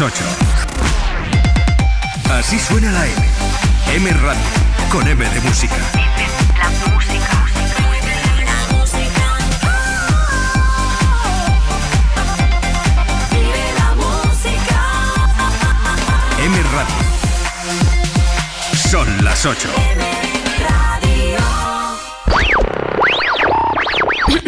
8. Así suena la M. M Radio. Con M de música. La música. M Radio. Son las 8.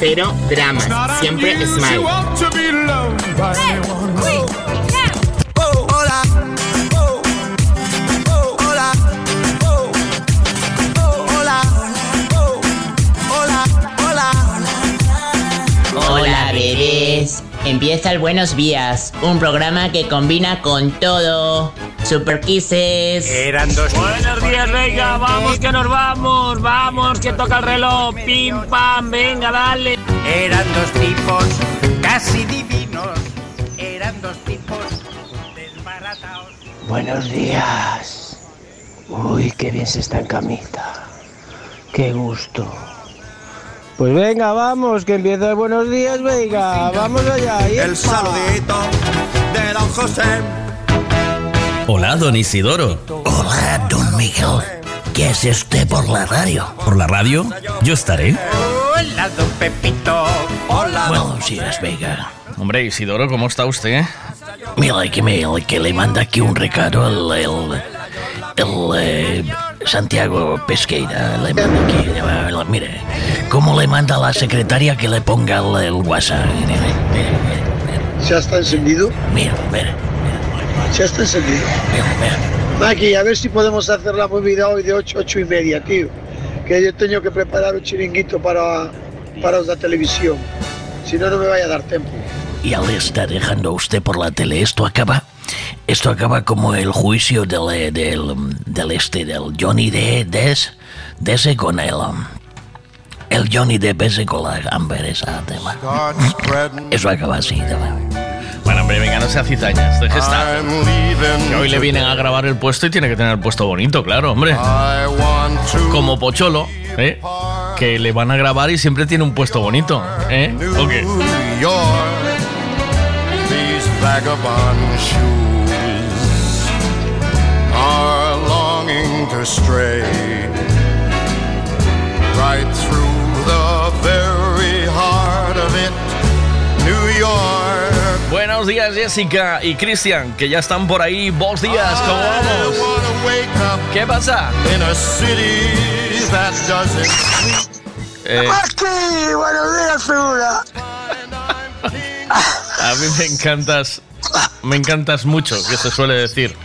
Pero drama, siempre smile. Empieza el Buenos Días, un programa que combina con todo. Super Kisses. Eran dos. Buenos días, venga, vamos que nos vamos, vamos que toca el reloj, pim pam, venga, dale. Eran dos tipos casi divinos. Eran dos tipos desbaratados. Buenos días. Uy, qué bien se está en camita. Qué gusto. Pues venga, vamos, que empieza el buenos días, venga, vamos allá. y El saludito de don José. Hola, don Isidoro. Hola, don Miguel. ¿Qué hace usted por la radio? ¿Por la radio? Yo estaré. Hola, don Pepito. Hola, Buenos días, Vega. Hombre, Isidoro, ¿cómo está usted? Mira que, me, que le manda aquí un recado el, el, el, eh, Santiago Pesqueira. Le aquí, mire, ¿cómo le manda a la secretaria que le ponga el, el WhatsApp? ¿Ya está encendido? mire, mire, Ya está encendido. mire, mire. Maki, a ver si podemos hacer la movida hoy de 8, 8 y media, tío. Que yo tengo que preparar un chiringuito para, para la televisión. Si no, no me vaya a dar tiempo. Ya le está dejando a usted por la tele. Esto acaba. Esto acaba como el juicio del, del, del este, del Johnny de Des, de ese con el, um, el Johnny Depp ese con la Amber esa tema. Eso acaba así. tema. Bueno, hombre, venga, no sea cizañas, deje estar. Que hoy le vienen a grabar el puesto y tiene que tener el puesto bonito, claro, hombre. Como Pocholo, ¿eh? Que le van a grabar y siempre tiene un puesto bonito, ¿eh? ¿O qué? Vagabond shoes are longing to stray right through the very heart of it, New York. Buenos días, Jessica y Cristian, que ya están por ahí. Vos días, ¿cómo vamos? ¿Qué pasa? In a city that doesn't sleep. Eh, ¡Maki! ¡Buenos días, figura! a mí me encantas, me encantas mucho, que se suele decir.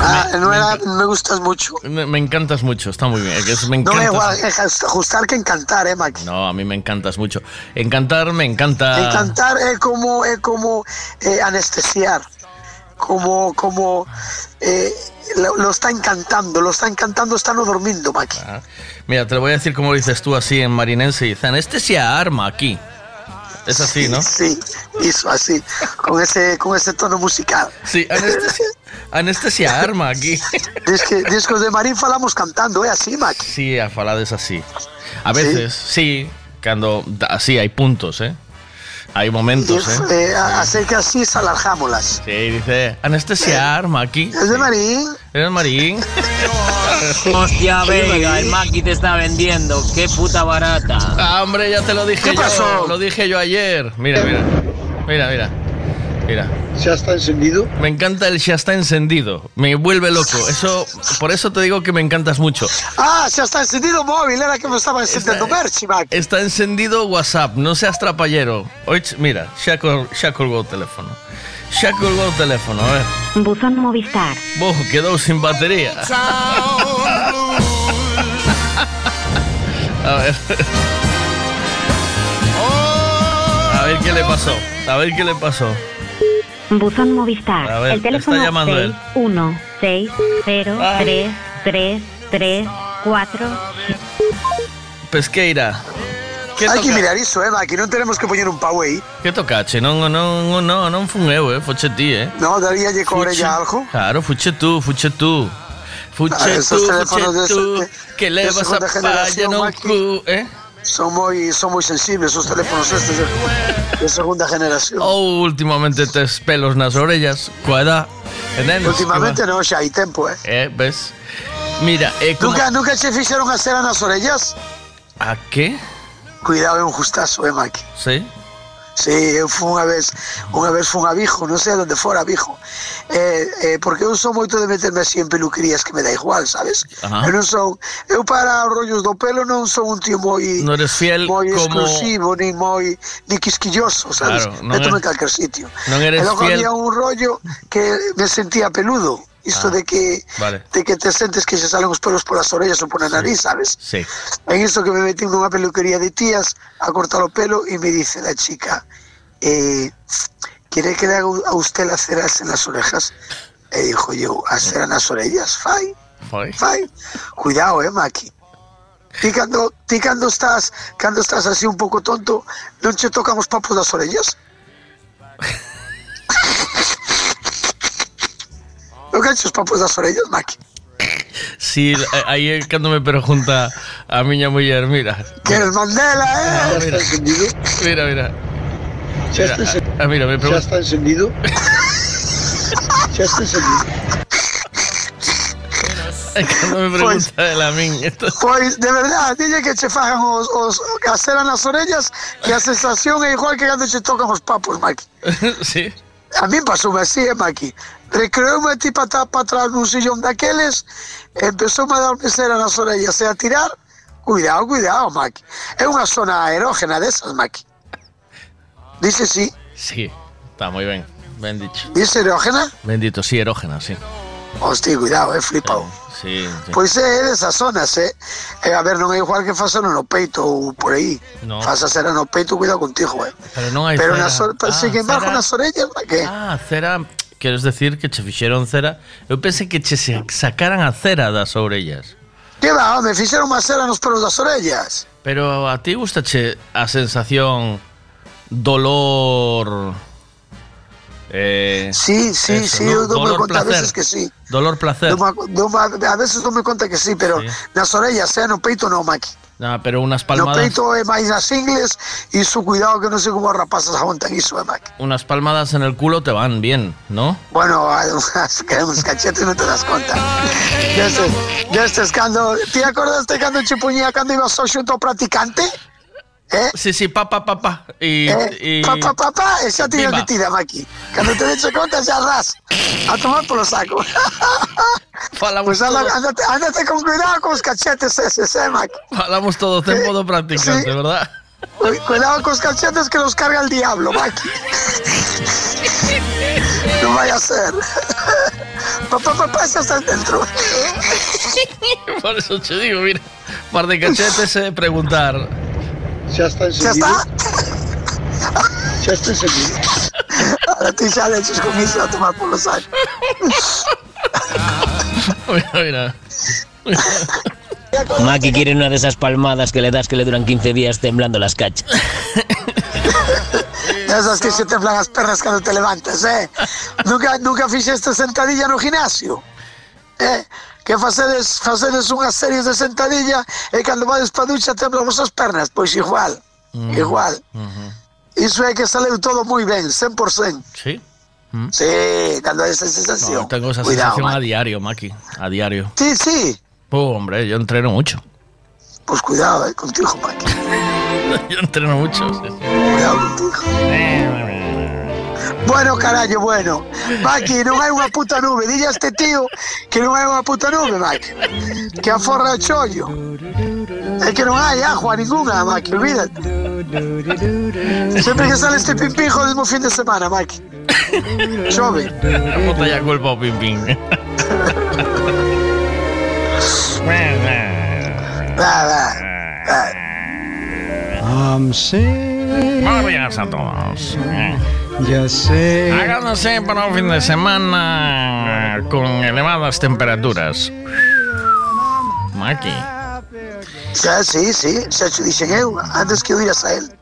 Ah, no era, me gustas mucho. Me, me encantas mucho, está muy bien. es- me No me ajustar que encantar, eh, Maki. No, a mí me encantas mucho. Encantar, me encanta. Encantar es como, es como eh, anestesiar. Como, como eh, lo, lo está encantando, lo está encantando, está no durmiendo, Maki. Ah, Mira, te lo voy a decir como dices tú así en marinense. Dice, anestesia arma aquí. Es así, ¿no? Sí, eso así, con ese, con ese tono musical. Sí, anestesia, anestesia arma aquí. Discos de Marín falamos cantando, é así, Mac? Sí, a falades así. A veces, sí, cuando así hay puntos, ¿eh? Hay momentos, Diz, ¿eh? eh, así que así salarjámolas. Sí, dice, anestesia arma aquí. Es de Marín. ¿Eres marín? Hostia, venga, el Maki te está vendiendo, qué puta barata. Ah, hombre, ya te lo dije ¿Qué yo. pasó? Lo dije yo ayer. Mira, mira. Mira, mira. Mira. ¿Ya está encendido? Me encanta el ya está encendido. Me vuelve loco. Eso, por eso te digo que me encantas mucho. Ah, ya está encendido móvil, era que me estaba encendiendo Merchi, Mac. Está encendido WhatsApp, no seas trapallero. Mira, xa, col, xa colgou o teléfono. Xa colgou o teléfono, a ver. Buzón Movistar. Bo, quedou sin batería. A ver. A ver qué le pasó. A ver qué le pasó. Buzón Movistar. A ver, el teléfono está llamando él. 6160334. Pesqueira. Que Hai que mirar iso, eh, Maki, non tenemos que poñer un pau aí. Que tocache? Non, non, non, non fun eu, eh? Foche ti, eh? No, daríalle co Fuche- orella algo. Claro, fuche tú, fuche tú. Fuche Ah, tú, fuche tú, de- que levas a palla no cu, eh? Son moi, son moi sensibles os teléfonos estes de, de segunda generación. Ou últimamente tes pelos nas orellas, coa edad. E nenes, Últimamente que non, xa hai tempo, eh. Eh, ves? Mira, eh, como... Nunca, nunca che fixeron a cera nas orellas? A que? Cuidado, é un justazo, eh, Maki. Sí? Sí, fui unha vez, unha vez fui a Vigo, non sei onde fora Vigo. Eh, eh, porque eu sou moito de meterme así en peluquerías que me da igual, sabes? Ajá. Eu non son, eu para os rollos do pelo non son un tío moi Non eres fiel moi como- exclusivo, ni moi ni quisquilloso, sabes? Claro, Métome en calquer sitio. non eres e logo fiel- había un rollo que me sentía peludo. Isto Ah, de que Vale. de que te sentes que se salen os pelos polas orellas ou pola nariz, sabes? Sí. En eso que me metí nunha peluquería de tías a cortar o pelo y me dice la chica, eh, ¿quiere que le haga a usted las ceras en las orejas? E dijo yo, ¿a cera en las orellas? Fai, Foi. fai. Cuidado, eh, Maki. Ti cando, ti cando estás, cando estás así un pouco tonto, non che tocan os papos das orellas? non canche os papos das orellas, Maki? Eh, aí é cando me pregunta a miña muller, mira. Que eres Mandela, eh? Ah, mira. Mira, mira. Xa Mira, está ah, mira, me ¿Ya pregunta. está encendido? ¿Ya está encendido? Cando me pregunta el a min. Esto... Pois, de verdad, dille que che fagan os, os nas orellas que a sensación é igual que cando che tocan os papos, Maki. sí. A mí pasoume así, eh, Maki. Recreoume ti para pa atrás nun sillón daqueles, e empezoume a darme cera nas orellas e a tirar. Cuidado, cuidado, Maki. É unha zona erógena desas, Maki. Dice sí. Sí, está moi ben. Ben dicho. Dice erógena? Bendito, sí, erógena, sí. Hostia, cuidado, é flipado. Sí, sí. Pois é eh, desas zonas, eh? eh a ver, non é igual que fasono no peito ou por aí. No. Fasa cera no peito, cuidado contigo, eh? Pero non hai Pero cera. Nas, ah, sin embargo, cera. nas orellas, que? Ah, cera, queres decir que che fixeron cera? Eu pensei que che se sacaran a cera das orellas. Que va, me fixeron unha cera nos pelos das orellas. Pero a ti gustache a sensación dolor eh, Sí, sí, eso, sí, ¿no? Dolor, conta a placer. veces que sí. Dolor placer. A veces dou conta que sí, pero nas orellas, eh, no peito non, Maki. Ah, pero unas No palmadas, peito é máis nas ingles e su cuidado que non sei como as rapazas aguantan iso, eh, Maki. unas palmadas en el culo te van bien, ¿no? Bueno, que uns cachetes non te das conta. Ya estes, ya estes cando... Ti acordaste cando che puñía cando ibas só xunto ao practicante? Eh? Sí, sí, pa, pa, pa, pa. Y, Eh? y- Pa, pa, pa, pa, e xa tiñas Viva. metida, Maki. Cando te deche conta xa ras. A tomar polo saco. Falamos Pues anda, todo. ándate, ándate con cuidado con os cachetes eses, eh, Maki. Falamos todo tempo do practicante, sí. ¿verdad? Cu- Cuidado con os cachetes que los carga el diablo, Maki. Non vai a ser. Pa, pa, pa, pa, xa estás dentro. Por eso te digo, mira, par de cachetes eh, preguntar. Xa está encendido. Xa está? Xa está encendido. Ahora le eches con iso a tomar polo saco. Mira, mira. Maki quiere una de esas palmadas que le das que le duran 15 días temblando las cachas. Esas que se te inflan as pernas cando te levantas, eh? Nunca, nunca fixeste sentadilla no gimnasio? Eh? Que facedes, facedes unhas series de sentadilla e cando vades pa ducha temblamos as pernas? Pois igual, igual. Iso é que saleu todo moi ben, 100%. Sí. Sí, cando hai esa sensación. No, tengo esa Cuidado, sensación a diario, Maki. A diario. Sí, sí. Oh, hombre, yo entreno mucho. Pues cuidado, eh, contigo, Maki. Yo entreno mucho. sí, sí. Cuidado contigo. Bueno, carallo, bueno. Maki, non hai unha puta nube. Dille a este tío que non hai unha puta nube, Maki. Que aforra o chollo. É que non hai agua ninguna, Maki, olvídate. Sempre que sale este pimpijo, mismo fin de semana, Maki. Chove. Bota ya culpa ao pim pim. Va, va. Buenos días a todos. Ya sé. Háganse para un fin de semana con elevadas temperaturas. Maki. Ya, sí, sí, dixen eu, antes que oíras a él.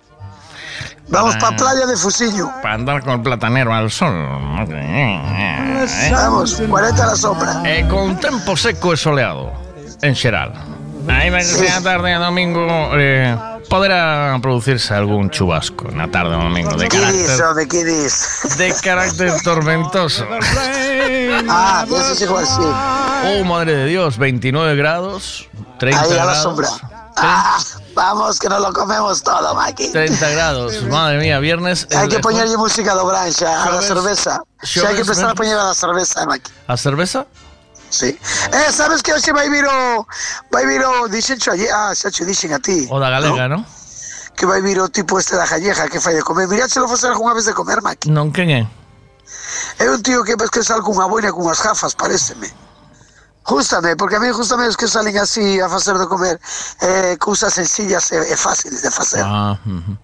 Vamos Para- pa playa de Fusiño. Para andar con el platanero al sol. Vamos, 40 a la sombra. Eh, con tempo seco e soleado, en xeral. Ainda que sea tarde de domingo, eh, poderá producirse algún chubasco na tarde de domingo de ¿Qué dis, carácter, qué de carácter tormentoso. Ah, eso es igual, sí. Oh, madre de Dios, 29 grados, 30 Ahí a la grados. sombra. Ah, vamos, que nos lo comemos todo, Maki. 30 grados, madre mía, viernes. El- que poñerlle música do branxa a la cerveza. Xa hai que empezar a poñer a la cerveza, Maki. A cerveza? Sí. Eh, sabes que hoxe vai vir o... Vai ayer... Ah, xa che dixen a ti. O da galega, ¿no? Que vai vir o tipo este da galleja que fai de comer. Mirá, se lo facer algunha vez de comer, Maki. Non, quen é? É un tío que ves que sal cunha boina cunhas gafas, pareceme. Justame, porque a mí justame os que salen así a facer de comer eh, cousas sencillas e, e fáciles de facer, Ah, ujú.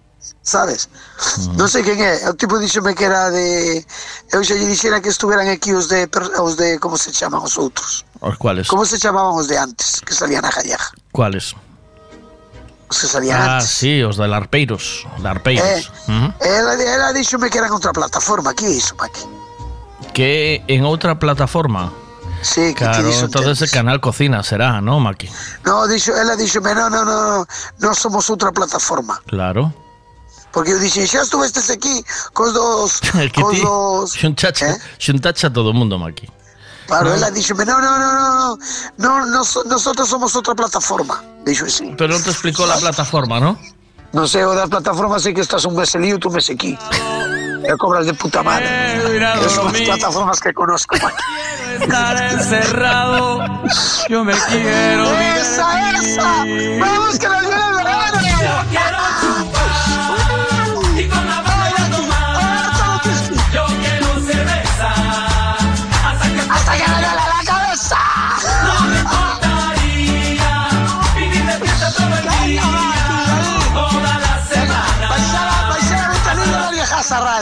Sabes? Non sei quen é, o tipo díxome que era de... Eu xa lle dixera que estuveran aquí os de, os de... Como se chaman os outros? Os cuales? Como se chamaban os de antes, que salían a galleja? Cuales? Os que salían Ah, antes. sí, os de Larpeiros. Larpeiros. Ujú. Ela, ela díxome que eran outra plataforma, que iso, Maki? Que en outra plataforma. Sí, que Claro, dixo entonces el canal Cocina será, ¿no, Maki? No, dixo, ela díxome, no, no, no, no somos outra plataforma. Claro. Porque eu dixen, xa estuvestes aquí cos dos... ti dos... xuntacha, xuntacha a todo o mundo, Maki. Claro, No. ela díxome, no, no, no, no, no, no, no, so- nosotros somos outra plataforma. Dixo así. Pero non te explicó la plataforma, ¿no? Non sei, o das plataformas sei que estás un mes lío, tú mes aquí. E cobras de puta madre. Que son as plataformas que conozco, Maki. estar encerrado. Yo me quiero ¡Esa, esa! ¡Vamos que nos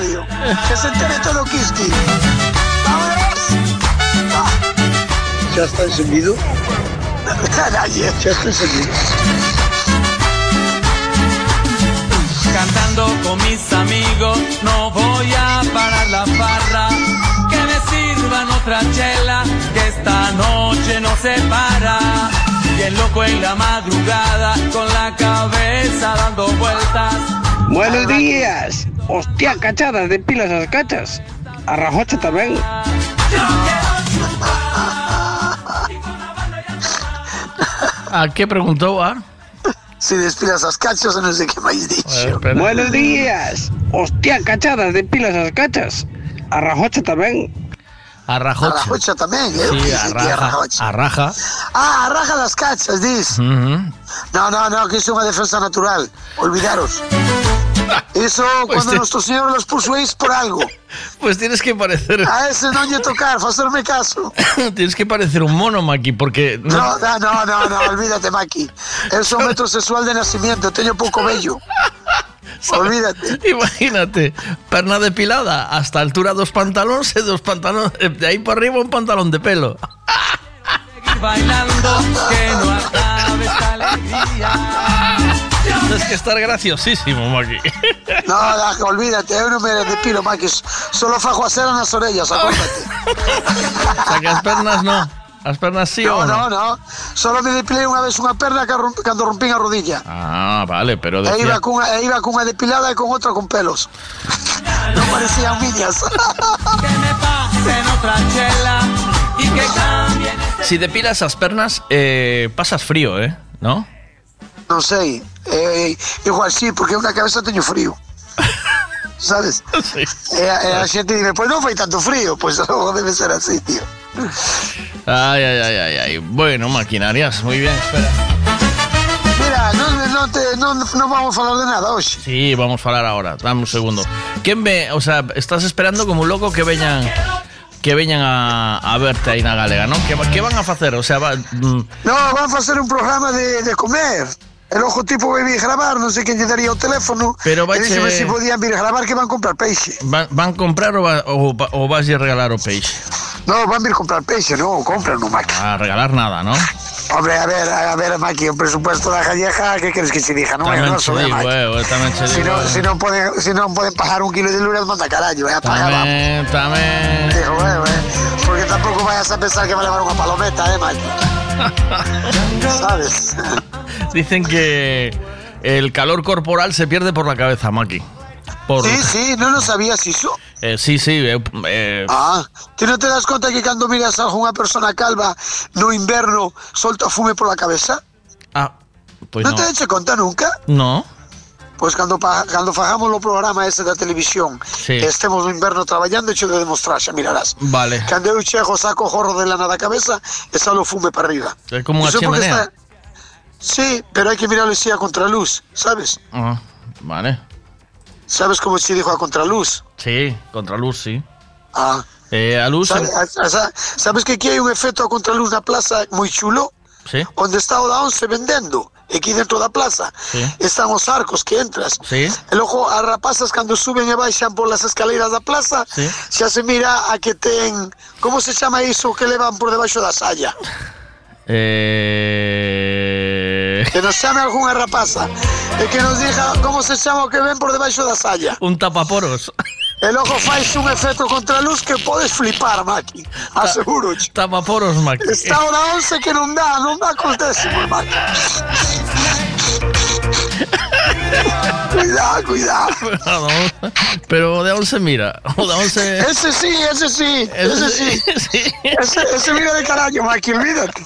radio. Que se entere todo Kiski. ¡Vámonos! ¿Ya está encendido? Nadie. ¿Ya está encendido? Cantando con mis amigos, no voy a parar la farra. Que me sirvan otra chela, que esta noche no se para. El loco en la madrugada, con la cabeza dando vueltas. Buenos días. Hostia, cachadas de pilas as cachas. A rajocha tamén. ¿A qué preguntó? Ah? Si despilas as cachas, non sei que máis dixo. Buenos días. Hostia, cachadas de pilas as cachas. A rajocha. A tamén, eh? Sí, a raja. rajocha. A raja. Ah, a raja das cachas. Ujú. No, no, no, que iso é unha defensa natural. Olvidaros. Eso Pues cuando te- nuestro Señor los puso ahí es por algo. Pues tienes que parecer. A ese no lle tocar, facerme caso. tienes que parecer un mono, Maki, porque. No, no, no, no, no, olvídate, Maki. Eu sou metrosexual de nacimiento, teño pouco vello. Olvídate. Imagínate, perna depilada hasta altura dos pantalones dos pantalones de ahí para arriba un pantalón de pelo. bailando, que no acabe esta alegría. Tienes que estar graciosísimo, Maki. No, da, olvídate, eu non me depilo, Maki. Solo fajo a cera nas orellas, acórdate. O sea que as pernas no. As pernas sí No, o no, no. no. Solo me depilei unha vez unha perna cando rompín a rodilla. Ah, vale, pero E iba decía. cunha, e iba cunha depilada e con outra con pelos. Non parecían miñas. Que me pasen otra chela y que cambien. Si depilas as pernas, eh, pasas frío, ¿eh? ¿No? Non sei. Eh, igual sí, porque unha cabeza teño frío. Sabes? Sí. E, a- e a xente dime, pois non fai tanto frío, pois non debe ser así, tío. Ay, ay, ay, ay, ay. Bueno, maquinarias, muy bien, espera. Mira, non, non, te, non, non vamos a falar de nada hoxe. Sí, vamos a falar ahora. Dame un segundo. ¿Quién ve? O sea, estás esperando como un loco que veñan que veñan a, a verte aí na galega, ¿no? ¿Qué, va- qué van a facer? O sea, va, mm, No, van a facer un programa de, de comer. El ojo tipo vai vir gravar, non sei quen lle daría o teléfono. Pero e vaiche- díxeme se podían vir gravar que van comprar peixe. Van, van comprar o, va, o, va- o vas a regalar o peixe? No, van vir comprar peixe, non, compran no Maki. A regalar nada, ¿no? Hombre, a ver, a ver, Maki, o presupuesto da galleja, que queres que se diga? Non Tamén noso, che eh, digo, eh, tamén che Si non, si non poden, si non poden pagar un kilo de luras, manda carallo, eh, paga, vamos. Tamén, tamén. Digo, eh, eh, porque tampouco vayas a pensar que va a levar unha palometa, eh, Maki. ¿Sabes? Dicen que el calor corporal se pierde por la cabeza, Maki. Por, Sí, sí, non lo sabías iso. eh, sí, sí. eh, eh, Ah, ti non te das conta que cando miras a unha persona calva no inverno solta fume por la cabeza? ah, pues non no. te eche conta nunca? No. Pois cando, pa, cando fagamos o programa ese da televisión Sí. e estemos no inverno traballando, echo de demostrar, xa mirarás. Vale. Cando eu chego, saco o jorro de lana da cabeza e salo fume para arriba. Es como unha chimenea. Sí, pero hai que mirarlo así a contraluz, sabes? Ah, vale. Sabes como se dijo a contraluz? Sí, contraluz, sí. Ah. Eh, a luz. Sabes que aquí hai un efecto a contraluz na plaza moi chulo? Sí. Onde está o da once vendendo, aquí dentro da plaza. Sí. Están os arcos que entras. Sí. E logo as rapazas cando suben e baixan polas escaleiras da plaza, Sí. xa se mira a que ten, como se chama iso que levan por debaixo da salla? Eh... Que nos chame algunha rapaza e que nos diga como se chama o que ven por debaixo da salla. Un tapaporos. E logo fais un efecto contraluz que podes flipar, Maki. Aseguro. Tapaporos, Maki. Está da once que non dá, non dá con décimo, Maki. cuidado, cuidado. Pero de 11 mira. O de 11. Ese sí, ese sí, ese sí. Ese, ese mira de carallo, Maki, olvídate.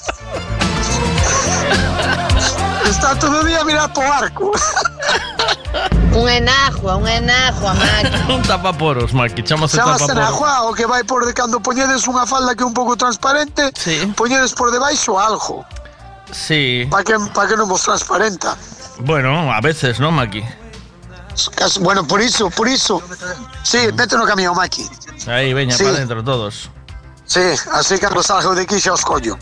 Está todo o día a mirar po arco. Un enajua, un enajua, Maki. un tapaporos, Maki. Chamase na tapaporos. agua o que vai por de cando poñedes unha falda que é un pouco transparente, poñedes por debaixo algo, Sí. para que, pa que non vos transparenta. Bueno, a veces, ¿no, Maki? Bueno, por iso, por iso. Sí, vete no camión, Maki. Ahí, veña, Sí. para adentro todos. Sí, así cando salgo de aquí xa os collo.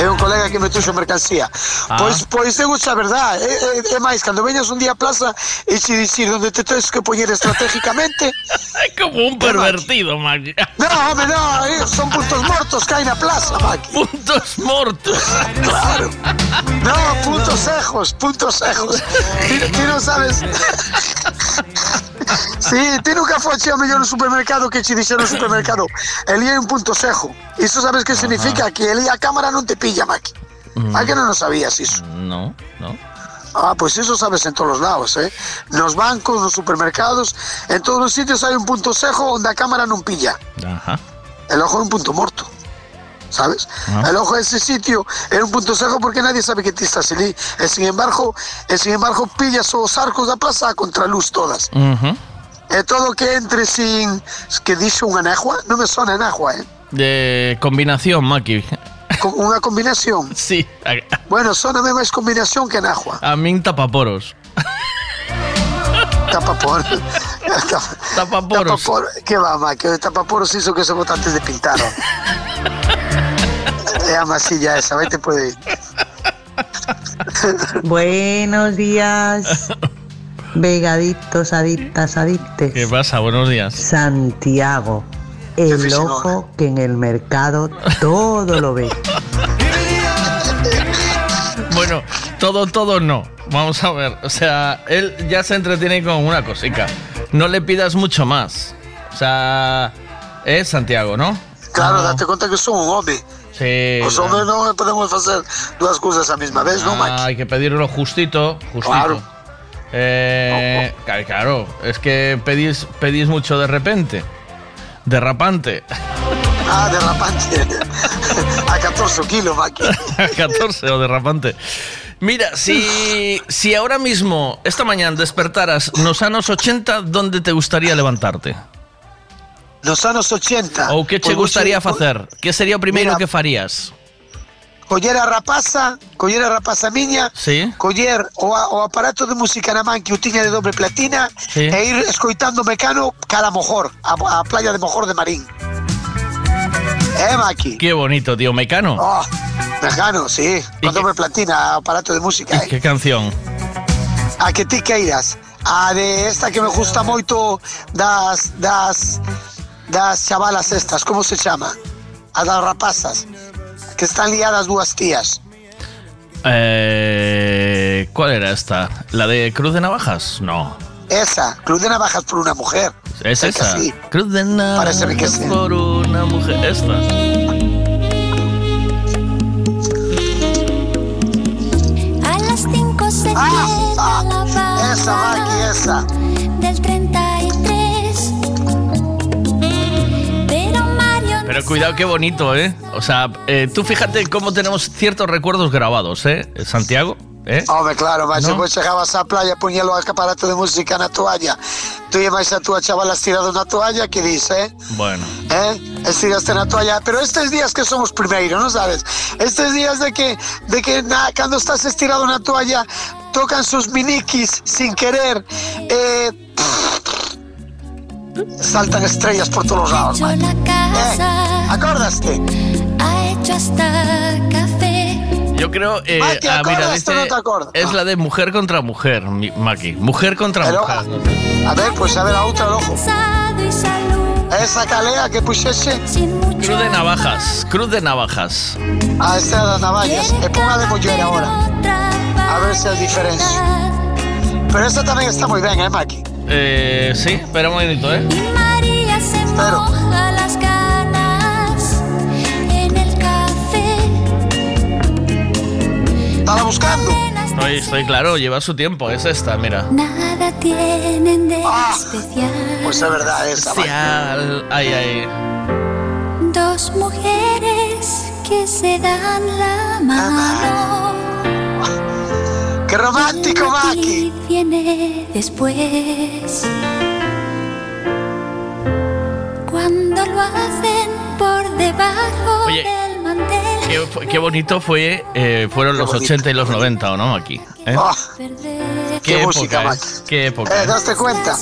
É un colega que me tuxo mercancía. Ah. Pois, pois te gusta verdad. É, é, é máis, cando veñas un día a plaza e se dicir onde te tens que poñer estratégicamente... Es como un pervertido, Maki. No, home, no, eh, son puntos mortos que hai na plaza, Maki. Puntos mortos. Claro. No, puntos cejos, puntos cejos. Ti, ti non sabes... Sí, ti nunca foche ao mellor no supermercado que che dixeron no supermercado Elí hai un punto cejo Iso sabes que significa? Que elí a cámara non te pilla, Maki A que non o sabías iso? No, no. Ah, pois iso sabes en todos os lados, eh Nos bancos, nos supermercados En todos os sitios hai un punto cejo onde a cámara non pilla Ajá. El ojo é un punto morto ¿Sabes? El ojo de ese sitio era un punto cejo porque nadie sabe que ti estás allí. E sin embargo, e sin embargo pillas os arcos da plaza a contraluz todas. Ujú. E todo que entre sin que dixe unha nejua, non me sona nejua, eh? De combinación, Maki. Con unha combinación. Sí. Bueno, soname máis combinación que nejua. a min tapaporos. Tapapor. Tapaporos. Tapapor. Que va, ma, que tapaporos iso que se bota antes de pintar. ó. É a masilla esa, vai te pode ir. Buenos días, vegaditos, adictas, adictes. ¿Qué pasa? Buenos días. Santiago, el ojo que en el mercado todo lo ve. Bueno, todo, todo no. Vamos a ver. O sea, él ya se entretiene con una cosica. No le pidas mucho más. O sea, es Santiago, ¿no? Claro, date conta que son un home. Sí. Os homes non podemos facer dúas cousas a mesma vez, non, Ah, Maki? hay que pedirlo justito, justito. Claro. Eh, claro, es que pedís, pedís mucho de repente. Derrapante. Ah, derrapante. a 14 kilos, Maki. 14 o derrapante. Mira, si, si ahora mismo, esta mañana, despertaras nos años 80, ¿dónde te gustaría levantarte? Nos anos 80. ¿O qué te vos- gustaría hacer? ¿Qué sería o primeiro Mira. que farías? Coller a rapaza, coller a rapaza miña, Sí. coller o, o aparato de música na man que tiña de doble platina Sí. e ir escoitando Mecano cara a Mojor, a, a playa de Mojor de Marín. Eh, Maki? Qué bonito, tío. Mecano. Oh, Mecano, sí, con doble platina, aparato de música, eh. ¿Qué canción? A que ti queiras. A de esta que me gusta moito das das das chavalas estas, como se chama? A das rapazas que están liadas dúas tías. Eh, ¿Cuál era esta? ¿La de Cruz de Navajas? No. Esa, Cruz de Navajas por una mujer. ¿Es que esa? sí. Cruz de Parece que Navajas sí. por una mujer. Esta. A las 5 se la Ah, Esa, Maki, esa. Pero cuidado, qué bonito, ¿eh? O sea, eh, tú fíjate cómo tenemos ciertos recuerdos grabados, ¿eh? Santiago, ¿eh? Hombre, claro, macho, ¿No? pues chegabas á playa, poñelo al aparato de música na toalla. Tú llevas a túa chavala estirado na toalla, que dice, eh? Bueno. ¿eh? Estiraste na toalla, pero estes días que somos primeiro, ¿no sabes? Estes días de que, de que na, cando estás estirado na toalla, tocan sus minikis sin querer, eh, saltan estrellas por todos los lados. la casa, ¿Acordaste? ha hecho hasta café. Yo creo, eh, Maki, ah, mira, ¿acordas dice, no es la de mujer contra mujer, mi- Maki. Mujer contra Pero- mujer. no sé. A ver, pues a ver a outra, ojo. Esa calea que mucho Cruz de navajas, cruz de navajas. a esta das navallas, e ponga de muller ahora, a ver se as diferencia. Pero esta tamén está moi ben, eh, Maki? Eh, sí, espera un momentito, ¿eh? María se moja las ganas en el café. Estaba buscando. Estoy, estoy claro, lleva su tiempo, es esta, mira. Nada tienen de especial. Pues es verdad. Maki. Especial. Ay, ay. Dos mujeres que se dan la mano. ¡Qué romántico, Maki! viene después. Cuando lo hacen por debajo Oye, del mantel. Qué, qué bonito fue, eh, fueron los 80 y los 90, ¿o no, Maki? ¿Eh? Ah, Perder qué música, época, Maki. ¿eh? Qué época. Eh, ¿daste cuenta?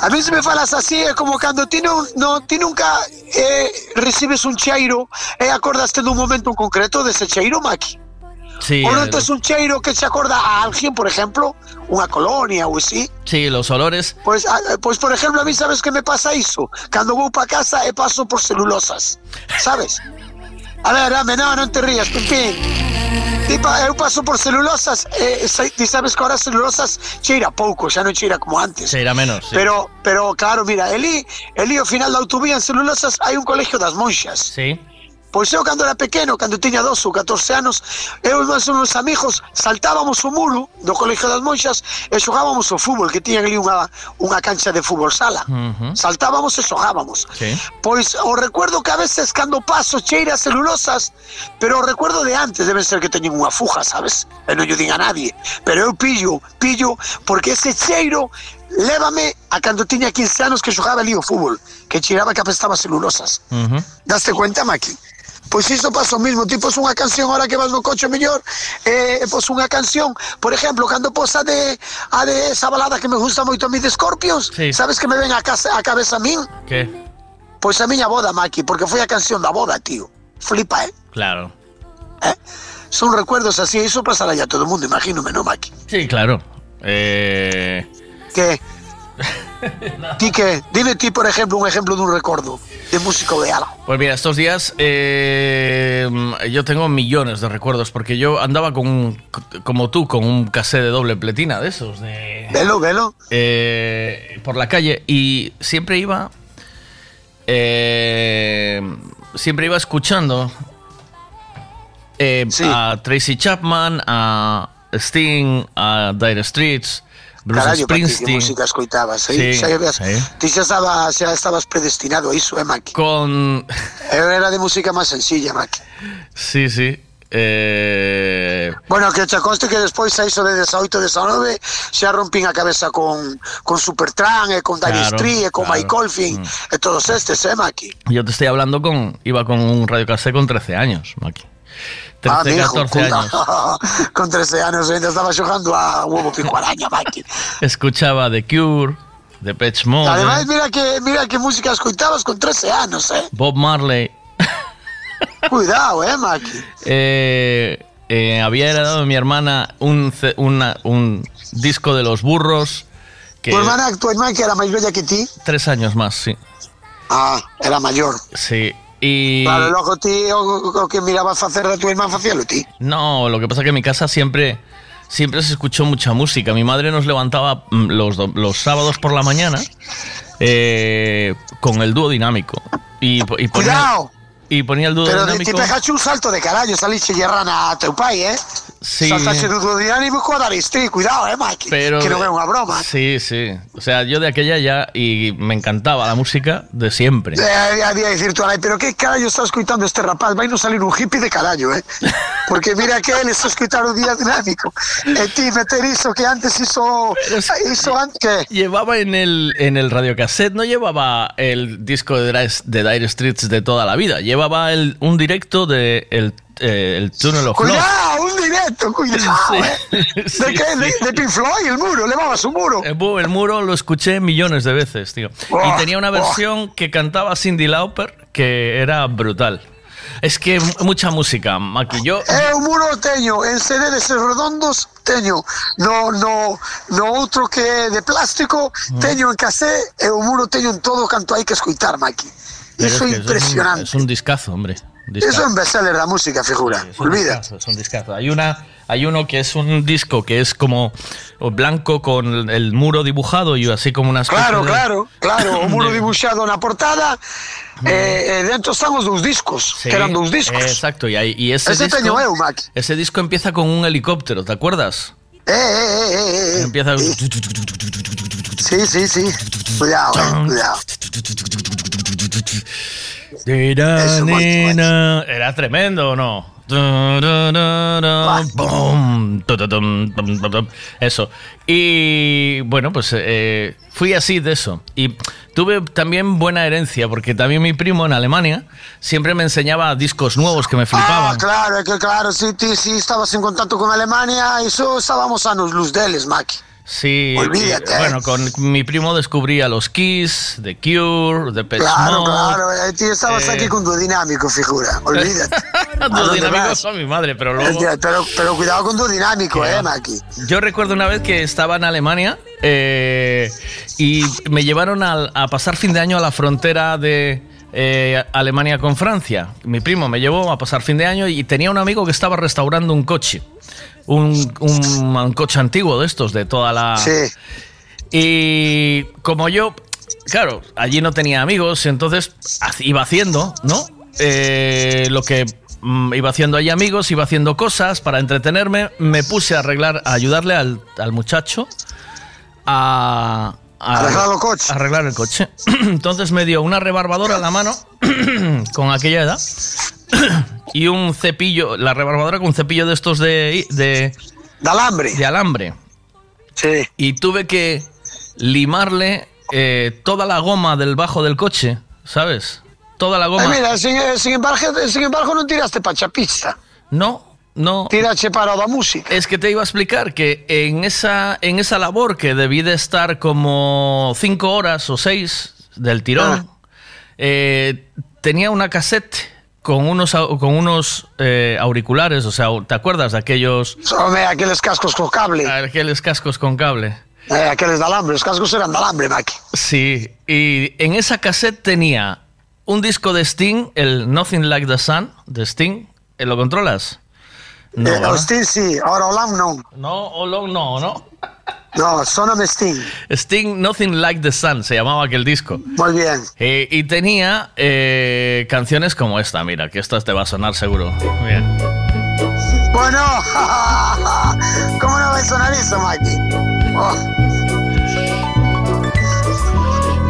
A mí se me falas así, é como cando ti non, no, ti nunca eh, recibes un cheiro e acordaste dun momento en concreto dese cheiro, Maki. Sí, non el- tes un cheiro que se acorda a alguén, por exemplo, unha colonia ou así. sí, los olores. Pois, ah, pois por exemplo, a mí sabes que me pasa iso? Cando vou pa casa e paso por celulosas, sabes? A ver, dame, non te rías, Pimpín. Ti pa, eu paso por celulosas e sa- ti sabes que ahora celulosas cheira pouco, xa non cheira como antes. Se irá menos. sí. Pero, pero claro, mira, Eli, Eli ao final da autovía en celulosas hai un colegio das monxas. Sí. Pois eu cando era pequeno, cando tiña 12 ou 14 anos, eu e meus amigos saltábamos o muro do colegio das monxas e xogábamos o fútbol, que tiñan ali unha, unha cancha de fútbol sala. Ujú. Saltábamos e xogábamos. Sí. Pois o recuerdo que a veces cando paso cheira celulosas, pero o recuerdo de antes debe ser que teñen unha fuja, sabes? E non lle din a nadie. Pero eu pillo, pillo, porque ese cheiro lévame a cando tiña 15 anos que xogaba ali o fútbol, que cheiraba que apestaba celulosas. Ujú. Daste cuenta, Maki? Pois iso pasa o mismo, ti pos unha canción ahora que vas no coche mellor, eh, pos unha canción, por exemplo, cando pos a de, a de esa balada que me gusta moito a mí de Scorpions, Sí. sabes que me ven a, casa, a cabeza a min? ¿Qué? Pois a miña boda, Maki, porque foi a canción da boda, tío. Flipa, eh? Claro. Son recuerdos así, iso pasará ya a todo o mundo, imagínome, ¿no, Maki? Sí, claro. Eh, Que... ti que... Dime ti, por exemplo, un exemplo dun recordo de músico de algo. Pues mira, estos días eh, yo tengo millones de recuerdos porque yo andaba con un, como tú, con un casé de doble pletina de esos, de, Velo, velo. eh, por la calle y siempre iba, eh, siempre iba escuchando eh, Sí. a Tracy Chapman, a Sting, a Dire Streets, Bruce Springsteen. música escoitabas, Sí, eh? xa, habías, sí. Ti xa, estaba, xa estabas predestinado a iso, eh, Maki? Con Eu era de música máis sencilla, Maki. Sí, sí. Eh, Bueno, que che conste que despois a iso de 18, 19 xa rompín a cabeza con, con Supertramp e con Dire Claro, Street e con claro. Mike Colfin e todos estes, eh, Maki? Yo te estoy hablando con. Iba con un radiocassette con 13 años, Maki. 13, ah, mijo, 14 puta. años. con 13 anos ainda estaba xogando a huevo pico araña, Maki. Escuchaba The Cure, The Patch Mode, Ademais, mira que, mira que música escoitabas con 13 anos, eh? Bob Marley. Cuidado, eh, Maki? Eh, eh, había heredado de mi hermana un, una- un disco de los burros que Tu hermana, tu hermana que era más bella que ti. tres años más, sí. Ah, era mayor. Sí. Y Claro, loco ti, o, o que mirabas hacer de tu hermana facíalo ti. no, lo que pasa es que en mi casa siempre siempre se escuchó mucha música. Mi madre nos levantaba mm, los, los sábados por la mañana eh, con el dúo dinámico y, y ponía, Cuidado. y ponía el dúo Pero de, ti dinámico. pegaste un salto de carallo, saliste yerrana a teu pai, eh? Sí. Do dinámico a dar cuidado, eh, Mike. Pero que non é unha broma. Sí, sí. O sea, yo de aquella ya y me encantaba la música de siempre. Había decir tú, "Ay, pero qué carallo está escuchando este rapaz? Vai non salir un hippie de carallo, eh? Porque mira que él está escuchando día dinámico. E ti meter iso que antes hizo... Hizo antes. Llevaba en el, en el radiocassette, no llevaba el disco de de Dire Streets de toda la vida, llevaba el, un directo de el, eh, el Tunnel of. Cuidado, un directo, cuidado, eh. ¿De qué? De, de Pink Floyd, el muro, levabas un muro. El, bu- el muro lo escuché millones de veces, tío. Oh, y tenía una oh. versión que cantaba Cindy Lauper que era brutal. Es que mucha música, Maki. Yo, É un muro teño en CD deses redondos teño no, no, no outro que é de plástico teño en casé e o muro teño en todo canto hai que escuitar, Maki Iso é es que es un- impresionante Es un, discazo, hombre. Un discazo. un bestseller da música, figura Es un Olvida es un discazo. Hay, una, hay uno que es un disco que es como blanco con el muro dibujado y así como unas Claro, claro, claro O muro dibuixado na portada e, e dentro están os dous discos Que eran dous discos Exacto, y, hay- y ese, Ese disco, teño ese disco empieza con un helicóptero, ¿te acuerdas? Eh, eh, eh, eh, eh. Empieza. Sí, sí, sí Cuidado, eh, cuidado Era, tremendo, ¿o no? Eso. Y bueno, pues eh, fui así de eso. Y tuve también buena herencia, porque también mi primo en Alemania siempre me enseñaba discos nuevos que me Ah, flipaban. claro, é que claro, si ti si estabas en contacto con Alemania, iso estábamos anos luz deles, Maki. Sí, Olvídate. y, bueno, con mi primo descubría los Kiss, The Cure, The Pet Claro, Mode. claro, eh, ti estabas eh, aquí con Duodinámico, figura, olvídate. ¿A Los dinámicos son mi madre, pero luego... Eh, Pero, pero cuidado con Duodinámico, Que eh. Maki. Yo recuerdo una vez que estaba en Alemania eh, y me llevaron al- a, pasar fin de año a la frontera de eh, Alemania con Francia. Mi primo me llevó a pasar fin de año y tenía un amigo que estaba restaurando un coche. Un, un- un coche antiguo de estos, de toda la... Sí. Y como yo, claro, allí no tenía amigos, entonces iba haciendo, ¿no? Eh, lo que mm, iba haciendo allí amigos, iba haciendo cosas para entretenerme, me puse a arreglar, a ayudarle al, al muchacho a, a- Arreglar el coche. arreglar el coche. Entonces me dio una rebarbadora en la mano con aquella edad y un cepillo, la rebarbadora con un cepillo de estos de, de, de alambre. De alambre. Sí. Y tuve que limarle eh, toda la goma del bajo del coche, ¿sabes? Toda la goma. Eh, mira, sin, eh, sin, embargo, sin embargo non tiraste pa chapista. No, no. Tirache para da música. Es que te iba a explicar que en esa, en esa labor que debí de estar como cinco horas o seis del tirón, eh, tenía una cassette con unos, con unos eh, auriculares, o sea, ¿te acuerdas de aquellos... Home, aqueles cascos con cable. Aquellos cascos con cable. Eh, aqueles de alambre, os cascos eran de alambre, Maki. Sí, y en esa cassette tenía un disco de Sting, el Nothing Like the Sun de Sting. ¿Eh, ¿Lo controlas? No, eh, sí, ahora Olam non. No, Olam no, ¿no? No, soname Sting. Sting Nothing Like the Sun se llamaba aquel disco. Muy bien. Eh, y tenía eh, canciones como esta, mira, que esta te va a sonar seguro. Bien. Bueno, ¿cómo no va a sonar eso, Maki? Oh.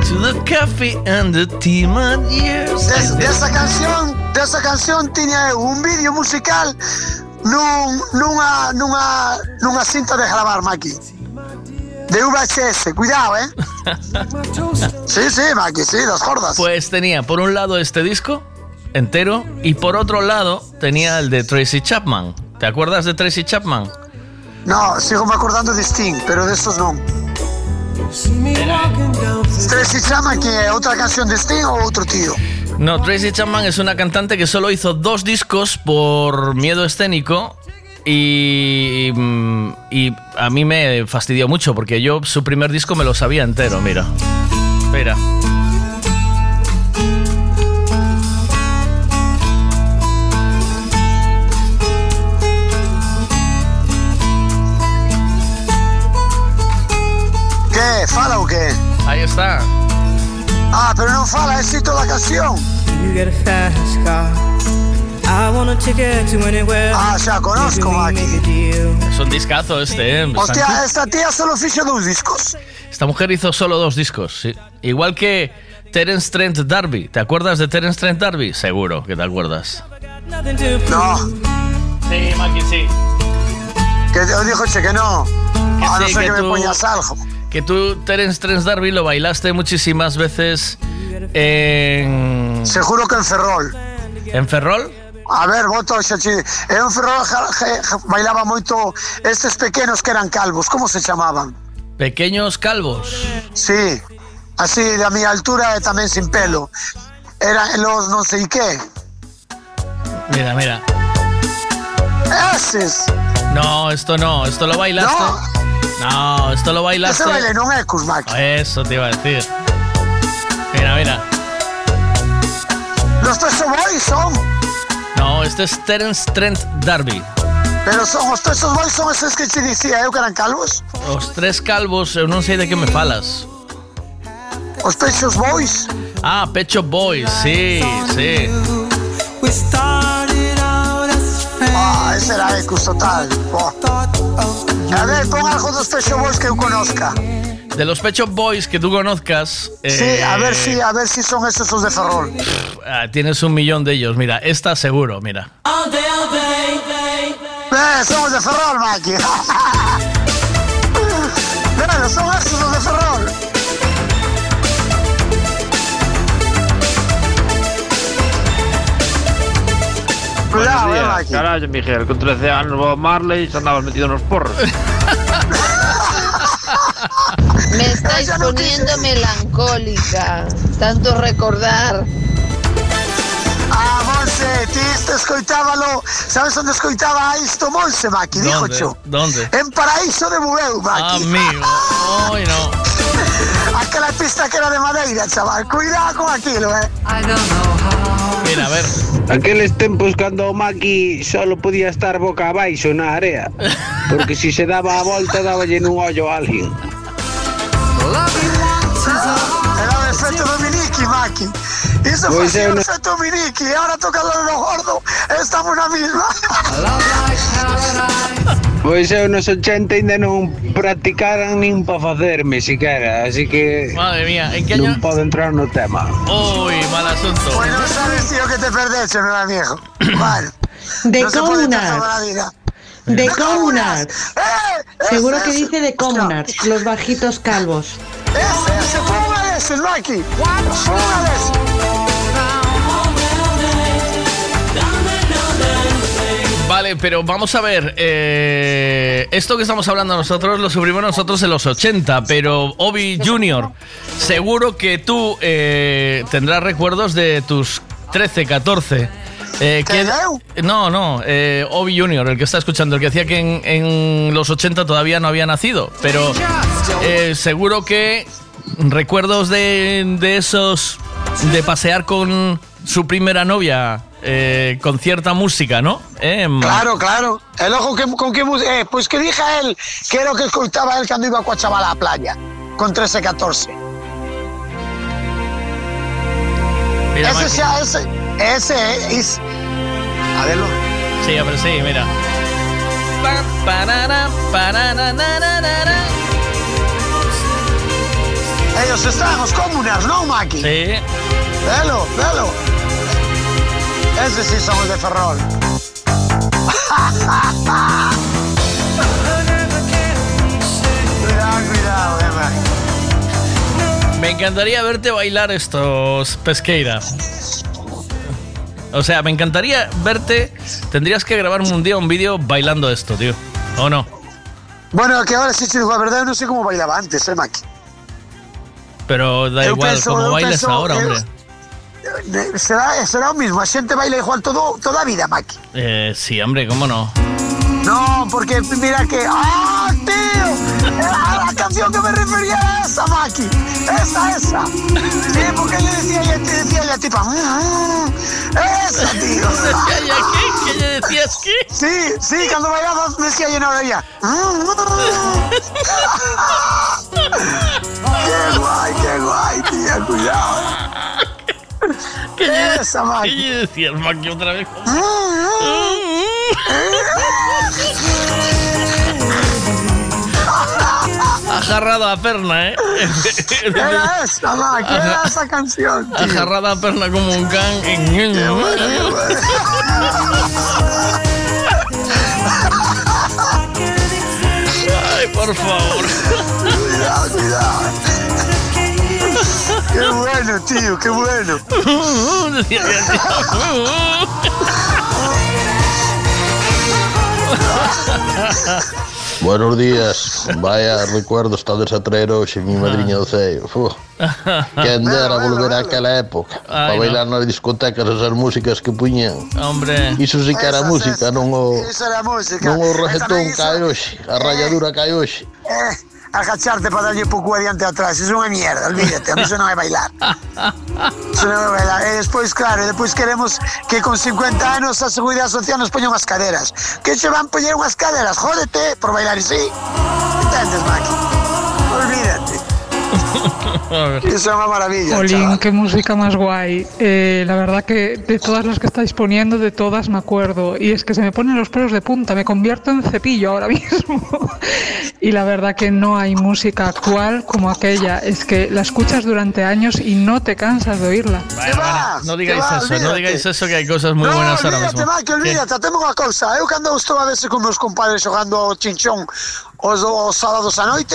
To the coffee and the tea, my dears. De, de esa canción, de esa canción tiña eu un vídeo musical nun, nunha, nunha, nunha cinta de gravar, Maki. De VHS, cuidado, eh. Sí, sí, Maki, sí, las gordas. Pues tenía por un lado este disco entero y por otro lado tenía el de Tracy Chapman. ¿Te acuerdas de Tracy Chapman? No, sigo me acordando de Sting, pero de estos non. Tracy Chapman, que é outra canción de Sting ou outro tío? No, Tracy Chapman es una cantante que solo hizo dos discos por miedo escénico y, mm, y a mí me fastidió mucho porque yo su primer disco me lo sabía entero, mira. Espera. ¿Qué? ¿Fala o qué? Ahí está. Ah, pero no fala, es toda la canción. Ah, xa conozco, Maki. Es un discazo este, ¿eh? Hostia, esta tía solo ficha dos discos. Esta mujer hizo solo dos discos, sí. Igual que Terence Trent D'Arby. ¿Te acuerdas de Terence Trent D'Arby? Seguro que te acuerdas. No. Sí, Maki, sí. Que te dijo che que no. A no sí, ser que que, me tú- poñas algo. Que tú, Terence Trent D'Arby, lo bailaste muchísimas veces en... Seguro que en Ferrol. ¿En Ferrol? A ver, voto. En Ferrol bailaba moito estes pequenos que eran calvos, como se chamaban? Pequeños calvos. Sí, así de a mi altura e tamén sin pelo. Eran los non sei qué. Mira, mira. Eses. No, esto no, esto lo bailaste. No, esto lo bailaste. Ese baile non é Cusmac. Eso te iba a decir. Mira, mira. Los Peso Boys son, No, este es Terence Trent D'Arby. pero son os Peso Boys son eses que che dicía eu que eran calvos. Os tres calvos, eu non sei de que me falas. Os Pechos Boys. Ah, Pecho Boys, sí, sí. Ah, ese era Ecus total. Oh. A ver, pon algo dos Pecho Boys que eu conozca. De los Pecho Boys que tú conozcas. Sí, a eh, ver si, a ver si son esos os de Ferrol. ah, tienes un millón de ellos. Mira, esta seguro, mira. Eh, somos de Ferrol, Maki. Pero son esos Cuidado, Buenos días. Carallo, Miguel, con 13 anos Bob Marley se andabas metido nos porros. Me estáis poniendo melancólica. Tanto recordar. Ah, Monse, ti este escoitábalo. Sabes onde escoitaba isto, Monse, Maki? Dijo cho. ¿Dónde? En Paraíso de Bubeu, Maki. Amigo, ay no. Aquela pista que era de madeira, chaval. Cuidado con aquilo, eh. Mira, a ver. Aqueles tempos cando o Maki solo podía estar boca abaixo na area Porque si se daba a volta daballe nun ollo a alguén Era o efecto Dominiki, Maki. Iso Pois foi eu o non- efecto Dominiki. E ahora toca lo de lo gordo. Estamos na misma. Pois eu nos 80 ainda non practicaran nin pa facerme siquera Así que Madre mía, ¿en qué año? non podo entrar no tema Uy, mal asunto. Pues no sabes, tío, que te perdeche, mi amigo. Vale. De no la vida. De Comunard. ¡Eh! Seguro ese, que dice de Comunard, los bajitos calvos. Ese, ese, fue una de esos, Maki. Fue una de Vale, pero vamos a ver. eh, esto que estamos hablando nosotros lo sufrimos nosotros en los 80, pero Obi Junior, seguro que tú eh, tendrás recuerdos de tus 13, 14. Eh, que- no, no, eh, Obi Junior, el que está escuchando, el que decía que en, en los 80 todavía no había nacido, pero eh, seguro que recuerdos de, de esos, de pasear con su primera novia eh, con cierta música, ¿no? Eh, Claro, claro. El ojo que, con que música. Eh, pues que dije a él que era lo que escuchaba él cuando iba con chaval a la playa. Con 13, 14. Mira, ese Maki. sea, ese. Ese es. A verlo. Sí, pero sí, mira. Ellos están, los comunas, ¿no, Maki? Sí. Velo, velo. Ese sí somos de Ferrol. cuidado, cuidado, eh. Me encantaría verte bailar estos pesqueira. O sea, me encantaría verte. Tendrías que grabarme un día un vídeo bailando esto, tío. ¿O no? Bueno, que ahora sí la verdad, no sé cómo bailaba antes, eh, Maki. Pero da igual, penso- como bailes penso- ahora, eu- hombre. Será, será o mismo, a xente baila igual todo, toda a vida, Maki. Eh, sí, hombre, ¿cómo no? No, porque mira que. ¡Ah, tío! A la canción que me refería a esa, Maki. Esa, esa. Sí, porque le decía ella, te decía tipo. "Mm, mm". Esa, tío. ¿Decía ella qué? ¿Qué le decías qué? Sí, sí, cuando bailabas me decía yo no ella. Qué guay, qué guay, tía, cuidado. ¿Qué le, Esa, ¿Qué Maki. le decías, Maki, otra vez? Ajarrado a perna, ¿eh? Era esa, Maki, era esa canción, tío. Ajarrado a perna como un can. Ay, por favor. ¡Qué bueno, tío! ¡Qué bueno! Buenos días, vaya recuerdo está de Satrero, hoxe mi ah. madriña do ceio Quen dera volver àquela época Para bailar nas discotecas esas músicas que puñan Hombre. Iso si que era música, non o, Iso era música. non o reggaetón cae hoxe A rayadura cae hoxe eh. Agacharte para darlle pouco adiante atrás, eso é unha mierda, olvídate, a mí eso non é bailar. Eso non é bailar. E despois, claro, e despois queremos que con 50 anos a Seguridade Social nos poña unhas caderas. Que se van poñer unhas caderas, jódete, por bailar así. Entendes, Maki? Olvídate. Eso é unha maravilla, Olín, qué música más guay. Eh, la verdad que de todas las que estáis poniendo, de todas me acuerdo. Y es que se me ponen los pelos de punta, me convierto en cepillo ahora mismo. y la verdad que no hay música actual como aquella. Es que la escuchas durante años y no te cansas de oírla. Bueno, bueno, no digáis va, eso, no olvídate. digáis eso que hay cosas muy no, buenas ahora olvídate, mismo. Maki, olvídate, temos unha cousa. Eu cando estou a veces con meus compadres xogando ao chinchón os, os sábados a noite,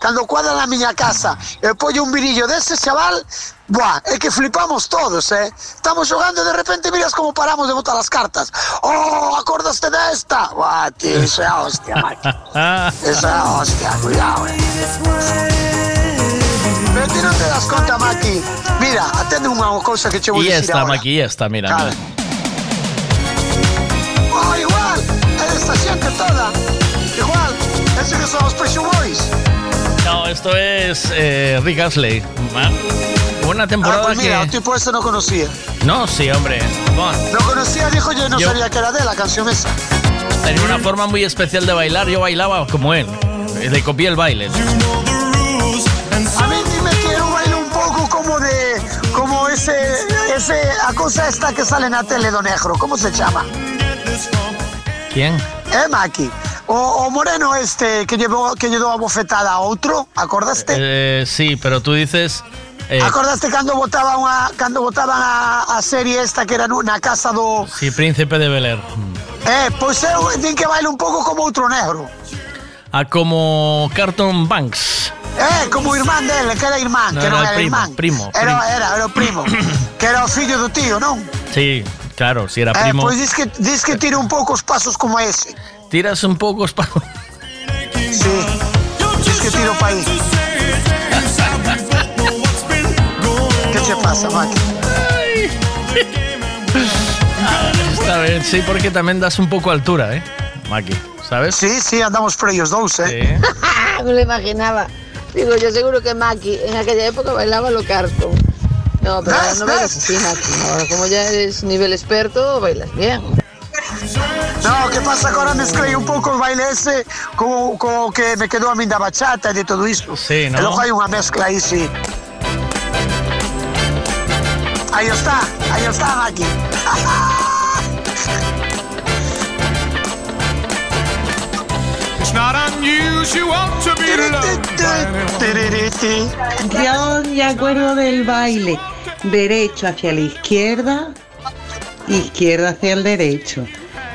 cando cuadra na miña casa e pollo un virillo dese chaval, buah, é que flipamos todos, eh? Estamos xogando e de repente miras como paramos de botar as cartas. Oh, acordaste desta? Buah, tío, iso é a hostia, Maki. Eso é a hostia, cuidado, eh. Pero ti non te das Maki. Mira, atende unha cousa que che vou Y dicir esta, ahora. Maki, y esta, mira, mira. Oh, igual, é desta xente toda. Esto es eh, Rick Astley. Ah, Una Ah, temporada pues mira, que... tipo ese no conocía. No, sí, hombre. Bueno, No conocía, dijo yo, no Yo- sabía que era de la canción esa. tenía una forma muy especial de bailar. Yo bailaba como él. Eh, Le copié el baile. A mí dime que eu bailo un pouco como de... Como ese... ese a cosa esta que sale na tele do negro. ¿Cómo se chama? ¿Quién? Eh, Maki? O, o moreno este que llevou que lle dou a bofetada a outro, acordaste? Eh, sí, pero tú dices... eh, Acordaste cando botaba unha cando botaban a, a serie esta que era nu- na casa do sí, Príncipe de Bel Air. Eh, pois eu din que baila un pouco como outro negro. Ah, como Carton Banks. Eh, como irmán dele, que era irmán, No, que non era era el primo, irmán. primo, Era, primo. era, era o primo. que era o fillo do tío, non? Sí, claro, si era Eh, primo. pois dis que, dis que tira un pouco os pasos como ese. Tiras un poco... espa- Sí. Dis que tiro pa aí. que che pasa, Maki? Está bien, sí, porque también das un poco altura, ¿eh? Maki, ¿sabes? Sí, sí, andamos por ellos dous, eh? Me lo imaginaba. Digo, yo seguro que Maki en aquella época bailaba lo cartón. No, pero ahora no bailas así, Maki. Ahora como ya eres nivel experto, bailas bien. No, que pasa que ahora mezclei un pouco o baile ese co, co que me quedou a min da bachata de todo isto. Sí, ¿no? Logo hai unha mezcla aí, sí. Aí está, aí está, Maki. Yo me acuerdo del baile. Derecho hacia la izquierda, izquierda hacia el derecho.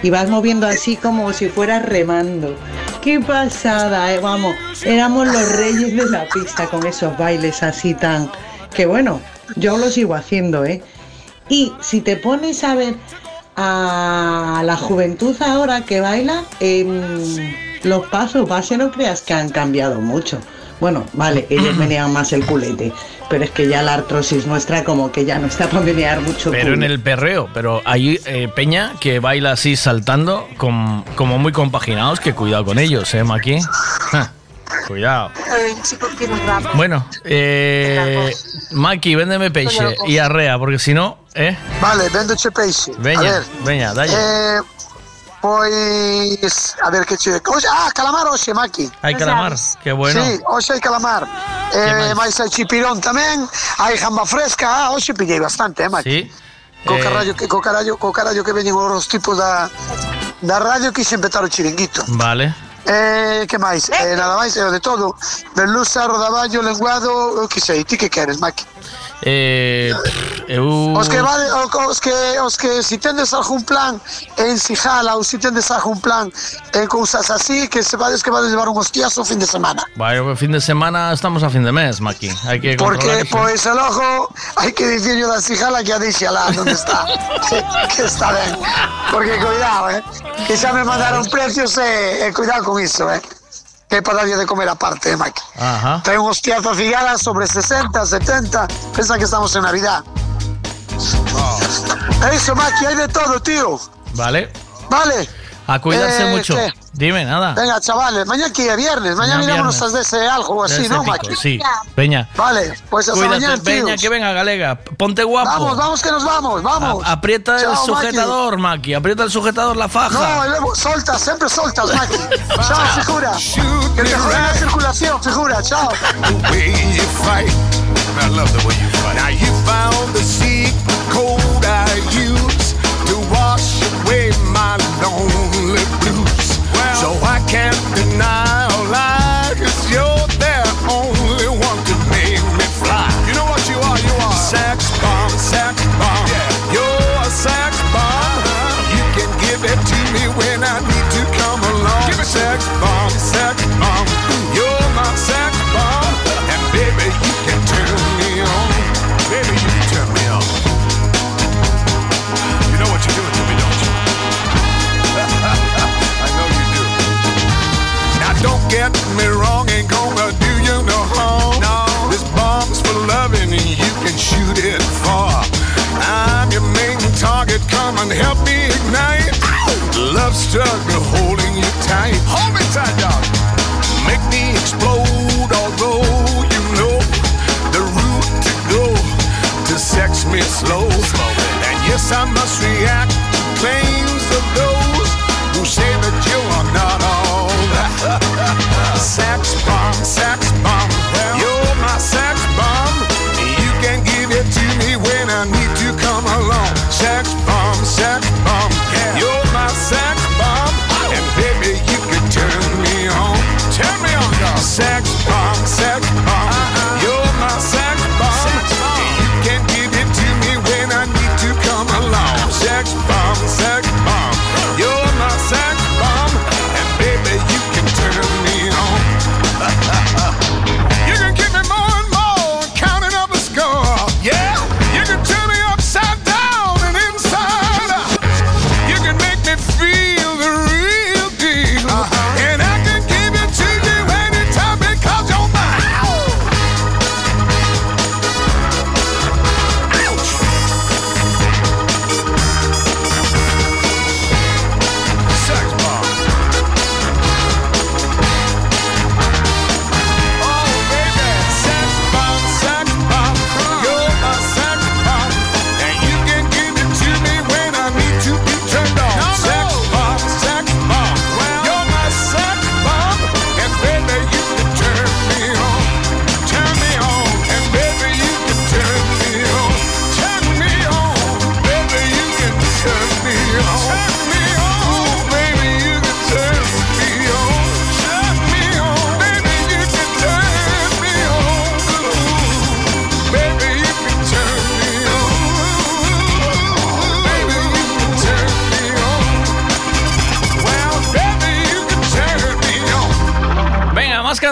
Y vas moviendo así como si fueras remando. Qué pasada, eh, vamos. Éramos los reyes de la pista con esos bailes así tan... Que bueno, yo lo sigo haciendo, ¿eh? Y si te pones a ver a la juventud ahora que baila, em, los pasos base no creas que han cambiado mucho. Bueno, vale, ellos menean más el culete, pero es que ya la artrosis nuestra como que ya no está para menear mucho Pero en el perreo, pero hay eh, peña que baila así saltando, con- como muy compaginados, que cuidado con ellos, ¿eh, Maki? Ja, cuidado. Bueno, eh, Maki, véndeme peixe y arrea, porque si no, ¿eh? Vale, vendoche peixe. Veña, veña, dalle. eh, pois, a ver que che... Oxe, ah, calamar hoxe, Maki. Hai calamar, que bueno. Sí, hoxe hai calamar. Eh, máis hai chipirón tamén, hai jamba fresca, ah, hoxe pillei bastante, eh, Maki. Sí. Co Eh, carallo que co carallo, co carallo que veñen os tipos da da radio quixen petar o chiringuito. Vale. Eh, que máis? Eh, nada máis, o de todo. Merluza, rodaballo, lenguado, o que sei, ti que queres, Maki? Eh, eu... Os que vale, o- os que os que si tendes algún plan en Sijala ou si tendes algún plan en cousas así, que se vades que vades levar un hostiazo o fin de semana. Vaya, que fin de semana estamos a fin de mes, Maki. Hay que Porque, pois, eso. el ojo, hai que dicirlo da Sijala que a deixe lá onde está. que, que está ben. Porque, cuidado, eh. Que xa me mandaron precios e, e cuidado con iso, eh. É para darlle de comer aparte, eh, Mike. Ajá. Trae un hostiazo a sobre 60, 70. Pensa que estamos en Navidad. É iso, Maki, hai de todo, tío. Vale. Vale. A cuidarse Eh, mucho. ¿qué? Dime, nada. Venga, chavales, mañana que viernes. Mañana Mañá miramos as dese algo o así, ¿no, Maki? Sí. Peña. Vale, pues hasta Cuídate, mañana, Peña, tíos. que venga, Galega. Ponte guapo. Vamos, vamos, que nos vamos, vamos. A- aprieta el Chao, sujetador, Maki. Aprieta el sujetador, la faja. No, soltas, siempre soltas, Maki. Chao, figura. Que te jodan la circulación, figura. Chao. I love the way you fight. Now you found the secret code I use to wash away my lonely blues. so I can't deny struggle holding you tight. Hold me tight, dog. Make me explode, although you know the route to go to sex me slow. And yes, I must react to claims of those who say that you are not all that. sex bomb, sex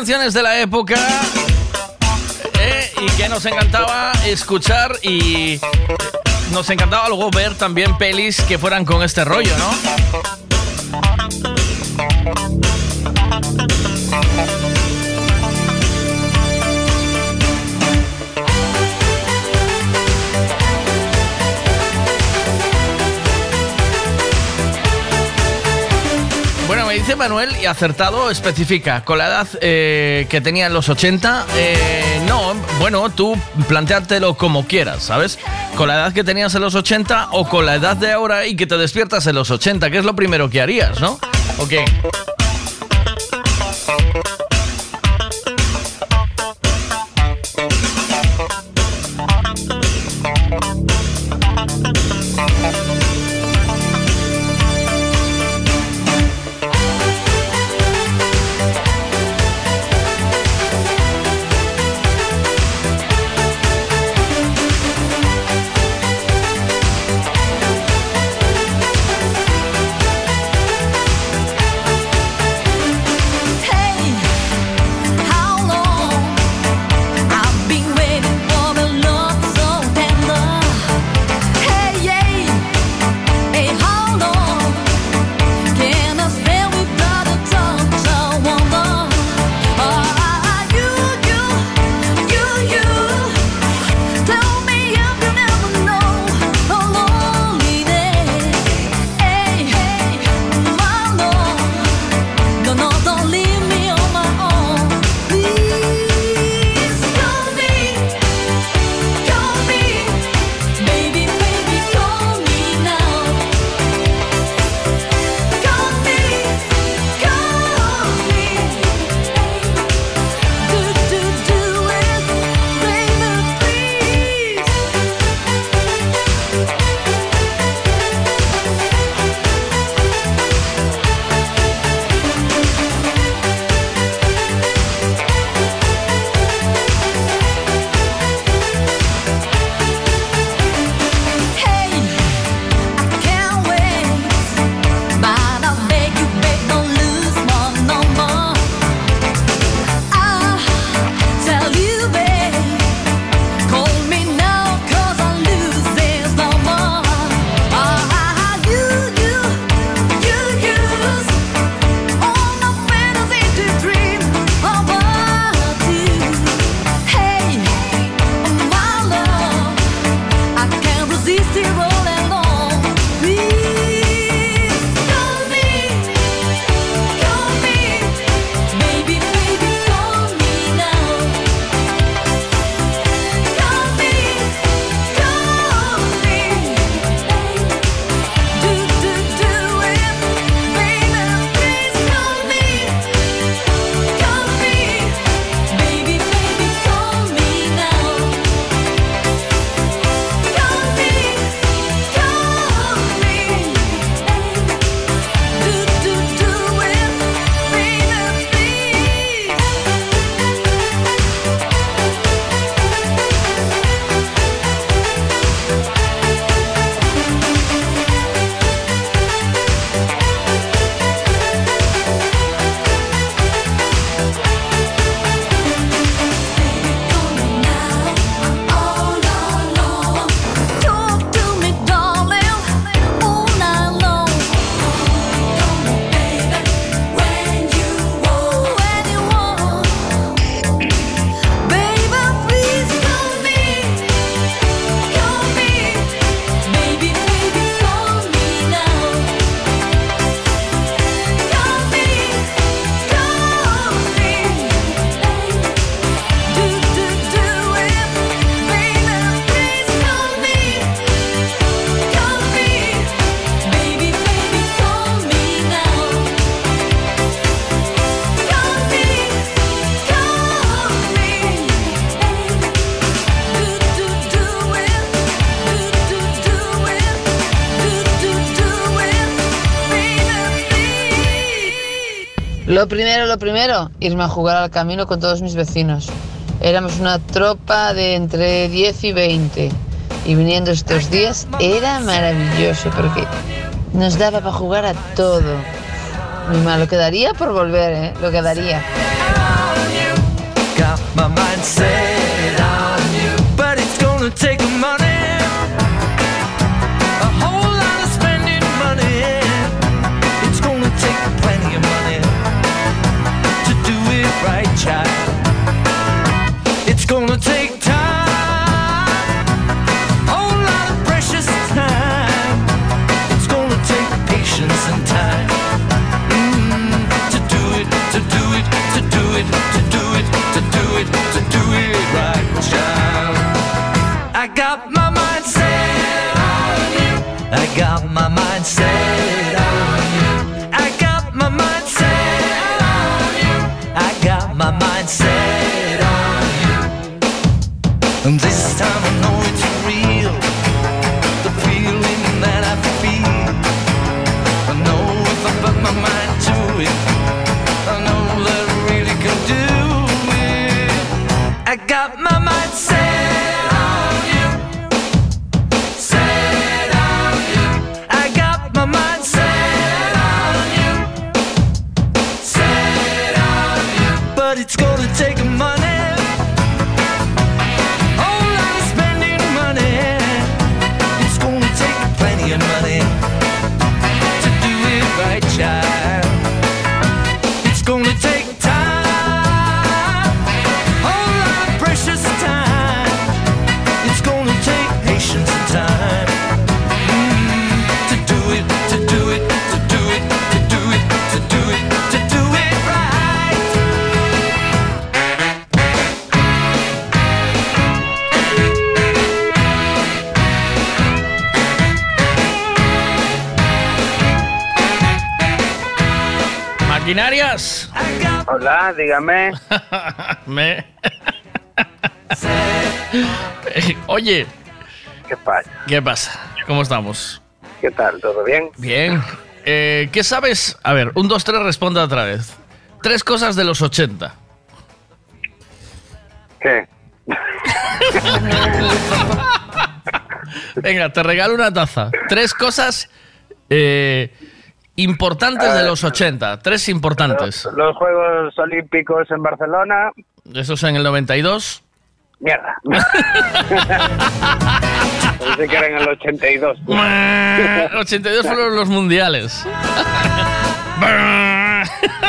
de la época. eh, y que nos encantaba escuchar y nos encantaba luego ver también pelis que fueran con este rollo, ¿no? Manuel y acertado especifica con la edad eh, que tenía en los 80. eh, no, bueno, tú planteártelo como quieras, ¿sabes? Con la edad que tenías en los 80 o con la edad de ahora y que te despiertas en los 80, que es lo primero que harías, ¿no? Ok. Lo primero, lo primero, irme a jugar al camino con todos mis vecinos. Éramos una tropa de entre 10 y 20. Y viniendo estos días era maravilloso porque nos daba para jugar a todo. Muy mal, lo quedaría por volver, ¿eh? Lo quedaría. Got Dígame. Me- Oye. ¿Qué pasa? ¿Qué pasa? ¿Cómo estamos? ¿Qué tal? ¿Todo bien? Bien. Eh, ¿Qué sabes? A ver, un, dos, tres, responde otra vez. Tres cosas de los 80. ¿Qué? Venga, te regalo una taza. Tres cosas eh, importantes de los 80. Tres importantes. Los Juegos Olímpicos en Barcelona. Eso es en el 92. Mierda. Pensé que era en el 82. 82 fueron los mundiales.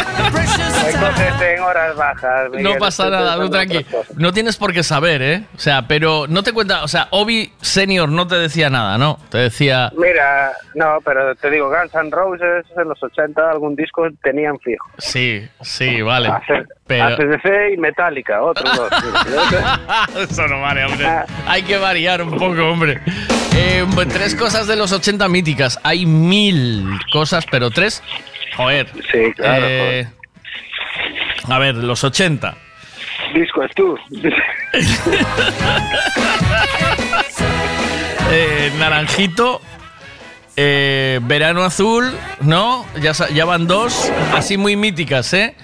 Hay cosas en horas bajas. No pasa nada, tú tranqui. No tienes por qué saber, ¿eh? O sea, pero no te cuenta, o sea, Obi Senior no te decía nada, ¿no? Te decía, Mira, no, pero te digo, Guns N' Roses en los 80 algún disco tenían fijo. sí, sí, vale. Pero... ACDC y Metallica, otros dos. Eso no vale, hombre. Hay que variar un poco, hombre. Eh, tres cosas de los 80 míticas. Hay mil cosas, pero tres. Joder. Sí, claro, Eh, a ver, los 80. Disco es tú. Eh, naranjito. eh, verano azul, ¿no? Ya, ya van dos, así muy míticas, ¿eh?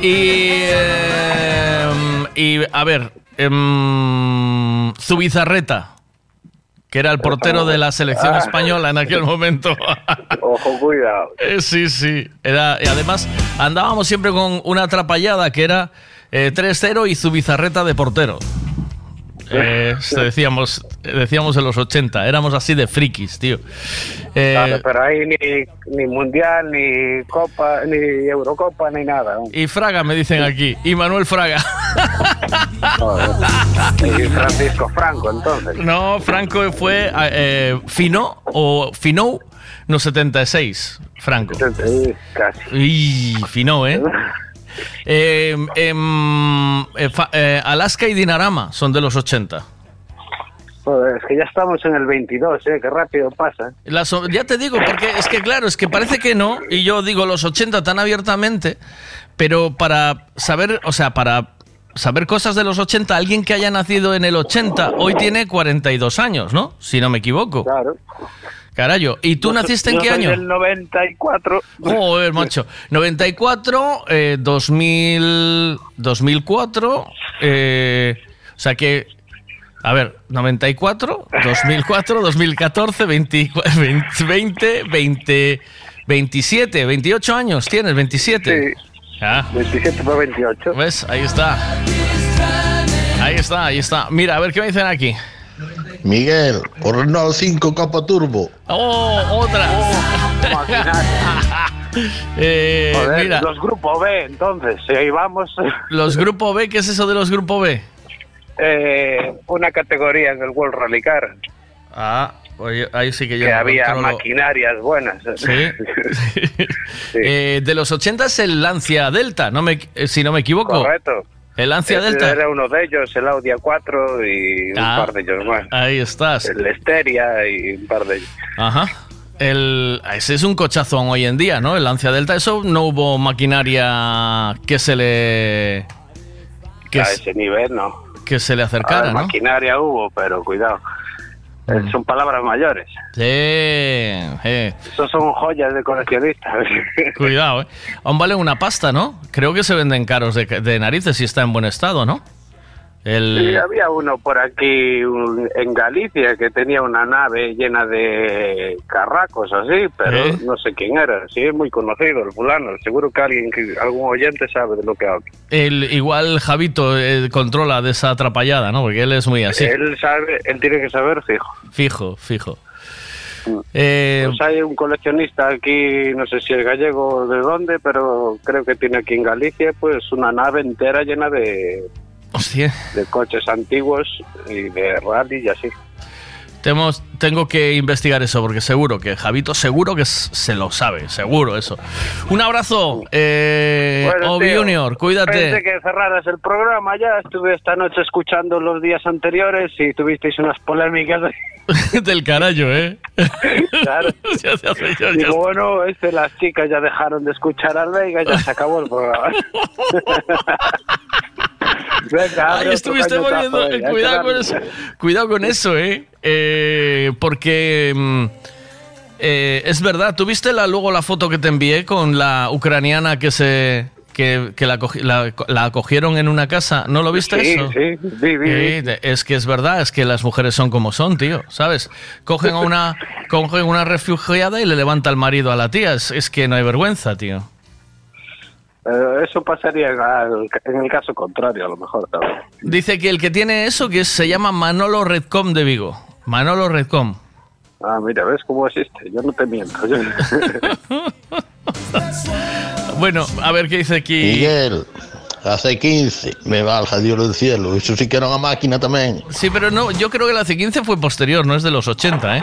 Y. eh, y a ver. em, Zubizarreta, que era el portero de la selección Ah. española en aquel momento. Ojo, cuidado. Eh, sí, sí. Era, y además andábamos siempre con una atrapallada que era eh, 3-0 y Zubizarreta de portero. Eh, decíamos, decíamos en los 80, éramos así de frikis, tío. Eh, Claro, pero ahí ni, ni Mundial, ni Copa, ni Eurocopa, ni nada. y Fraga me dicen aquí, y Manuel Fraga. Y Francisco Franco, entonces. No, Franco fue eh, Fino o Finou no 76, Franco. Casi. Y Fino, ¿eh? Eh, em, eh, eh, Alaska y Dinarama son de los 80. Joder, es que ya estamos en el 22, ¿eh? Qué rápido pasa. Las ya te digo, porque es que claro, es que parece que no, y yo digo los 80 tan abiertamente, pero para saber, o sea, para saber cosas de los 80, alguien que haya nacido en el 80 hoy tiene 42 años, ¿no? Si no me equivoco. Claro. Carayo, ¿y tú Yo naciste en soy qué año? del 94. Joder, macho. 94, eh, 2000, 2004, eh, o sea que, a ver, 94, 2004, 2014, 20, 20, 20, 27, 28 años tienes, 27. Sí. Ah. 27 por 28. ¿Ves? Ahí está. Ahí está, ahí está. Mira, a ver qué me dicen aquí. Miguel, por Renault 5 Capa Turbo. ¡Oh, otra! Eh, Joder, mira, los Grupo B, entonces, si ahí vamos. los Grupo B, ¿qué es eso de los Grupo B? Eh, una categoría en el World Rally Car. Ah, oye, ahí sí que yo que no había controlo. maquinarias buenas. Sí. Eh, de los 80 es el Lancia Delta, no me, eh, si no me equivoco. Correcto. El Lancia Ese Delta. Era uno de ellos, el Audi A4 y un Ah, par de ellos más. Ahí estás. El Esteria y un par de ellos. Ajá. El, ese es un cochazón hoy en día, ¿no? El Lancia Delta, eso no hubo maquinaria que se le... que a ese nivel, no. que se le Ah, acercara, ¿no? Maquinaria hubo, pero cuidado. Son palabras mayores. Sí, eh, Esos son joyas de coleccionistas. cuidado, ¿eh? Aún vale una pasta, ¿no? Creo que se venden caros de, de narices si está en buen estado, ¿no? El... Sí, había uno por aquí un- en Galicia que tenía una nave llena de carracos así, pero ¿Eh? no sé quién era. Sí, es muy conocido el fulano. Seguro que alguien, que algún oyente sabe de lo que hablo. El, igual Javito eh, controla de esa atrapallada, ¿no? Porque él es muy así. Él sabe, él tiene que saber, fijo. Fijo, fijo. Eh, Pues hay un coleccionista aquí, no sé si es gallego o de dónde, pero creo que tiene aquí en Galicia pues una nave entera llena de, hostia, de coches antiguos y de rally y así. Tenemos- tengo que investigar eso porque seguro que Javito seguro que se lo sabe, seguro eso. Un abrazo, eh, Bueno, tío, Junior, Pensé cuídate. que cerraras el programa ya. Estuve esta noche escuchando los días anteriores y tuvisteis unas polémicas. Del carajo, ¿eh? Claro. Ya se hace yo, ya Digo, bueno, este, las chicas ya dejaron de escuchar al Veiga y ya se acabó el programa. Venga, estuviste poniendo. Cuidado con eso. Cuidado con eso, ¿eh? Eh, porque. mm, eh, es verdad, ¿tuviste la, luego la foto que te envié con la ucraniana que se. que, que la, la- la acogieron en una casa? ¿No lo viste Sí, eso? sí. Sí, de- es que es verdad, es que las mujeres son como son, tío, ¿sabes? Cogen a una, cogen una refugiada y le levanta al marido a la tía. Es, es que no hay vergüenza, tío. Eh, eso pasaría en, al- en el caso contrario, a lo mejor también. Dice que el que tiene eso que se llama Manolo Redcom de Vigo. Manolo Redcom. Ah, mira, ¿ves cómo existe? Yo no te miento. Yo- Bueno, a ver qué dice aquí. Miguel, hace 15, me valga Dios del cielo, eso sí que era una máquina también. Sí, pero no, yo creo que la C15 fue posterior, no es de los 80, ¿eh?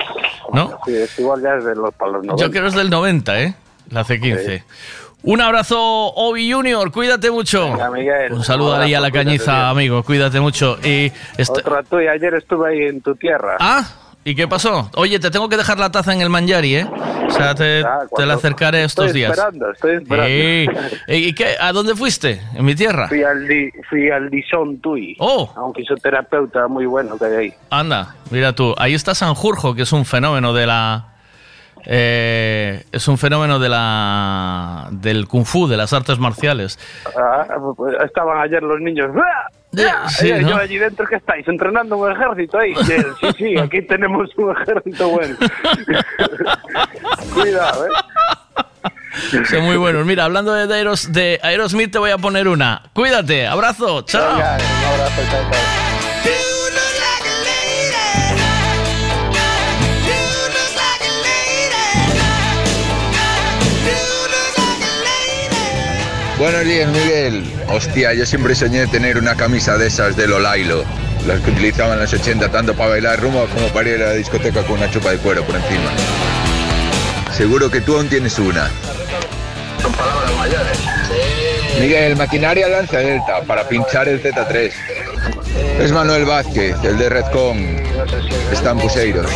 ¿No? Sí, es igual ya es de los palos Yo creo que es del 90, ¿eh? La C15. Un abrazo, Obi Junior, cuídate mucho. Miguel. Un saludo ahí a la cañiza, amigo, cuídate mucho. Y Otra tuya, ayer estuve ahí en tu tierra. Ah, ¿y qué pasó? Oye, te tengo que dejar la taza en el manjari, ¿eh? O sea, te, Ah, te la acercaré estos estoy días. esperando, estoy esperando. ¿Y qué? ¿A dónde fuiste? ¿En mi tierra? Fui al, di, fui al Dison Tui, Oh. a un fisioterapeuta muy bueno que hay ahí. Anda, mira tú, ahí está Sanjurjo, que es un fenómeno de la... eh, es un fenómeno de la del kung fu, de las artes marciales. Ah, pues estaban ayer los niños. Sí, Eh, ¿no? Yo allí dentro que estáis entrenando un ejército ahí. Sí, sí, aquí tenemos un ejército bueno. Cuidado, ¿eh? Son muy buenos. Mira, hablando de, Aeros, de Aerosmith, te voy a poner una. Cuídate, abrazo, chao. Venga, un abrazo, chao, chao. Buenos días, Miguel. Hostia, yo siempre soñé tener una camisa de esas de Lolailo, las que utilizaban en los 80 tanto para bailar rumba como para ir a la discoteca con una chupa de cuero por encima. Seguro que tú aún tienes una. Son palabras mayores. Miguel, maquinaria lanza delta para pinchar el Z3. Es Manuel Vázquez, el de Redcon. Está en Puseiros.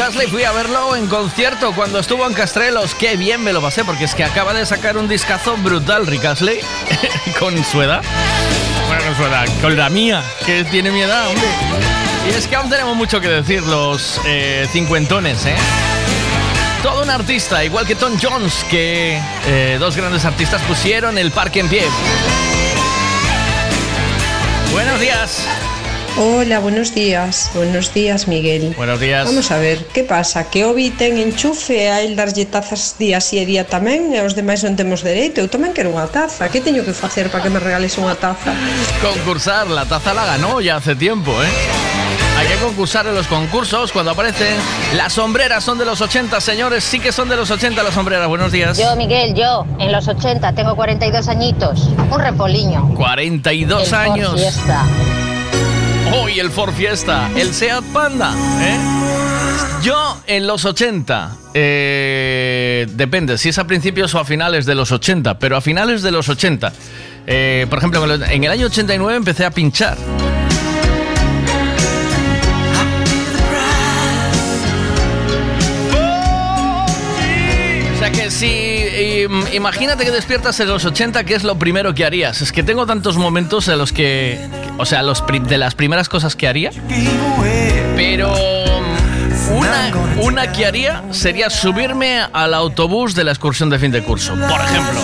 Astley fui a verlo en concierto cuando estuvo en Castrelos. Qué bien me lo pasé, porque es que acaba de sacar un discazo brutal, Rick Astley, con su edad. Bueno, con su edad, con la mía, que tiene mi edad, hombre. Y es que aún tenemos mucho que decir los eh, cincuentones, ¿eh? Todo un artista, igual que Tom Jones, que eh, dos grandes artistas pusieron el parque en pie. Buenos días. Hola, buenos días. Buenos días, Miguel. Buenos días. Vamos a ver, que pasa? Que Obi ten enchufe a el darlle tazas día sí e día tamén e os demais non temos dereito. Eu tamén quero unha taza. Que teño que facer para que me regales unha taza? Concursar, la taza la ganó ya hace tiempo, ¿eh? Hay que concursar en los concursos cuando aparecen. Las sombreras son de los 80, señores. Sí que son de los 80 las sombreras. Buenos días. Yo, Miguel, yo, en los 80, tengo 42 añitos. Un repoliño. 42 El años. Fiesta. Hoy el Ford Fiesta, el Seat Panda. ¿eh? Yo en los 80, eh, depende si es a principios o a finales de los 80, pero a finales de los 80. eh, por ejemplo, en el año 89 empecé a pinchar. O sea que si im- imagínate que despiertas en los 80, ¿qué es lo primero que harías? Es que tengo tantos momentos en los que, o sea, de las primeras cosas que haría, pero una, una que haría sería subirme al autobús de la excursión de fin de curso, por ejemplo.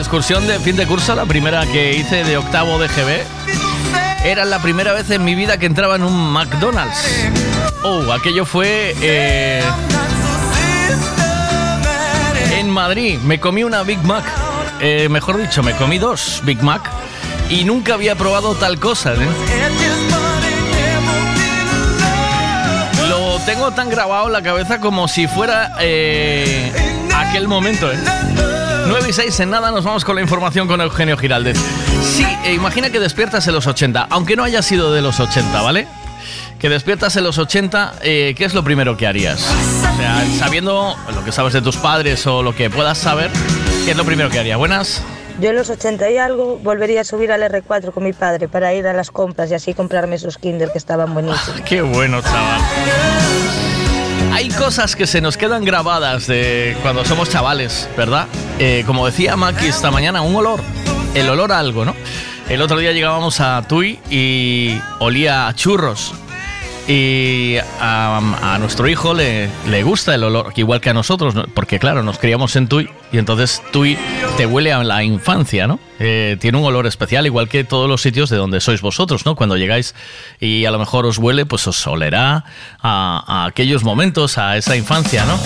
Excursión de fin de curso, la primera que hice de octavo de GB, era la primera vez en mi vida que entraba en un McDonald's. Oh, aquello fue... eh, Madrid. Me comí una Big Mac. Eh, mejor dicho, me comí dos Big Mac. Y nunca había probado tal cosa. ¿eh? Lo tengo tan grabado en la cabeza como si fuera eh, aquel momento. 9 y 6 en nada, nos vamos con la información con Eugenio Giraldez. Sí, eh, imagina que despiertas en los 80, aunque no haya sido de los 80, ¿vale? Que despiertas en los 80, eh, ¿qué es lo primero que harías? O sea, sabiendo lo que sabes de tus padres o lo que puedas saber, ¿qué es lo primero que harías? Buenas. Yo en los 80 y algo volvería a subir al R4 con mi padre para ir a las compras y así comprarme esos Kinder que estaban buenísimos. Qué bueno, chaval. Hay cosas que se nos quedan grabadas de cuando somos chavales, ¿verdad? Eh, como decía Maki esta mañana, un olor. El olor a algo, ¿no? El otro día llegábamos a Tui y olía a churros. Y a, nuestro hijo le, le gusta el olor, igual que a nosotros, ¿no? porque claro, nos criamos en Tui y entonces Tui te huele a la infancia, ¿no? Eh, tiene un olor especial, igual que todos los sitios de donde sois vosotros, ¿no? Cuando llegáis y a lo mejor os huele, pues os olerá a aquellos momentos, a esa infancia, ¿no?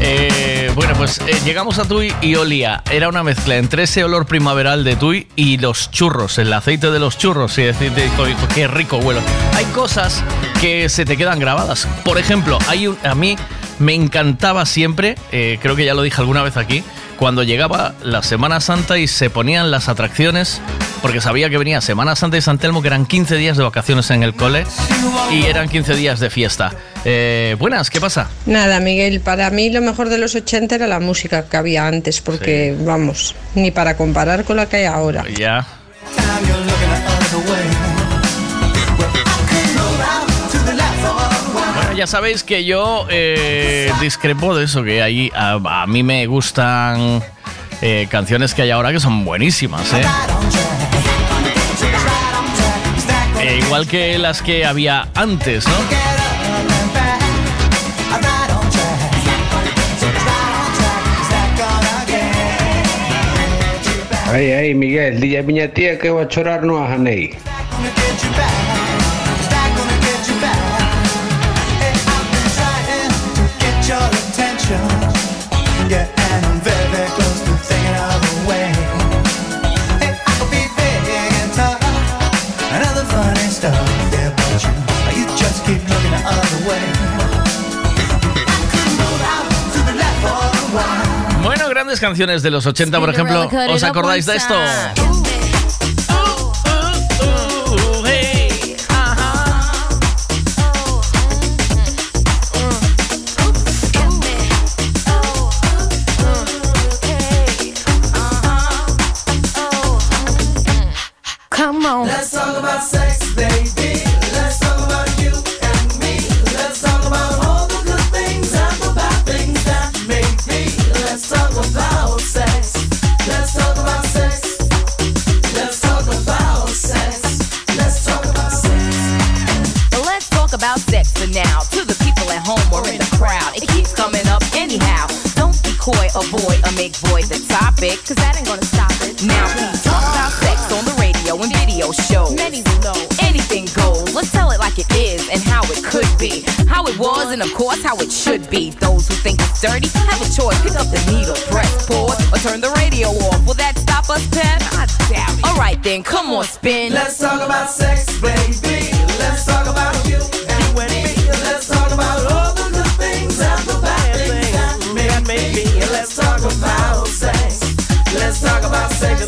Eh, bueno, pues eh, llegamos a Tui y olía. Era una mezcla entre ese olor primaveral de Tui y los churros, el aceite de los churros. Y decir, dijo, hijo, qué rico huelo. Hay cosas que se te quedan grabadas. Por ejemplo, hay un, a mí me encantaba siempre, eh, creo que ya lo dije alguna vez aquí, cuando llegaba la Semana Santa y se ponían las atracciones, porque sabía que venía Semana Santa y San Telmo, que eran 15 días de vacaciones en el cole y eran 15 días de fiesta. Eh, buenas, ¿qué pasa? Nada, Miguel, para mí lo mejor de los 80 era la música que había antes, porque vamos, ni para comparar con la que hay ahora. Ya. Ya sabéis que yo eh, discrepo de eso, que ahí a, a mí me gustan eh, canciones que hay ahora que son buenísimas, ¿eh? Eh, igual que las que había antes, ¿no? Aí, aí, Miguel, a miña tía que vou a chorar no ajanei. Get grandes canciones de los 80, por ejemplo. ¿Os acordáis de esto? Shows. Many will know anything goes. Let's tell it like it is and how it could be. How it was, and of course, how it should be. Those who think it's dirty have a choice. Pick up the needle, press pause, or turn the radio off. Will that stop us, Pep? I doubt it. Alright then, come on, spin. Let's talk about sex, baby. Let's talk about you and me. Let's talk about all the good things me. Let's talk about sex. Let's talk about sex.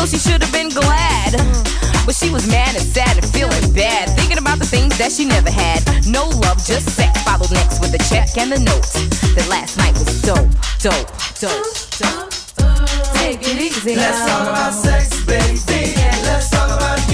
so she should have been glad. But she was mad and sad and feeling bad, thinking about the things that she never had. No love, just sex. Followed next with a check and the note that last night was dope, dope, dope, dope. Take it easy. Let's talk about sex, baby. Let's talk about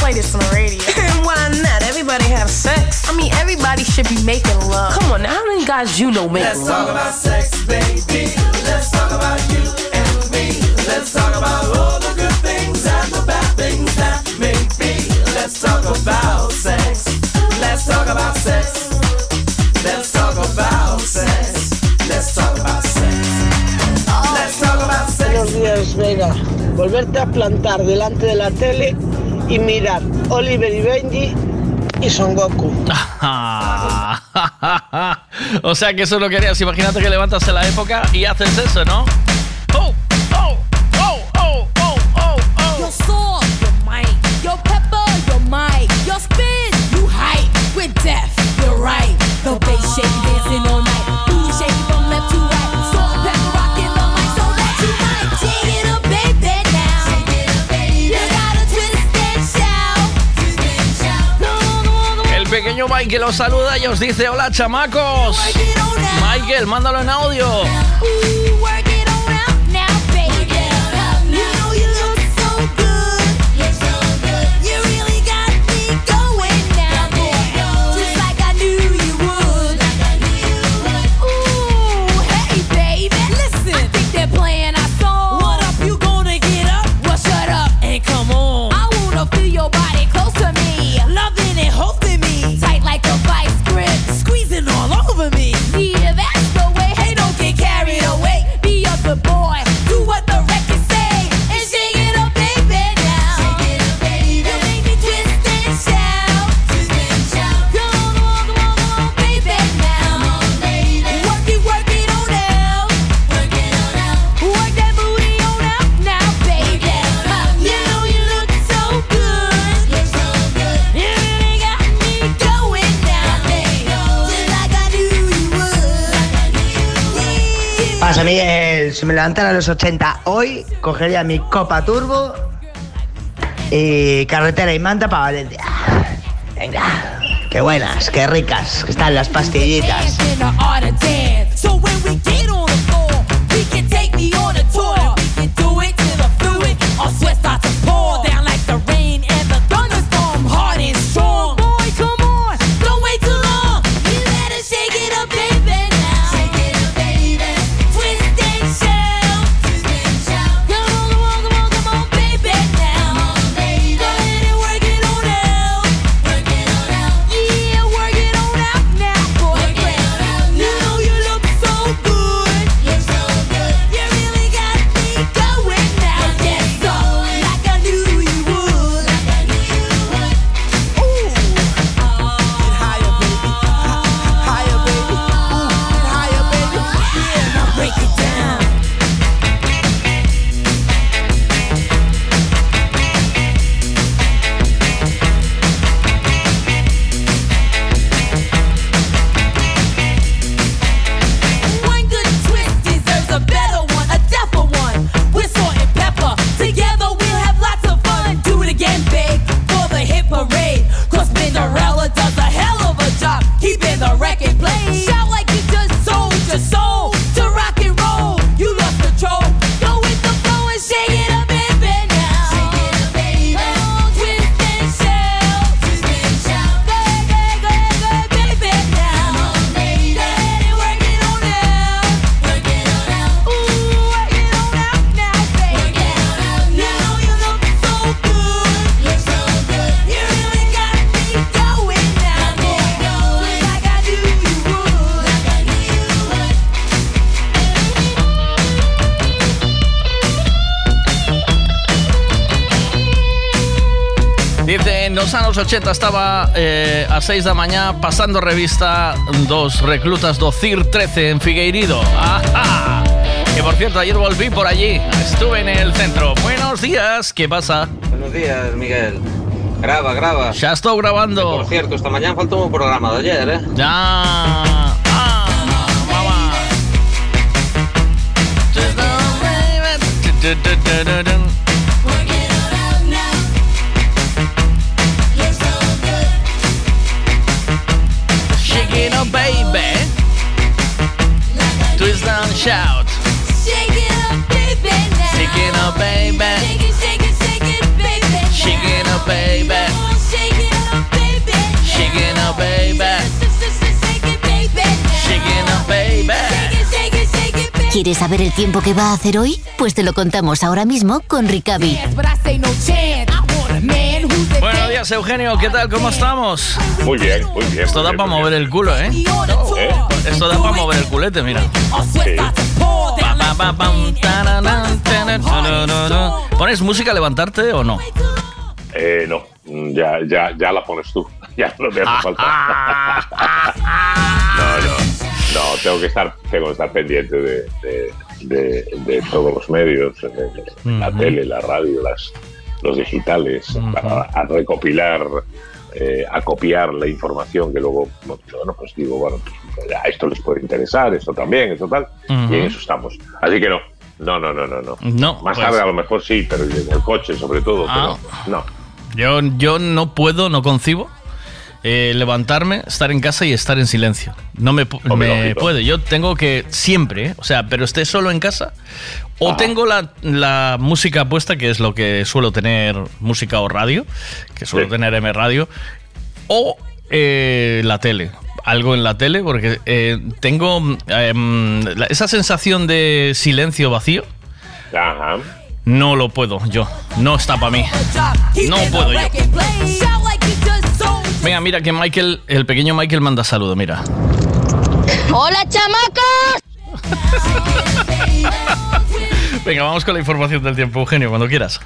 play this on the radio. Why not? Everybody have sex. I mean, everybody should be making love. Come on, how many guys you know make Let's love? Let's talk about sex, baby. Let's talk about you and me. Let's talk about all the good things and the bad things that may be. Let's talk about sex. Let's talk about sex. volverte a plantar delante de la tele y mirar Oliver y Benji y Son Goku. o sea que eso es lo que harías. Imagínate que levantas en la época y haces eso, ¿no? Oh, oh, oh, oh, oh, oh, oh. Your soul, your might, your pepper, your might, your spin, you hype. With death, you're right. The bass shake dancing on pequeño Mike los saluda y os dice hola chamacos. Michael, mándalo en audio. A mí, si me levantara a los 80 hoy, cogería mi Copa Turbo y carretera y manta para Valencia. Venga, qué buenas, qué ricas, que están las pastillitas. Estaba eh, a 6 la mañana pasando revista dos reclutas do CIR 13 en Figueirido. ¡Ajá! Que por cierto, ayer volví por allí. Estuve en el centro. Buenos días, ¿qué pasa? Buenos días, Miguel. Graba, graba. Ya estoy grabando. Por cierto, esta mañana faltó un programa de ayer. ¿eh? Ya. Ah, ¿Quieres saber el tiempo que va a hacer hoy? Pues te lo contamos ahora mismo con Ricavi. Buenos días, Eugenio. ¿Qué tal? ¿Cómo estamos? Muy bien, muy bien. Esto muy da bien, para mover el culo, ¿eh? ¿Eh? Esto da para mover el culete, mira. Sí. ¿Pones música a levantarte o no? Eh, no, ya, ya, ya la pones tú. Ya no te hace falta. Tengo que estar, tengo que estar pendiente de, de- de- de todos los medios, la tele, la radio, las, los digitales, para a recopilar, eh, a copiar la información que luego, bueno, pues digo, bueno, pues, a esto les puede interesar, esto también, esto tal, y en eso estamos. Así que no, no, no, no, no, no. No, Más pues- tarde a lo mejor sí, pero en el coche sobre todo, Ah. pero no. Yo, yo no puedo, no concibo eh, levantarme, estar en casa y estar en silencio. No me, me puede. Yo tengo que siempre, ¿eh? o sea, pero esté solo en casa o tengo la, la música puesta, que es lo que suelo tener, música o radio, que suelo Sí. tener M radio, o eh, la tele. Algo en la tele, porque eh, tengo em, la- esa sensación de silencio vacío. Ajá. No lo puedo yo. No está para mí. No puedo yo. Venga, mira que Michael, el pequeño Michael manda saludo, mira. ¡Hola, chamacos! Venga, vamos con la información del tiempo, Eugenio, cuando quieras.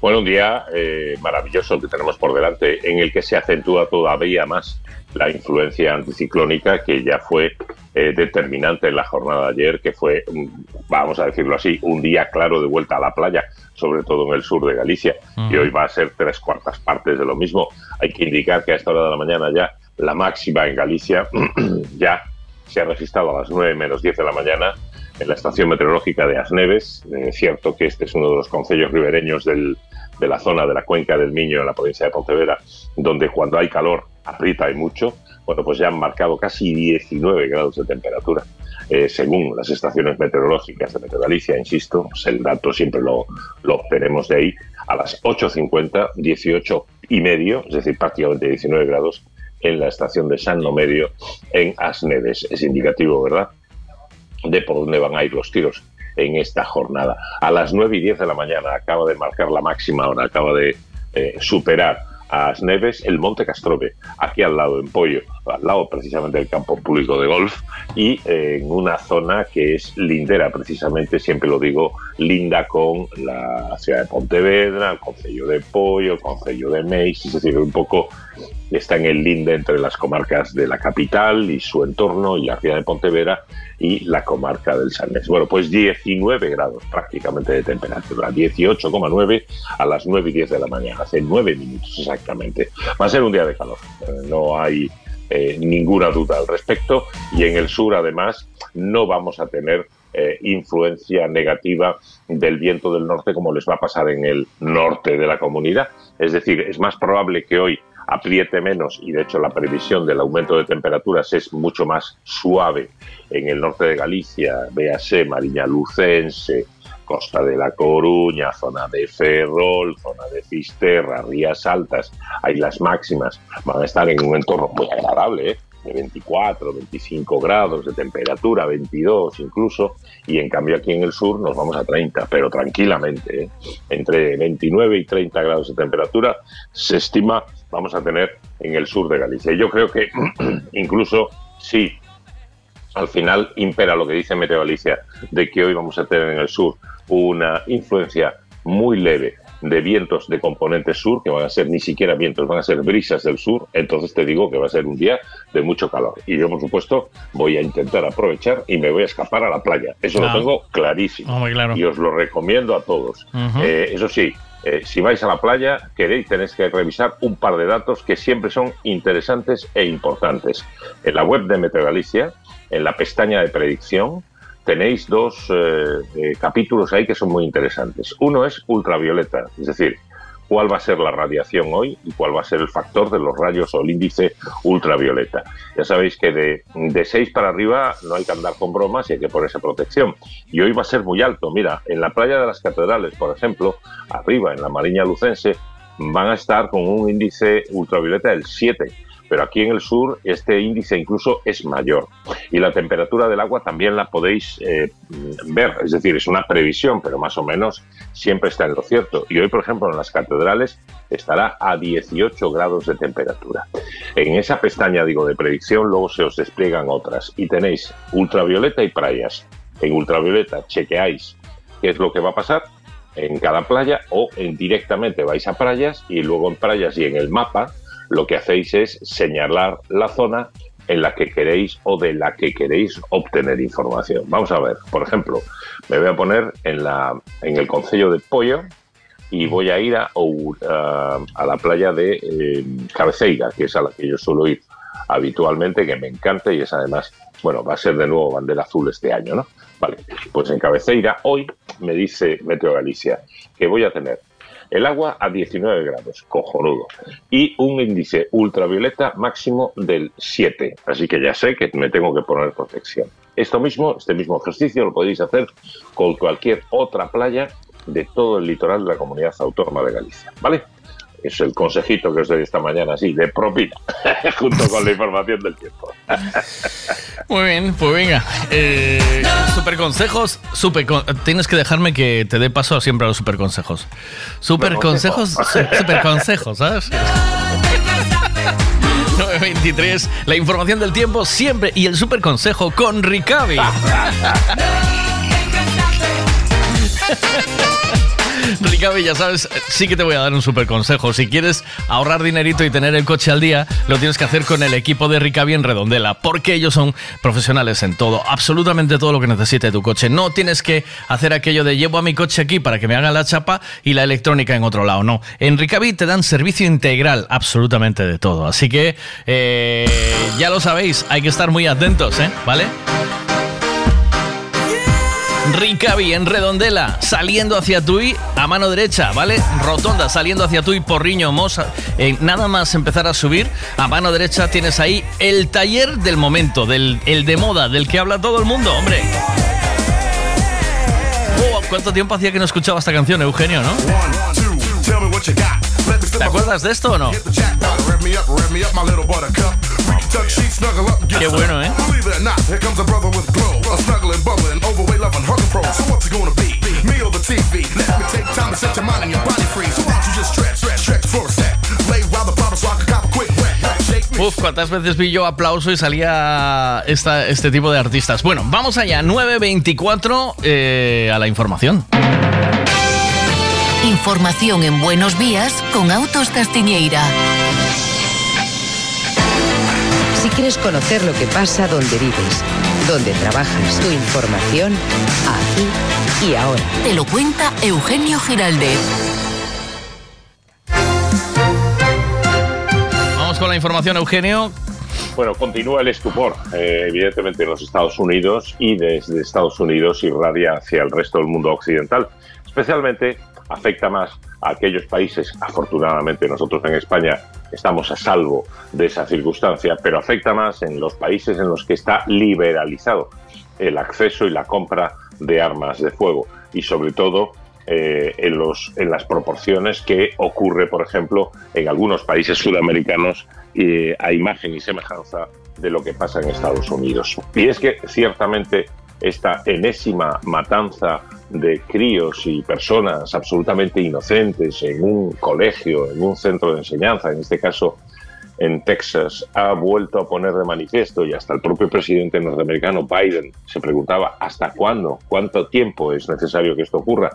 Bueno, un día eh, maravilloso que tenemos por delante, en el que se acentúa todavía más la influencia anticiclónica que ya fue eh, determinante en la jornada de ayer, que fue, mm, vamos a decirlo así, un día claro de vuelta a la playa, sobre todo en el sur de Galicia, y hoy va a ser tres cuartas partes de lo mismo. Hay que indicar que a esta hora de la mañana ya la máxima en Galicia ya se ha registrado a las 9 menos 10 de la mañana en la estación meteorológica de Asneves. Eh, Es cierto que este es uno de los concellos ribereños del- de la zona de la cuenca del Miño en la provincia de Pontevedra, donde cuando hay calor aprieta y mucho. Bueno, pues ya han marcado casi 19 grados de temperatura. Eh, según las estaciones meteorológicas de Meteo Galicia, insisto, pues el dato siempre lo, lo obtenemos de ahí, a las 8.50, 18 y medio, es decir, prácticamente 19 grados en la estación de San Medio en Asneves. Es indicativo, ¿verdad? de por dónde van a ir los tiros en esta jornada. A las 9 y 10 de la mañana acaba de marcar la máxima hora, acaba de eh, superar a Asneves el Monte Castrove, aquí al lado, en Pollo, al lado precisamente del campo público de golf y eh, en una zona que es lindera, precisamente, siempre lo digo, linda con la ciudad de Pontevedra, el Concello de Pollo, el Concello de Meis, es decir, un poco está en el linde entre las comarcas de la capital y su entorno y la ciudad de Pontevedra y la comarca del Sarnés. Bueno, pues 19 grados prácticamente de temperatura, 18,9 a las 9 y 10 de la mañana, hace 9 minutos exactamente. Va a ser un día de calor, eh, no hay eh, ninguna duda al respecto y en el sur además no vamos a tener eh, influencia negativa del viento del norte como les va a pasar en el norte de la comunidad. Es decir, es más probable que hoy apriete menos y de hecho la previsión del aumento de temperaturas es mucho más suave en el norte de Galicia, véase Mariña Lucense, Costa de la Coruña, zona de Ferrol, zona de Fisterra, Rías Altas, ahí las máximas van a estar en un entorno muy agradable, ¿eh? de 24, 25 grados de temperatura, 22 incluso, y en cambio aquí en el sur nos vamos a 30, pero tranquilamente, ¿eh? entre 29 y 30 grados de temperatura se estima vamos a tener en el sur de Galicia. Yo creo que incluso si al final impera lo que dice Meteo Galicia de que hoy vamos a tener en el sur una influencia muy leve de vientos de componente sur, que van a ser ni siquiera vientos, van a ser brisas del sur, entonces te digo que va a ser un día de mucho calor. Y yo, por supuesto, voy a intentar aprovechar y me voy a escapar a la playa. Eso Claro. lo tengo clarísimo. Claro. Y os lo recomiendo a todos. Eh, eso sí, eh, si vais a la playa, queréis, tenéis que revisar un par de datos que siempre son interesantes e importantes. En la web de Meteo Galicia, en la pestaña de predicción, tenéis dos eh, eh, capítulos ahí que son muy interesantes. Uno es ultravioleta, es decir, cuál va a ser la radiación hoy y cuál va a ser el factor de los rayos o el índice ultravioleta. Ya sabéis que de, de 6 para arriba no hay que andar con bromas y hay que ponerse protección. Y hoy va a ser muy alto. Mira, en la playa de las catedrales, por ejemplo, arriba en la Mariña Lucense, van a estar con un índice ultravioleta del 7. Pero aquí en el sur este índice incluso es mayor. Y la temperatura del agua también la podéis eh, ver, es decir, es una previsión, pero más o menos siempre está en lo cierto. Y hoy, por ejemplo, en las catedrales estará a 18 grados de temperatura. En esa pestaña, digo, de predicción, luego se os despliegan otras y tenéis ultravioleta y playas. En ultravioleta chequeáis qué es lo que va a pasar en cada playa o en directamente vais a playas y luego en playas y en el mapa lo que hacéis es señalar la zona en la que queréis o de la que queréis obtener información. Vamos a ver, por ejemplo, me voy a poner en, la, en el Concello de Pollo y voy a ir a, a la playa de eh, Cabeceira, que es a la que yo suelo ir habitualmente, que me encanta y es además, bueno, va a ser de nuevo bandera azul este año, ¿no? Vale, pues en Cabeceira hoy me dice Meteo Galicia que voy a tener el agua a 19 grados, cojonudo, y un índice ultravioleta máximo del 7, así que ya sé que me tengo que poner protección. Esto mismo, este mismo ejercicio lo podéis hacer con cualquier otra playa de todo el litoral de la comunidad autónoma de Galicia, ¿vale? Es el consejito que os doy esta mañana, así, de propina, junto con la información del tiempo. Muy bien, pues venga. Eh, super consejos. Super con- tienes que dejarme que te dé paso siempre a los super consejos. Super consejos, super consejos, ¿sabes? 923, la información del tiempo siempre y el super consejo con Ricavi. Ricavi, ya sabes, sí que te voy a dar un super consejo. Si quieres ahorrar dinerito y tener el coche al día, lo tienes que hacer con el equipo de Ricavi en Redondela, porque ellos son profesionales en todo, absolutamente todo lo que necesite tu coche. No tienes que hacer aquello de llevo a mi coche aquí para que me haga la chapa y la electrónica en otro lado, no. En Ricavi te dan servicio integral, absolutamente de todo. Así que eh, ya lo sabéis, hay que estar muy atentos, ¿eh? ¿Vale? Ricavi en Redondela, saliendo hacia Tui a mano derecha, ¿vale? Rotonda, saliendo hacia Tui, Porriño, Mosa. Eh, nada más empezar a subir, a mano derecha tienes ahí el taller del momento, del, el de moda, del que habla todo el mundo, hombre. Oh, ¿Cuánto tiempo hacía que no escuchaba esta canción, Eugenio, no? ¿Te acuerdas de esto o no? Rev me up, rev me up, my little buttercup. We can tuck sheets, snuggle up and get Qué some. bueno, ¿eh? Believe it or not, here comes a brother with glow. A snuggling, bubbling, overweight, loving, hugging pro. So what's it gonna be? Me or the TV? Let me take time to set your mind and your body free. So why don't you just stretch, stretch, stretch for a sec? Lay while the bottle so I can cop a quick wet. Shake me. Uf, cuántas veces vi yo aplauso y salía esta, este tipo de artistas. Bueno, vamos allá, 9.24 eh, a la información. Información en Buenos Días con Autos Castiñeira. Quieres conocer lo que pasa donde vives, donde trabajas, tu información aquí y ahora. Te lo cuenta Eugenio Giraldez. Vamos con la información, Eugenio. Bueno, continúa el estupor, eh, evidentemente en los Estados Unidos y desde Estados Unidos irradia hacia el resto del mundo occidental. Especialmente afecta más a aquellos países, afortunadamente nosotros en España estamos a salvo de esa circunstancia, pero afecta más en los países en los que está liberalizado el acceso y la compra de armas de fuego y sobre todo eh, en, los, en las proporciones que ocurre, por ejemplo, en algunos países sudamericanos a imagen y semejanza de lo que pasa en Estados Unidos. Y es que ciertamente esta enésima matanza de críos y personas absolutamente inocentes en un colegio, en un centro de enseñanza, en este caso en Texas, ha vuelto a poner de manifiesto y hasta el propio presidente norteamericano Biden se preguntaba hasta cuándo, cuánto tiempo es necesario que esto ocurra.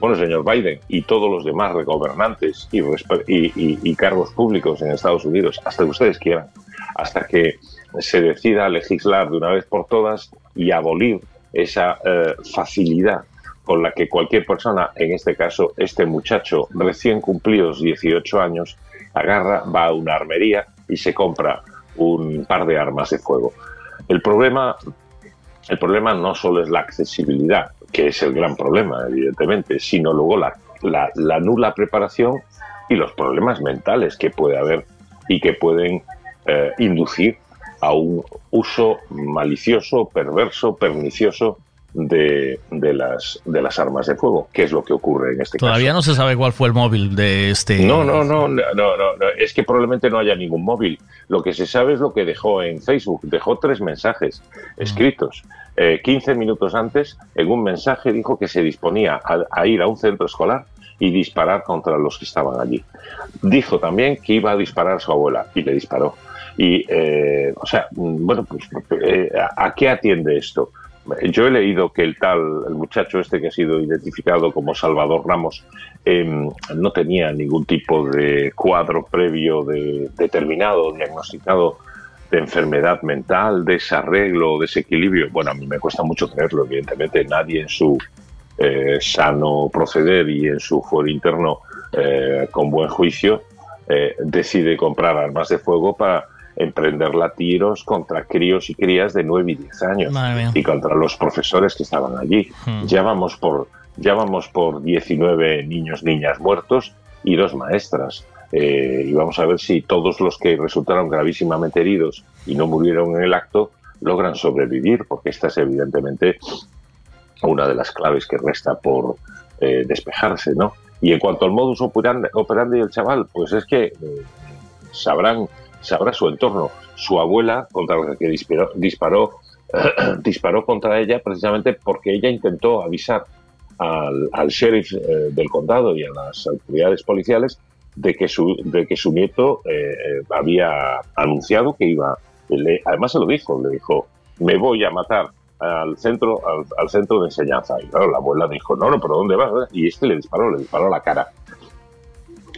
Bueno, señor Biden y todos los demás gobernantes y, y- y cargos públicos en Estados Unidos, hasta que ustedes quieran, hasta que se decida legislar de una vez por todas y abolir esa eh, facilidad con la que cualquier persona, en este caso este muchacho recién cumplidos 18 años, agarra, va a una armería y se compra un par de armas de fuego. El problema, el problema no solo es la accesibilidad, que es el gran problema, evidentemente, sino luego la, la- la nula preparación y los problemas mentales que puede haber y que pueden eh, inducir a un uso malicioso, perverso, pernicioso de, de las, de las armas de fuego. ¿Qué es lo que ocurre en este Todavía caso? no se sabe cuál fue el móvil de este. No, no, no, no, no, no, no, es que probablemente no haya ningún móvil. Lo que se sabe es lo que dejó en Facebook. Dejó tres mensajes escritos. Eh, 15 minutos antes, en un mensaje dijo que se disponía a, a ir a un centro escolar y disparar contra los que estaban allí. Dijo también que iba a disparar a su abuela y le disparó. Y, eh, o sea, mm, bueno, pues, eh, ¿a, qué atiende esto? Yo he leído que el tal, el muchacho este que ha sido identificado como Salvador Ramos, em, no tenía ningún tipo de cuadro previo de, determinado, diagnosticado de enfermedad mental, desarreglo, desequilibrio. Bueno, a mí me cuesta mucho creerlo, evidentemente. Nadie en su eh, sano proceder y en su fuero interno eh, con buen juicio eh, decide comprar armas de fuego para emprenderla a tiros contra críos y crías de 9 y 10 años y contra los profesores que estaban allí. Hmm. Ya vamos por ya vamos por 19 niños, niñas muertos y dos maestras. Eh, y vamos a ver si todos los que resultaron gravísimamente heridos y no murieron en el acto logran sobrevivir, porque esta es evidentemente una de las claves que resta por eh, despejarse, ¿no? Y en cuanto al modus operandi, operandi del chaval, pues es que eh, sabrán, sabrá su entorno. Su abuela, contra la que disparó, disparó, disparó contra ella precisamente porque ella intentó avisar al, sheriff eh, del condado y a las autoridades policiales de que su, de que su nieto eh, eh, había anunciado que iba, además se lo dijo, le dijo, me voy a matar al centro, al, al centro de enseñanza. Y claro, la abuela dijo, no, no, pero ¿dónde vas? Y este le disparó, le disparó la cara.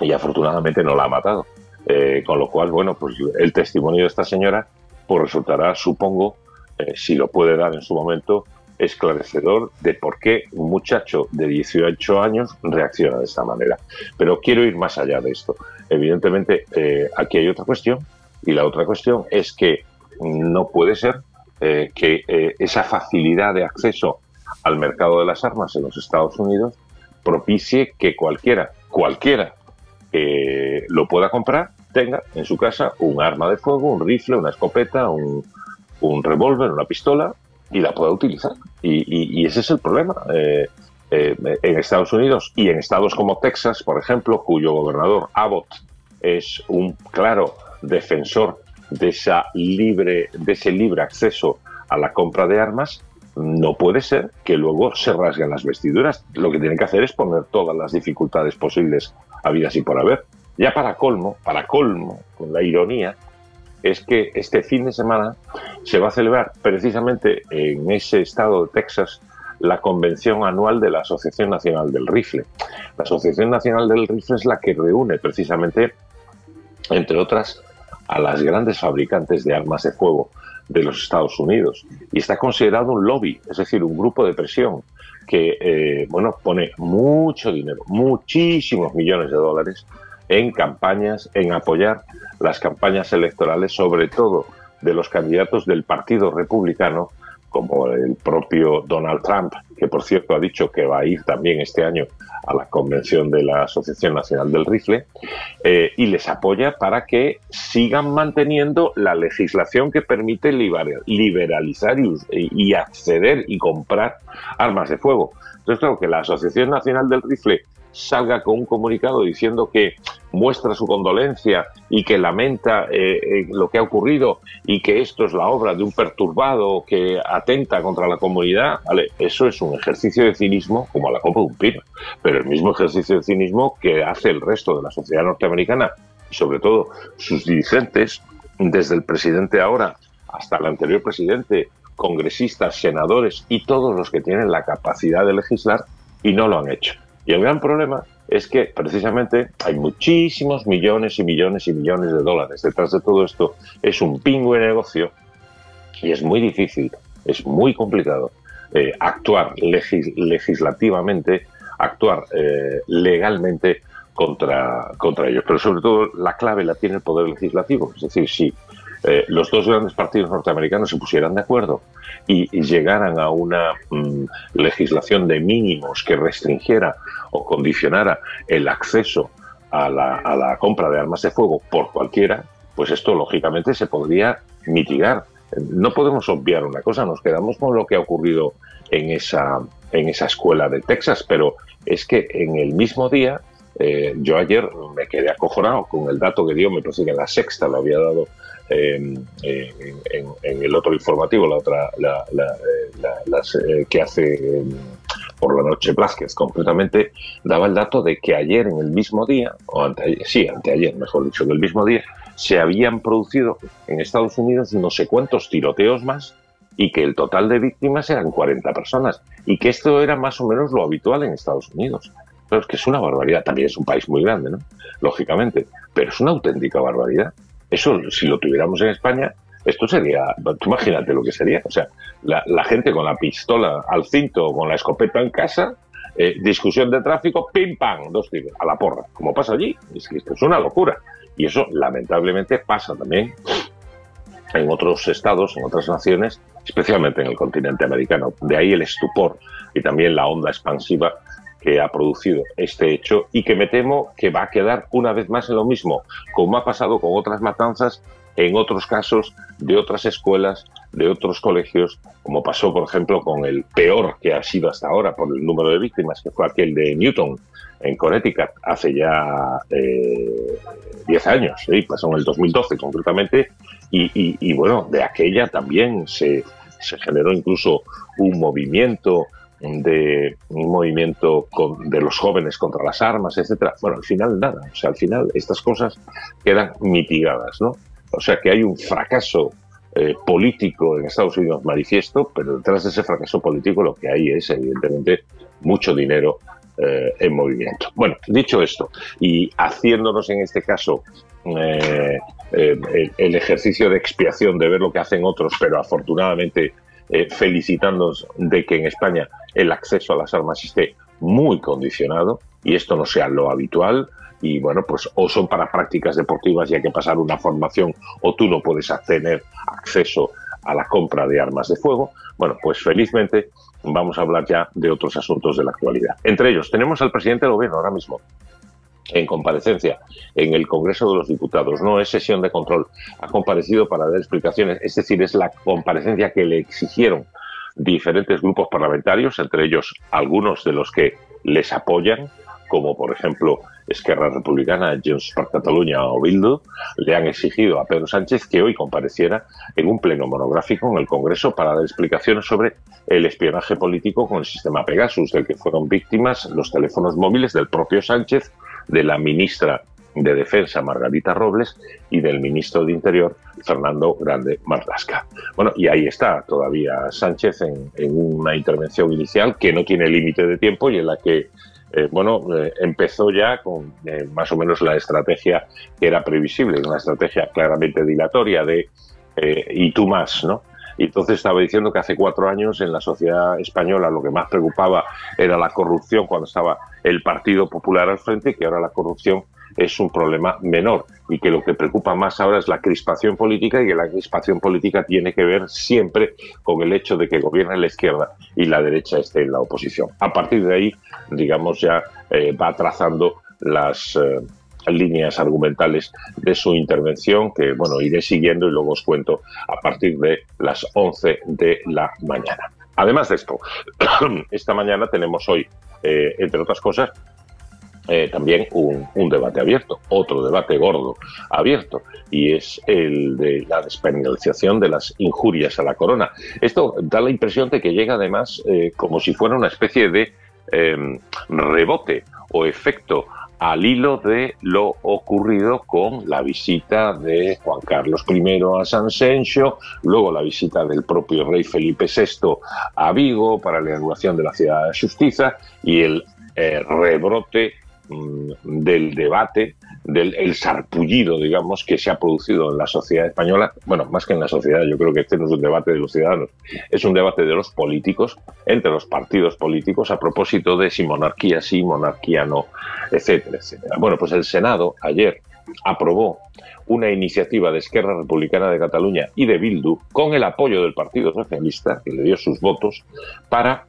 Y afortunadamente no la ha matado. Eh, con lo cual, bueno, pues el testimonio de esta señora pues resultará, supongo, eh, si lo puede dar en su momento, esclarecedor de por qué un muchacho de 18 años reacciona de esta manera. Pero quiero ir más allá de esto. Evidentemente, eh, aquí hay otra cuestión, y la otra cuestión es que no puede ser que esa facilidad de acceso al mercado de las armas en los Estados Unidos propicie que cualquiera, cualquiera que lo pueda comprar, tenga en su casa un arma de fuego, un rifle, una escopeta, un, un revólver, una pistola y la pueda utilizar. Y, y- y ese es el problema. Eh, eh, en Estados Unidos y en estados como Texas, por ejemplo, cuyo gobernador Abbott es un claro defensor de, esa libre, de ese libre acceso a la compra de armas, no puede ser que luego se rasguen las vestiduras. Lo que tienen que hacer es poner todas las dificultades posibles habidas y por haber. Ya para colmo, para colmo, con la ironía, es que este fin de semana se va a celebrar precisamente en ese estado de Texas la convención anual de la Asociación Nacional del Rifle. La Asociación Nacional del Rifle es la que reúne precisamente, entre otras, a las grandes fabricantes de armas de fuego de los Estados Unidos y está considerado un lobby, es decir, un grupo de presión que eh, bueno pone mucho dinero, muchísimos millones de dólares en campañas, en apoyar las campañas electorales, sobre todo de los candidatos del Partido Republicano, como el propio Donald Trump, que por cierto ha dicho que va a ir también este año a la convención de la Asociación Nacional del Rifle, eh, y les apoya para que sigan manteniendo la legislación que permite liber- liberalizar y, y acceder y comprar armas de fuego. Entonces, claro, que la Asociación Nacional del Rifle salga con un comunicado diciendo que muestra su condolencia y que lamenta eh, eh, lo que ha ocurrido y que esto es la obra de un perturbado que atenta contra la comunidad, vale, eso es un ejercicio de cinismo como a la copa de un pino, pero el mismo ejercicio de cinismo que hace el resto de la sociedad norteamericana y sobre todo sus dirigentes, desde el presidente ahora hasta el anterior presidente, congresistas, senadores y todos los que tienen la capacidad de legislar y no lo han hecho. Y el gran problema es que precisamente hay muchísimos millones y millones y millones de dólares detrás de todo esto. Es un pingüe negocio y es muy difícil, es muy complicado eh, actuar legis- legislativamente, actuar eh, legalmente contra, contra ellos. Pero sobre todo la clave la tiene el poder legislativo. Es decir, si eh, los dos grandes partidos norteamericanos se pusieran de acuerdo y, llegaran a una mm, legislación de mínimos que restringiera o condicionara el acceso a la, a la compra de armas de fuego por cualquiera, pues esto lógicamente se podría mitigar. No podemos obviar una cosa, nos quedamos con lo que ha ocurrido en esa, en esa escuela de Texas, pero es que en el mismo día, eh, yo ayer me quedé acojonado con el dato que dio, me parece que en la sexta lo había dado eh, en, en el otro informativo, la otra, la, la, la- eh, que hace eh, por la noche Blázquez, concretamente, daba el dato de que ayer en el mismo día, o anteayer, sí, anteayer, mejor dicho, en el mismo día, se habían producido en Estados Unidos no sé cuántos tiroteos más y que el total de víctimas eran 40 personas y que esto era más o menos lo habitual en Estados Unidos. Pero es que es una barbaridad, también es un país muy grande, ¿no? Lógicamente, pero es una auténtica barbaridad. Eso, si lo tuviéramos en España, esto sería, tú imagínate lo que sería, o sea, la, gente con la pistola al cinto o con la escopeta en casa, eh, discusión de tráfico, pim pam, dos tiros, a la porra, como pasa allí, es que esto es una locura. Y eso lamentablemente pasa también en otros estados, en otras naciones, especialmente en el continente americano. De ahí el estupor y también la onda expansiva que ha producido este hecho y que me temo que va a quedar una vez más en lo mismo, como ha pasado con otras matanzas en otros casos de otras escuelas, de otros colegios, como pasó, por ejemplo, con el peor que ha sido hasta ahora por el número de víctimas, que fue aquel de Newton, en Connecticut, hace ya eh, 10 años, ¿sí? pasó en el 2012 concretamente, y, y- y, bueno, de aquella también se, se generó incluso un movimiento de un movimiento de los jóvenes contra las armas, etcétera. Bueno, al final nada, o sea, al final estas cosas quedan mitigadas, ¿no? O sea que hay un fracaso eh, político en Estados Unidos manifiesto, pero detrás de ese fracaso político lo que hay es evidentemente mucho dinero eh, en movimiento. Bueno, dicho esto, y haciéndonos en este caso eh, el ejercicio de expiación de ver lo que hacen otros, pero afortunadamente eh, felicitándonos de que en España el acceso a las armas esté muy condicionado y esto no sea lo habitual y bueno, pues o son para prácticas deportivas y hay que pasar una formación o tú no puedes tener acceso a la compra de armas de fuego. Bueno, pues felizmente vamos a hablar ya de otros asuntos de la actualidad. Entre ellos tenemos al presidente del gobierno ahora mismo en comparecencia en el Congreso de los Diputados. No es sesión de control. Ha comparecido para dar explicaciones. Es decir, es la comparecencia que le exigieron diferentes grupos parlamentarios, entre ellos algunos de los que les apoyan, como por ejemplo Esquerra Republicana, Junts per Catalunya o Bildu, le han exigido a Pedro Sánchez que hoy compareciera en un pleno monográfico en el Congreso para dar explicaciones sobre el espionaje político con el sistema Pegasus, del que fueron víctimas los teléfonos móviles del propio Sánchez, de la ministra de Defensa, Margarita Robles, y del ministro de Interior, Fernando Grande Marlasca. Bueno, y ahí está todavía Sánchez en, una intervención inicial que no tiene límite de tiempo y en la que eh, bueno, eh, empezó ya con eh, más o menos la estrategia que era previsible, una estrategia claramente dilatoria de y tú más, ¿no? Y entonces estaba diciendo que hace cuatro años en la sociedad española lo que más preocupaba era la corrupción cuando estaba el Partido Popular al frente y que ahora la corrupción es un problema menor y que lo que preocupa más ahora es la crispación política y que la crispación política tiene que ver siempre con el hecho de que gobierne la izquierda y la derecha esté en la oposición. A partir de ahí, digamos, ya eh, va trazando las eh, líneas argumentales de su intervención que, bueno, iré siguiendo y luego os cuento a partir de las 11 de la mañana. Además de esto, esta mañana tenemos hoy, eh, entre otras cosas, eh, también un, debate abierto, otro debate gordo abierto, y es el de la despenalización de las injurias a la corona. Esto da la impresión de que llega además eh, como si fuera una especie de eh, rebote o efecto al hilo de lo ocurrido con la visita de Juan Carlos I a San Sencho, luego la visita del propio rey Felipe VI a Vigo para la inauguración de la Ciudad de Justicia y el eh, rebrote del debate, del el sarpullido, digamos, que se ha producido en la sociedad española. Bueno, más que en la sociedad, yo creo que este no es un debate de los ciudadanos, es un debate de los políticos, entre los partidos políticos, a propósito de si monarquía sí, monarquía no, etcétera, etcétera. Bueno, pues el Senado ayer aprobó una iniciativa de Esquerra Republicana de Cataluña y de Bildu con el apoyo del Partido Socialista, que le dio sus votos, para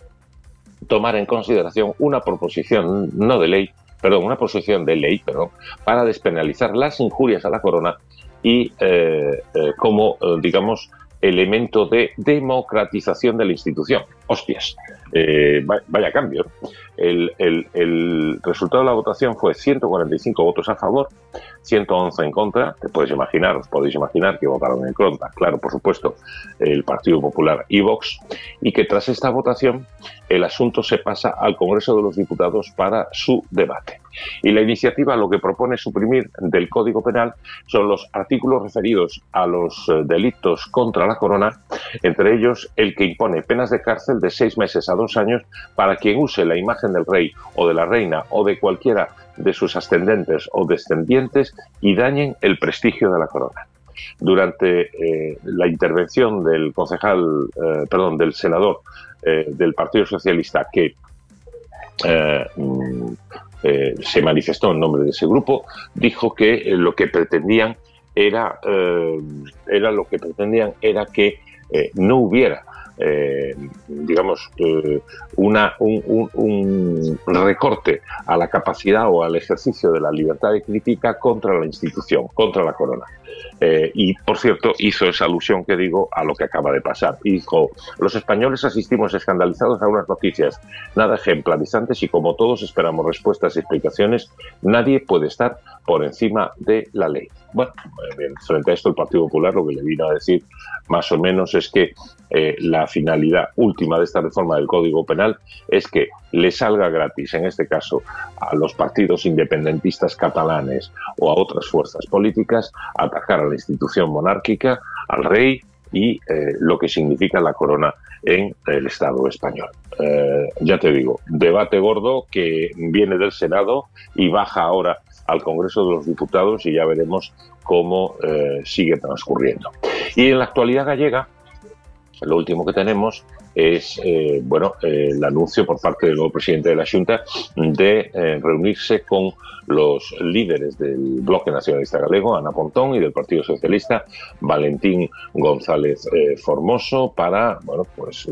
tomar en consideración una proposición no de ley, perdón, una proposición de ley, perdón, para despenalizar las injurias a la corona y eh, eh, como, eh, digamos, elemento de democratización de la institución. Hostias, eh, va- vaya cambio. El, el- el resultado de la votación fue 145 votos a favor, 111 en contra. Te puedes imaginar, os podéis imaginar que votaron en contra. Claro, por supuesto, el Partido Popular y Vox. Y que tras esta votación el asunto se pasa al Congreso de los Diputados para su debate. Y la iniciativa lo que propone suprimir del Código Penal son los artículos referidos a los eh, delitos contra la corona, entre ellos el que impone penas de cárcel de seis meses a dos años para quien use la imagen del rey o de la reina o de cualquiera de sus ascendentes o descendientes y dañen el prestigio de la corona. Durante eh, la intervención del concejal, eh, perdón, del senador del Partido Socialista que eh, mm, eh, se manifestó en nombre de ese grupo, dijo que eh, lo que pretendían era, era lo que pretendían era que no hubiera eh, digamos eh, una, un, recorte a la capacidad o al ejercicio de la libertad de crítica contra la institución, contra la corona. Eh, y, por cierto, hizo esa alusión que digo a lo que acaba de pasar. Dijo, los españoles asistimos escandalizados a unas noticias nada ejemplarizantes y como todos esperamos respuestas y explicaciones, nadie puede estar por encima de la ley. Bueno, eh, frente a esto el Partido Popular lo que le vino a decir más o menos es que eh, la finalidad última de esta reforma del Código Penal es que le salga gratis, en este caso, a los partidos independentistas catalanes o a otras fuerzas políticas, atacar a la institución monárquica, al rey y eh, lo que significa la corona en el Estado español. Ya te digo, debate gordo que viene del Senado y baja ahora al Congreso de los Diputados y ya veremos cómo eh, sigue transcurriendo. Y en la actualidad gallega, lo último que tenemos es eh, bueno eh, el anuncio por parte del nuevo presidente de la Junta de eh, reunirse con los líderes del Bloque Nacionalista Galego, Ana Pontón, y del Partido Socialista, Valentín González Formoso, para bueno pues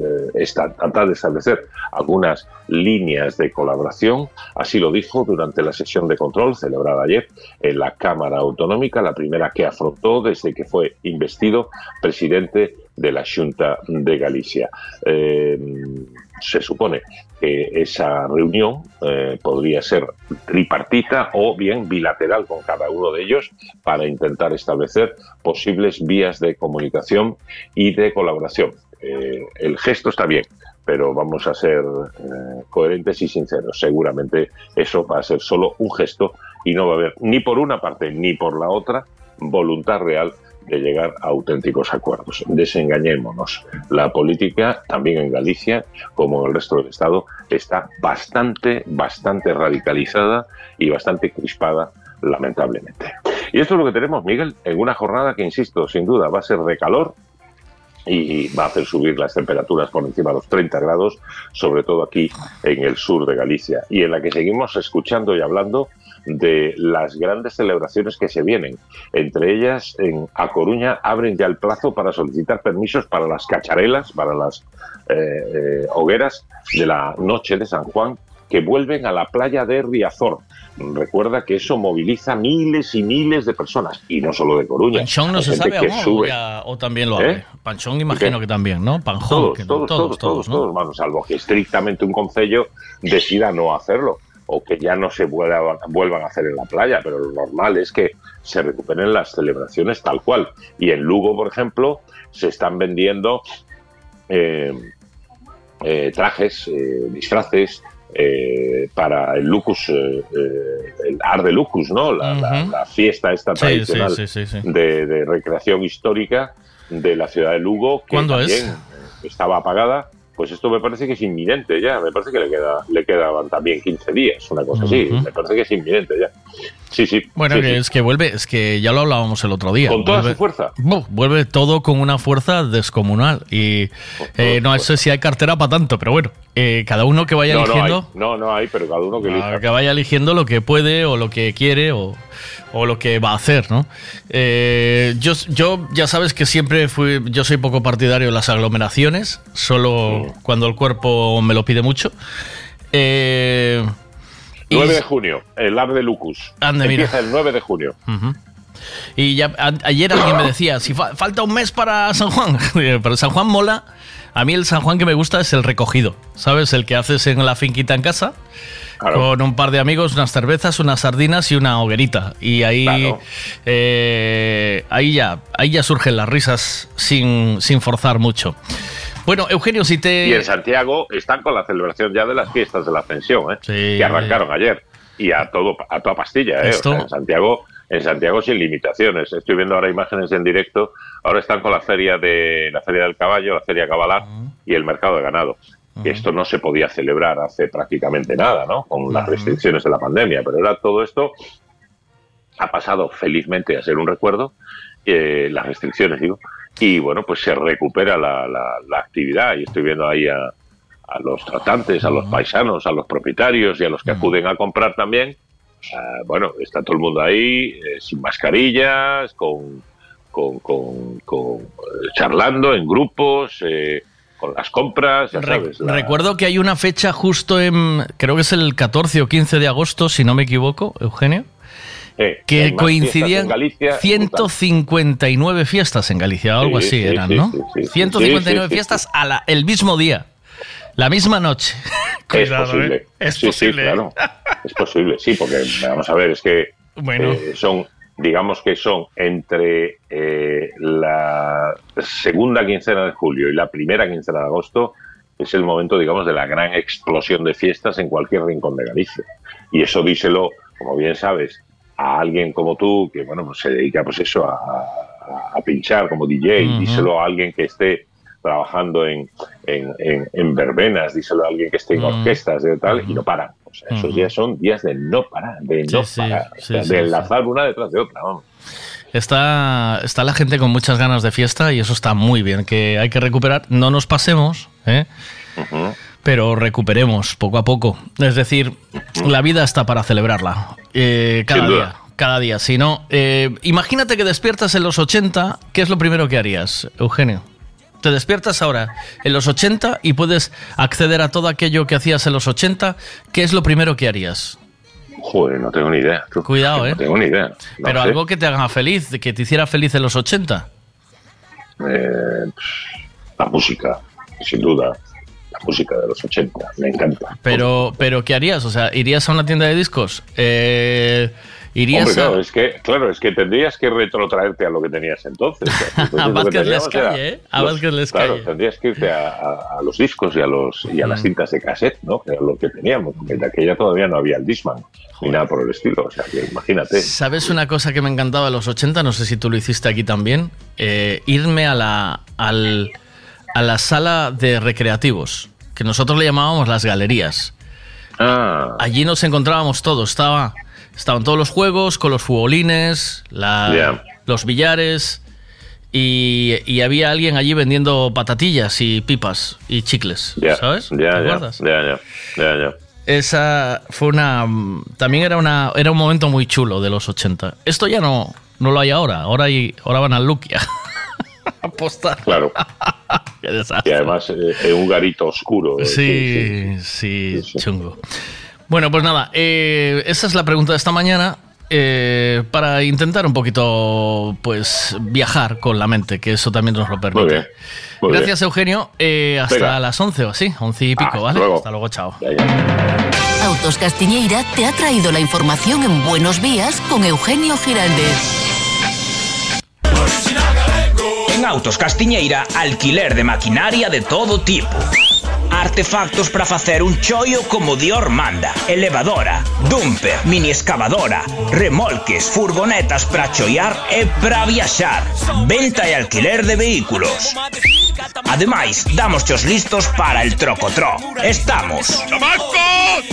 tratar de establecer algunas líneas de colaboración. Así lo dijo durante la sesión de control celebrada ayer en la Cámara Autonómica, la primera que afrontó desde que fue investido presidente de la Junta de Galicia. Eh, se supone que esa reunión eh, podría ser tripartita o bien bilateral con cada uno de ellos para intentar establecer posibles vías de comunicación y de colaboración. Eh, el gesto está bien, pero vamos a ser coherentes y sinceros. Seguramente eso va a ser solo un gesto y no va a haber ni por una parte ni por la otra voluntad real de llegar a auténticos acuerdos. Desengañémonos. La política, también en Galicia, como en el resto del Estado, está bastante, bastante radicalizada y bastante crispada, lamentablemente. Y esto es lo que tenemos, Miguel, en una jornada que, insisto, sin duda va a ser de calor, y va a hacer subir las temperaturas por encima de los 30 grados, sobre todo aquí en el sur de Galicia, y en la que seguimos escuchando y hablando de las grandes celebraciones que se vienen. Entre ellas, en A Coruña abren ya el plazo para solicitar permisos para las cacharelas, para las eh, eh, hogueras de la noche de San Juan, que vuelven a la playa de Riazor. Recuerda que eso moviliza miles y miles de personas, y no solo de Coruña. Panchón no se sabe que aún, o, sube. ya- o también lo ¿Eh? abre. Panchón imagino ¿Qué? que también, ¿no? Panjón, Todos, que- todos, todos, todos, ¿no? todos, vamos, salvo que estrictamente un concello decida no hacerlo o que ya no se vuelvan, vuelvan a hacer en la playa, pero lo normal es que se recuperen las celebraciones tal cual. Y en Lugo, por ejemplo, se están vendiendo eh, eh, trajes, eh, disfraces eh, para el Lucus, eh, eh, el Ar de Lucus, ¿no? La, fiesta esta tradicional sí, sí, sí, sí. De, de recreación histórica de la ciudad de Lugo, que ¿Cuándo es? también eh, estaba apagada. Pues esto me parece que es inminente ya, me parece que le, queda, le quedaban también 15 días, una cosa así, me parece que es inminente ya. Sí, sí. Bueno, sí, que sí. es que vuelve, es que ya lo hablábamos el otro día. Con toda Vuelve- su fuerza. Bu, vuelve todo con una fuerza descomunal. Y eh, no sé si hay cartera para tanto, pero bueno, eh, cada uno que vaya No, no hay, eligiendo. no, no hay, pero cada uno que elija. Ah, que vaya eligiendo lo que puede o lo que quiere o, o lo que va a hacer, ¿no? Eh, yo, yo ya sabes que siempre fui, yo soy poco partidario de las aglomeraciones, solo cuando el cuerpo me lo pide mucho. Eh, y- 9 de junio, el Ar de Lucus. Ande, mira. Empieza el 9 de junio. Y ya a- ayer alguien me decía, si fa- falta un mes para San Juan, pero San Juan mola. A mí el San Juan que me gusta es el recogido, ¿sabes? El que haces en la finquita en casa, con un par de amigos, unas cervezas, unas sardinas y una hoguerita. Y ahí, Claro. eh, ahí, ya, ahí ya surgen las risas sin, sin forzar mucho. Bueno, Eugenio, si te... Y en Santiago están con la celebración ya de las fiestas de la Ascensión, ¿eh? que arrancaron ayer. Y a todo a toda pastilla, ¿eh? O Esto- sea, en Santiago, en Santiago sin limitaciones. Estoy viendo ahora imágenes en directo. Ahora están con la feria de la feria del caballo, la feria cabalar y el mercado de ganado. Que esto no se podía celebrar hace prácticamente nada, ¿no? Con las restricciones de la pandemia. Pero ahora todo esto ha pasado felizmente a ser un recuerdo, eh, las restricciones, digo, y bueno, pues se recupera la, la- la actividad y estoy viendo ahí a, a los tratantes, a los paisanos, a los propietarios y a los que acuden a comprar también. Ah, bueno, está todo el mundo ahí eh, sin mascarillas, con, con, con- con, eh, charlando en grupos, eh, con las compras, ya Re- sabes. la- Recuerdo que hay una fecha justo en, creo que es el 14 o 15 de agosto, si no me equivoco, Eugenio, que coincidían Galicia, 159 fiestas en Galicia, algo Sí, así sí, eran, ¿no? sí, sí, sí, 159 sí, sí, fiestas a la- el mismo día, la misma noche. Es Cuidado, posible. ¿eh? Es posible. ¿eh? claro. Es posible, sí, porque vamos a ver, es que Bueno. eh, son, digamos que son entre eh, la segunda quincena de julio y la primera quincena de agosto, es el momento, digamos, de la gran explosión de fiestas en cualquier rincón de Galicia. Y eso díselo, como bien sabes, a alguien como tú, que bueno, pues se dedica pues eso a, a- a pinchar como DJ, díselo a alguien que esté trabajando en, en, en- en verbenas, díselo a alguien que esté en orquestas de tal, y no paran. O sea, esos días son días de no parar, de no Sí, sí, parar, o sea, de enlazar una detrás de otra. vamos. Está, está la gente con muchas ganas de fiesta y eso está muy bien, que hay que recuperar. No nos pasemos, ¿eh? pero recuperemos poco a poco. Es decir, la vida está para celebrarla. eh, cada día. Cada día. Si no, eh, imagínate que despiertas en los 80, ¿qué es lo primero que harías, Eugenio? Te despiertas ahora en los 80 y puedes acceder a todo aquello que hacías en los 80, ¿qué es lo primero que harías? Joder, no tengo ni idea. Cuidado, ¿eh? No tengo ni idea. No Pero sé. algo que te haga feliz, que te hiciera feliz en los 80. Eh, la música, sin duda. La música de los 80, me encanta. Pero, pero ¿qué harías? O sea, ¿irías a una tienda de discos? Eh, ¿Irías Hombre, a, claro, es que, claro, es que tendrías que retrotraerte a lo que tenías entonces. Entonces, A Vázquez era ¿eh? A los- Lescalle. Claro, tendrías que irte a, a- a los discos y a, los, y a las cintas de cassette, ¿no? Que era lo que teníamos, porque de aquella todavía no había el Disman, ni nada por el estilo. O sea, que imagínate. ¿Sabes una cosa que me encantaba de los 80? No sé si tú lo hiciste aquí también. Eh, irme a la, al- a la sala de recreativos, que nosotros le llamábamos las galerías. Ah, Allí nos encontrábamos todos. Estaba, estaban todos los juegos con los futbolines, la- Ya. los billares. Y, y había alguien allí vendiendo patatillas y pipas y chicles, ya, ¿sabes? Ya, ¿Te ya, ya. Esa fue una. También era una era un momento muy chulo de los 80. Esto ya no, no lo hay ahora. Ahora, hay, ahora van al Luquia. Apostar. Claro. Qué desastre. Y además eh, en un garito oscuro. eh, Sí, sí, chungo. Bueno, pues nada, eh, esa es la pregunta de esta mañana. eh, para intentar un poquito, pues, viajar con la mente, que eso también nos lo permite. Muy bien, muy Gracias, Eugenio. Eh, hasta Venga. las 11 o así, 11 y pico, Hasta ¿vale? luego. Hasta luego, chao. Autos Castiñeira te ha traído la información en Buenos Días con Eugenio Giraldez. En Autos Castiñeira, alquiler de maquinaria de todo tipo. Artefactos para facer un choio como Dior manda. Elevadora, dumper, mini excavadora, remolques, furgonetas para choiar e para viaxar. Venta e alquiler de vehículos. Ademais, damos os listos para el trocotró. Estamos.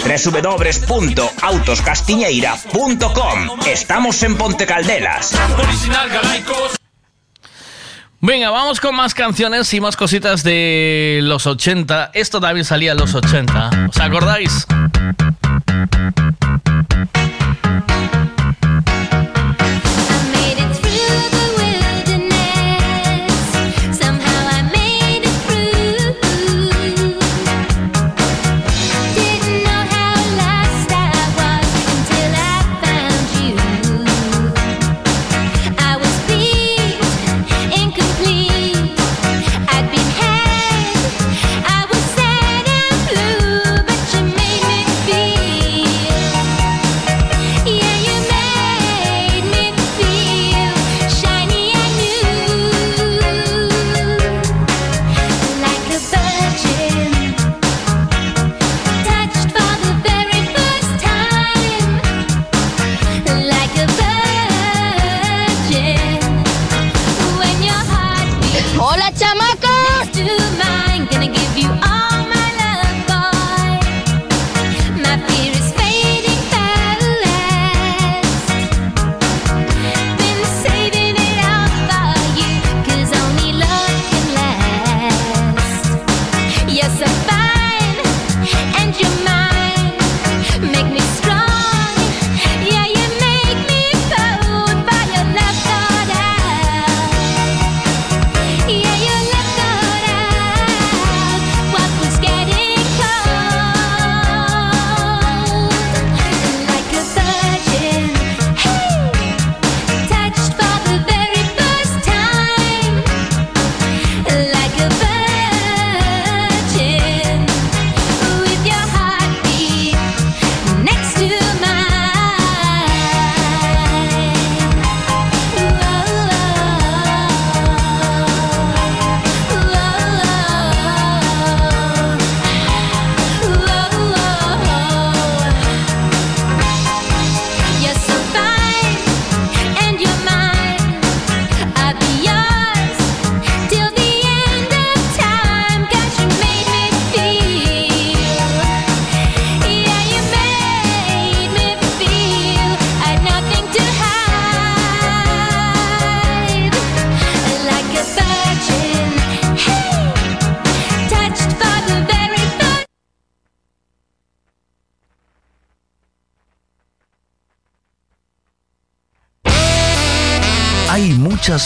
www.autoscastiñeira.com Estamos en Ponte Caldelas. Original Galaicos. Venga, vamos con más canciones y más cositas de los 80. Esto también salía en los 80. ¿Os acordáis?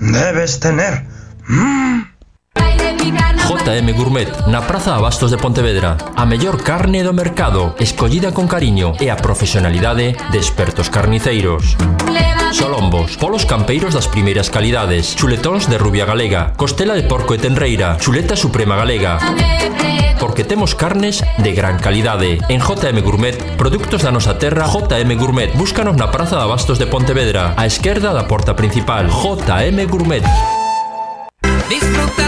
debes tener. Mm. JM Gourmet, na Praza Abastos de Pontevedra. A mellor carne do mercado, escollida con cariño e a profesionalidade de expertos carniceiros xolombos, polos campeiros das primeiras calidades, chuletóns de rubia galega, costela de porco e tenreira, chuleta suprema galega. Porque temos carnes de gran calidade. En JM Gourmet, produtos da nosa terra JM Gourmet. Búscanos na Praza de Abastos de Pontevedra, á esquerda da porta principal. JM Gourmet. Disfruta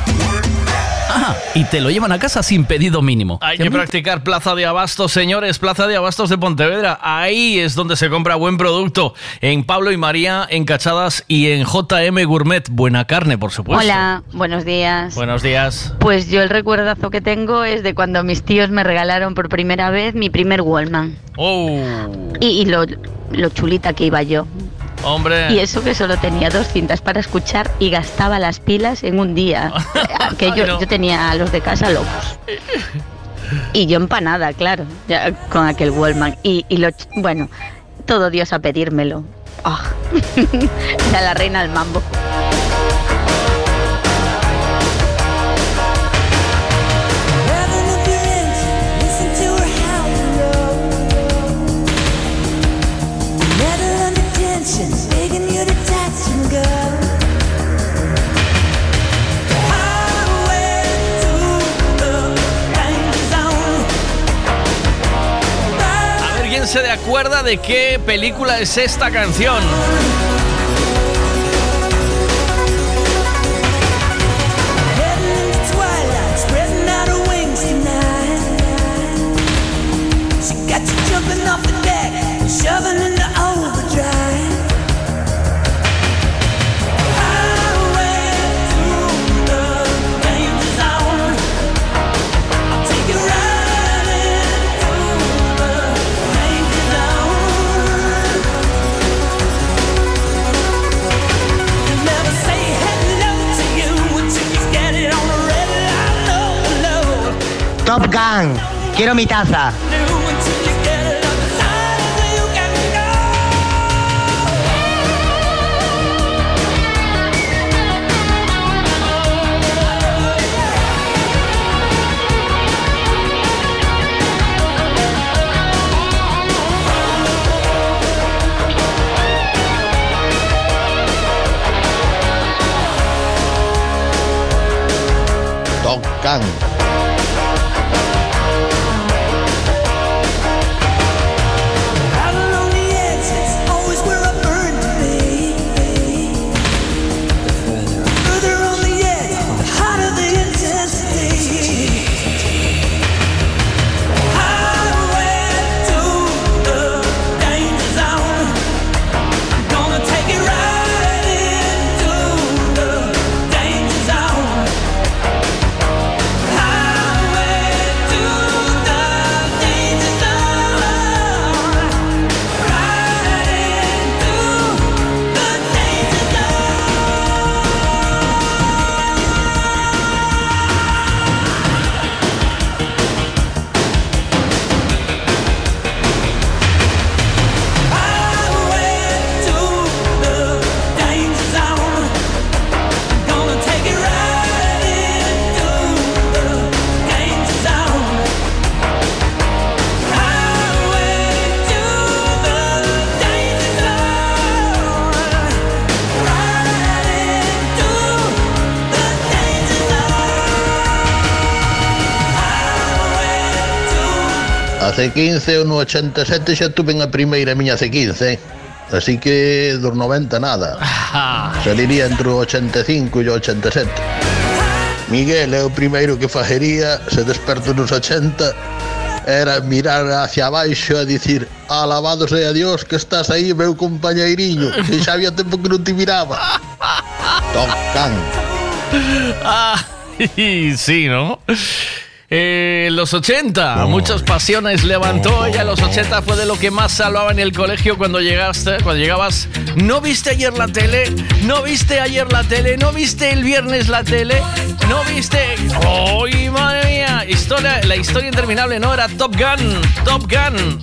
Ah, y te lo llevan a casa sin pedido mínimo. Hay que practicar Plaza de Abastos, señores. Plaza de Abastos de Pontevedra. Ahí es donde se compra buen producto. En Pablo y María, en Cachadas y en JM Gourmet. Buena carne, por supuesto. Hola, buenos días. Buenos días. Pues yo el recuerdazo que tengo es de cuando mis tíos me regalaron por primera vez mi primer Wallman. Oh, Y, y lo, lo chulita que iba yo. Hombre. Y eso que solo tenía dos cintas para escuchar y gastaba las pilas en un día. que yo, yo tenía a los de casa locos. Y yo empanada, claro, ya con aquel Wallman. Y, y lo, bueno, todo Dios a pedírmelo. Era la reina del mambo. A ver quién se de acuerda de qué película es esta canción. Top Gun. Quiero mi taza. Top Gun. A C15 ou no 87 xa tuve a primeira miña C15, eh? Así que dos 90 nada. Saliría entre o 85 e o 87. Miguel é o primeiro que fajería se desperto nos 80 era mirar hacia abaixo e dicir alabado sea Dios que estás aí meu compañeiriño que xa había tempo que non te miraba tocan ah, sí, ¿no? Eh, los 80, muchas pasiones levantó ella. Los 80 fue de lo que más salvaba en el colegio cuando llegaste, cuando llegabas. ¿No viste ayer la tele? ¿No viste ayer la tele? ¿No viste el viernes la tele? ¿No viste? ¡Ay, madre mía! Historia, la historia interminable, ¿no? Era Top Gun, Top Gun.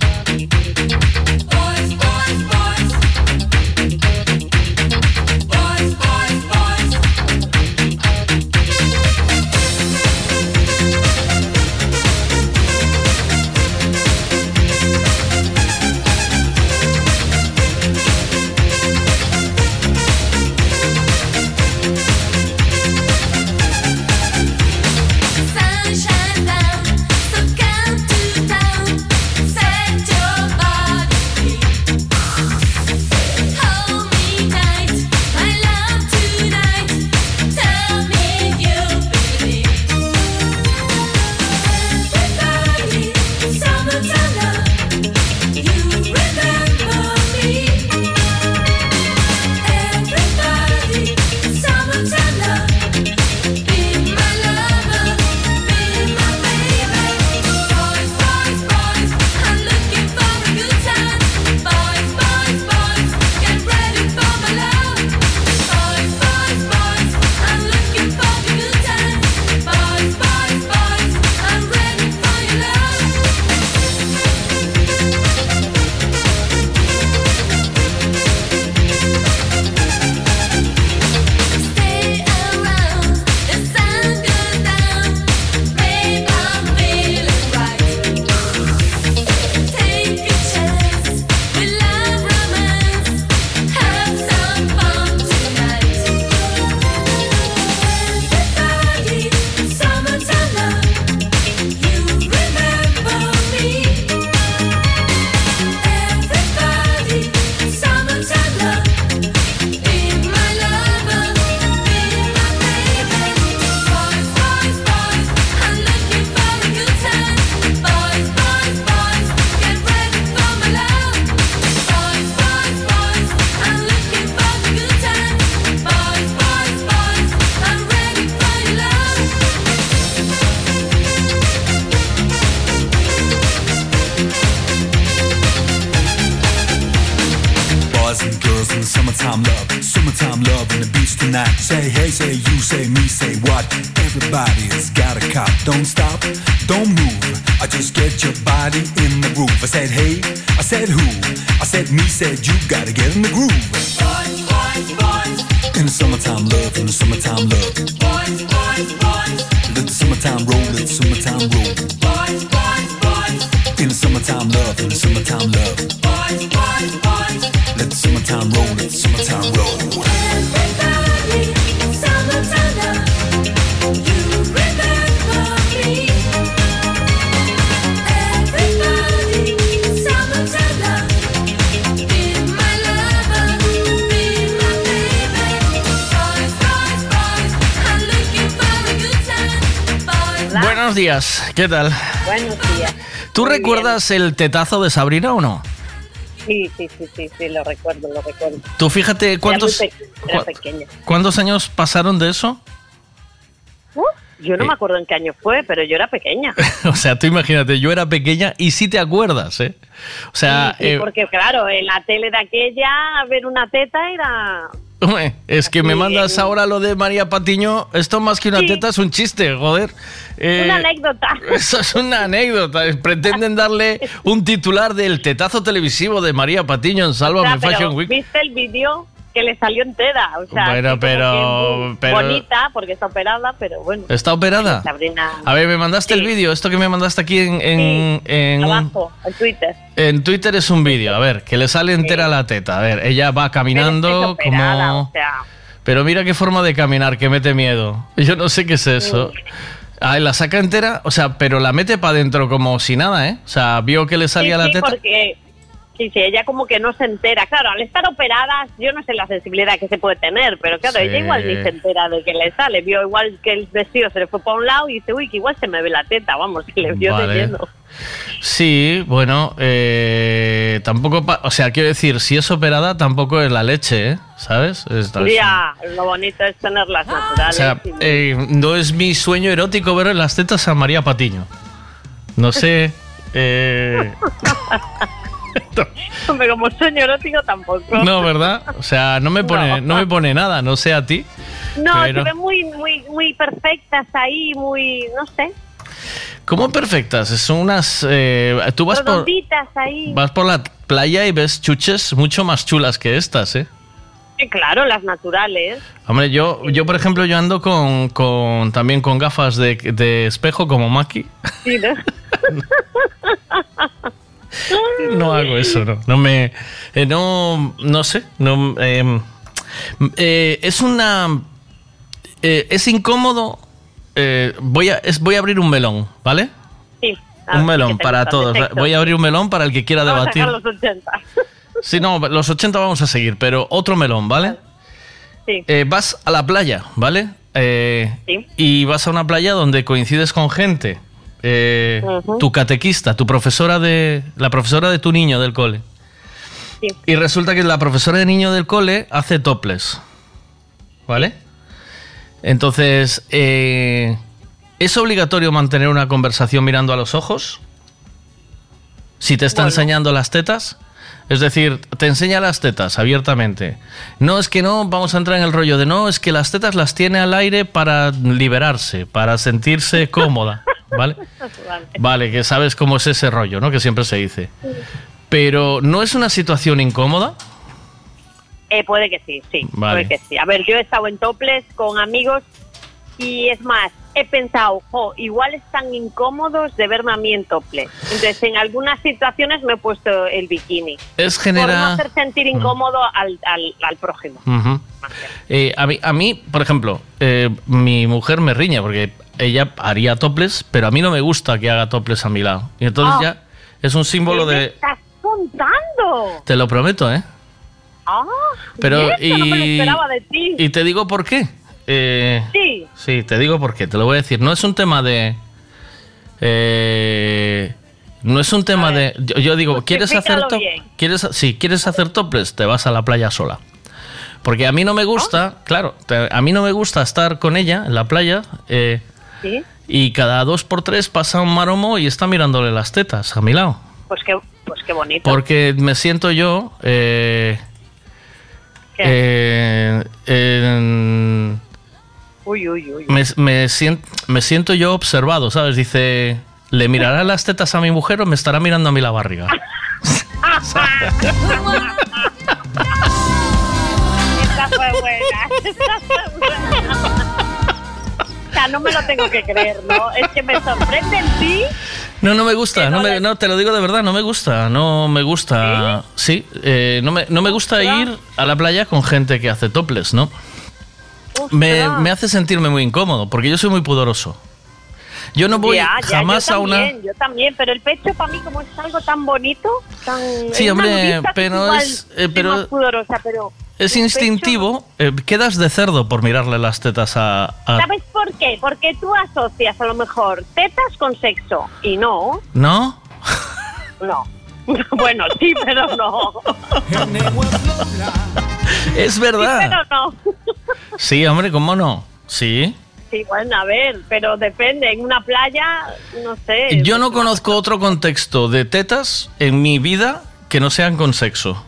¿Qué tal? Buenos días. ¿Tú Muy recuerdas el tetazo de Sabrina o no? Sí, sí, sí, sí, sí, lo recuerdo, lo recuerdo. Tú fíjate cuántos, Era, muy pe- era cua- pequeña. cuántos años pasaron de eso. Uh, yo no Eh. me acuerdo en qué año fue, pero yo era pequeña. O sea, tú imagínate, yo era pequeña y sí te acuerdas, ¿eh? O sea, Sí, eh, porque claro, en la tele de aquella, ver una teta era... Es que me mandas ahora lo de María Patiño. Esto más que una Sí. teta es un chiste, joder. Eh, una anécdota. Eso es una anécdota. Pretenden darle un titular del tetazo televisivo de María Patiño en O sea, Sálvame pero Fashion Week. ¿Viste el vídeo que le salió entera? O sea, Bueno, pero- Bonita, porque está operada, pero bueno. ¿Está operada? Sabrina... A ver, me mandaste el vídeo. Esto que me mandaste aquí en, en, en, Abajo, en Twitter. en Twitter es un vídeo. A ver, que le sale entera la teta. A ver, ella va caminando Pero operada, como... o sea... Pero mira qué forma de caminar, que mete miedo. Yo no sé qué es eso. Ah, la saca entera, o sea, pero la mete para adentro como si nada, ¿eh? O sea, vio que le salía la teta. porque sí, sí, ella como que no se entera. Claro, al estar operada, yo no sé la sensibilidad que se puede tener, pero claro, Sí. ella igual ni se entera de que le sale. Vio igual que el vestido se le fue para un lado y dice, uy, que igual se me ve la teta, vamos, que le vio Vale. de lleno. Sí, bueno, eh, tampoco, pa- o sea, quiero decir, si es operada, tampoco es la leche, ¿eh? ¿Sabes? Ya, lo bonito es tenerlas o naturales. sea, y- eh, no es mi sueño erótico ver en las tetas a María Patiño. No sé. eh, Hombre, como sueño erótico tampoco. no, ¿verdad? O sea, no me pone, no me pone nada, no sé a ti. No, pero- se ven muy, muy, muy perfectas ahí, muy, no sé, ¿Cómo perfectas? Son unas. eh, tú vas por, redonditas ahí. vas por la playa y ves chuches mucho más chulas que estas, ¿eh? Sí, claro, las naturales. Hombre, yo, yo por ejemplo, yo ando con, con también con gafas de, de espejo como Maki. Sí, ¿no? No hago eso, no. No me. eh, no, no sé. No, eh, eh, es una. eh, es incómodo. voy, a, es, voy a abrir un melón, ¿vale? Sí. un melón para gusta, todos. perfecto. Voy a abrir un melón para el que quiera Vamos a debatir. sacar los 80. Sí, no, los 80 vamos a seguir, pero otro melón, ¿vale? Sí. Vas a la playa, ¿vale? Sí. Y vas a una playa donde coincides con gente. Eh. Tu catequista, tu profesora de. La profesora de tu niño del cole. Sí. Y resulta que la profesora de niño del cole hace topless. ¿Vale? Entonces, eh, ¿es obligatorio mantener una conversación mirando a los ojos? Si te está enseñando las tetas. Es decir, te enseña las tetas abiertamente. No es que no, vamos a entrar en el rollo de no, es que las tetas las tiene al aire para liberarse, para sentirse cómoda. ¿Vale? Vale, que sabes cómo es ese rollo, ¿no? Que siempre se dice. Pero ¿no es una situación incómoda? Eh, puede que sí, sí. Vale. Puede que sí. A ver, yo he estado en toples con amigos y es más, he pensado, jo, igual están incómodos de verme a mí en topless. Entonces, en algunas situaciones me he puesto el bikini. Es Por no genera... hacer sentir incómodo al, al, al prójimo. Eh, a, mí, a mí, por ejemplo, eh, mi mujer me riña porque ella haría toples, pero a mí no me gusta que haga toples a mi lado. Y entonces Ah. ya es un símbolo ¿Qué me de... estás contando? Te lo prometo, ¿eh? Ah, Pero y esto no me lo esperaba de ti. Y te digo por qué. Eh, Sí. Sí, te digo por qué. Te lo voy a decir. No es un tema de... eh, no es un tema de... Yo, yo digo, ¿quieres hacer... Top-. ¿quieres, si quieres hacer toples, te vas a la playa sola. Porque a mí no me gusta, claro, te- a mí no me gusta estar con ella en la playa eh, Sí. y cada dos por tres pasa un maromo y está mirándole las tetas a mi lado. Pues qué, pues qué bonito. Porque me siento yo... eh, ¿Qué? eh, en- Uy, uy, uy. me, me sien- me siento yo observado, ¿sabes? Dice, ¿le mirará las tetas a mi mujer o me estará mirando a mí la barriga? Esta fue buena. Esta fue buena. O sea, no me lo tengo que creer, ¿no? Es que me sorprende en ti. No, no me gusta, no, me- no, te lo digo de verdad, no me gusta, no me gusta. Sí, eh, no, me, no me gusta ir a la playa con gente que hace toples, ¿no? Me, me hace sentirme muy incómodo, porque yo soy muy pudoroso. Yo no voy Ya, ya, jamás yo a una... también, Yo también, pero el pecho para mí como es algo tan bonito, tan... Sí, es hombre, pero igual es- eh, soy pero- más pudorosa, pero... es instintivo, eh, quedas de cerdo por mirarle las tetas a... a- ¿Sabes por qué? Porque tú asocias a lo mejor tetas con sexo. Y no, ¿No? no. bueno, sí, pero no. Es Sí, verdad. pero no. Sí, hombre, ¿cómo no? Sí. Sí, bueno, a ver, pero depende. En una playa, no sé. Yo no conozco otro contexto de tetas en mi vida que no sean con sexo.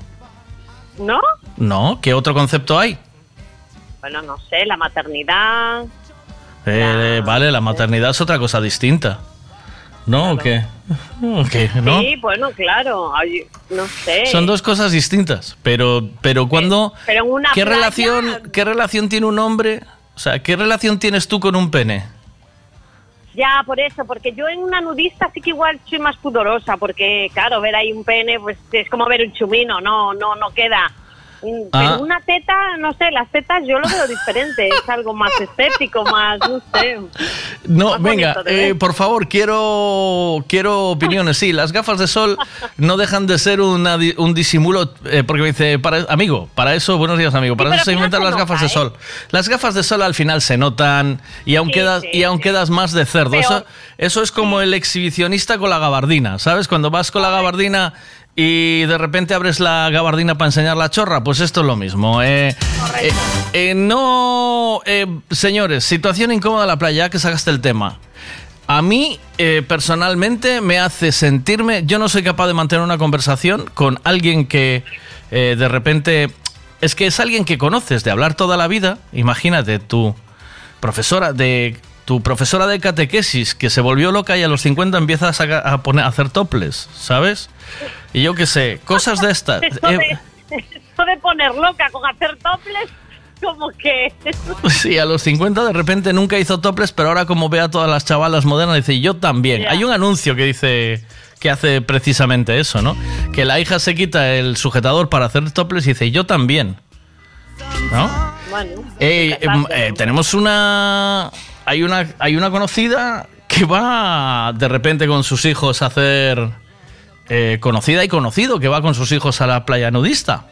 ¿No? No, ¿qué otro concepto hay? Bueno, no sé, la maternidad. Eh, vale, la maternidad es otra cosa distinta. ¿No? ¿O qué? ¿O qué? ¿No? Sí, bueno, claro. no sé. Son dos cosas distintas, pero, pero cuando... Pero una ¿Qué playa- relación, ¿Qué relación tiene un hombre? O sea, ¿qué relación tienes tú con un pene? Ya, por eso, porque yo en una nudista sí que igual soy más pudorosa, porque claro, ver ahí un pene, pues es como ver un chumino, no, no, no queda. Mm, Ah. Pero una teta, no sé, las tetas yo lo veo diferente, es algo más estético, más, no sé. No, Más venga, eh, por favor, quiero, quiero opiniones. Sí, las gafas de sol no dejan de ser una un disimulo, eh, porque me dice, para, amigo, para eso, buenos días, amigo, para Sí, eso se inventan las gafas de nota, sol. Las gafas de sol al final se notan y aún, Sí, quedas, sí, y aún quedas más de cerdo. Peor. Eso, eso es como el exhibicionista con la gabardina, ¿sabes? Cuando vas con la gabardina y de repente abres la gabardina para enseñar la chorra, pues esto es lo mismo. eh. Eh, eh, no, eh, señores, situación incómoda en la playa, ya que sacaste el tema. A mí, eh, personalmente, me hace sentirme. Yo no soy capaz de mantener una conversación con alguien que eh, de repente. Es que es alguien que conoces de hablar toda la vida. Imagínate, tu profesora de. Tu profesora de catequesis que se volvió loca y a los 50 empieza a, poner, a hacer toples, ¿sabes? Y yo qué sé, cosas de estas. Esto Eh, de, esto de poner loca con hacer toples, como que... Sí, a los 50 de repente nunca hizo toples, pero ahora como ve a todas las chavalas modernas dice, yo también. Hay un anuncio que dice que hace precisamente eso, ¿no? Que la hija se quita el sujetador para hacer toples y dice, yo también. ¿No? Bueno, Eh, eh, tenemos una hay una hay una conocida que va de repente con sus hijos a hacer eh, conocida y conocido que va con sus hijos a la playa nudista.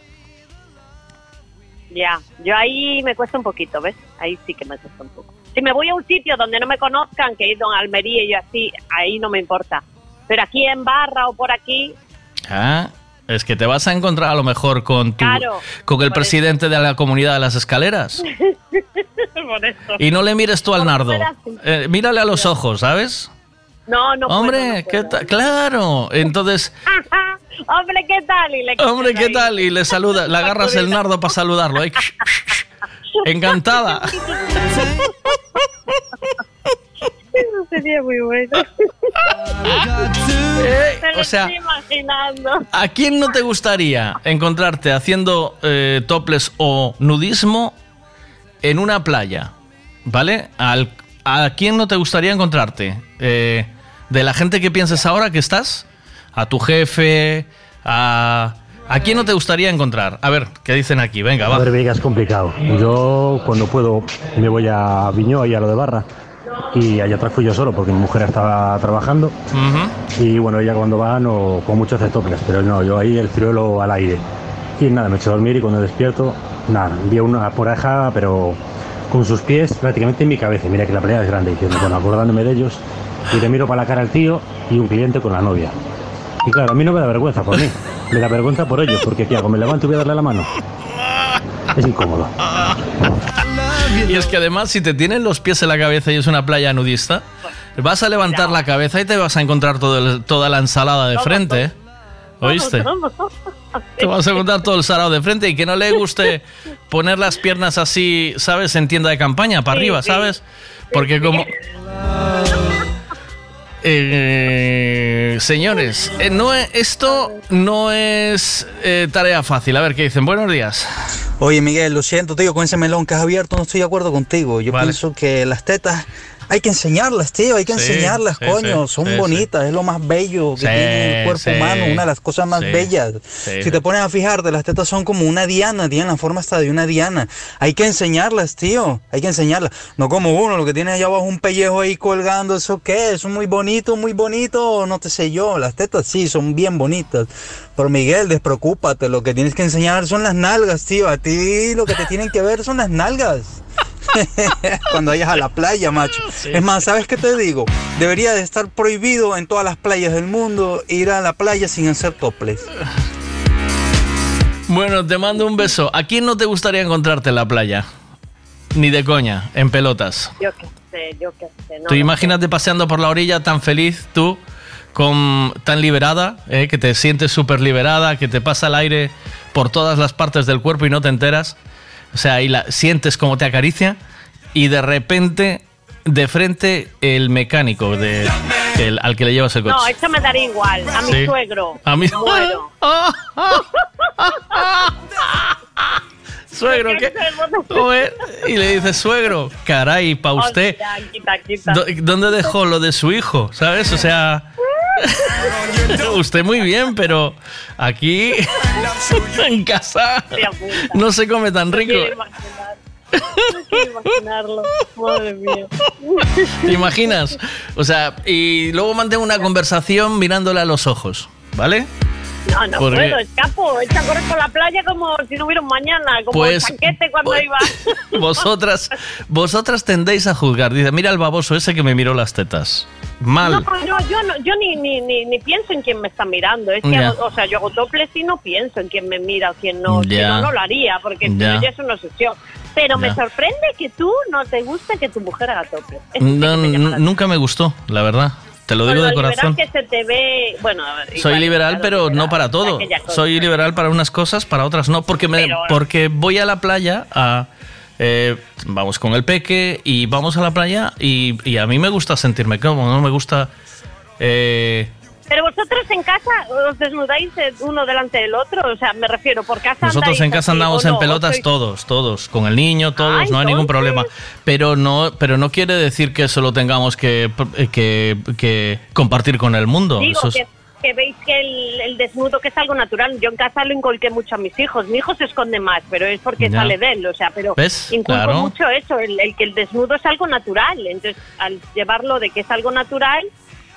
ya, yo ahí me cuesta un poquito, ¿ves? Ahí sí que me cuesta un poco. Si me voy a un sitio donde no me conozcan, que he ido a Almería y yo así, ahí no me importa. Pero aquí en Barra o por aquí, Ah, es que te vas a encontrar a lo mejor con tu, Claro, con el presidente de la comunidad de las escaleras. por eso. Y no le mires tú al nardo. Eh, mírale a los ojos, ¿sabes? No, no puedo, Hombre, no ¿qué puedo. tal? Claro. Entonces, Hombre, ¿qué tal? Y le hombre, ¿qué tal? Y le saluda, le agarras el nardo para saludarlo. ¿eh? Encantada. Eso sería muy bueno. Eh, o sea, estoy imaginando. ¿A quién no te gustaría encontrarte haciendo eh, toples o nudismo en una playa? ¿Vale? Al- ¿A quién no te gustaría encontrarte? Eh, de la gente que pienses ahora que estás, a tu jefe, a... ¿A quién no te gustaría encontrar? A ver, ¿qué dicen aquí? Venga, va. A ver, Vega, es complicado. Yo cuando puedo me voy a Viñó, ahí a lo de Barra, y allá atrás fui yo solo porque mi mujer estaba trabajando. Y bueno, ella cuando va no con mucho hace toples, pero no, yo ahí el ciruelo al aire. Y nada, me echo a dormir y cuando despierto, nada, vi una poreja, pero con sus pies prácticamente en mi cabeza. Mira que la playa es grande, diciendo, bueno, acordándome de ellos. Y le miro para la cara al tío y un cliente con la novia. Y claro, a mí no me da vergüenza por mí, me da vergüenza por ellos, porque ¿qué hago? ¿Me levanto y voy a darle la mano? Es incómodo. Y es que además, si te tienen los pies en la cabeza y es una playa nudista, vas a levantar la cabeza y te vas a encontrar todo el- toda la ensalada de frente. ¿eh? ¿Oíste? Te vas a encontrar todo el sarao de frente y que no le guste poner las piernas así, ¿sabes? En tienda de campaña, para arriba. ¿sabes? Porque como... Eh, señores, eh, no esto no es eh, tarea fácil. A ver qué dicen. Buenos días. Oye, Miguel, lo siento, tío, con ese melón que has abierto no estoy de acuerdo contigo. Yo pienso que las tetas Hay que enseñarlas, tío, hay que Sí, enseñarlas, sí, coño. sí, Son bonitas, es lo más bello que tiene el cuerpo humano, una de las cosas más bellas. Si te pones a fijarte, las tetas son como una diana, tienen la forma hasta de una diana. Hay que enseñarlas, tío, hay que enseñarlas. No como uno, lo que tiene allá abajo un pellejo ahí colgando, ¿eso qué? ¿Eso muy bonito, muy bonito? No te sé yo, las tetas sí, son bien bonitas. Pero Miguel, despreocúpate, lo que tienes que enseñar son las nalgas, tío. A ti lo que te tienen que ver son las nalgas. Cuando vayas a la playa, macho. es más, ¿sabes qué te digo? Debería de estar prohibido en todas las playas del mundo ir a la playa sin hacer toples. Bueno, te mando un beso. ¿A quién no te gustaría encontrarte en la playa? Ni de coña, en pelotas. Yo qué sé, yo qué sé. No, tú no imagínate paseando por la orilla tan feliz, tú, con, tan liberada, eh, que te sientes súper liberada, que te pasa el aire por todas las partes del cuerpo y no te enteras. O sea, y la, sientes como te acaricia y de repente, de frente, el mecánico de, el- al que le llevas el coche. No, eso me daría igual. A mi Sí. suegro. A mí- Muero. Suegro, ¿qué? Y le dices, suegro, caray, pa' usted. Hostia, quita, quita. ¿Dó- ¿Dónde dejó lo de su hijo? ¿Sabes? O sea, usted muy bien, pero aquí en casa no se come tan rico. No quiero imaginarlo. Madre mía. ¿Te imaginas? O sea, y luego mantengo una conversación mirándole a los ojos, ¿vale? No, no Porque- puedo, escapo. Echa a correr por la playa como si no hubiera un mañana, como Pues- el chanquete cuando iba. Vosotras, vosotras tendéis a juzgar. Dice, mira el baboso ese que me miró las tetas. Mal. No, no, yo, no, yo ni, ni, ni, ni pienso en quién me está mirando. Es que, o sea, yo hago toples y no pienso en quién me mira o quién no. Ya. no, no lo haría, porque si Ya. es una obsesión. Pero me sorprende que tú no te guste que tu mujer haga toples. Es No, nunca me gustó, la verdad. Te lo digo de corazón. que se te ve, bueno, Soy liberal, pero no para todo. Soy liberal para unas cosas, para otras no. Porque, me, Pero- porque voy a la playa a. eh, vamos con el peque y vamos a la playa y, y a mí me gusta sentirme cómodo, no me gusta. eh, Pero vosotros en casa os desnudáis eh, uno delante del otro, o sea, me refiero, por casa nosotros en casa andamos ¿o en no? ¿O pelotas sois- todos, todos, con el niño, todos, Ah, no hay ningún problema. Pero no, pero no quiere decir que eso lo tengamos que, que, que compartir con el mundo. Digo Eso es- que, que veis que el, el desnudo que es algo natural. Yo en casa lo inculqué mucho a mis hijos. Mi hijo se esconde más, pero es porque Ya. sale de él, o sea, pero ¿Ves? inculco Claro. mucho eso, el, el que el desnudo es algo natural. Entonces, al llevarlo de que es algo natural,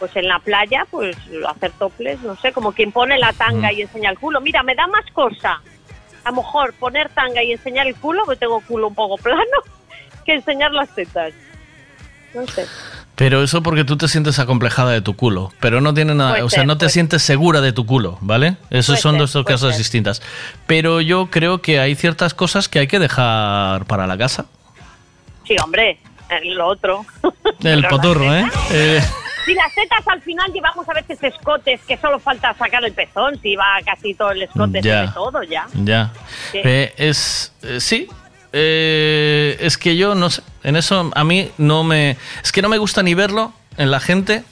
pues en la playa, pues hacer toples, no sé, como quien pone la tanga Mm. y enseña el culo. Mira, me da más cosa a lo mejor poner tanga y enseñar el culo, porque tengo culo un poco plano, que enseñar las tetas. No sé. Pero eso porque tú te sientes acomplejada de tu culo. Pero no tiene nada. Puede o sea, ser, no te sientes segura de tu culo, ¿vale? Esos Puede son ser, dos cosas ser. distintas. Pero yo creo que hay ciertas cosas que hay que dejar para la casa. Sí, hombre, lo otro. El poturro, ¿eh? Eh, Si las tetas al final llevamos a veces escotes que solo falta sacar el pezón, si va casi todo el escote, Ya. todo ya. Ya. Sí. Eh, es. eh, sí. Eh, es que yo no sé. En eso a mí no me. Es que no me gusta ni verlo en la gente.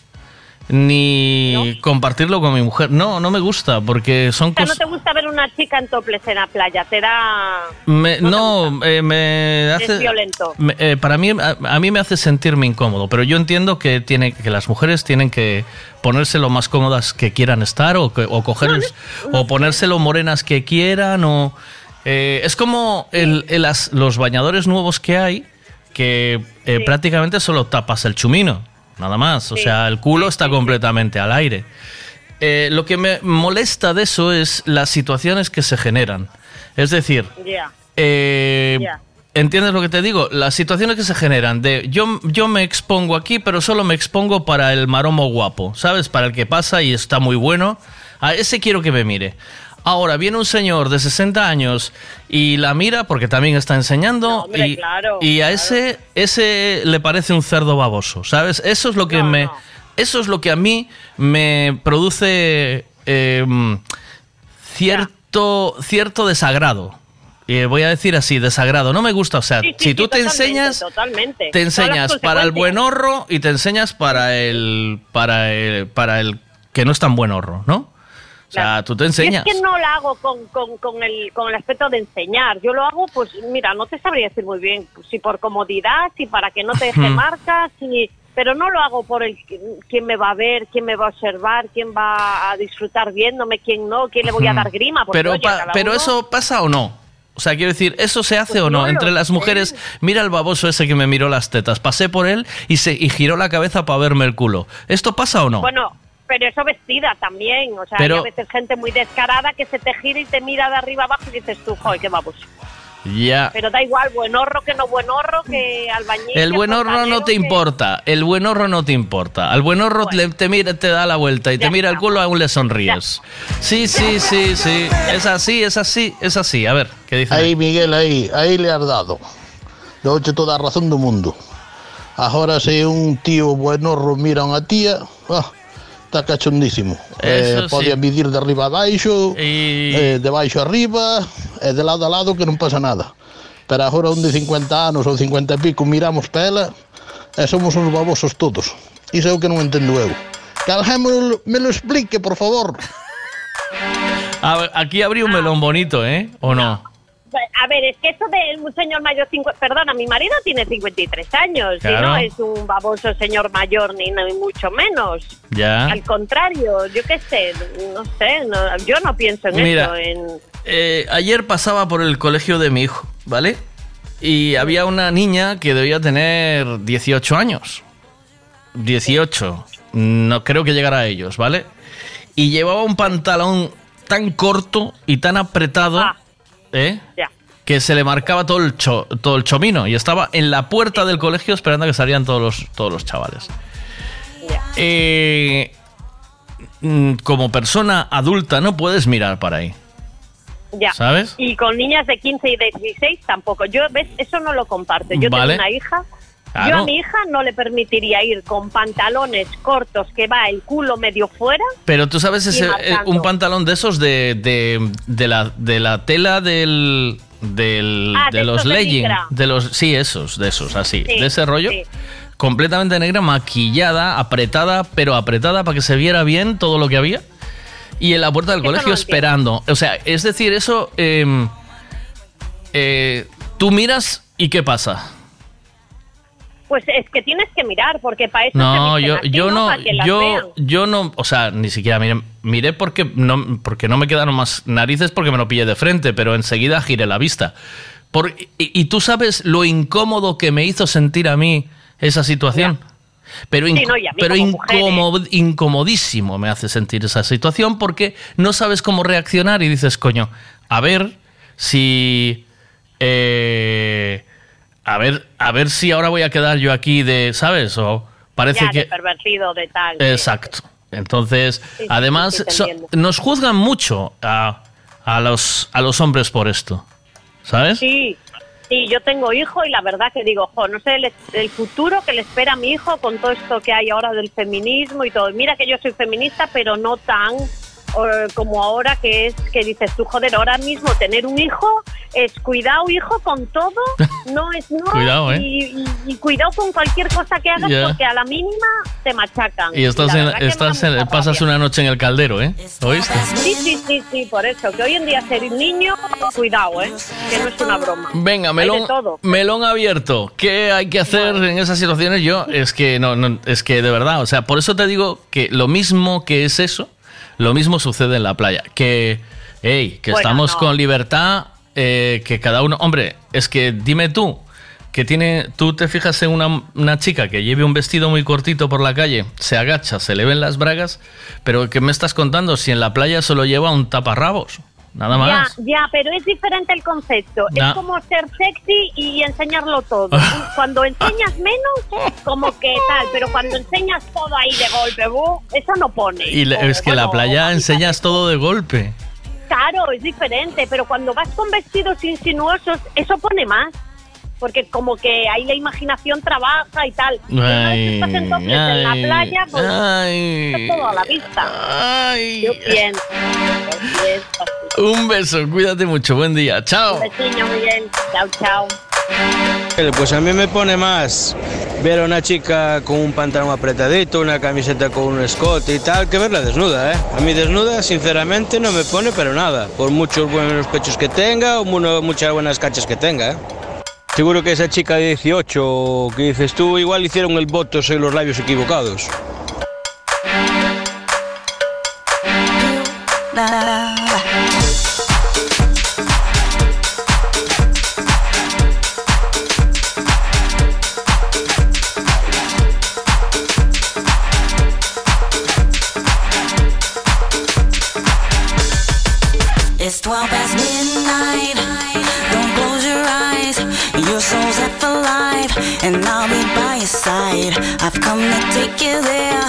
Ni compartirlo con mi mujer. No, no me gusta, porque son O sea, no cosas. te gusta ver una chica en toples en la playa, te da... Me- no, eh, me hace. Es violento. me- eh, para mí, a, a mí me hace sentirme incómodo, pero yo entiendo que tiene que las mujeres tienen que ponerse lo más cómodas que quieran estar o, o coger o ponerse lo morenas que quieran o eh, es como el, el- las- los bañadores nuevos que hay que eh, prácticamente solo tapas el chumino, nada más, o Sí. sea, el culo está completamente al aire. Eh, lo que me molesta de eso es las situaciones que se generan. Es decir, eh. ¿Entiendes lo que te digo? Las situaciones que se generan de yo, yo me expongo aquí, pero solo me expongo para el maromo guapo, ¿sabes? Para el que pasa y está muy bueno. A ese quiero que me mire. Ahora viene un señor de 60 años y la mira porque también está enseñando hombre, y, claro, y a ese ese le parece un cerdo baboso, ¿sabes? Eso es lo que me eso es lo que a mí me produce eh, cierto cierto desagrado. Y voy a decir así, desagrado. No me gusta, o sea, Sí, sí, si sí, tú te enseñas, totalmente. te enseñas para el buen horro y te enseñas para el para el para el que no es tan buen horro, ¿no? O sea, tú te Y enseñas. es que no lo hago con, con, con, el, con el aspecto de enseñar. Yo lo hago, pues, mira, no te sabría decir muy bien si por comodidad, si para que no te deje marcas, si, pero no lo hago por el quién me va a ver, quién me va a observar, quién va a disfrutar viéndome, quién no, quién le voy a dar grima. Pero, oye, pa- cada pero uno- eso pasa o no. O sea, quiero decir, ¿eso se hace Pues o no? Entre las sé. mujeres, mira el baboso ese que me miró las tetas. Pasé por él y, se, y giró la cabeza para verme el culo. ¿Esto pasa o no? Bueno, pero eso vestida también. O sea, Pero- hay a veces gente muy descarada que se te gira y te mira de arriba abajo y dices tú, joder, qué vamos. ya. Pero da igual, buen horro que no buen horro, que albañil. El que buen horro no te que- importa. El buen horro no te importa. Al buen horro le- te mira, te da la vuelta y te mira el culo, aún le sonríes. Sí, sí, sí, sí. Es así, es así, es así. A ver, ¿qué dice? Ahí, Miguel, ahí, ahí le has dado. Doche toda a razón do mundo. Agora se un tío buenorro mira a unha tía, ah, está cachondísimo. Eh, sí. medir de arriba a baixo, eh, de baixo a arriba, e de lado a lado que non pasa nada. Pero agora un de 50 anos ou 50 e pico miramos para ela e somos uns babosos todos. Iso é o que non entendo eu. Que alguén me lo, explique, por favor. A ver, aquí habría un melón bonito, ¿eh? ¿O no? A ver, es que eso de un señor mayor, perdona, mi marido tiene 53 años y Claro. no es un baboso señor mayor ni, ni mucho menos. Ya. Al contrario, yo qué sé, no sé, no- yo no pienso en Mira. eso. En, Eh, ayer pasaba por el colegio de mi hijo, ¿vale? Y había una niña que debía tener 18 años. 18. No creo que llegara a ellos, ¿vale? Y llevaba un pantalón tan corto y tan apretado, ¿eh? ya. Que se le marcaba todo el, cho- todo el chomino y estaba en la puerta del colegio esperando a que salieran todos los, todos los chavales. Eh, mm, como persona adulta no puedes mirar para ahí. Ya. ¿Sabes? Y con niñas de 15 y de 16 tampoco. Yo, ¿ves? Eso no lo comparto. Yo Vale. tengo una hija. Claro. Yo a mi hija no le permitiría ir con pantalones cortos que va el culo medio fuera. Pero tú sabes, ese, eh, un pantalón de esos de, de, de la, de la tela del, del- Ah, de, de los leggings. De los, sí, esos, de esos, así. Sí, de ese rollo. sí. Completamente negra, maquillada, apretada, pero apretada para que se viera bien todo lo que había. Y en la puerta del no colegio esperando. O sea, es decir, eso. em, eh, tú miras y ¿qué pasa? Pues es que tienes que mirar, porque para eso No, se yo, yo no, yo, yo no, o sea, ni siquiera miré, miré porque no, porque no me quedaron más narices porque me lo pillé de frente, pero enseguida giré la vista. Por, y, y tú sabes lo incómodo que me hizo sentir a mí esa situación. Pero, Sí, no, pero incómodo- incomodísimo me hace sentir esa situación porque no sabes cómo reaccionar y dices, coño, a ver si... eh, a ver, a ver si ahora voy a quedar yo aquí de, ¿sabes? O parece ya, que... de pervertido, de tal. Exacto. Entonces, sí, además, sí, so- nos juzgan mucho a, a los, a los hombres por esto. ¿Sabes? Sí, sí, yo tengo hijo y la verdad que digo, jo, no sé el, el futuro que le espera a mi hijo con todo esto que hay ahora del feminismo y todo. Mira que yo soy feminista, pero no tan como ahora que es que dices tú, joder, ahora mismo tener un hijo es cuidado, hijo, con todo, no es no. Cuidado, ¿eh? y, y- y cuidado con cualquier cosa que hagas porque a la mínima te machacan. Y estás en- estás en- pasas una noche en el caldero, ¿eh? ¿Oíste? Sí, sí, sí, sí, por eso, que hoy en día ser un niño, cuidado, ¿eh? Que no es una broma. Venga, melón, melón abierto. ¿Qué hay que hacer en esas situaciones? Yo, es que no, no, es que de verdad, o sea, por eso te digo que lo mismo que es eso, lo mismo sucede en la playa. Que, hey, que Bueno, estamos no. con libertad, eh, que cada uno. Hombre, es que dime tú. Que tiene, tú te fijas en una, una chica que lleve un vestido muy cortito por la calle, se agacha, se le ven las bragas, pero ¿qué me estás contando? Si en la playa solo lleva un taparrabos, nada más. Ya, ya, pero es diferente el concepto. Es como ser sexy y enseñarlo todo. cuando enseñas menos, como que tal, pero cuando enseñas todo ahí de golpe, eso no pone. Y le- es que en la bueno, playa enseñas todo de golpe. Claro, es diferente, pero cuando vas con vestidos insinuosos, eso pone más porque como que ahí la imaginación trabaja y tal. Ay, y estás en, ay, en la playa, pues ay, está todo a la vista. Ay, Yo pienso. Un beso, cuídate mucho, buen día, chao. Un beso, Miguel, chao, chao. Pues a mí me pone más ver a una chica con un pantalón apretadito, una camiseta con un escote y tal, que verla desnuda, ¿eh? A mí desnuda, sinceramente, no me pone pero nada, por muchos buenos pechos que tenga o muchas buenas cachas que tenga, ¿eh? Seguro que esa chica de 18 que dices tú, igual hicieron el voto en los labios equivocados. I'ma take you there.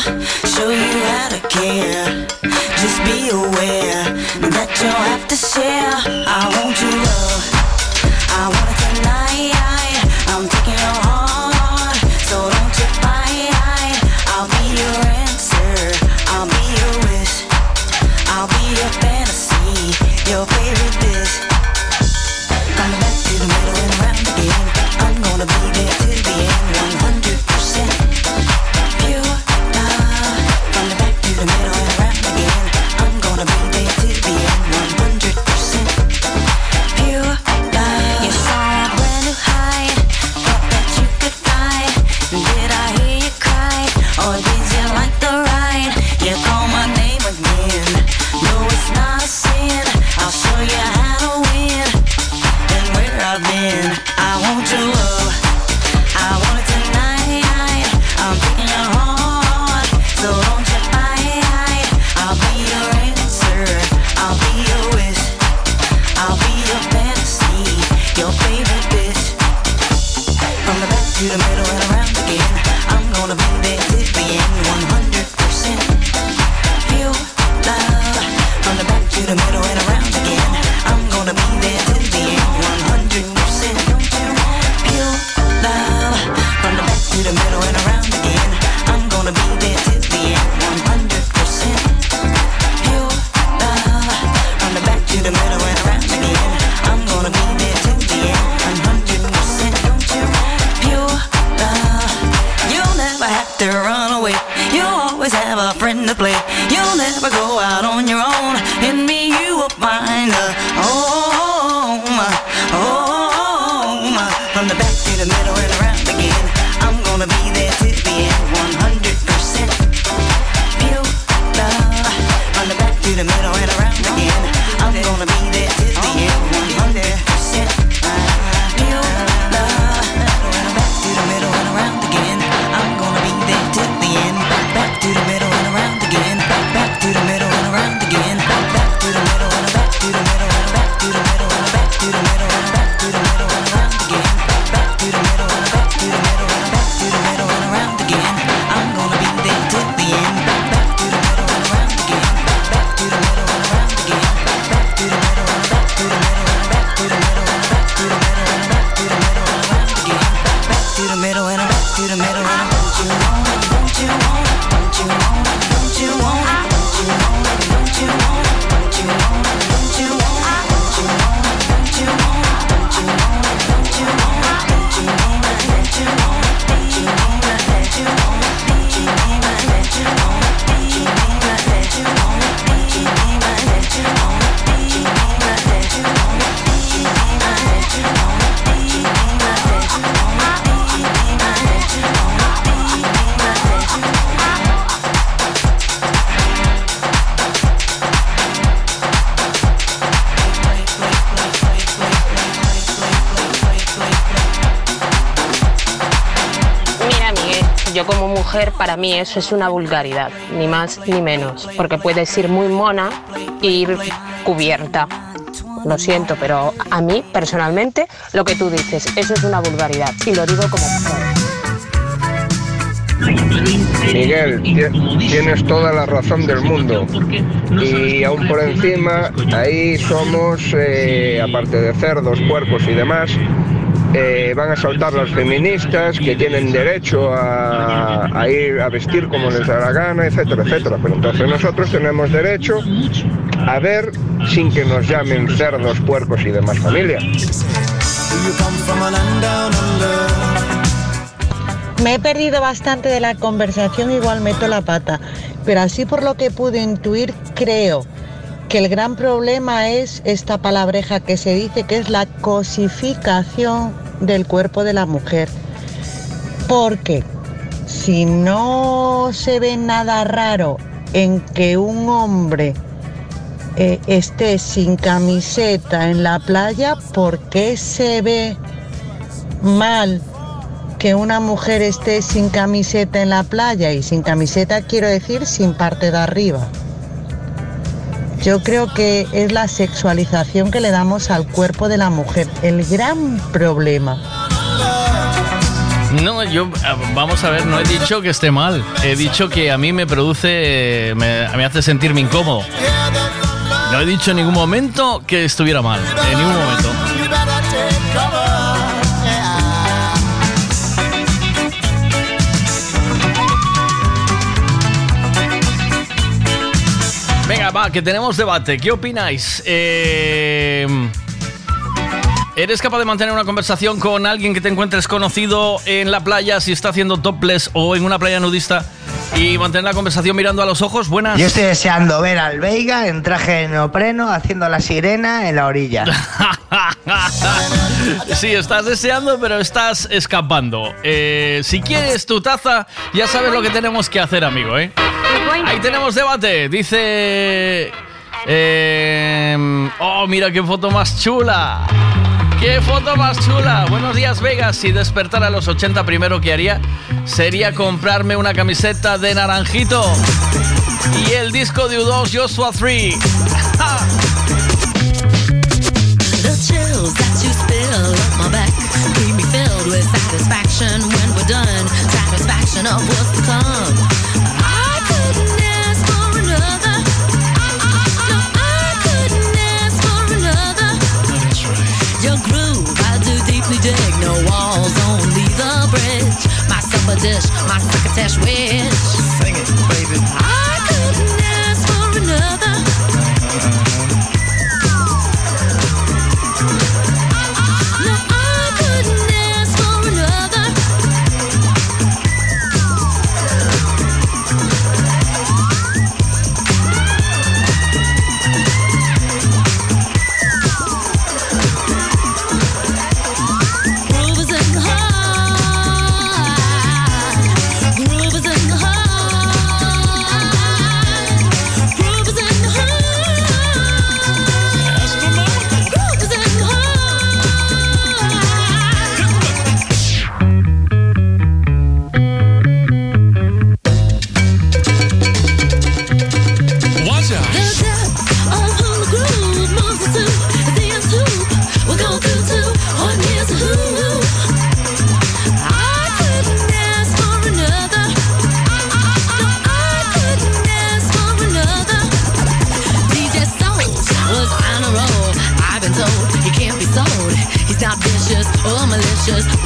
para mí eso es una vulgaridad, ni más ni menos, porque puedes ir muy mona e ir cubierta. Lo siento, pero a mí personalmente lo que tú dices, eso es una vulgaridad y lo digo como mujer. Miguel, tienes toda la razón del mundo. Y aún por encima, ahí somos, eh, aparte de cerdos, puercos y demás, eh, van a saltar las feministas, que tienen derecho a, a, ir a vestir como les da la gana, etcétera, etcétera. Pero entonces nosotros tenemos derecho a ver sin que nos llamen cerdos, puercos y demás familia. Me he perdido bastante de la conversación, igual meto la pata, pero así por lo que pude intuir, creo que el gran problema es esta palabreja que se dice que es la cosificación del cuerpo de la mujer. Porque si no se ve nada raro en que un hombre eh, esté sin camiseta en la playa, ¿por qué se ve mal que una mujer esté sin camiseta en la playa? Y sin camiseta quiero decir sin parte de arriba. Yo creo que es la sexualización que le damos al cuerpo de la mujer, el gran problema. No, yo, vamos a ver, no he dicho que esté mal. He dicho que a mí me produce, me hace sentirme incómodo. No he dicho en ningún momento que estuviera mal. En ningún momento. Venga, va, que tenemos debate. ¿Qué opináis? Eh, ¿Eres capaz de mantener una conversación con alguien que te encuentres conocido en la playa si está haciendo topless o en una playa nudista y mantener la conversación mirando a los ojos? Buenas. Yo estoy deseando ver al Veiga en traje de neopreno haciendo la sirena en la orilla. Sí, estás deseando, pero estás escapando. Eh, si quieres tu taza, ya sabes lo que tenemos que hacer, amigo, ¿eh? Ahí tenemos debate. Dice... eh, oh, mira qué foto más chula. ¡Qué foto más chula! Buenos días, Vegas. Si despertara a los 80, primero que haría sería comprarme una camiseta de naranjito y el disco de U2 Joshua 3. My supper dish, my succotash wish.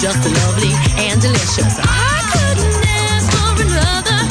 Just lovely and delicious. I couldn't ask for another.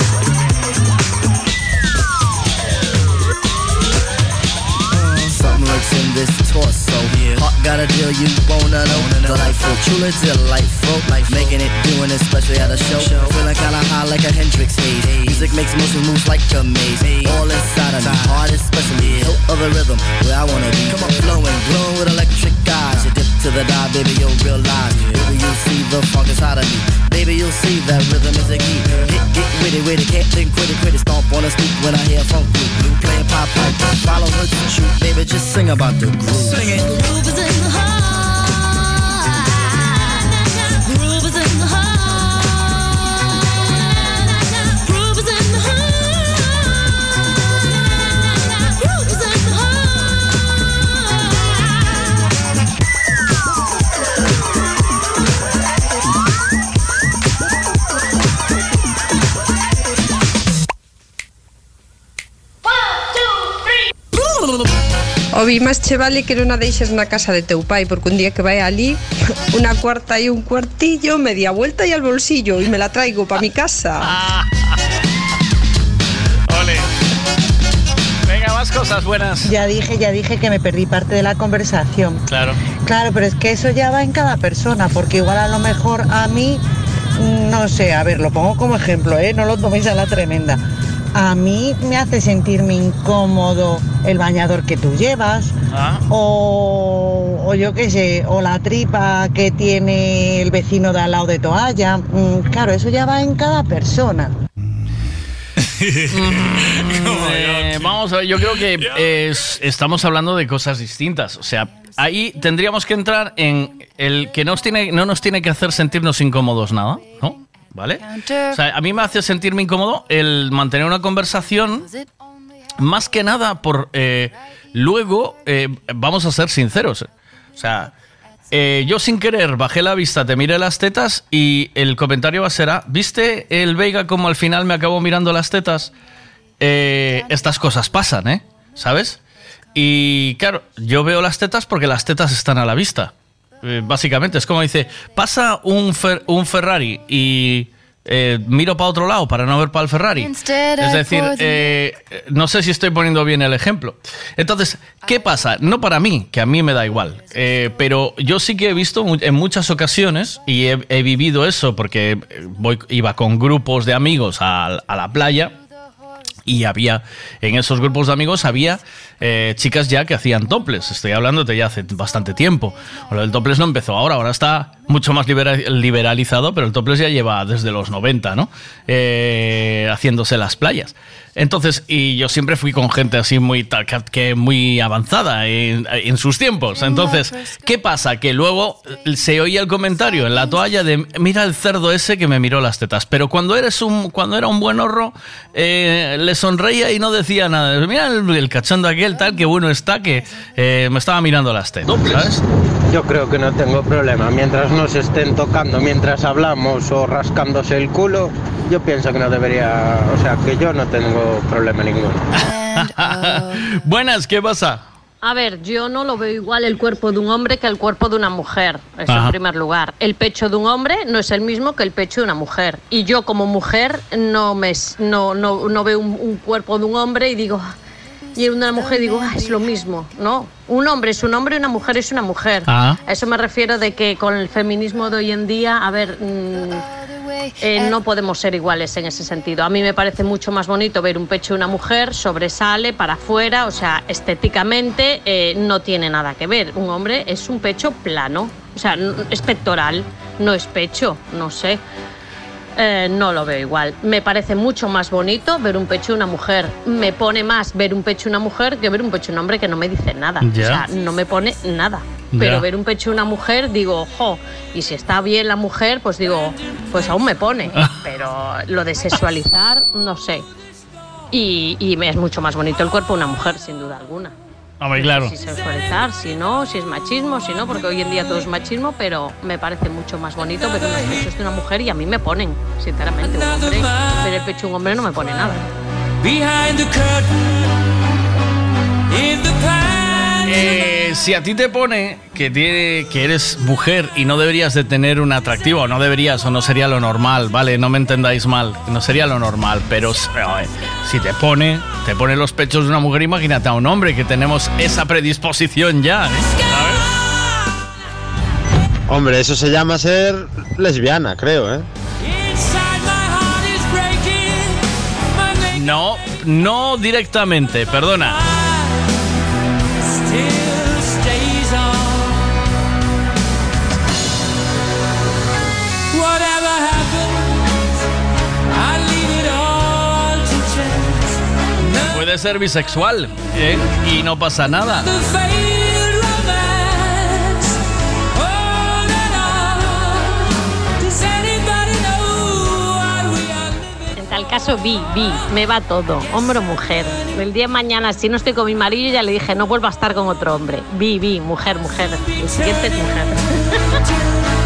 Uh, something lurks in this torso. Heart got a deal you wanna know. Delightful, truly delightful. Life making it, doing it, especially at a show. Feeling kinda high like a Hendrix haze. Music makes motion moves like a maze. All inside of me, heart especially. Hilt of the rhythm, where I wanna be. Come on, flowing, glowing with electric eyes. Uh-huh. You dip to the dive, baby, you'll realize. Baby, you'll see the funk inside of me. Baby, you'll see that rhythm is a key. Get, get witty, witty, can't think, quitty, quitty. Stomp on the stoop when I hear funk blue. Playing pop pipe, follow her to shoot. Baby, just sing about the groove. Sing it. Groove is in the heart. O vi máis che vale que non a deixes na casa de teu pai Porque un día que vai ali Una cuarta y un cuartillo Media vuelta y al bolsillo Y me la traigo pa' mi casa Ole. Venga, más cosas buenas. Ya dije, ya dije que me perdí parte de la conversación. Claro. Claro, pero es que eso ya va en cada persona, porque igual a lo mejor a mí, mm, no sé, a ver, lo pongo como ejemplo, ¿eh? No lo toméis a la tremenda. A mí me hace sentirme incómodo el bañador que tú llevas, Ah. o, o yo qué sé, o la tripa que tiene el vecino de al lado de toalla. Mm, Claro, eso ya va en cada persona. Eh, vamos a ver, yo creo que es- estamos hablando de cosas distintas. O sea, ahí tendríamos que entrar en el que nos tiene, no nos tiene que hacer sentirnos incómodos nada, ¿no? ¿Vale? O sea, a mí me hace sentirme incómodo el mantener una conversación más que nada por eh, luego, eh, vamos a ser sinceros. O sea, eh, yo sin querer bajé la vista, te miré las tetas y el comentario va a ser, ah, ¿viste el Veiga como al final me acabó mirando las tetas? Eh, estas cosas pasan, ¿eh? ¿Sabes? Y claro, yo veo las tetas porque las tetas están a la vista. Eh, básicamente, es como dice, pasa un, Fer- un Ferrari y eh, miro para otro lado para no ver para el Ferrari. Es decir, eh, no sé si estoy poniendo bien el ejemplo. Entonces, ¿qué pasa? No para mí, que a mí me da igual, eh, pero yo sí que he visto en muchas ocasiones y he, he vivido eso porque voy, iba con grupos de amigos a, a la playa y había, en esos grupos de amigos había eh, chicas ya que hacían toples. Estoy hablando de ya hace bastante tiempo. Lo del toples no empezó ahora, ahora está mucho más libera- liberalizado, pero el toples ya lleva desde los 90, ¿no? Eh, haciéndose las playas. Entonces, y yo siempre fui con gente así muy, que- muy avanzada en, en sus tiempos. Entonces, ¿qué pasa? Que luego se oía el comentario en la toalla de mira el cerdo ese que me miró las tetas. Pero cuando eres un, cuando era un buen horro, eh, le sonreía y no decía nada. Mira el, el cachondo aquel tal, que bueno está, que eh, me estaba mirando las tetas. ¿Sabes? Yo creo que no tengo problema. Mientras no se estén tocando, mientras hablamos o rascándose el culo, yo pienso que no debería. O sea, que yo no tengo problema ninguno. Buenas, ¿qué pasa? A ver, yo no lo veo igual el cuerpo de un hombre que el cuerpo de una mujer, eso Ajá. en primer lugar. El pecho de un hombre no es el mismo que el pecho de una mujer. Y yo como mujer no, me, no, no, no veo un, un cuerpo de un hombre y digo... Y una mujer digo, "Ah, es lo mismo, ¿no? Un hombre es un hombre y una mujer es una mujer. Ah. A eso me refiero de que con el feminismo de hoy en día, a ver, mm, eh, no podemos ser iguales en ese sentido. A mí me parece mucho más bonito ver un pecho de una mujer, sobresale para afuera, o sea, estéticamente eh, no tiene nada que ver. Un hombre es un pecho plano, o sea, es pectoral, no es pecho, no sé. Eh, no lo veo igual. Me parece mucho más bonito ver un pecho de una mujer. Me pone más ver un pecho de una mujer que ver un pecho de un hombre que no me dice nada. Ya. O sea, no me pone nada. Pero ver un pecho de una mujer, digo, ojo, y si está bien la mujer, pues digo, pues aún me pone. Pero lo de sexualizar, no sé. Y, y me es mucho más bonito el cuerpo de una mujer, sin duda alguna. Hombre, claro. Si sexualizar, si no, si es machismo, si no, porque hoy en día todo es machismo, pero me parece mucho más bonito ver unos pechos de una mujer y a mí me ponen, sinceramente, un hombre. Ver el pecho de un hombre no me pone nada. Behind the curtain, in the Eh, si a ti te pone que, tiene, que eres mujer y no deberías de tener un atractivo, o no deberías, o no sería lo normal, ¿vale? No me entendáis mal, no sería lo normal, pero eh, si te pone, te pone los pechos de una mujer, imagínate a un hombre que tenemos esa predisposición ya, ¿eh? Hombre, eso se llama ser lesbiana, creo, ¿eh? No, no directamente, perdona. Puede ser bisexual, ¿eh? Y no pasa nada. En tal caso, vi, vi, me va todo, hombre o mujer. El día de mañana, si no estoy con mi marido, ya le dije, no vuelvo a estar con otro hombre. Vi, vi, mujer, mujer. El siguiente es mujer.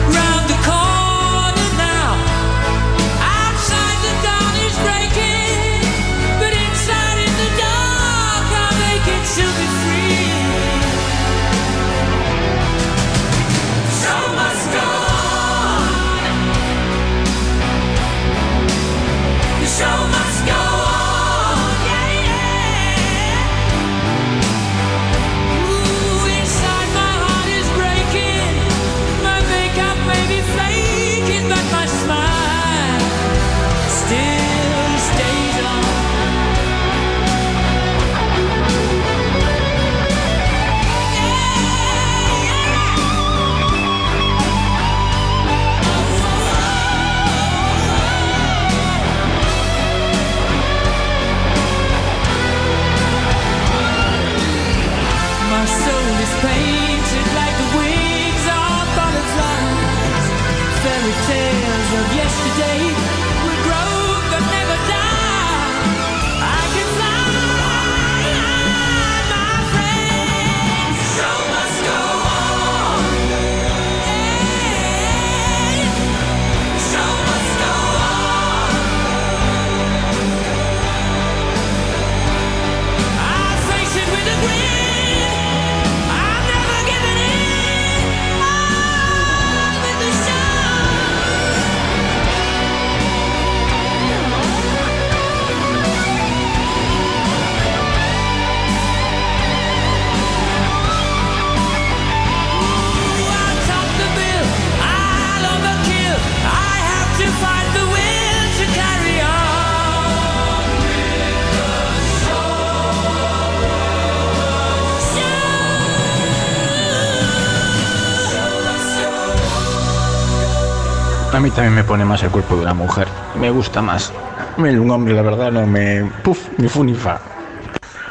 A mí también me pone más el cuerpo de una mujer. Me gusta más. Un hombre, la verdad, no me. Puf, ni fu fa.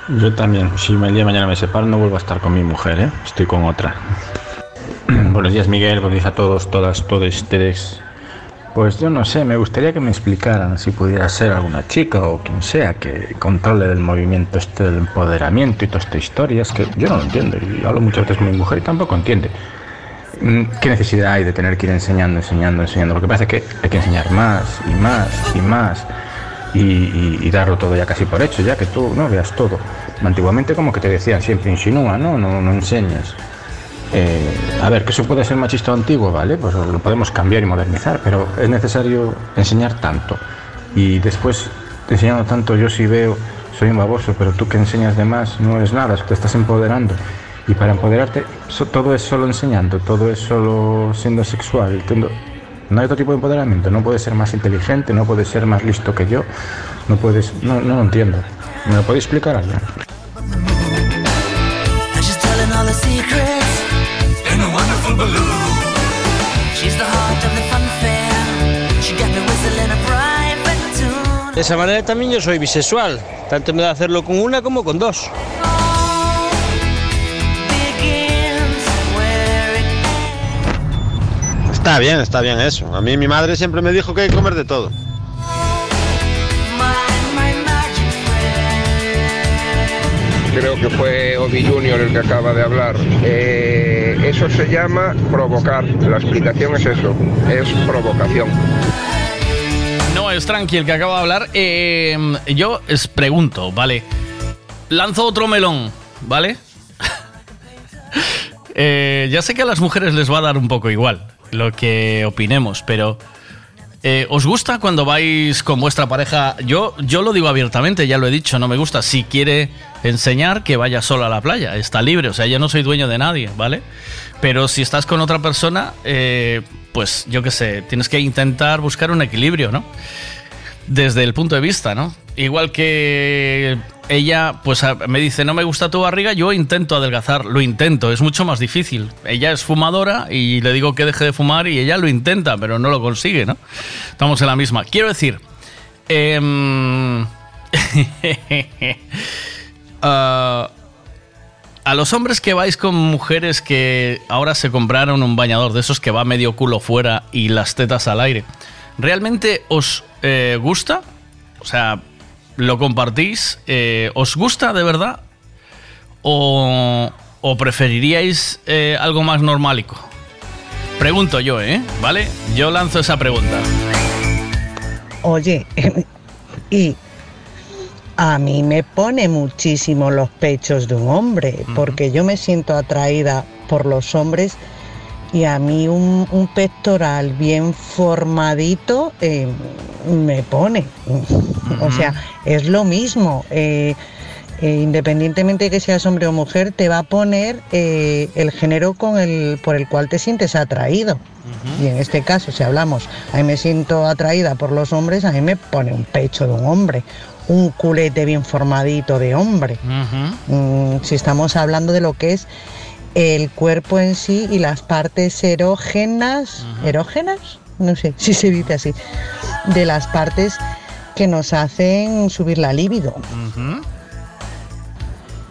Yo también. Si el día de mañana me separo, no vuelvo a estar con mi mujer, ¿eh? Estoy con otra. Buenos días, Miguel. Buenos días a todos, todas, todos ustedes. Pues yo no sé, me gustaría que me explicaran si pudiera ser alguna chica o quien sea que controle el movimiento este del empoderamiento y toda esta historia. Es que yo no lo entiendo y hablo muchas veces con mi mujer y tampoco entiende. Mm, ¿Qué necesidad hay de tener que ir enseñando, enseñando, enseñando? Lo que pasa es que hay que enseñar más y más y más y, darlo todo ya casi por hecho, ya que tú no veas todo. Antiguamente como que te decían siempre insinúa, ¿no? No, no. Eh, a ver, que eso puede ser machista antiguo, ¿vale? Pues lo podemos cambiar y modernizar, pero es necesario enseñar tanto. Y después, enseñando tanto, yo sí veo, soy un baboso, pero tú que enseñas de más no eres nada, te estás empoderando. Y para empoderarte, so- todo es solo enseñando, todo es solo siendo sexual. no hay otro tipo de empoderamiento, no puedes ser más inteligente, no puedes ser más listo que yo, no puedes, no, no lo entiendo. ¿Me lo podéis explicar alguien? De esa manera también yo soy bisexual. Tanto me da hacerlo con una como con dos. Está bien, está bien eso. A mí mi madre siempre me dijo que hay que comer de todo. Creo que fue Obi Junior el que acaba de hablar. Eh, eso se llama provocar. La explicación es eso, es provocación. No es tranqui el que acaba de hablar. Eh, yo os pregunto, ¿vale? Lanzo otro melón, ¿vale? Eh, ya sé que a las mujeres les va a dar un poco igual lo que opinemos, pero eh, ¿os gusta cuando vais con vuestra pareja? Yo, yo lo digo abiertamente, ya lo he dicho, no me gusta. Si quiere enseñar, que vaya sola a la playa, está libre, o sea, yo no soy dueño de nadie, ¿vale? Pero si estás con otra persona, eh, pues yo qué sé, tienes que intentar buscar un equilibrio, ¿no? Desde el punto de vista, ¿no? Igual que ella, pues me dice, no me gusta tu barriga, yo intento adelgazar, lo intento, es mucho más difícil. Ella es fumadora y le digo que deje de fumar y ella lo intenta, pero no lo consigue, ¿no? Estamos en la misma. Quiero decir, em, ah, a los hombres que vais con mujeres que ahora se compraron un bañador de esos que va medio culo fuera y las tetas al aire, ¿realmente os eh, gusta? O sea, ¿lo compartís? Eh, ¿Os gusta de verdad? ¿O, o preferiríais eh, algo más normalico? Pregunto yo, ¿eh? ¿Vale? Yo lanzo esa pregunta. Oye, y a mí me pone muchísimo los pechos de un hombre, porque yo me siento atraída por los hombres y a mí un, un pectoral bien formadito eh, me pone. O sea, es lo mismo. eh, eh, independientemente de que seas hombre o mujer, te va a poner el género con el, por el cual te sientes atraído. Y en este caso, si hablamos, a mí me siento atraída por los hombres, a mí me pone un pecho de un hombre, un culete bien formadito de hombre. Mm, si estamos hablando de lo que es el cuerpo en sí y las partes erógenas, erógenas, no sé si se dice así, de las partes que nos hacen subir la libido.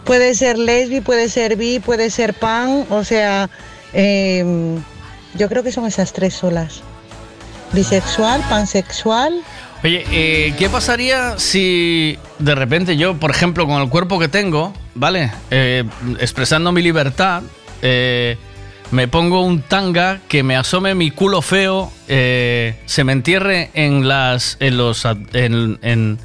Puede ser lesbi, puede ser bi, puede ser pan, o sea, em, yo creo que son esas tres solas. Bisexual, pansexual. Oye, eh, ¿qué pasaría si de repente yo, por ejemplo, con el cuerpo que tengo, ¿vale? Eh, expresando mi libertad, eh, me pongo un tanga que me asome mi culo feo, eh, se me entierre en las. en los. en,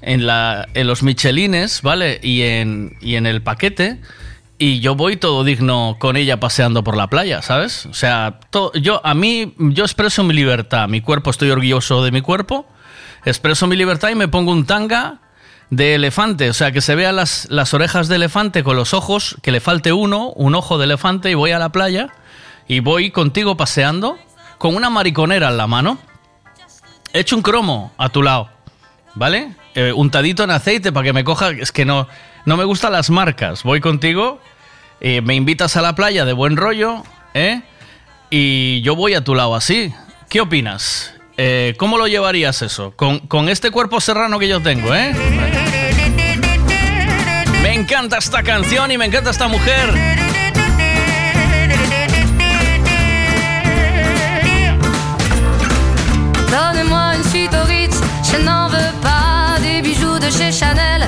en la, en los michelines, ¿vale? Y en, y en el paquete. Y yo voy todo digno con ella paseando por la playa, ¿sabes? O sea, to- yo a mí yo expreso mi libertad, mi cuerpo, estoy orgulloso de mi cuerpo, expreso mi libertad y me pongo un tanga de elefante, o sea, que se vean las, las orejas de elefante con los ojos, que le falte uno, un ojo de elefante y voy a la playa y voy contigo paseando con una mariconera en la mano, hecho un cromo a tu lado, ¿vale? Eh, untadito en aceite para que me coja, es que no, no me gustan las marcas, voy contigo, eh, me invitas a la playa de buen rollo, ¿eh? Y yo voy a tu lado así, ¿qué opinas? Eh, ¿Cómo lo llevarías eso? Con, con este cuerpo serrano que yo tengo, ¿eh? Me encanta esta canción y me encanta esta mujer. Ritz, je n'en veux pas des bijoux de chez Chanel,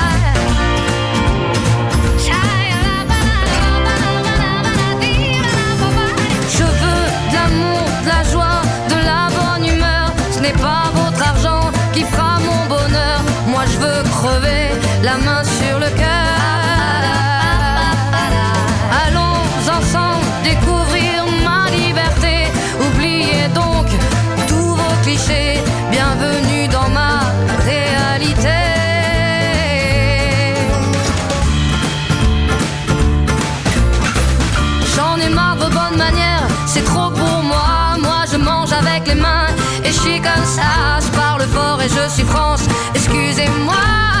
Je parle fort et je suis France, excusez-moi.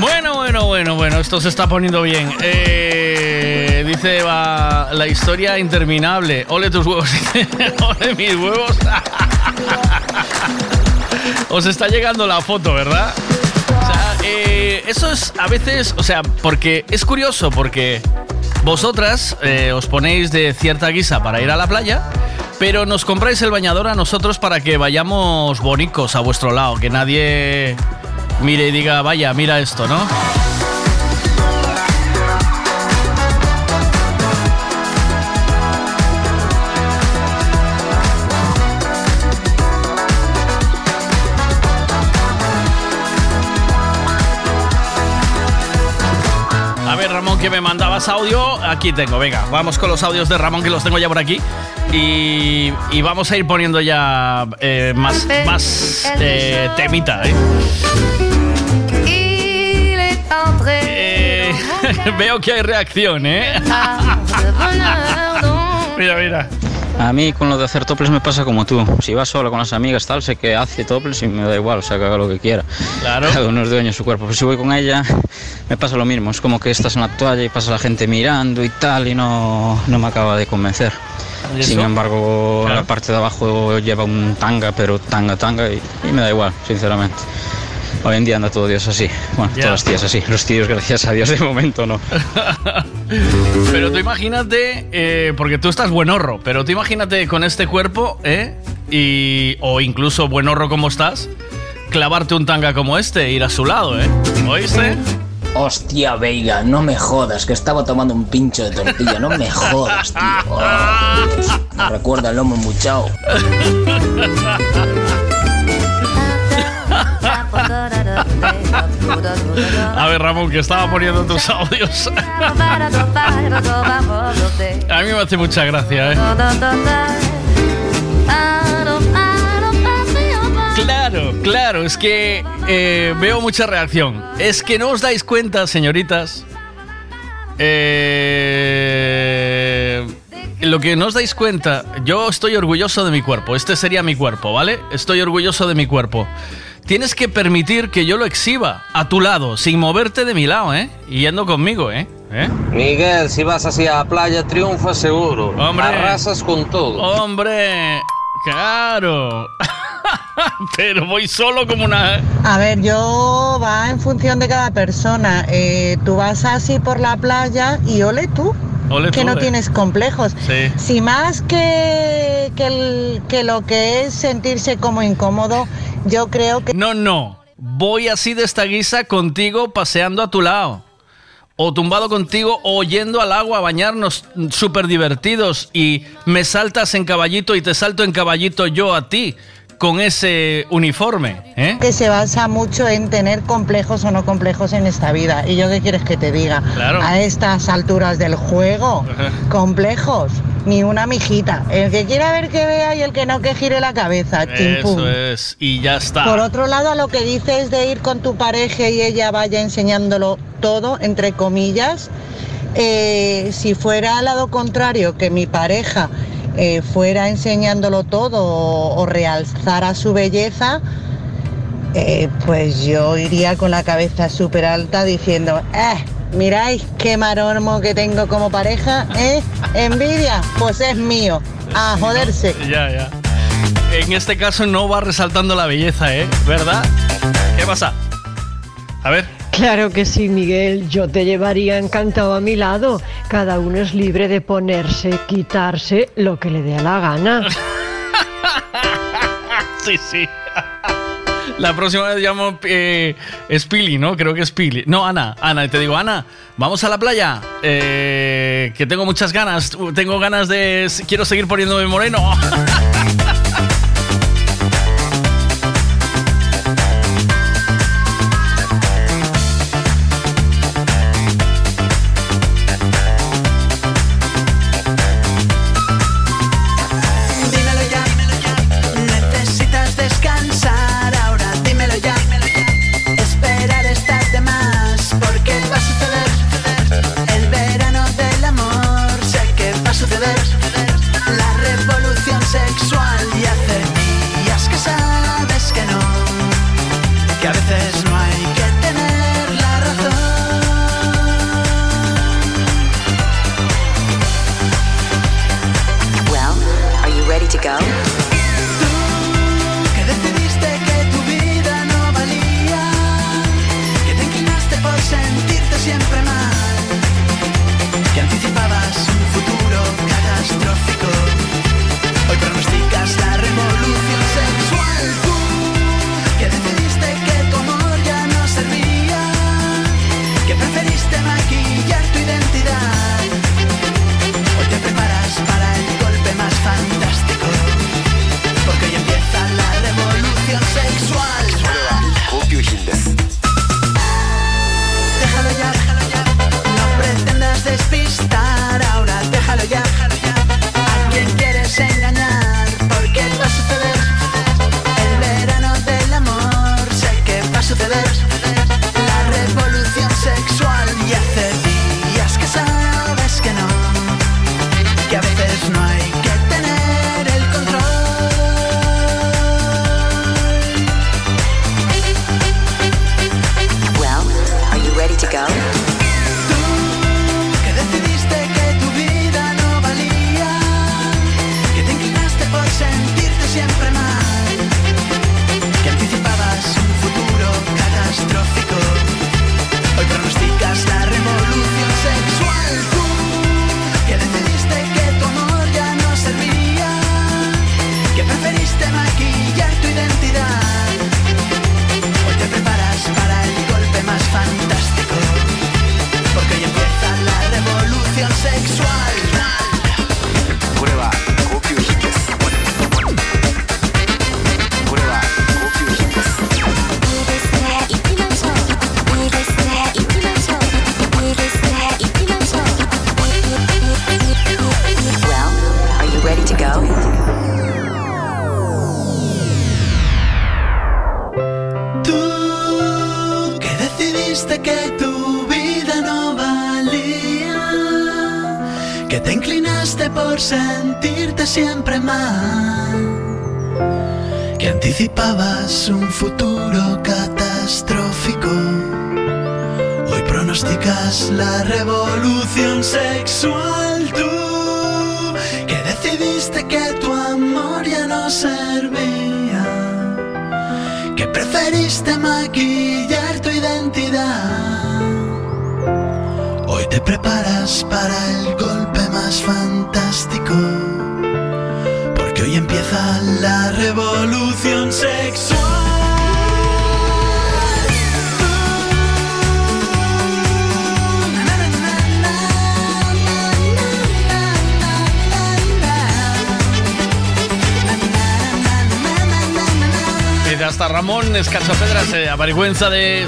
Bueno, bueno, bueno, bueno, esto se está poniendo bien. Eh, dice va, la historia interminable. Ole tus huevos. Ole mis huevos. Os está llegando la foto, ¿verdad? O sea, eh, eso es a veces, o sea, porque es curioso, porque vosotras eh, os ponéis de cierta guisa para ir a la playa, pero nos compráis el bañador a nosotros para que vayamos bonicos a vuestro lado, que nadie mire y diga, vaya, mira esto, ¿no? Que me mandabas audio. Aquí tengo, venga, vamos con los audios de Ramón, que los tengo ya por aquí. Y, y vamos a ir poniendo ya eh, más, más eh, temita, ¿eh? Veo que hay reacción, ¿eh? Mira, mira. A mí con lo de hacer toples me pasa como tú. Si vas sola con las amigas, tal, sé que hace toples y me da igual, o sea, que haga lo que quiera. Claro. Cada uno es dueño de su cuerpo. Pero si voy con ella, me pasa lo mismo. Es como que estás en la toalla y pasa la gente mirando y tal, y no, no me acaba de convencer. ¿Y Sin embargo, Claro. la parte de abajo lleva un tanga, pero tanga, tanga, y, y me da igual, sinceramente. Hoy en día anda todo Dios así. Bueno, Ya. todas las tías así. Los tíos, gracias a Dios, de momento no. Pero tú imagínate, eh, porque tú estás buenorro, pero tú imagínate con este cuerpo, ¿eh? Y, o incluso buenorro como estás, clavarte un tanga como este e ir a su lado, ¿eh? ¿Oíste? Hostia, Veiga, no me jodas, que estaba tomando un pincho de tortilla, no me jodas, tío. Oh, Dios, me recuerda el lomo embuchado. A ver, Ramón, que estaba poniendo tus audios. A mí me hace mucha gracia, ¿eh? Claro, claro, es que eh, veo mucha reacción. Es que no os dais cuenta, señoritas. eh, lo que no os dais cuenta, yo estoy orgulloso de mi cuerpo. Este sería mi cuerpo, ¿vale? Estoy orgulloso de mi cuerpo. Tienes que permitir que yo lo exhiba a tu lado, sin moverte de mi lado, ¿eh? Y yendo conmigo, ¿eh? ¿Eh? Miguel, si vas así a la playa, triunfas seguro. Hombre. Arrasas con todo. Hombre, claro. Pero voy solo como una... A ver, yo va en función de cada persona. Eh, tú vas así por la playa y ole tú. Ole que tú, no eh. tienes complejos. Sí. Si más que, que, el- que lo que es sentirse como incómodo, yo creo que... No, no. Voy así de esta guisa contigo paseando a tu lado. O tumbado contigo o yendo al agua a bañarnos súper divertidos y me saltas en caballito y te salto en caballito yo a ti con ese uniforme, ¿eh? que se basa mucho en tener complejos o no complejos en esta vida. ¿Y yo qué quieres que te diga? Claro. A estas alturas del juego, complejos, ni una mijita. El que quiera ver que vea y el que no que gire la cabeza. Eso es. Y ya está. Por otro lado, a lo que dices de ir con tu pareja y ella vaya enseñándolo todo, entre comillas, eh, si fuera al lado contrario, que mi pareja eh, fuera enseñándolo todo o, o realzara su belleza, eh, pues yo iría con la cabeza súper alta diciendo, eh, miráis qué marormo que tengo como pareja, ¿eh? Envidia, pues es mío. A joderse. Ya, ya. En este caso no va resaltando la belleza, ¿eh? ¿Verdad? ¿Qué pasa? A ver. Claro que sí, Miguel. Yo te llevaría encantado a mi lado. Cada uno es libre de ponerse, quitarse lo que le dé la gana. Sí, sí. La próxima vez llamo eh, es Pili, ¿no? Creo que es Pili. No, Ana. Ana, te digo, Ana, vamos a la playa. Eh, que tengo muchas ganas. Tengo ganas de. Quiero seguir poniéndome moreno.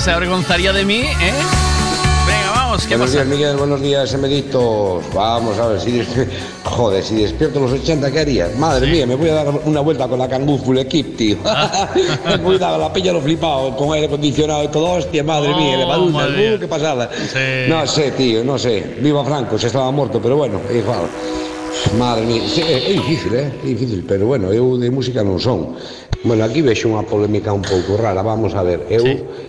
se avergonzaría de mí, ¿eh? Venga, vamos, ¿qué buenos pasa? días, Miguel. Buenos días, Emeditos. Vamos a ver, si des- joder, si despierto los 80, ¿qué haría? Madre mía, me voy a dar una vuelta con la Kangoo Full Equip, tío. Cuidado, la pilla lo flipado, con aire acondicionado y todo. Hostia, madre mía, Oh, levaduras, madre mía. uh, qué pasada. Sí. No sé, tío, no sé. Viva Franco, se estaba muerto, pero bueno, igual. Madre mía, sí, é, é difícil, eh? é difícil, pero bueno, eu de música non son. Bueno, aquí vexo unha polémica un pouco rara, vamos a ver, eu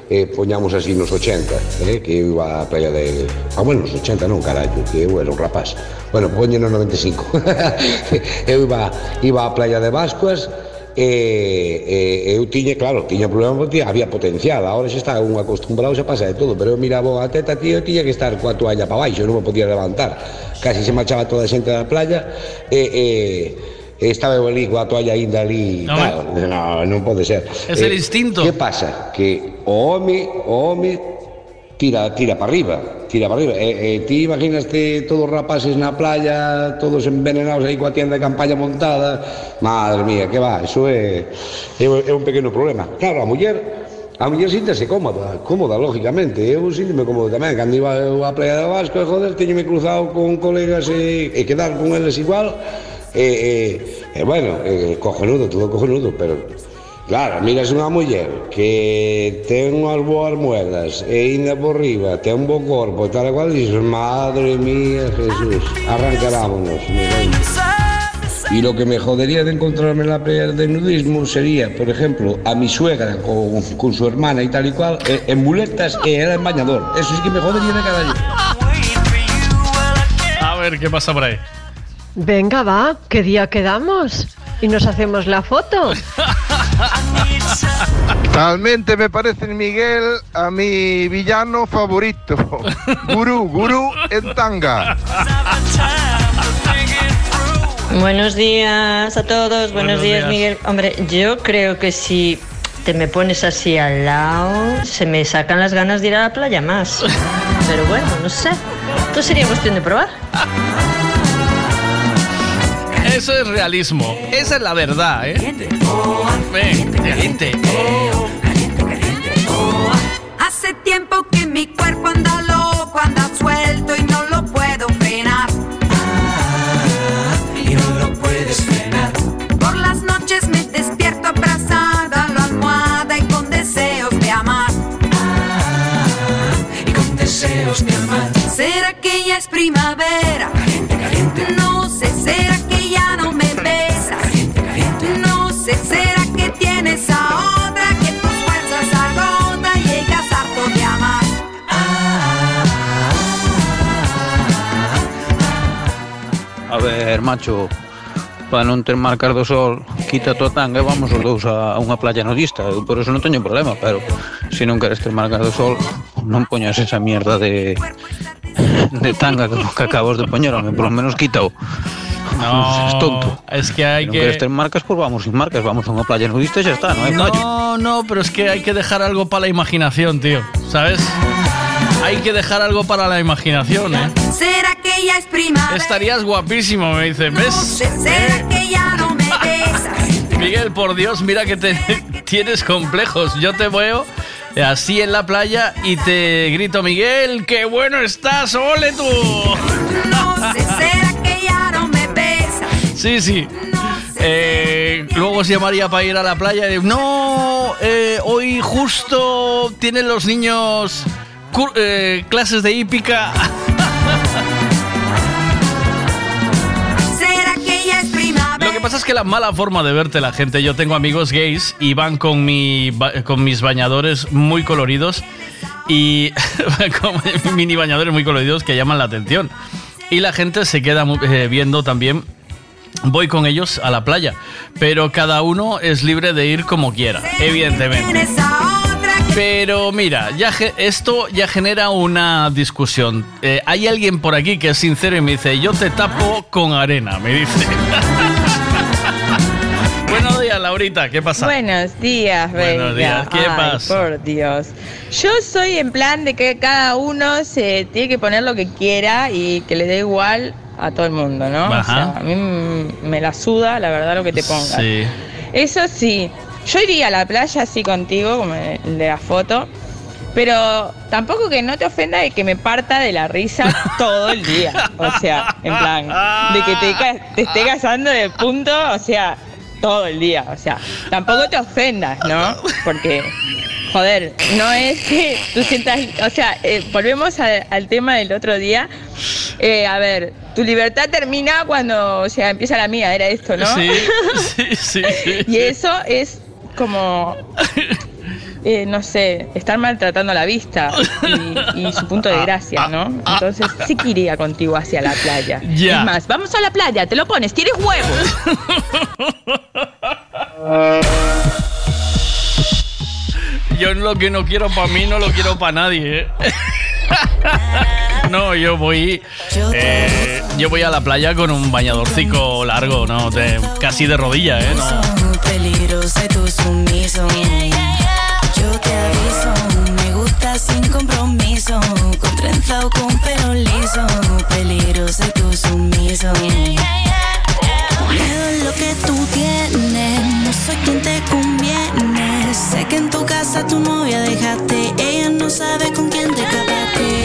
eh, poñamos así nos 80, eh, que eu iba a playa de... Ah, bueno, nos 80 non, carallo, que eu era un rapaz. Bueno, poño nos 95. eu iba, iba á playa de Vascuas, e, e eu tiñe, claro, tiña problema porque había potencial, agora xa está un acostumbrado, xa pasa de todo, pero eu miraba a teta, tío, tiña que estar coa toalla para baixo, non me podía levantar. Casi se marchaba toda a xente da playa, e, e estaba eu ali coa toalla ainda ali no, tal. Eh. No, non pode ser é eh, instinto que pasa? que o home o home tira tira para arriba tira para arriba e, e ti imaginaste todos rapaces na playa todos envenenados aí coa tienda de campaña montada madre mía que va eso é, é, é un pequeno problema claro a muller A muller síntese cómoda, cómoda, lógicamente. Eu síntome cómodo tamén. Cando iba eu á Playa de Vasco, joder, teñeme cruzado con colegas e, e quedar con eles igual E, e, e bueno, e, cojonudo, todo cojonudo, pero Claro, miras unha muller que ten unhas boas muelas e ainda por riba, ten un bo corpo e tal e cual, dices, madre mía, Jesús, arrancarámonos. Y lo que me jodería de encontrarme en la playa de nudismo sería, por ejemplo, a mi suegra con, con su hermana y tal y cual, eh, en muletas era en bañador. Eso sí que me jodería de cada día. A ver, ¿qué pasa por ahí? Venga, va, ¿qué día quedamos? Y nos hacemos la foto. Talmente me parece Miguel a mi villano favorito. Gurú, gurú en tanga. Buenos días a todos, buenos, Buenos días, días. Miguel. Hombre, yo creo que si te me pones así al lado, se me sacan las ganas de ir a la playa más. Pero bueno, no sé. Esto sería cuestión de probar. Eso es realismo. Esa es la verdad, ¿eh? Ven, caliente. Hace tiempo que mi cuerpo anda loco, anda suelto y no lo puedo frenar. y no lo puedes frenar. Por las noches me despierto abrazada a la almohada y con deseos de amar. y con deseos de amar. ¿Será que ya es primavera? A ver, macho, para non ter marcas do sol, quita a tua tanga e vamos os dous a, a unha playa nudista. Eu por eso non teño problema, pero se non queres ter marcas do sol, non poñas esa mierda de de tanga que, que acabas de poñer, home, por lo menos quítao. No, es tonto. Es que hay non que- queres ter marcas, pues vamos sin marcas, vamos a unha playa nudista e xa está, hai fallo. No, no, pero es que hay que dejar algo para la imaginación, tío. ¿Sabes? Hay que dejar algo para la imaginación, ¿eh? ¿Será que ya es primavera? Estarías guapísimo, me dicen, ¿ves? ¿Será que ya no me besas? Miguel, por Dios, mira que te tienes complejos. Yo te veo así en la playa y te grito, Miguel, qué bueno estás, ole tú. No sé, ¿será que ya no me besas? Sí, sí. Eh, luego os llamaría para ir a la playa y no, eh, hoy justo tienen los niños eh, clases de hípica. Lo que pasa es que la mala forma de verte la gente, yo tengo amigos gays y van con, mi, con mis bañadores muy coloridos y con mini bañadores muy coloridos que llaman la atención. Y la gente se queda eh, viendo también. Voy con ellos a la playa, pero cada uno es libre de ir como quiera, evidentemente. Pero mira, ya esto ya genera una discusión. Eh, hay alguien por aquí que es sincero y me dice, yo te tapo con arena, me dice. Buenos días, Laurita, ¿qué pasa? Buenos días, Buenos venga. días, ¿qué Ay, pasa? Por Dios. Yo soy en plan de que cada uno se tiene que poner lo que quiera y que le dé igual a todo el mundo, ¿no? O Ajá. sea, a mí me la suda, la verdad, lo que te pongas. Sí. Eso sí, yo iría a la playa así contigo, como el de la foto, pero tampoco que no te ofenda de que me parta de la risa todo el día. O sea, en plan, de que te, te esté casando de punto, o sea, todo el día. O sea, tampoco te ofendas, ¿no? Porque, joder, no es que tú sientas, o sea, eh, volvemos a- al tema del otro día. Eh, a ver, tu libertad termina cuando, o sea, empieza la mía, era esto, ¿no? Sí, sí, sí. sí, Y eso es como, eh, no sé, estar maltratando la vista y, y su punto de gracia, ¿no? Entonces sí que iría contigo hacia la playa. Ya. Es más, vamos a la playa, te lo pones, tienes huevos. Yo lo que no quiero para mí no lo quiero para nadie. ¿eh? No, yo voy. eh, yo voy a la playa con un bañadorcico largo, ¿no? De- casi de rodilla, ¿eh? No. Yo te aviso, me gusta sin compromiso. Con trenza o con pelo liso. Peligroso y tú sumiso. Veo lo que tú tienes, no soy quien te conviene. Sé que en tu casa tu novia dejaste, ella no sabe con quién te escapaste.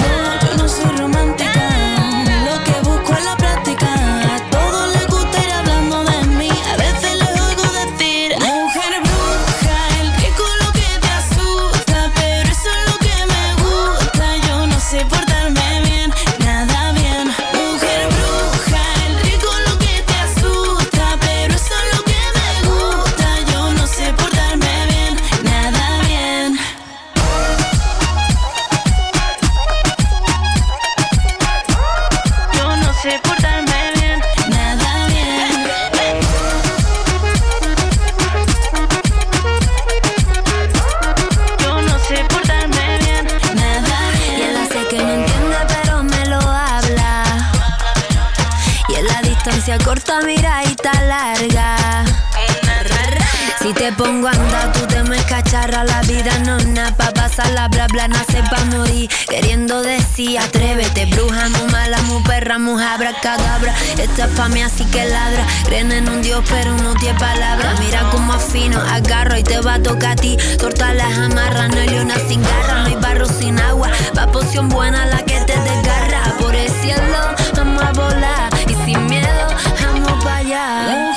Corta, miradita larga. Si te pongo a tú te me cacharra La vida no nada pa' pasarla, bla bla, nace pa' morir. Queriendo decir, atrévete, bruja, muy mala, muy perra, muy cadabra Esta es así que ladra. Creen en un dios, pero no tiene palabra. Mira cómo afino, agarro y te va a tocar a ti. Torta las amarras, no hay leona sin garra No hay barro sin agua, va poción buena la que te desgarra. Por el cielo, vamos a volar vamos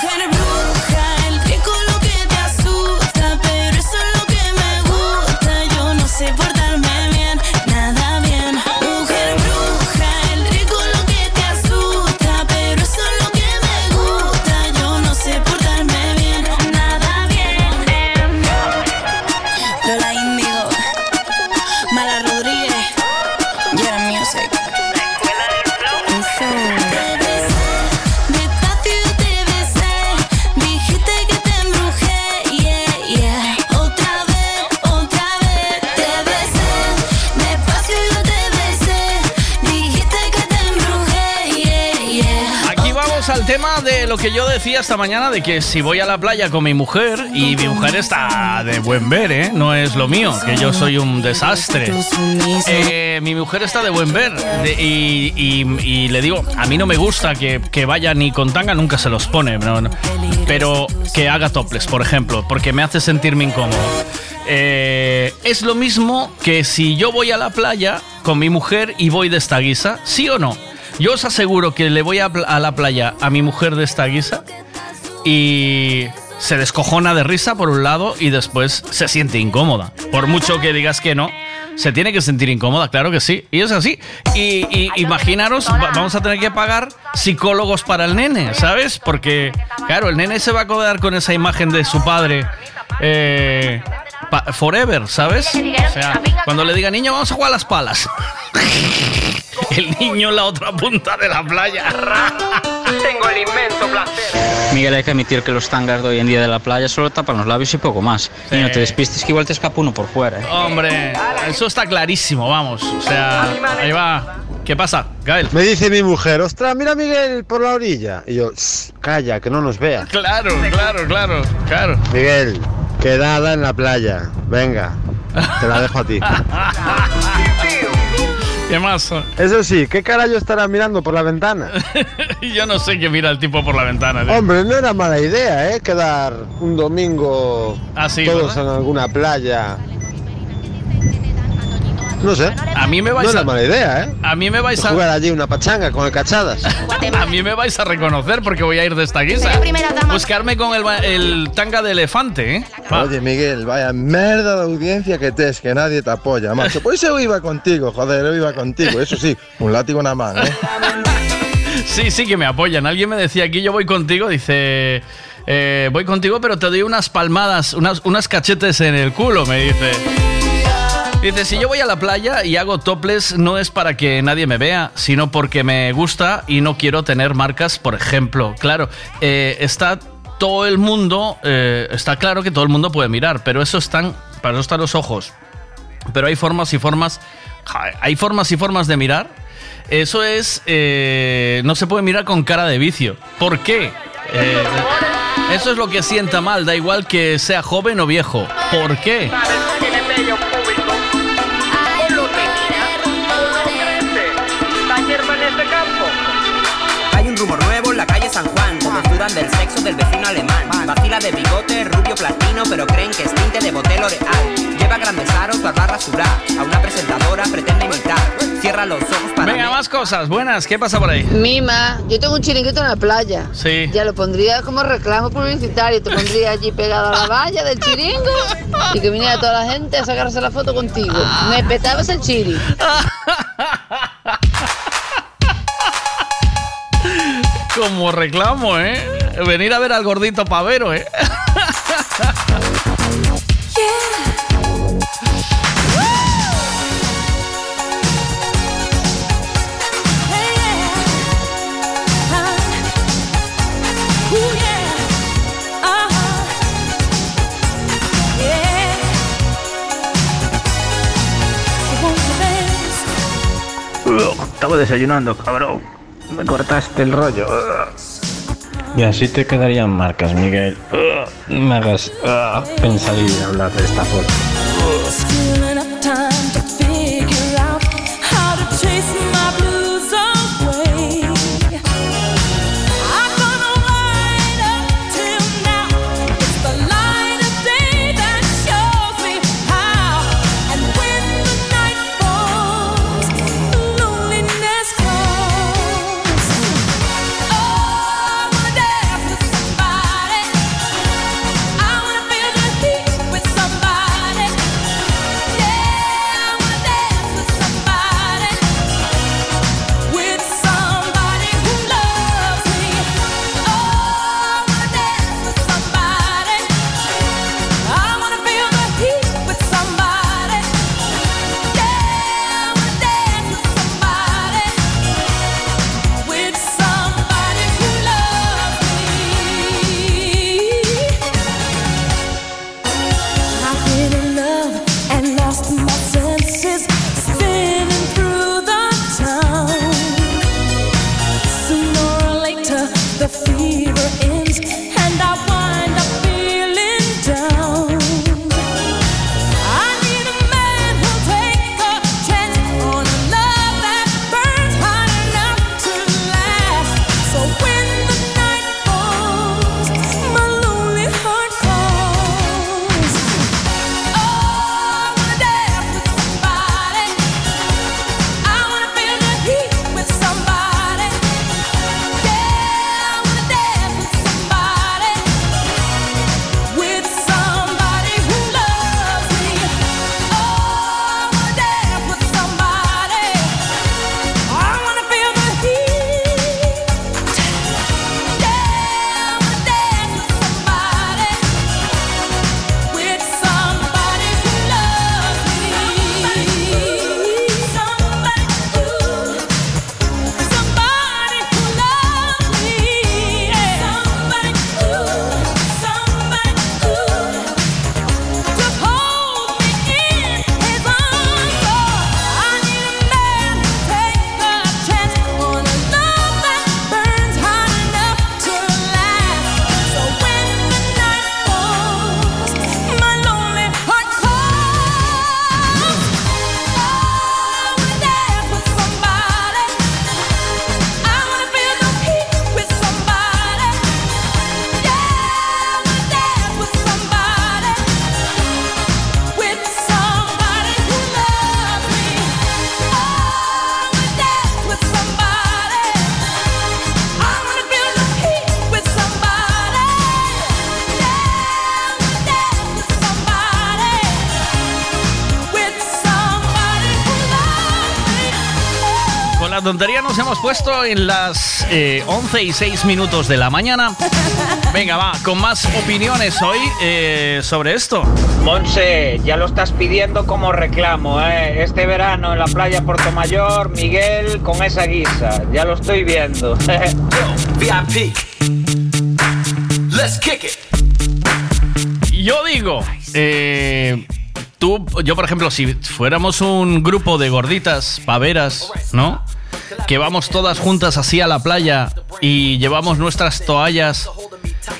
tema de lo que yo decía esta mañana, de que si voy a la playa con mi mujer y mi mujer está de buen ver, ¿eh? no es lo mío, que yo soy un desastre. Eh, mi mujer está de buen ver y, le digo, a mí no me gusta que, que vaya ni con tanga, nunca se los pone, no. pero que haga toples, por ejemplo, porque me hace sentirme incómodo. Eh, es lo mismo que si yo voy a la playa con mi mujer y voy de esta guisa, ¿sí o no? Yo os aseguro que le voy a, la playa a mi mujer de esta guisa y se descojona de risa por un lado y después se siente incómoda. Por mucho que digas que no, se tiene que sentir incómoda, claro que sí. Y es así. Y, imaginaros, va- vamos a tener que pagar psicólogos para el nene, ¿sabes? Porque, claro, el nene se va a quedar con esa imagen de su padre. eh, forever, ¿sabes? O sea, cuando le diga niño, vamos a jugar a las palas. El niño en la otra punta de la playa. Tengo el inmenso placer. Miguel, hay que admitir que los tangas de hoy en día de la playa solo tapan los labios y poco más. Y no te despistes que igual te escapa uno por fuera. ¿eh? Hombre, eso está clarísimo, vamos. O sea, ahí va. ¿Qué pasa, Gael? Me dice mi mujer, ostras, mira a Miguel por la orilla. Y yo, "Shh, calla, que no nos vea. Claro, claro, claro, claro. Miguel, quedada en la playa. Venga, te la dejo a ti. ¿Qué más? Eso sí, ¿qué carajo estará mirando por la ventana? Yo no sé qué mira el tipo por la ventana. tío. Hombre, no era mala idea, ¿eh? Quedar un domingo Ah, sí, todos ¿verdad? en alguna playa. No sé. A mí me vais no era a- mala idea, ¿eh? A mí me vais a. Jugar allí una pachanga con el cachadas. A mí me vais a reconocer porque voy a ir de esta guisa. Buscarme con el, ba- el tanga de elefante, ¿eh? Va. Oye, Miguel, vaya merda de audiencia que te es, que nadie te apoya, macho. Pues yo iba contigo, joder, yo iba contigo. Eso sí, un látigo nada más, ¿eh? Sí, sí, que me apoyan. Alguien me decía aquí, yo voy contigo, dice. eh, voy contigo, pero te doy unas palmadas, unas, unas cachetes en el culo, me dice. Dice, si yo voy a la playa y hago toples, no es para que nadie me vea, sino porque me gusta y no quiero tener marcas, por ejemplo. Claro, eh, está todo el mundo, eh, está claro que todo el mundo puede mirar, pero eso están, para eso están los ojos. Pero hay formas y formas, hay formas y formas de mirar. Eso es, eh, no se puede mirar con cara de vicio. ¿Por qué? Eso es lo que sienta mal, da igual que sea joven o viejo. ¿Por qué? Dudan del sexo del vecino alemán. Vacila de bigote, rubio platino, pero creen que es tinte de boté L'Oreal. Lleva grandes aros, barba rasurá. A una presentadora pretende imitar. Cierra los ojos para Venga, más cosas. Buenas, ¿qué pasa por ahí? Mima, yo tengo un chiringuito en la playa. Sí. Ya lo pondría como reclamo publicitario. Te pondría allí pegado a la valla del chiringo y que viniera toda la gente a sacarse la foto contigo. Me petabas el chiri. Como reclamo, ¿eh? Venir a ver al gordito pavero, ¿eh? Estaba desayunando, cabrón. Me cortaste el rollo. Y así te quedarían marcas, Miguel. No me hagas ugh, pensar y hablar de esta forma. Nos hemos puesto en las eh, 11 y 6 minutos de la mañana. Venga, va, con más opiniones hoy eh, sobre esto. Monse, ya lo estás pidiendo como reclamo, ¿eh? Este verano en la playa Mayor, Miguel con esa guisa. Ya lo estoy viendo. VIP. Let's kick it. Yo digo, eh, tú, yo por ejemplo, si fuéramos un grupo de gorditas, paveras, ¿no? Que vamos todas juntas así a la playa y llevamos nuestras toallas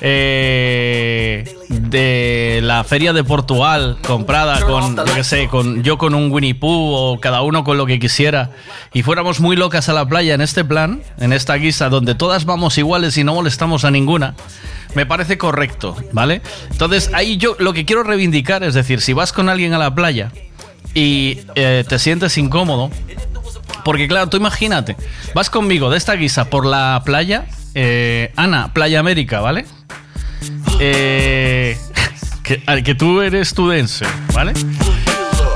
eh, de la feria de Portugal comprada con, yo qué sé, con, yo con un Winnie Pooh o cada uno con lo que quisiera y fuéramos muy locas a la playa en este plan, en esta guisa donde todas vamos iguales y no molestamos a ninguna, me parece correcto, ¿vale? Entonces ahí yo lo que quiero reivindicar es decir, si vas con alguien a la playa y eh, te sientes incómodo, porque claro, tú imagínate, vas conmigo de esta guisa por la playa, eh, Ana, Playa América, ¿vale? Eh, que, tú eres tudense, ¿vale?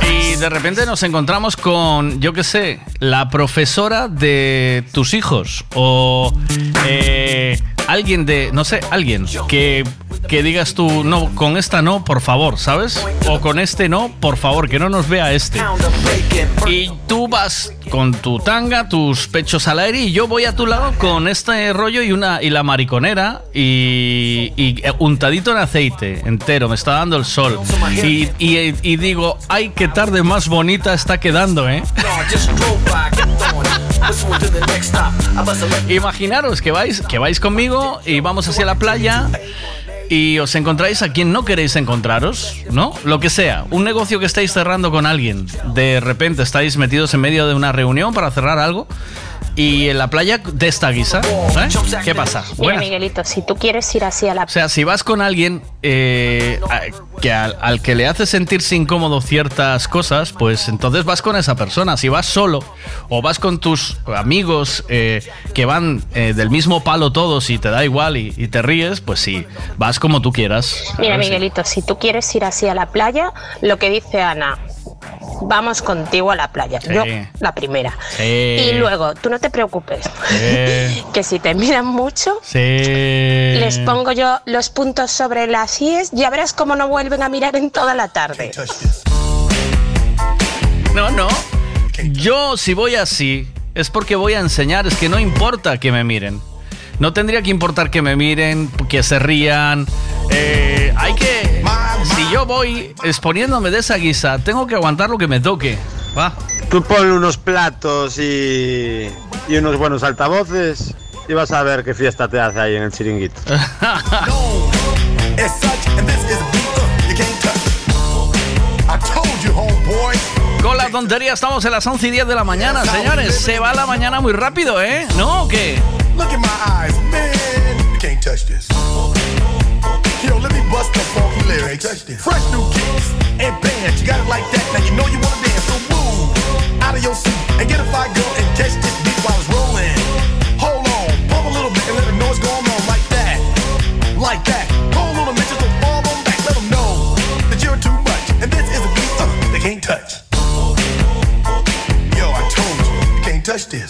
Y de repente nos encontramos con, yo qué sé, la profesora de tus hijos o eh, alguien de, no sé, alguien que, que digas tú, no, con esta no, por favor, ¿sabes? O con este no, por favor, que no nos vea este. Y tú vas con tu tanga, tus pechos al aire y yo voy a tu lado con este rollo y una y la mariconera y, y untadito en aceite entero, me está dando el sol. Y, y- y digo, ay, qué tarde más bonita está quedando, ¿eh? Imaginaros que vais, que vais conmigo y vamos hacia la playa y os encontráis a quien no queréis encontraros, ¿no? Lo que sea, un negocio que estáis cerrando con alguien, de repente estáis metidos en medio de una reunión para cerrar algo y en la playa de esta guisa, ¿eh? ¿Qué pasa? Mira, Buenas. Miguelito, si tú quieres ir así a la O sea, si vas con alguien eh, a- que al, al que le hace sentirse incómodo ciertas cosas, pues entonces vas con esa persona. Si vas solo o vas con tus amigos eh, que van eh, del mismo palo todos y te da igual y, y te ríes, pues sí, vas como tú quieras. Mira, si- Miguelito, si tú quieres ir así a la playa, lo que dice Ana, vamos contigo a la playa. Sí. Yo, la primera. Sí. Y luego, tú no te preocupes, Sí. que si te miran mucho, les pongo yo los puntos sobre las IES, ya verás cómo no vuelven a mirar en toda la tarde. No, no. Yo si voy así es porque voy a enseñar, es que no importa que me miren. No tendría que importar que me miren, que se rían. Eh, hay que... Yo voy exponiéndome de esa guisa, tengo que aguantar lo que me toque. Va. Tú ponle unos platos y, y unos buenos altavoces y vas a ver qué fiesta te hace ahí en el chiringuito. As such, and this is a beat you can't touch. I told you, homeboy. Con la tontería estamos en las 11 y 10 de la mañana, señores. Se va la mañana muy rápido, ¿eh? ¿No o qué? Yo, let me bust the funky lyrics. Fresh new kicks and bands. You got it like that. Now you know you wanna dance. So move out of your seat and get a fire girl and catch this beat while it's rolling. Hold on, pump a little bit and let know what's going on like that. Like that. Hold a little bit just fall on back. Let them know that you're too much. And this is a beat uh, they can't touch. Yo, I told you, you can't touch this.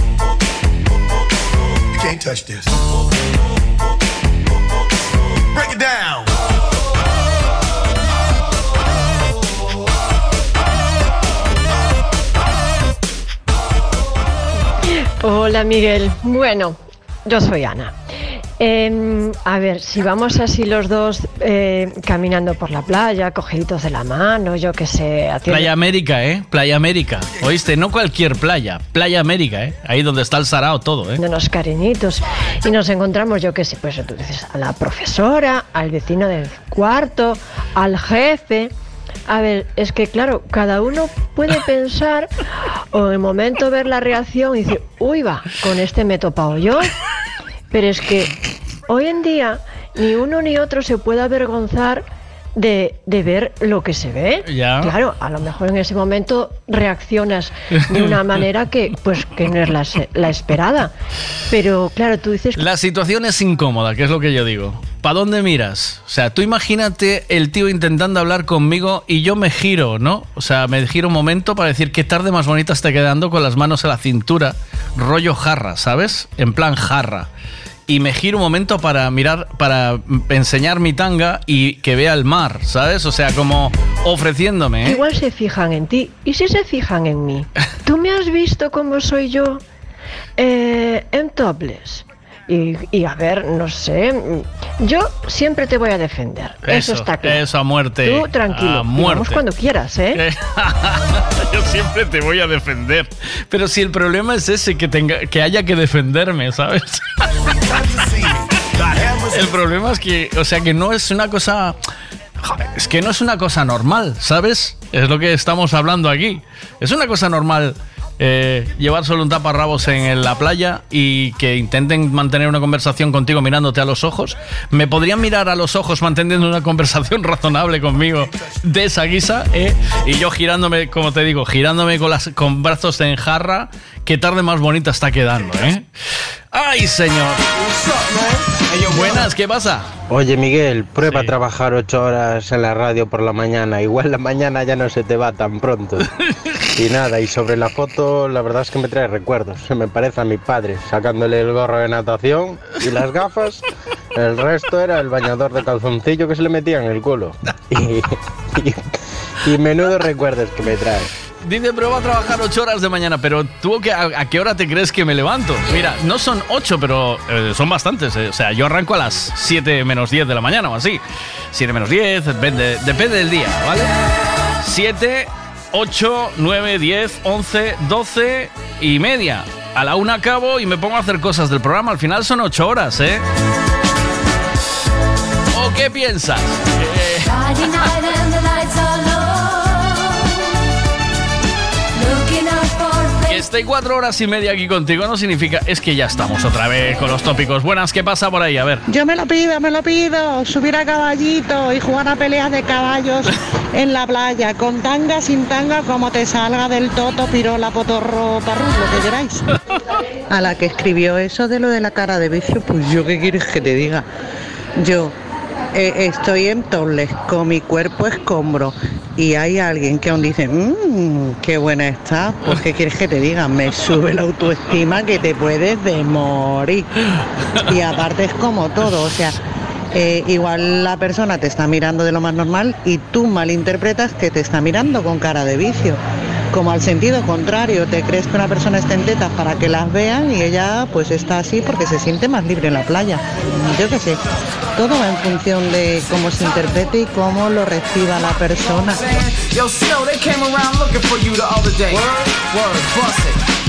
Can't touch this. Break it down. Hola Miguel. Bueno, yo soy Ana. Em, a ver, si vamos así los dos eh, caminando por la playa, cogiditos de la mano, yo qué sé, haciendo... Playa América, ¿eh? Playa América. ¿Oíste? No cualquier playa. Playa América, ¿eh? Ahí donde está el sarao todo, ¿eh? de unos cariñitos y nos encontramos, yo qué sé, pues tú dices, a la profesora, al vecino del cuarto, al jefe. A ver, es que claro, cada uno puede pensar o en el momento ver la reacción y decir, uy va, con este me he topado yo. Pero es que hoy en día ni uno ni otro se puede avergonzar de, de ver lo que se ve. Ya. Claro, a lo mejor en ese momento reaccionas de una manera que, pues, que no es la, la esperada. Pero claro, tú dices La situación es incómoda, que es lo que yo digo. ¿Para dónde miras? O sea, tú imagínate el tío intentando hablar conmigo y yo me giro, ¿no? O sea, me giro un momento para decir qué tarde más bonita está quedando con las manos en la cintura, rollo jarra, ¿sabes? En plan jarra. Y me giro un momento para mirar, para enseñar mi tanga y que vea el mar, ¿sabes? O sea, como ofreciéndome, ¿eh? Igual se fijan en ti. ¿Y si se fijan en mí? ¿Tú me has visto cómo soy yo eh, en topless? Y, y a ver, no sé. Yo siempre te voy a defender. Eso, está claro. Eso a muerte. Tú tranquilo. A muerte. Vamos cuando quieras, ¿eh? Yo siempre te voy a defender. Pero si el problema es ese, que, tenga, que haya que defenderme, ¿sabes? el problema es que, o sea, que no es una cosa... Es que no es una cosa normal, ¿sabes? Es lo que estamos hablando aquí. Es una cosa normal eh, llevar solo un taparrabos en la playa y que intenten mantener una conversación contigo mirándote a los ojos. ¿Me podrían mirar a los ojos manteniendo una conversación razonable conmigo de esa guisa? eh? Y yo girándome, como te digo, girándome con, las, con brazos en jarra. Qué tarde más bonita está quedando, ¿eh? ¡Ay, señor! Buenas, ¿qué pasa? Oye Miguel, prueba a trabajar ocho horas en la radio por la mañana. Igual la mañana ya no se te va tan pronto. Y nada, y sobre la foto, la verdad es que me trae recuerdos. Se me parece a mi padre, sacándole el gorro de natación y las gafas. El resto era el bañador de calzoncillo que se le metía en el culo. Y, y, y menudos recuerdos que me trae. Dice, pero va a trabajar 8 horas de mañana, pero ¿tú a, a qué hora te crees que me levanto? Mira, no son 8, pero eh, son bastantes. eh. O sea, yo arranco a las 7 menos 10 de la mañana o así. 7 menos 10, depende, depende del día, ¿vale? 7, 8, 9, 10, 11, 12 y media. A la una acabo y me pongo a hacer cosas del programa. Al final son 8 horas, ¿eh? ¿O qué piensas? Eh, 64 horas y media aquí contigo no significa, es que ya estamos otra vez con los tópicos. Buenas, ¿qué pasa por ahí? A ver. Yo me lo pido, me lo pido. Subir a caballito y jugar a peleas de caballos en la playa, con tanga, sin tanga, como te salga del toto, pirola, potorro, parrus, lo que queráis. a la que escribió eso de lo de la cara de vicio, pues yo qué quieres que te diga. Yo eh, estoy en tobles, con mi cuerpo escombro, y hay alguien que aún dice, mmm, qué buena está, pues qué quieres que te diga, me sube la autoestima que te puedes de morir. Y aparte es como todo, o sea, eh, igual la persona te está mirando de lo más normal y tú malinterpretas que te está mirando con cara de vicio. Como al sentido contrario, te crees que una persona está en tetas para que las vean y ella pues está así porque se siente más libre en la playa. Yo qué sé, todo va en función de cómo se interprete y cómo lo reciba la persona. Yo, Snow, they came around looking for you the other day. Word, word, bust it.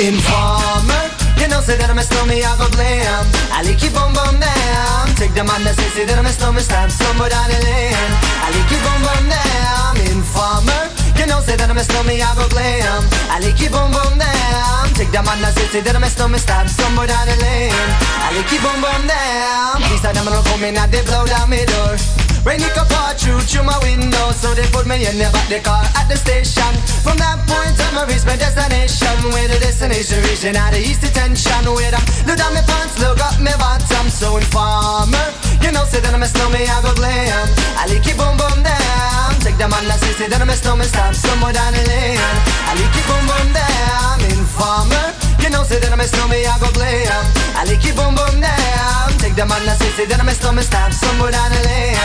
Informer, you know say that I'm a stormy, I go blam. I like you bum bum down. Take the man that say say that I'm a stormy, stab somewhere down the lane. I like you bum down. Informer, you know say that I'm a stormy, I go blam. I like you bum bum down. Take the man that say say that I'm a stormy, stab somewhere down the lane. I like you bum bum down. Them I'm not coming, and they blow down my door. Rain it pour through through my window So they put me in the back the car at the station From that point on I reach my destination Where the destination region out of east detention Where I look down my pants, look up my bottom So informer, you know say that I'm a snowman I go glam. I like it boom boom down. Take the man that say say that I'm a snowman Stop. Somewhere down the lane I like it boom boom down. Informer, you know say that I'm a snowman I go glam. I like it boom boom down. Take the man that say say that I'm a snowman Stop. Somewhere down the lane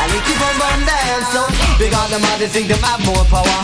I like it boom boom down. So big on them they think them have more power.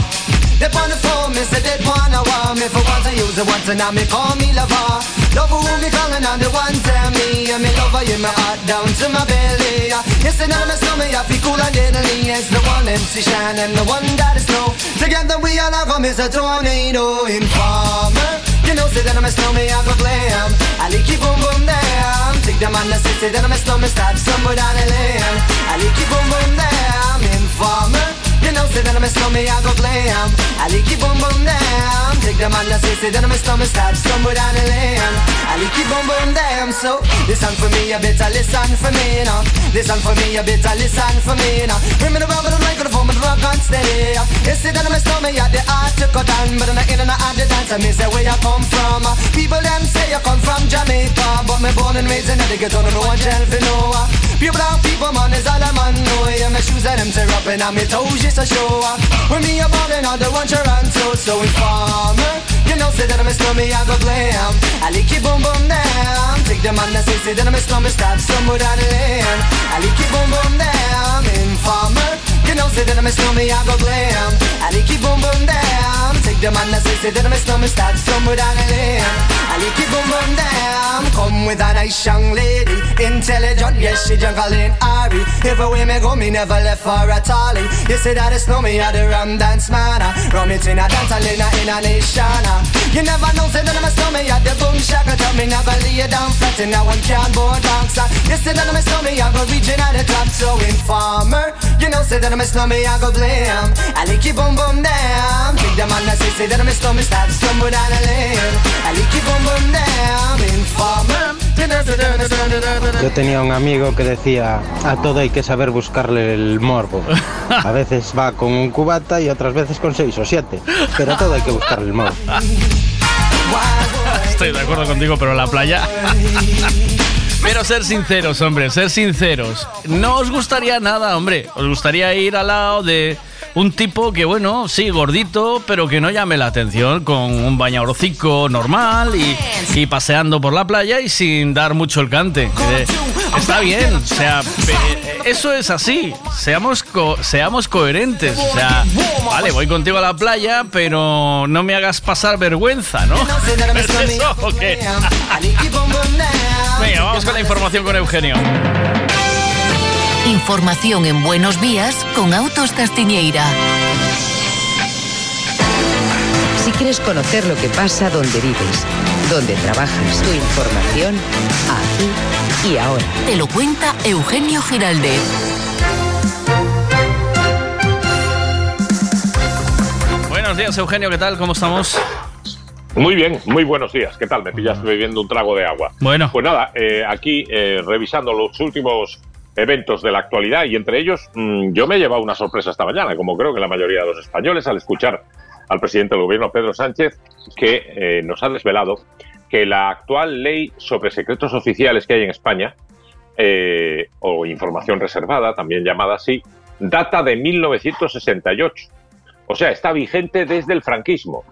They on the phone, me say they wanna want me. For once I use it once and now me call me lover Love who me calling on the one tell me And me lover in my heart down to my belly Yes, and now me stomach I feel cool and deadly It's the one MC Shine and the one that is snow. Together we all have come is a tornado Informer. You know say that I'm a snowman I go glam I like it boom boom down Take the man that say say that I'm a snowman Stop somewhere down the lane I like it boom boom down Informer you know, say that I'm a snowman, I go glam. I like it boom boom down Take the man that say, say that I'm a snowman Stop somewhere down the lane. I like it boom boom down So, listen for me, you better listen for me now Listen for me, you better listen for me now Bring me the rubber, the microphone, but the rock on steady. You say that I'm a snowman, yeah, the art to cut down But I'm not in and out the dance, I mean, say where you come from. People them say you come from Jamaica But me born and raised in the ghetto, no one tell for no Pure brown people, man, is all a man know. Yeah, my shoes and them tear up and I'm toes just a show When me a ballin' on the one Toronto So informer You know, say that I'm a slummy, I go glam. I like it boom boom down Take the man that say, say that I'm a slummy Stop somewhere down the lane I like it boom boom down Informer You know, say that I'm a slummy, I go glam. I it boom boom down Take the man that say, say that I'm a slummy Stop somewhere down the lane I it boom boom down Come with a nice young lady. Intelligent, yes, she juggling Ari. If away me go, me never left for a tally. You say that no me, I the rum dance man. Rum it in a dance, in a, in a nation ah. You never know, say that I'm a snowman, at the boom shaka. Tell me never lay down flat in a one cardboard box ah. You say that I'm a snowman, I go reaching at the top So informer, you know, say that I'm a snowman, I go blam I like it boom boom down Take the man that say, say that I'm a snowman, stop somewhere down the lane I like it boom boom down Informer Yo tenía un amigo que decía, a todo hay que saber buscarle el morbo. A veces va con un cubata y otras veces con seis o siete, pero a todo hay que buscarle el morbo. estoy de acuerdo contigo, pero la playa. Pero ser sinceros, hombre, ser sinceros. No os gustaría nada, hombre. Os gustaría ir al lado de un tipo que, bueno, sí, gordito, pero que no llame la atención, con un bañadorcico normal y, y paseando por la playa y sin dar mucho el cante. Eh, está bien, o sea, pe- eso es así. Seamos, co- seamos coherentes. O sea, vale, voy contigo a la playa, pero no me hagas pasar vergüenza, ¿no? ¿Es eso o qué? Venga, vamos con la información con Eugenio. Información en Buenos Días con Autos Castiñeira. Si quieres conocer lo que pasa donde vives, donde trabajas, tu información, aquí y ahora. Te lo cuenta Eugenio Giraldez. Buenos días, Eugenio, ¿qué tal? ¿Cómo estamos? Muy bien, muy buenos días. ¿Qué tal? Me pillaste bebiendo un trago de agua. Bueno. Pues nada, eh, aquí eh, revisando los últimos eventos de la actualidad y entre ellos mm, yo me he llevado una sorpresa esta mañana, como creo que la mayoría de los españoles, al escuchar al presidente del gobierno, Pedro Sánchez, que eh, nos ha desvelado que la actual ley sobre secretos oficiales que hay en España, eh, o información reservada, también llamada así, data de 1968. O sea, está vigente desde el franquismo.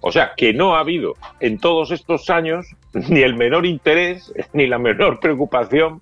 O sea, que no ha habido en todos estos años ni el menor interés ni la menor preocupación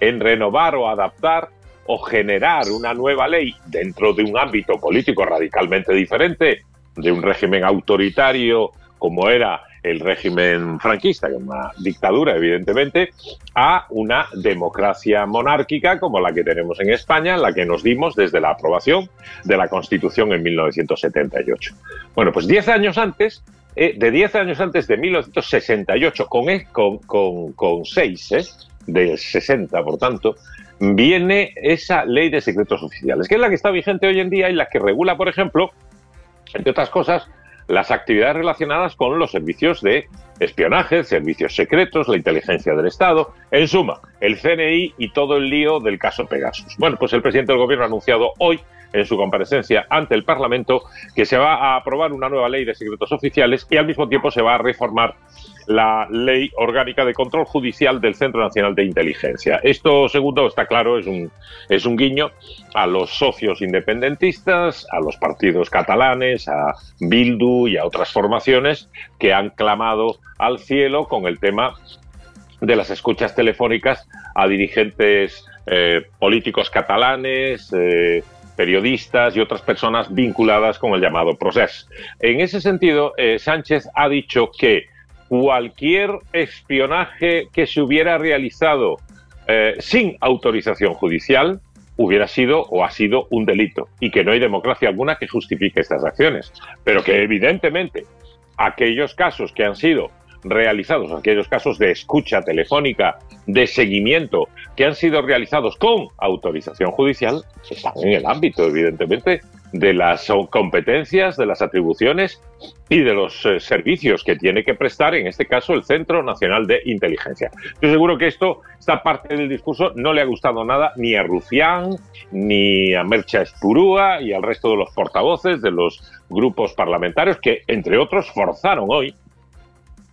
en renovar o adaptar o generar una nueva ley dentro de un ámbito político radicalmente diferente, de un régimen autoritario como era el régimen franquista, que es una dictadura, evidentemente, a una democracia monárquica como la que tenemos en España, la que nos dimos desde la aprobación de la Constitución en 1978. Bueno, pues 10 años antes, eh, de 10 años antes de 1968, con, con, con, con 6, ¿eh? Del 60, por tanto, viene esa ley de secretos oficiales, que es la que está vigente hoy en día y la que regula, por ejemplo, entre otras cosas, las actividades relacionadas con los servicios de espionaje, servicios secretos, la inteligencia del Estado, en suma, el CNI y todo el lío del caso Pegasus. Bueno, pues el presidente del Gobierno ha anunciado hoy, en su comparecencia ante el Parlamento, que se va a aprobar una nueva ley de secretos oficiales y al mismo tiempo se va a reformar la ley orgánica de control judicial del Centro Nacional de Inteligencia. Esto, segundo, está claro, es un, es un guiño a los socios independentistas, a los partidos catalanes, a Bildu y a otras formaciones que han clamado al cielo con el tema de las escuchas telefónicas a dirigentes eh, políticos catalanes, eh, periodistas y otras personas vinculadas con el llamado proceso. En ese sentido, eh, Sánchez ha dicho que cualquier espionaje que se hubiera realizado eh, sin autorización judicial hubiera sido o ha sido un delito. Y que no hay democracia alguna que justifique estas acciones, pero que evidentemente aquellos casos que han sido realizados, aquellos casos de escucha telefónica, de seguimiento, que han sido realizados con autorización judicial, están en el ámbito, evidentemente, de las competencias, de las atribuciones y de los eh, servicios que tiene que prestar, en este caso, el Centro Nacional de Inteligencia. Estoy seguro que esto, esta parte del discurso, no le ha gustado nada ni a Rufián, ni a Mercha Espurúa y al resto de los portavoces de los grupos parlamentarios que, entre otros, forzaron hoy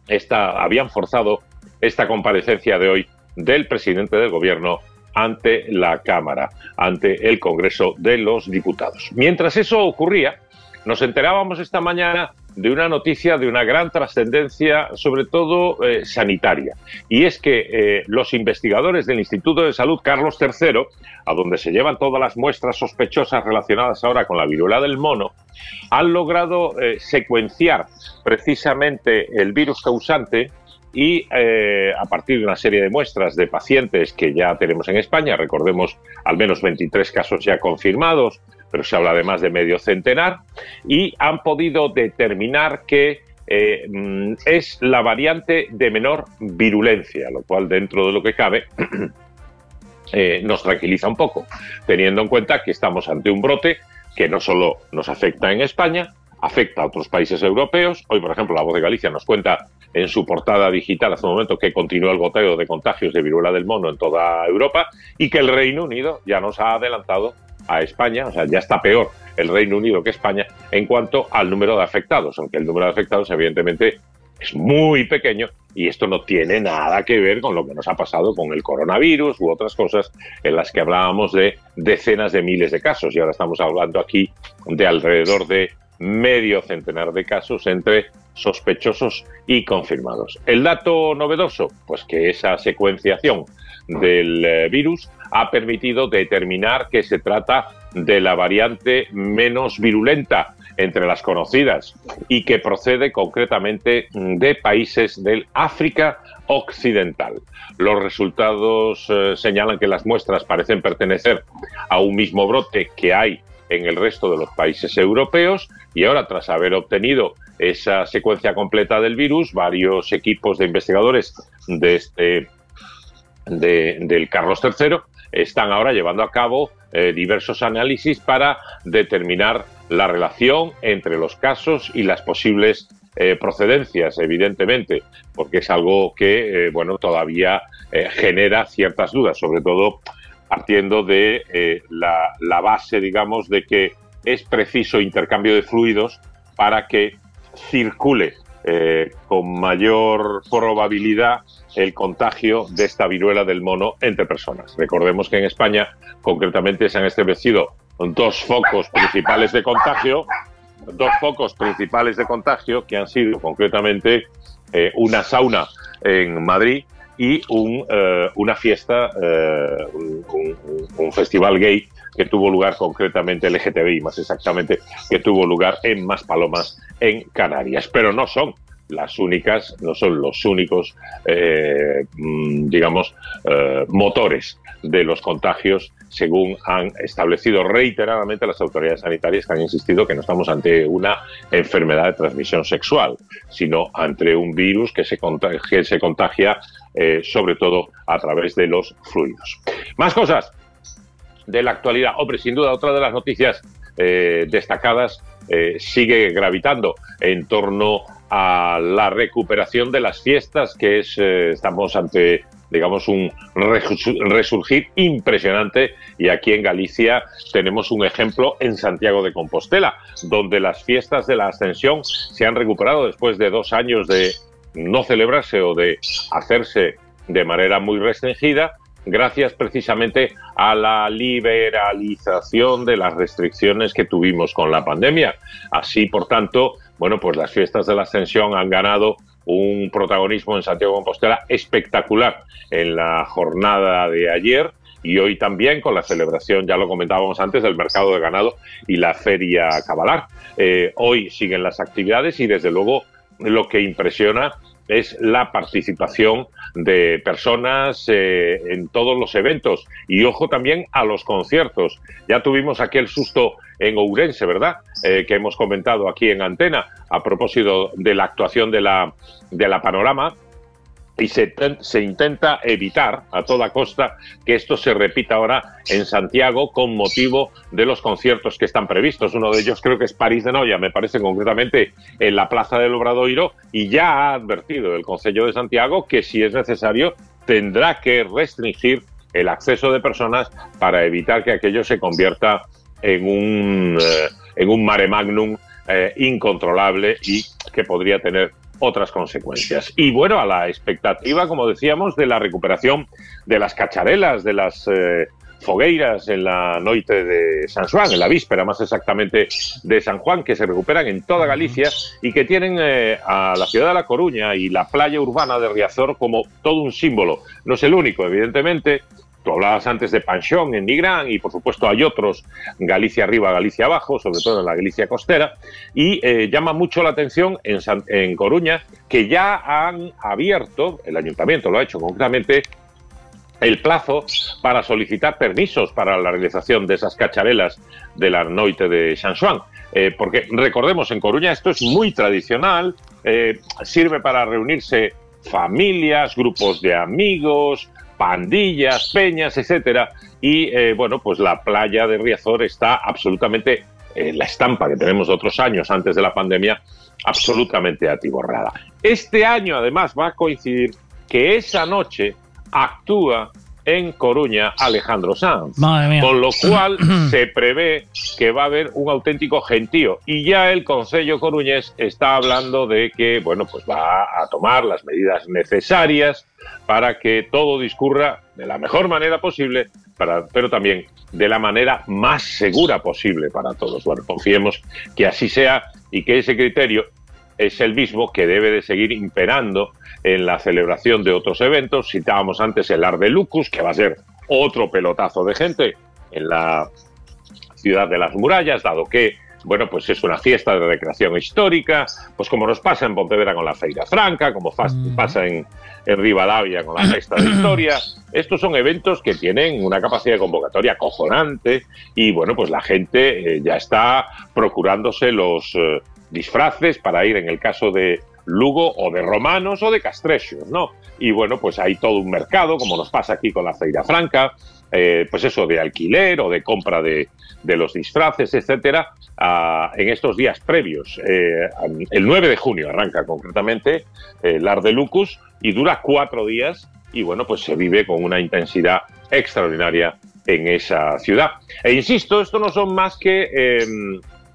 esta, habían forzado esta comparecencia de hoy del presidente del gobierno ante la Cámara, ante el Congreso de los Diputados. Mientras eso ocurría, nos enterábamos esta mañana de una noticia de una gran trascendencia, sobre todo eh, sanitaria. Y es que eh, los investigadores del Instituto de Salud Carlos III, a donde se llevan todas las muestras sospechosas relacionadas ahora con la viruela del mono, han logrado eh, secuenciar precisamente el virus causante y eh, a partir de una serie de muestras de pacientes que ya tenemos en España, recordemos al menos 23 casos ya confirmados, pero se habla de más de medio centenar, y han podido determinar que eh, mm, es la variante de menor virulencia, lo cual dentro de lo que cabe eh, nos tranquiliza un poco, teniendo en cuenta que estamos ante un brote que no solo nos afecta en España, afecta a otros países europeos. Hoy, por ejemplo, la Voz de Galicia nos cuenta en su portada digital hace un momento que continúa el goteo de contagios de viruela del mono en toda Europa y que el Reino Unido ya nos ha adelantado a España, o sea, ya está peor el Reino Unido que España en cuanto al número de afectados, aunque el número de afectados evidentemente es muy pequeño y esto no tiene nada que ver con lo que nos ha pasado con el coronavirus u otras cosas en las que hablábamos de decenas de miles de casos y ahora estamos hablando aquí de alrededor de medio centenar de casos entre sospechosos y confirmados. El dato novedoso, pues que esa secuenciación del eh, virus ha permitido determinar que se trata de la variante menos virulenta entre las conocidas y que procede concretamente de países del África Occidental. Los resultados eh, señalan que las muestras parecen pertenecer a un mismo brote que hay en el resto de los países europeos y ahora tras haber obtenido esa secuencia completa del virus, varios equipos de investigadores de este de- del Carlos III están ahora llevando a cabo eh, diversos análisis para determinar la relación entre los casos y las posibles eh, procedencias, evidentemente, porque es algo que, eh, bueno, todavía genera ciertas dudas, sobre todo partiendo de eh, la, base, digamos, de que es preciso intercambio de fluidos para que circule eh, con mayor probabilidad el contagio de esta viruela del mono entre personas. Recordemos que en España, concretamente, se han establecido dos focos principales de contagio, dos focos principales de contagio que han sido concretamente eh, una sauna en Madrid y un, eh, una fiesta, eh, un, un- un festival gay que tuvo lugar concretamente LGTBI, más exactamente, que tuvo lugar en Maspalomas, en Canarias. Pero no son las únicas, no son los únicos, eh, mm, digamos, eh, motores de los contagios, según han establecido reiteradamente las autoridades sanitarias que han insistido que no estamos ante una enfermedad de transmisión sexual, sino ante un virus que se contagia, que se contagia eh, sobre todo a través de los fluidos. Más cosas de la actualidad. Hombre, sin duda, otra de las noticias destacadas sigue gravitando en torno a la recuperación de las fiestas, que es, eh, estamos ante, digamos, un resu- resurgir impresionante. Y aquí en Galicia tenemos un ejemplo en Santiago de Compostela, donde las fiestas de la Ascensión se han recuperado después de dos años de no celebrarse o de hacerse de manera muy restringida, gracias precisamente a la liberalización de las restricciones que tuvimos con la pandemia. Así, por tanto, bueno, pues las fiestas de la Ascensión han ganado un protagonismo en Santiago de Compostela espectacular en la jornada de ayer y hoy también con la celebración, ya lo comentábamos antes, del mercado de ganado y la feria cabalar. Eh, hoy siguen las actividades y desde luego lo que impresiona es la participación de personas eh, en todos los eventos y ojo también a los conciertos. Ya tuvimos aquel susto en Ourense, ¿verdad? Eh, que hemos comentado aquí en Antena a propósito de la actuación de la, de la Panorama y se, se intenta evitar a toda costa que esto se repita ahora en Santiago con motivo de los conciertos que están previstos. Uno de ellos creo que es París de Noia, me parece concretamente en la Plaza del Obradoiro, y ya ha advertido el Consejo de Santiago que si es necesario tendrá que restringir el acceso de personas para evitar que aquello se convierta en un, eh, en un mare magnum eh, incontrolable y que podría tener otras consecuencias. Y bueno, a la expectativa, como decíamos, de la recuperación de las cacharelas, de las eh, fogueiras en la noite de San Juan, en la víspera más exactamente de San Juan, que se recuperan en toda Galicia y que tienen eh, a la ciudad de La Coruña y la playa urbana de Riazor como todo un símbolo. No es el único, evidentemente, Hablabas antes de Panchón en Nigrán y por supuesto hay otros, Galicia arriba, Galicia abajo, sobre todo en la Galicia costera, y eh, llama mucho la atención en, San- en Coruña que ya han abierto, el ayuntamiento lo ha hecho concretamente, el plazo para solicitar permisos para la realización de esas cacharelas de la noite de San Juan. Eh, porque recordemos, en Coruña esto es muy tradicional, eh, sirve para reunirse familias, grupos de amigos, pandillas, peñas, etcétera. Y eh, bueno, pues la playa de Riazor está absolutamente, eh, la estampa que tenemos otros años antes de la pandemia, absolutamente atiborrada. Este año además va a coincidir que esa noche actúa en Coruña Alejandro Sanz. Madre mía. Con lo cual se prevé que va a haber un auténtico gentío. Y ya el Consejo Coruñés está hablando de que, bueno, pues va a tomar las medidas necesarias para que todo discurra de la mejor manera posible, para, pero también de la manera más segura posible para todos. Bueno, confiemos que así sea y que ese criterio es el mismo que debe de seguir imperando en la celebración de otros eventos. Citábamos antes el Ar de Lucus, que va a ser otro pelotazo de gente en la ciudad de las murallas, dado que, bueno, pues es una fiesta de recreación histórica, pues como nos pasa en Pontevedra con la Feira Franca, como fa- pasa en, en Rivadavia con la Festa de Historia. Estos son eventos que tienen una capacidad de convocatoria acojonante y, bueno, pues la gente eh, ya está procurándose los eh, disfraces para ir en el caso de Lugo o de romanos o de castrechos, ¿no? Y bueno, pues hay todo un mercado, como nos pasa aquí con la Feira Franca, eh, pues eso de alquiler o de compra de, los disfraces, etcétera, en estos días previos. Eh, el 9 de junio arranca concretamente eh, el Ar de Lucus y dura cuatro días y bueno, pues se vive con una intensidad extraordinaria en esa ciudad. E insisto, esto no son más que, eh,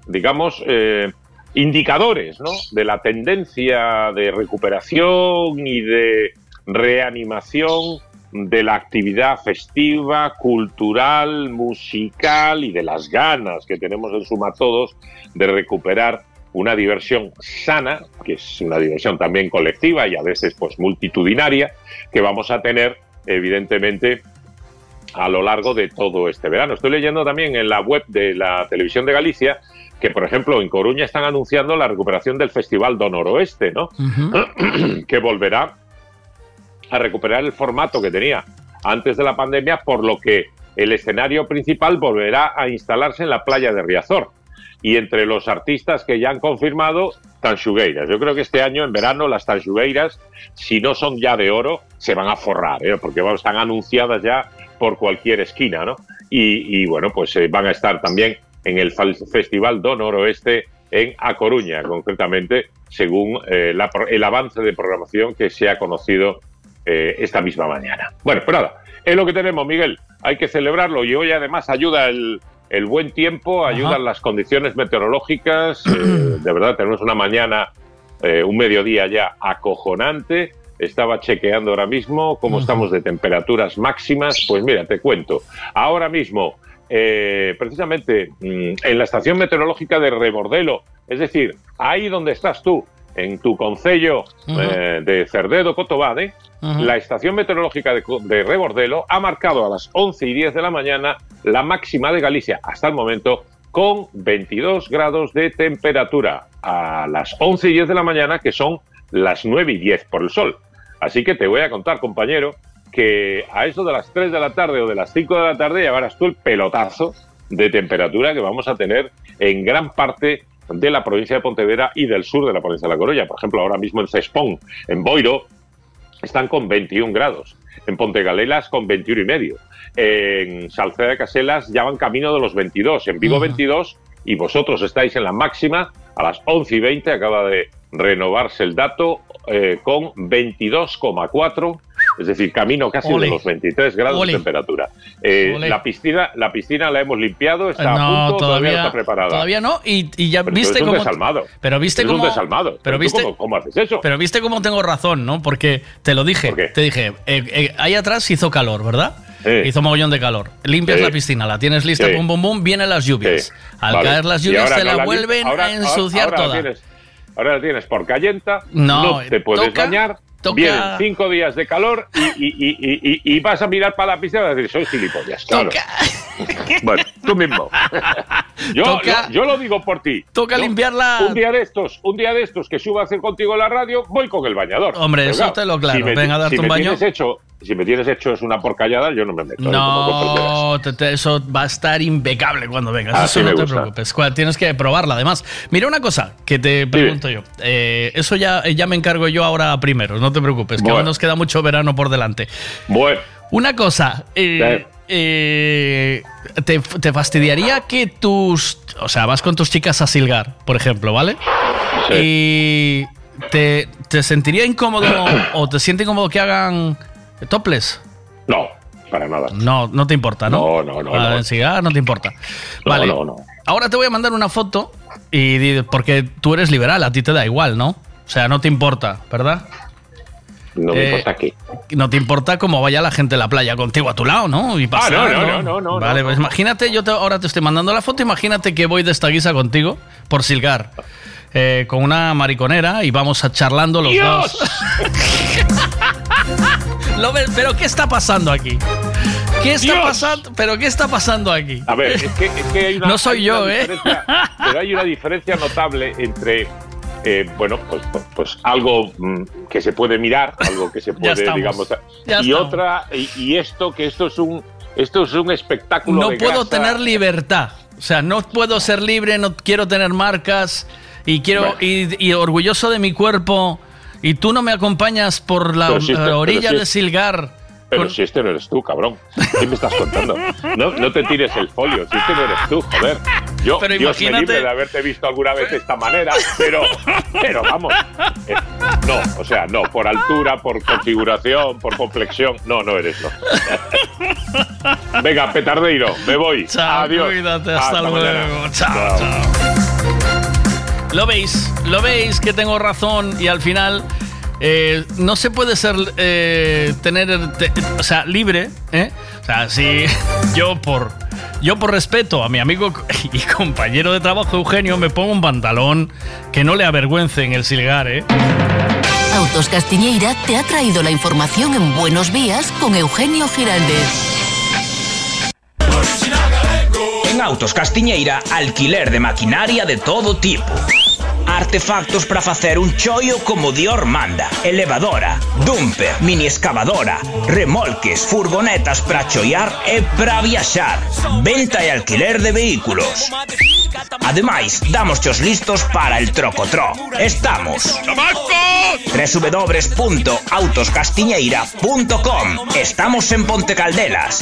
digamos, eh, indicadores ¿no? de la tendencia de recuperación y de reanimación de la actividad festiva, cultural, musical y de las ganas que tenemos en suma todos de recuperar una diversión sana, que es una diversión también colectiva y a veces pues multitudinaria, que vamos a tener evidentemente a lo largo de todo este verano. Estoy leyendo también en la web de la Televisión de Galicia que, por ejemplo, en Coruña están anunciando la recuperación del Festival do Noroeste, ¿no? que volverá a recuperar el formato que tenía antes de la pandemia, por lo que el escenario principal volverá a instalarse en la playa de Riazor. Y entre los artistas que ya han confirmado, Tanxugueiras. Yo creo que este año, en verano, las Tanxugueiras, si no son ya de oro, se van a forrar, ¿eh? porque bueno, están anunciadas ya por cualquier esquina, ¿no? Y, y, bueno, pues eh, van a estar también en el Festival do Noroeste en A Coruña, concretamente, según eh, la el avance de programación que se ha conocido eh, esta misma mañana. Bueno, pues nada, es lo que tenemos, Miguel. Hay que celebrarlo y hoy además ayuda el, el buen tiempo, ayudan las condiciones meteorológicas. eh, de verdad, tenemos una mañana, un mediodía ya acojonante. Estaba chequeando ahora mismo cómo estamos de temperaturas máximas. Pues mira, te cuento. Ahora mismo, eh, precisamente mm, en la estación meteorológica de Rebordelo, es decir, ahí donde estás tú, en tu concello eh, de Cerdedo Cotobade, la estación meteorológica de, de Rebordelo ha marcado a las 11 y 10 de la mañana la máxima de Galicia hasta el momento con 22 grados de temperatura a las 11 y 10 de la mañana, que son las 9 y 10 por el sol. Así que te voy a contar, compañero, que a eso de las 3 de la tarde o de las 5 de la tarde ya verás tú el pelotazo de temperatura que vamos a tener en gran parte de la provincia de Pontevedra y del sur de la provincia de La Coruña. Por ejemplo, ahora mismo en Cespón, en Boiro, están con 21 grados. En Pontegalelas con 21 y medio. En Salceda de Caselas ya van camino de los 22. En Vigo 22 y vosotros estáis en la máxima a las 11 y 20. Acaba de renovarse el dato eh, con 22,4. Es decir, camino casi Ole. de los 23 grados Ole. de temperatura. Eh, la piscina, la piscina la hemos limpiado, está a no, punto, todavía, no todavía, está preparada. todavía no. Y, y ya Pero viste cómo. desalmado. Pero viste cómo. desalmado. Pero ¿tú viste. cómo, cómo haces eso? Pero viste cómo tengo razón, ¿no? Porque te lo dije. Te dije, eh, eh, ahí atrás hizo calor, ¿verdad? Hizo mogollón de calor. Limpias Sí. la piscina, la tienes lista, Sí. bum, bum, bum, vienen las lluvias. Al Vale. caer las lluvias ahora te no la vuelven ahora- a ensuciar ahora la toda. tienes- ahora la tienes por callenta, No, no, te puedes toca- bañar, toca- vienen cinco días de calor y, y- y- y- vas a mirar para la piscina y vas a decir, soy gilipollas, claro. bueno, tú mismo. yo, Toca- yo, yo lo digo por ti. Toca Yo, limpiarla. Un día de estos, un día de estos que suba a hacer contigo la radio, voy con el bañador. Hombre, eso te lo claro. Si me, Venga a darte si un baño. Tienes hecho, si me tienes hecho es una porcallada, yo no me meto. ¿eh? No, te- te- eso va a estar impecable cuando vengas. Así eso no te preocupes. Tienes que probarla, además. Mira una cosa que te pregunto yo. Eh, eso ya, ya me encargo yo ahora primero, no te preocupes, que aún nos queda mucho verano por delante. Bueno. Una cosa. eh, eh, te, te fastidiaría que tus. O sea, vas con tus chicas a silgar, por ejemplo, ¿vale? Y. Te, ¿Te sentiría incómodo o te siente incómodo que hagan toples? No, para nada. No, no te importa, ¿no? No, no, no, Ah, no. te importa. No, vale. no, no. Ahora te voy a mandar una foto y porque tú eres liberal, a ti te da igual, ¿no? O sea, no te importa, ¿verdad? No me Eh, importa qué. No te importa cómo vaya la gente a la playa contigo a tu lado, ¿no? Y Ah, pasar, no, no, no, no, no, Vale, pues imagínate, yo te- ahora te estoy mandando la foto, imagínate que voy de esta guisa contigo por Silgar. eh, con una mariconera y vamos a charlando los dos. Pero ¿qué está pasando aquí? ¿Qué está ¡Dios! pasando? ¿Pero qué está pasando aquí? A ver, es que, es que hay una. No soy hay yo, una ¿eh? Pero hay una diferencia notable entre. Eh, bueno, pues, pues, pues algo mm, que se puede mirar, algo que se puede, digamos. Ya y estamos. otra, y, y esto, que esto es un. Esto es un espectáculo. No de puedo grasa. tener libertad. O sea, no puedo ser libre, no quiero tener marcas y quiero Bueno. y, y orgulloso de mi cuerpo. Y tú no me acompañas por la si eh, orilla si de Silgar. Pero si este no eres tú, cabrón. ¿Qué me estás contando? No, no te tires el folio, si este no eres tú, joder. Yo, Pero Dios me libre de haberte visto alguna vez de esta manera, pero, pero vamos. eh, no, o sea, no, por altura, por configuración, por complexión, no, no eres no. Venga, petardeiro, me voy. Chao, Adiós. cuídate, hasta, luego. mañana. Chao, chao. Lo veis, lo veis que tengo razón y al final eh, no se puede ser eh, tener, te- o sea, libre, ¿eh? O sea, si yo por yo por respeto a mi amigo y compañero de trabajo Eugenio me pongo un pantalón que no le avergüence en el silgar, ¿eh? Autos Castiñeira te ha traído la información en Buenos Días con Eugenio Giraldez. En Autos Castiñeira, alquiler de maquinaria de todo tipo. Artefactos para facer un choio como Dior manda. Elevadora, dumper, mini excavadora, remolques, furgonetas para choiar e para viaxar. Venta e alquiler de vehículos. Ademais, damosche os listos para el trocotró. Estamos. www.autoscastiñeira.com Estamos en Ponte Caldelas.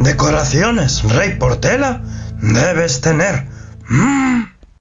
decoraciones Rey Portela debes tener. Mm.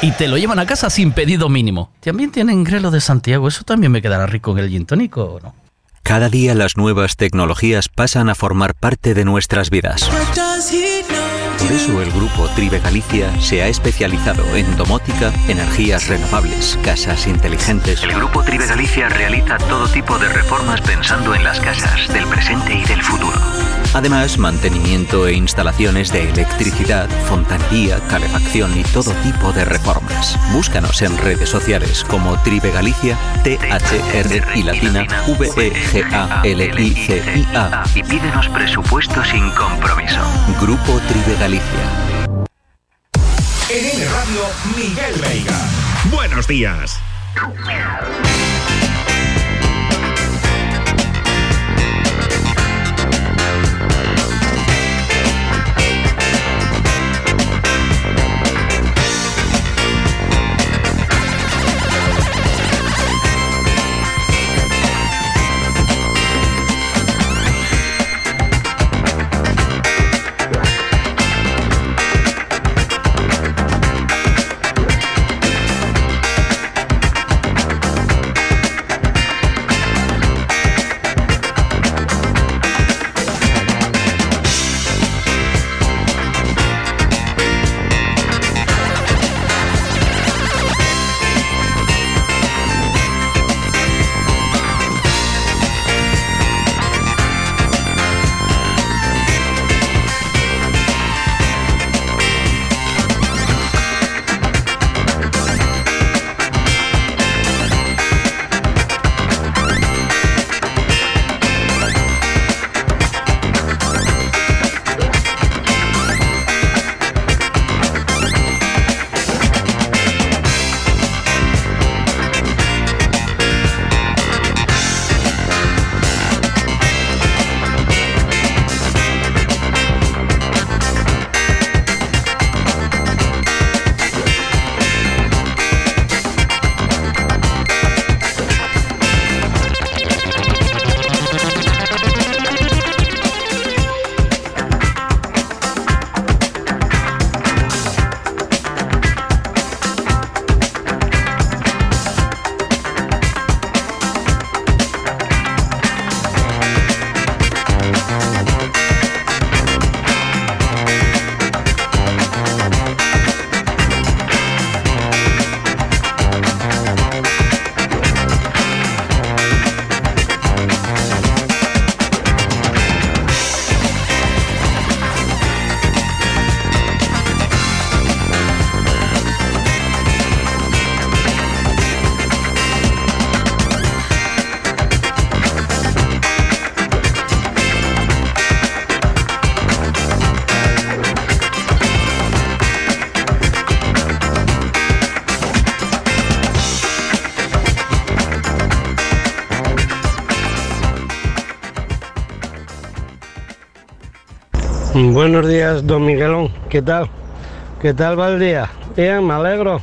Y te lo llevan a casa sin pedido mínimo. También tienen grelo de Santiago. Eso también me quedará rico en el gin tónico, ¿o no? Cada día las nuevas tecnologías pasan a formar parte de nuestras vidas. Por eso el grupo Tribe Galicia se ha especializado en domótica, energías renovables, casas inteligentes. El grupo Tribe Galicia realiza todo tipo de reformas pensando en las casas del presente y del futuro. Además, mantenimiento e instalaciones de electricidad, fontanería, calefacción y todo tipo de reformas. Búscanos en redes sociales como Tribe Galicia, T-H-R y latina V-E-G-A-L-I-C-I-A. Y pídenos presupuesto sin compromiso. Grupo Tribe Galicia. En N Radio, Miguel Veiga. Buenos días. Buenos días, don Miguelón. ¿Qué tal? ¿Qué tal va el día? Bien, me alegro.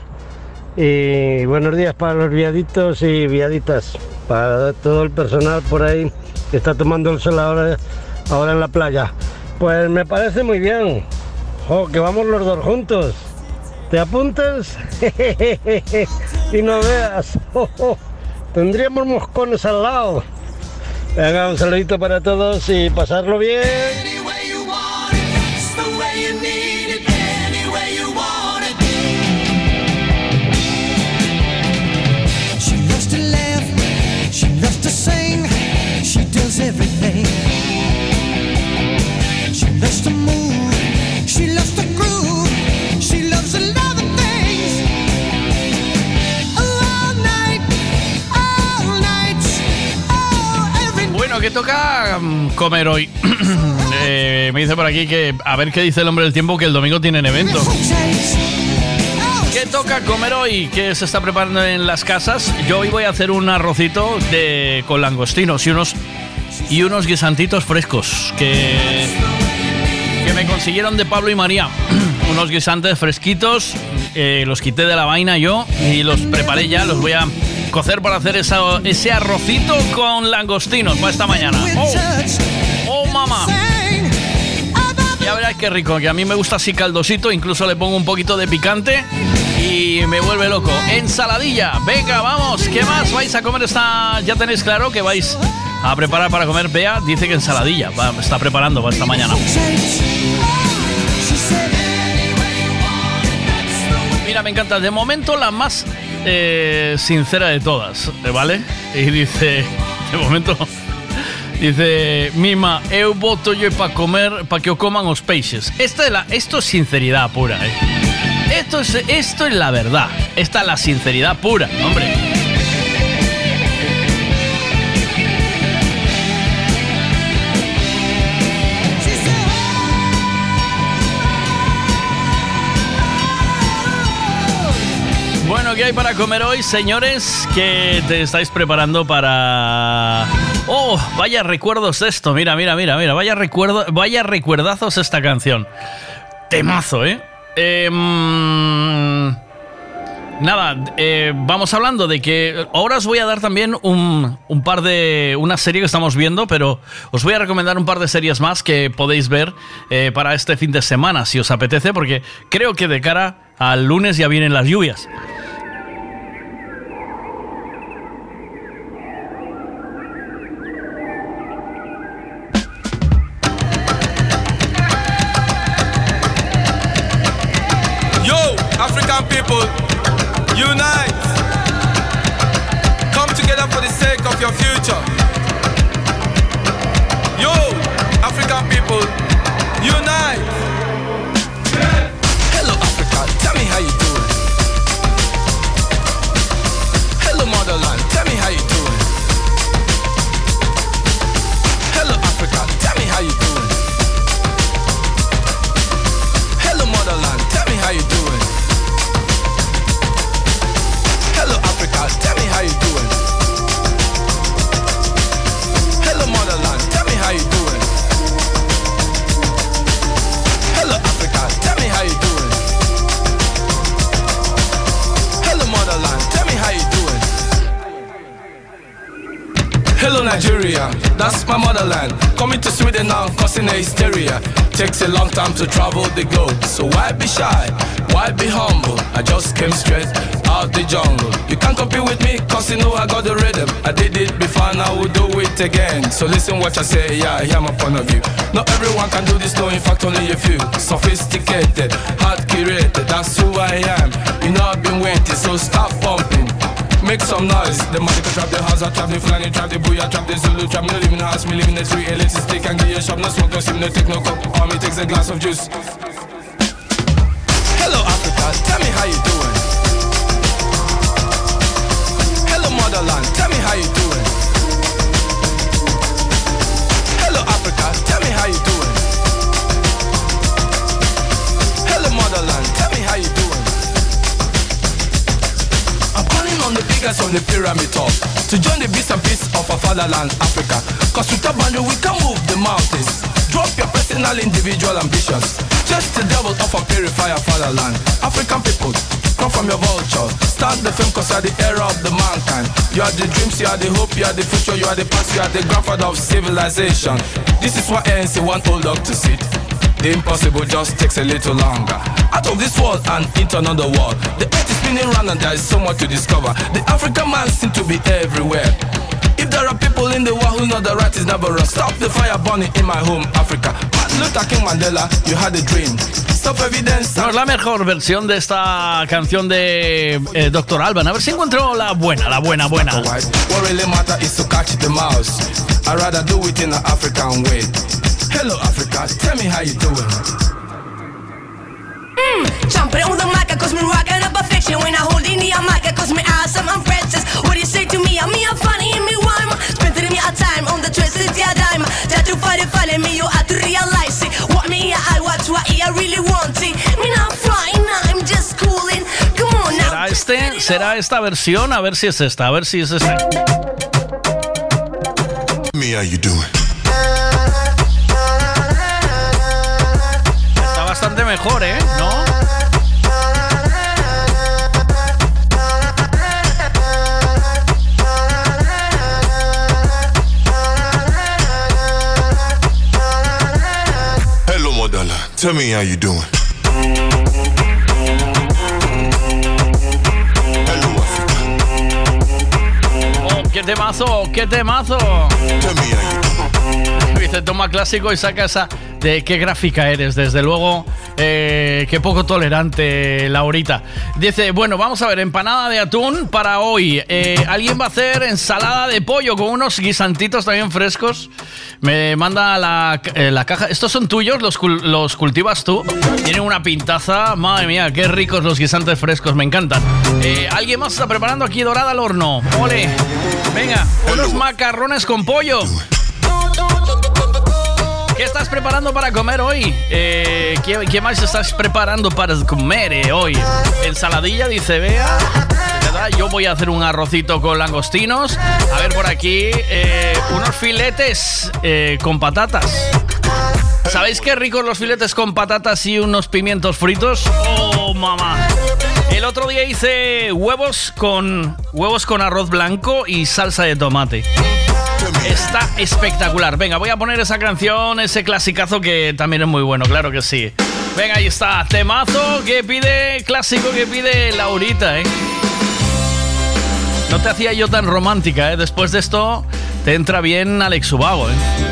Y buenos días para los viaditos y viaditas, para todo el personal por ahí que está tomando el sol ahora, ahora en la playa. Pues me parece muy bien. Jo, que vamos los dos juntos. ¿Te apuntas? y no veas. Tendríamos moscones al lado. Venga, un saludito para todos y pasarlo bien. Que toca mm, comer hoy. Eh, me dice por aquí que a ver qué dice el hombre del tiempo que el domingo tienen evento. ¿Qué toca comer hoy? ¿Qué se está preparando en las casas? Yo hoy voy a hacer un arrocito de, con langostinos y unos, y unos guisantitos frescos que, que me consiguieron de Pablo y María. unos guisantes fresquitos, eh, los quité de la vaina yo y los preparé ya, los voy a cocer para hacer esa- ese arrocito con langostinos para esta mañana. ¡Oh! ¡Oh, mamá! Ya verás qué rico, que a mí me gusta así caldosito, incluso le pongo un poquito de picante y me vuelve loco. Ensaladilla, venga, vamos, ¿qué más vais a comer esta? ¿Ya tenéis claro que vais a preparar para comer? Bea dice que ensaladilla, va, está preparando para esta mañana. Mira, me encanta, de momento la más eh, sincera de todas, ¿vale? Y dice, de momento... Dice, Mima, eu voto yo para comer, para que os coman os peixes. Esta es esto es sinceridad pura, ¿eh? Esto es, esto es la verdad. Esta es la sinceridad pura, hombre. ¿Qué hay para comer hoy, señores? Que te estáis preparando para... Oh, vaya recuerdos esto. Mira, mira, mira, mira. Vaya recuerdo, vaya recuerdazos esta canción. Temazo, ¿eh? Em, Nada, eh, vamos hablando de que ahora os voy a dar también un, un par de. una serie que estamos viendo, pero os voy a recomendar un par de series más que podéis ver eh, para este fin de semana, si os apetece, porque creo que de cara al lunes ya vienen las lluvias. What I say, yeah, hear my point of view. Not everyone can do this, no, in fact, only a few. Sophisticated, hard curated, that's who I am. You know I've been waiting, so stop pumping. Make some noise. The magical trap, the house, I trap, the flying trap, the booyah trap, the Zulu trap. Me in the house, me live in the street. Elixir stick and give you a shop. No smoke, no sim, no take no cup. Me takes a glass of juice. Hello Africa, tell me how you doing. To join the beast and peace of our fatherland, Africa. Cause with a boundary we can move the mountains. Drop your personal, individual ambitions. Just the devil of a purifier fatherland. African people, come from your vulture. Start the film cause you are the era of the mankind. You are the dreams, you are the hope, you are the future, you are the past, you are the grandfather of civilization. This is what ANC want old dog to sit. The impossible just takes a little longer. Out of this world and into another world. The earth is spinning round and there is so much to discover. The African man seems to be everywhere. If there are people in the world who know the right is never wrong, stop the fire burning in my home, Africa. Martin Luther King Mandela, you had a dream. Stop evidence. No, es la mejor versión de esta canción de eh, Dr. Alban. A ver si encuentro la buena, la buena, buena. What really matter is to catch the mouse. I'd rather do it in an African way. Hello, Africa, tell me how you doing. Mm, jumping on the mic, cause me rockin' up a fiction. When I hold in the mic, cause me awesome, I'm princess. What do you say to me? I'm me, I'm funny, me rhyme. Spending me a time on the twisted yeah dime. That you find it, follow me, you have to realize it. What me, I watch, what I really want it. Me not flying, I'm just cooling. Come on now. ¿Será este? ¿Será esta versión? A ver si es esta, a ver si es esta. Me, how you doing? Está bastante mejor, ¿eh? Tell me how you doing. Oh, ¡Qué temazo! ¡Qué temazo! Dice, toma clásico y saca esa de qué gráfica eres, desde luego, eh, qué poco tolerante, Laurita. Dice, bueno, vamos a ver, empanada de atún para hoy. Eh, ¿Alguien va a hacer ensalada de pollo con unos guisantitos también frescos? Me manda la, eh, la caja. ¿Estos son tuyos? ¿Los, ¿Los cultivas tú? Tienen una pintaza. Madre mía, qué ricos los guisantes frescos, me encantan. ¿Alguien más está preparando aquí dorada al horno? ¡Ole! Venga, unos macarrones con pollo. ¿Qué estás preparando para comer hoy? Eh, ¿qué, más estás preparando para comer eh, hoy? Ensaladilla, dice Bea. Yo voy a hacer un arrocito con langostinos. A ver por aquí, eh, unos filetes con patatas. ¿Sabéis qué ricos los filetes con patatas y unos pimientos fritos? ¡Oh, mamá! El otro día hice huevos con huevos con arroz blanco y salsa de tomate. Está espectacular. Venga, voy a poner esa canción, ese clasicazo que también es muy bueno, claro que sí. Venga, ahí está. Temazo que pide, clásico que pide Laurita, ¿eh? No te hacía yo tan romántica, ¿eh? Después de esto te entra bien Alex Ubago, ¿eh?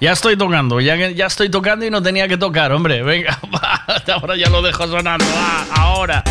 Ya estoy tocando, ya, ya estoy tocando y no tenía que tocar, hombre. Venga, va, ahora ya lo dejo sonando. ahora.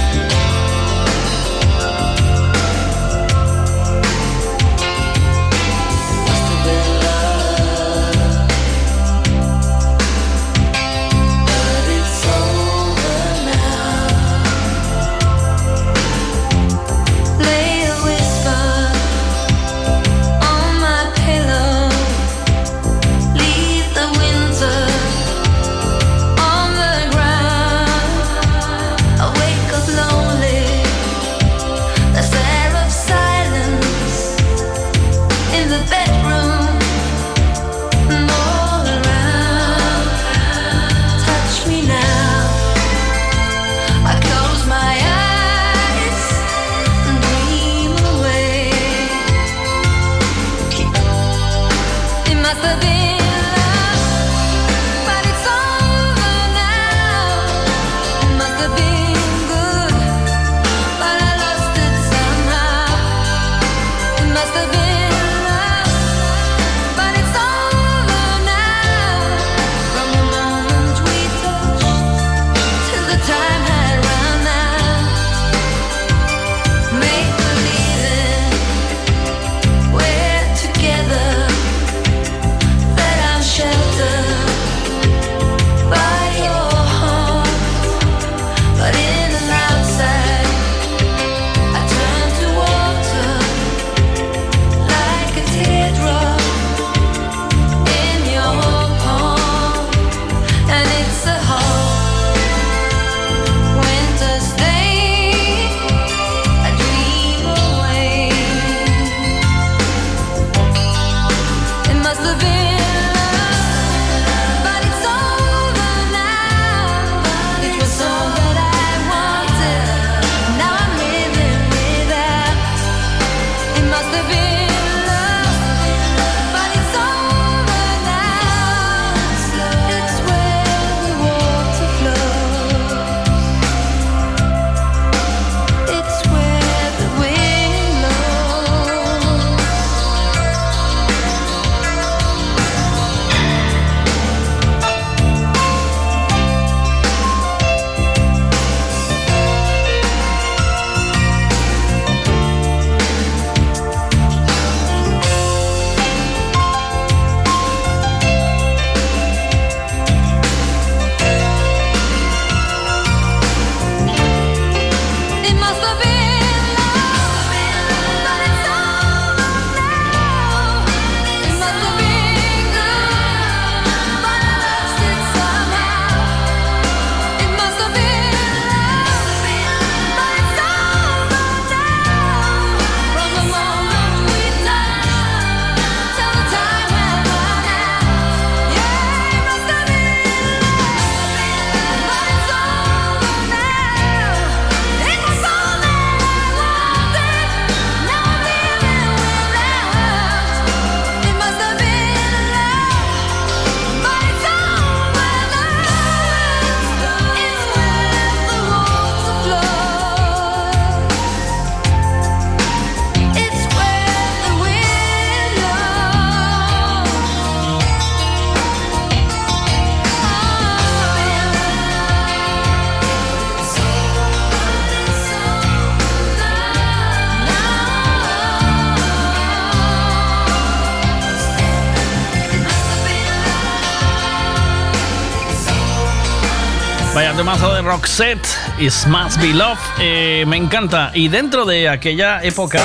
Roxette, It Must Be Love. Eh, me encanta. Y dentro de aquella época,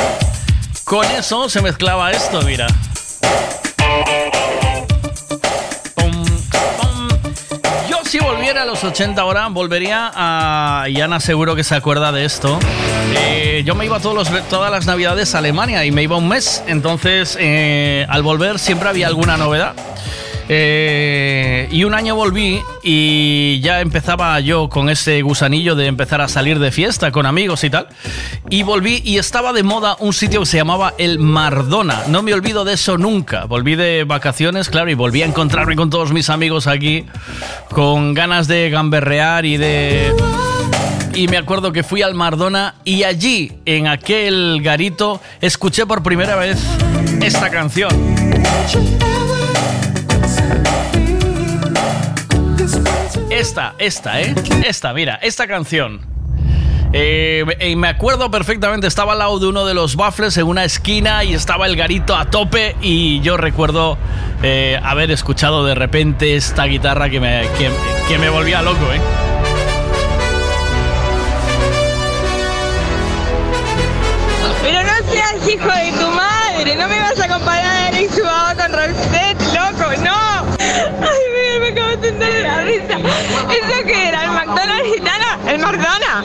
con eso se mezclaba esto, mira. Yo si volviera a los 80 ahora, volvería a... Y Ana seguro que se acuerda de esto. Eh, yo me iba todos los- todas las navidades a Alemania y me iba un mes. Entonces, eh, al volver siempre había alguna novedad. Eh, y un año volví y ya empezaba yo con ese gusanillo de empezar a salir de fiesta con amigos y tal. Y volví y estaba de moda un sitio que se llamaba el Mardona. No me olvido de eso nunca. Volví de vacaciones, claro, y volví a encontrarme con todos mis amigos aquí con ganas de gamberrear y de... Y me acuerdo que fui al Mardona y allí, en aquel garito, escuché por primera vez esta canción. Esta, esta, ¿eh? Esta, mira, esta canción. Eh, me acuerdo perfectamente, estaba al lado de uno de los baffles en una esquina y estaba el garito a tope y yo recuerdo eh, haber escuchado de repente esta guitarra que me, que, me volvía loco, ¿eh? Pero no seas hijo de tu madre, no me vas a comparar a Eric Subawa con Roxette, loco, no. Ay, mira, me acabo de sentar de la risa. ¿Eso qué era? ¿El McDonald's gitano? ¿El Mardona?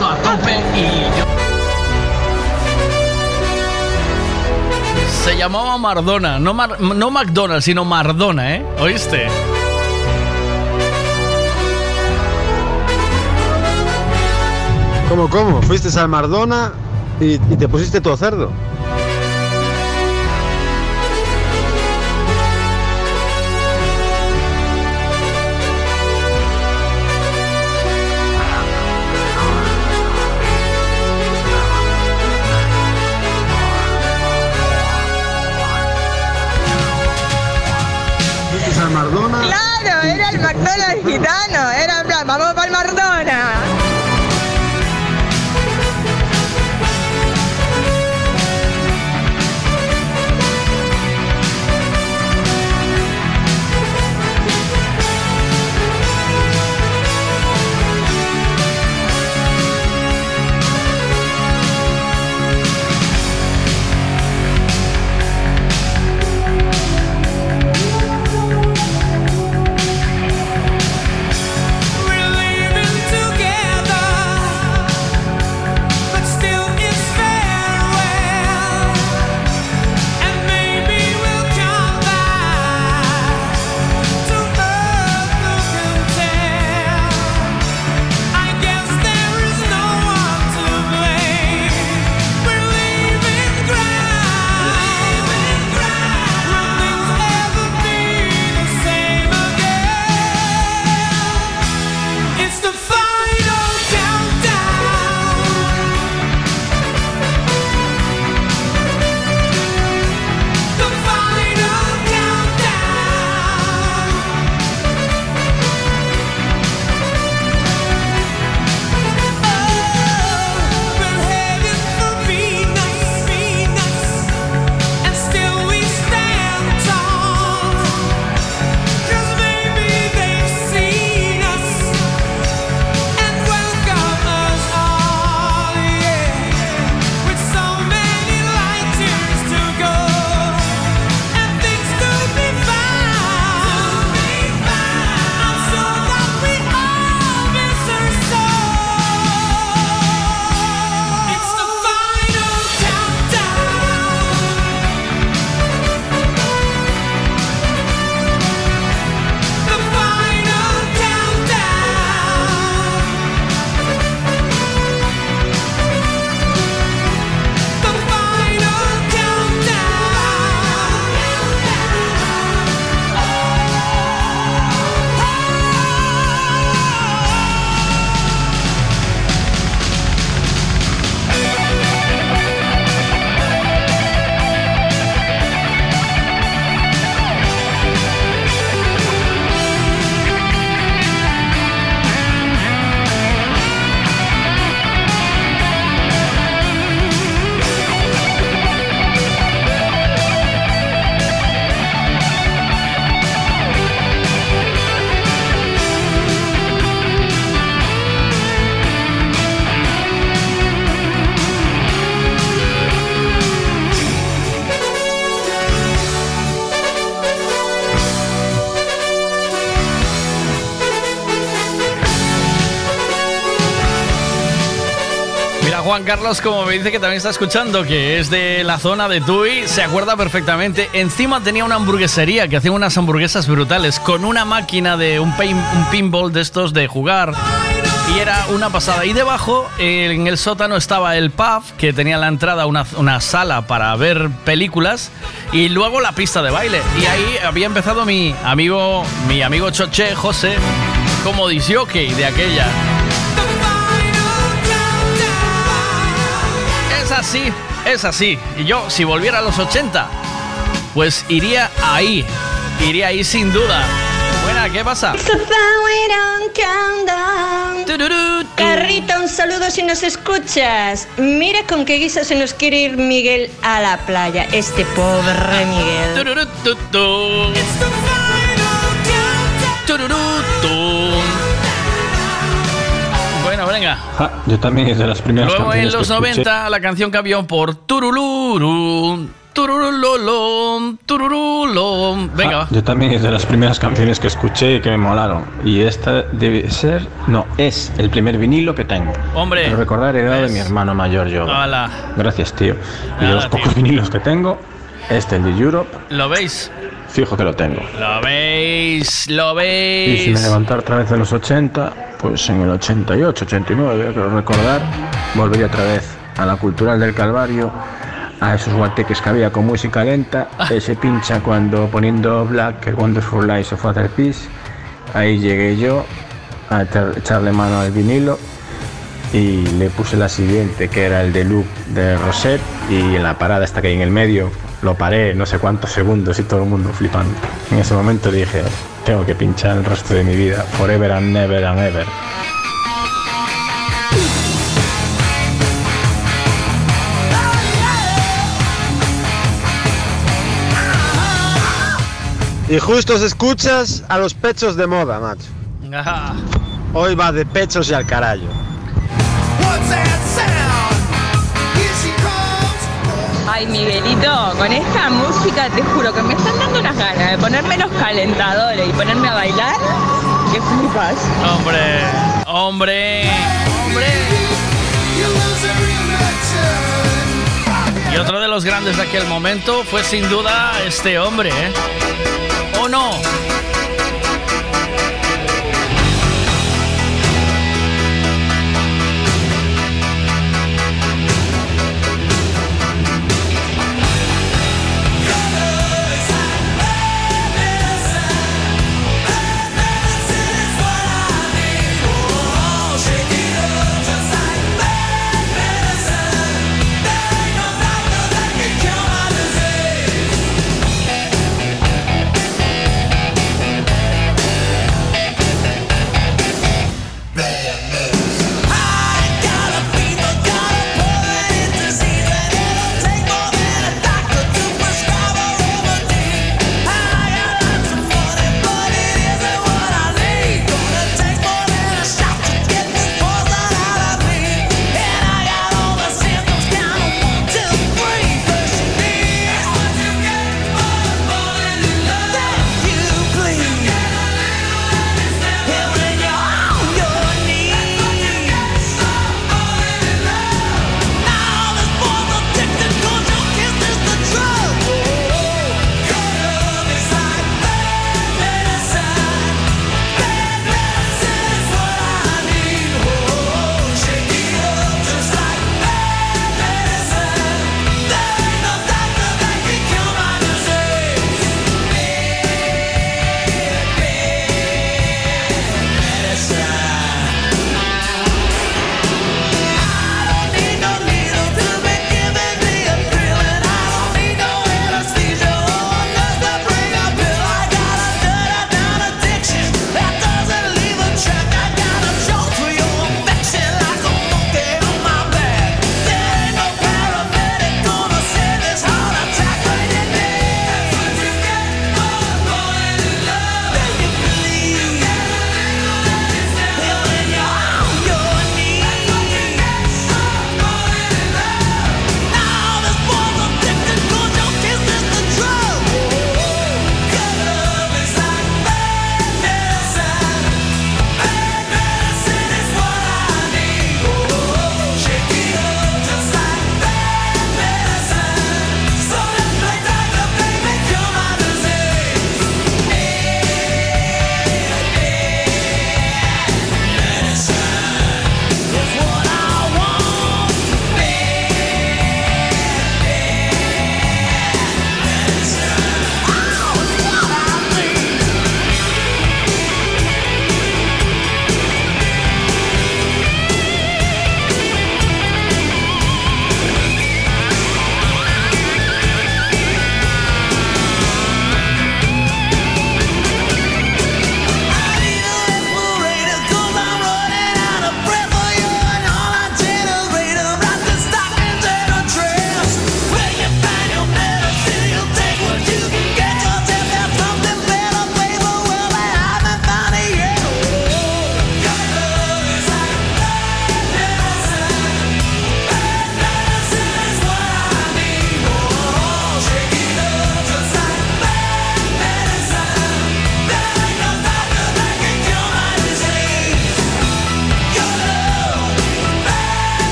a tope y Se llamaba Mardona, no, Mar- no McDonald's, sino Mardona, ¿eh? ¿Oíste? ¿Cómo, cómo? Fuiste al Mardona y, y te pusiste todo cerdo. Claro, era el McDonald's gitano, era en plan, vamos para el Carlos, como me dice que también está escuchando, que es de la zona de Tui, se acuerda perfectamente. Encima tenía una hamburguesería que hacía unas hamburguesas brutales con una máquina de un, pinball de estos de jugar. Y era una pasada. Y debajo, en el sótano, estaba el pub, que tenía la entrada una, una sala para ver películas. Y luego la pista de baile. Y ahí había empezado mi amigo, mi amigo Choche, José, como disjockey de aquella. Así, es así. Y yo, si volviera a los 80, pues iría ahí. Iría ahí sin duda. Buena, ¿qué pasa? Carrita, un saludo si nos escuchas. Mira con qué guisa se nos quiere ir Miguel a la playa. Este pobre Miguel. Venga. Ah, yo también es de las primeras Luego en los que escuché. 90 la canción cambió por Turuluru. Turululolom, turululom. Venga, Ah, va. yo también es de las primeras canciones que escuché y que me molaron. Y esta debe ser, no, es el primer vinilo que tengo. Hombre. Quiero recordar heredado de mi hermano mayor yo. Hala. Gracias, tío. y de los pocos tío. vinilos que tengo, este, el de Europe, ¿Lo veis? Fijo que lo tengo. Lo veis, lo Y si me veis. levanto otra vez en los 80, pues en el 88, 89, quiero recordar, volvería otra vez a la Cultural del Calvario, a esos guateques que había con música lenta, ese pincha cuando poniendo Black, Wonderful Lies of Other Peace, ahí llegué yo a echar- echarle mano al vinilo y le puse la siguiente, que era el de Loop de Rosette, y en la parada esta que hay en el medio, lo paré no sé cuántos segundos y todo el mundo flipando. En ese momento dije, tengo que pinchar el resto de mi vida, forever and never and ever. Y justo se escuchas a los pechos de moda, macho. Ajá. Hoy va de pechos y al carajo. Ay, Miguelito, con esta música te juro que me están dando unas ganas de ponerme los calentadores y ponerme a bailar. Que flipas. Hombre, hombre, hombre. Y otro de los grandes de aquel momento fue sin duda este hombre, ¿eh? ¿O no?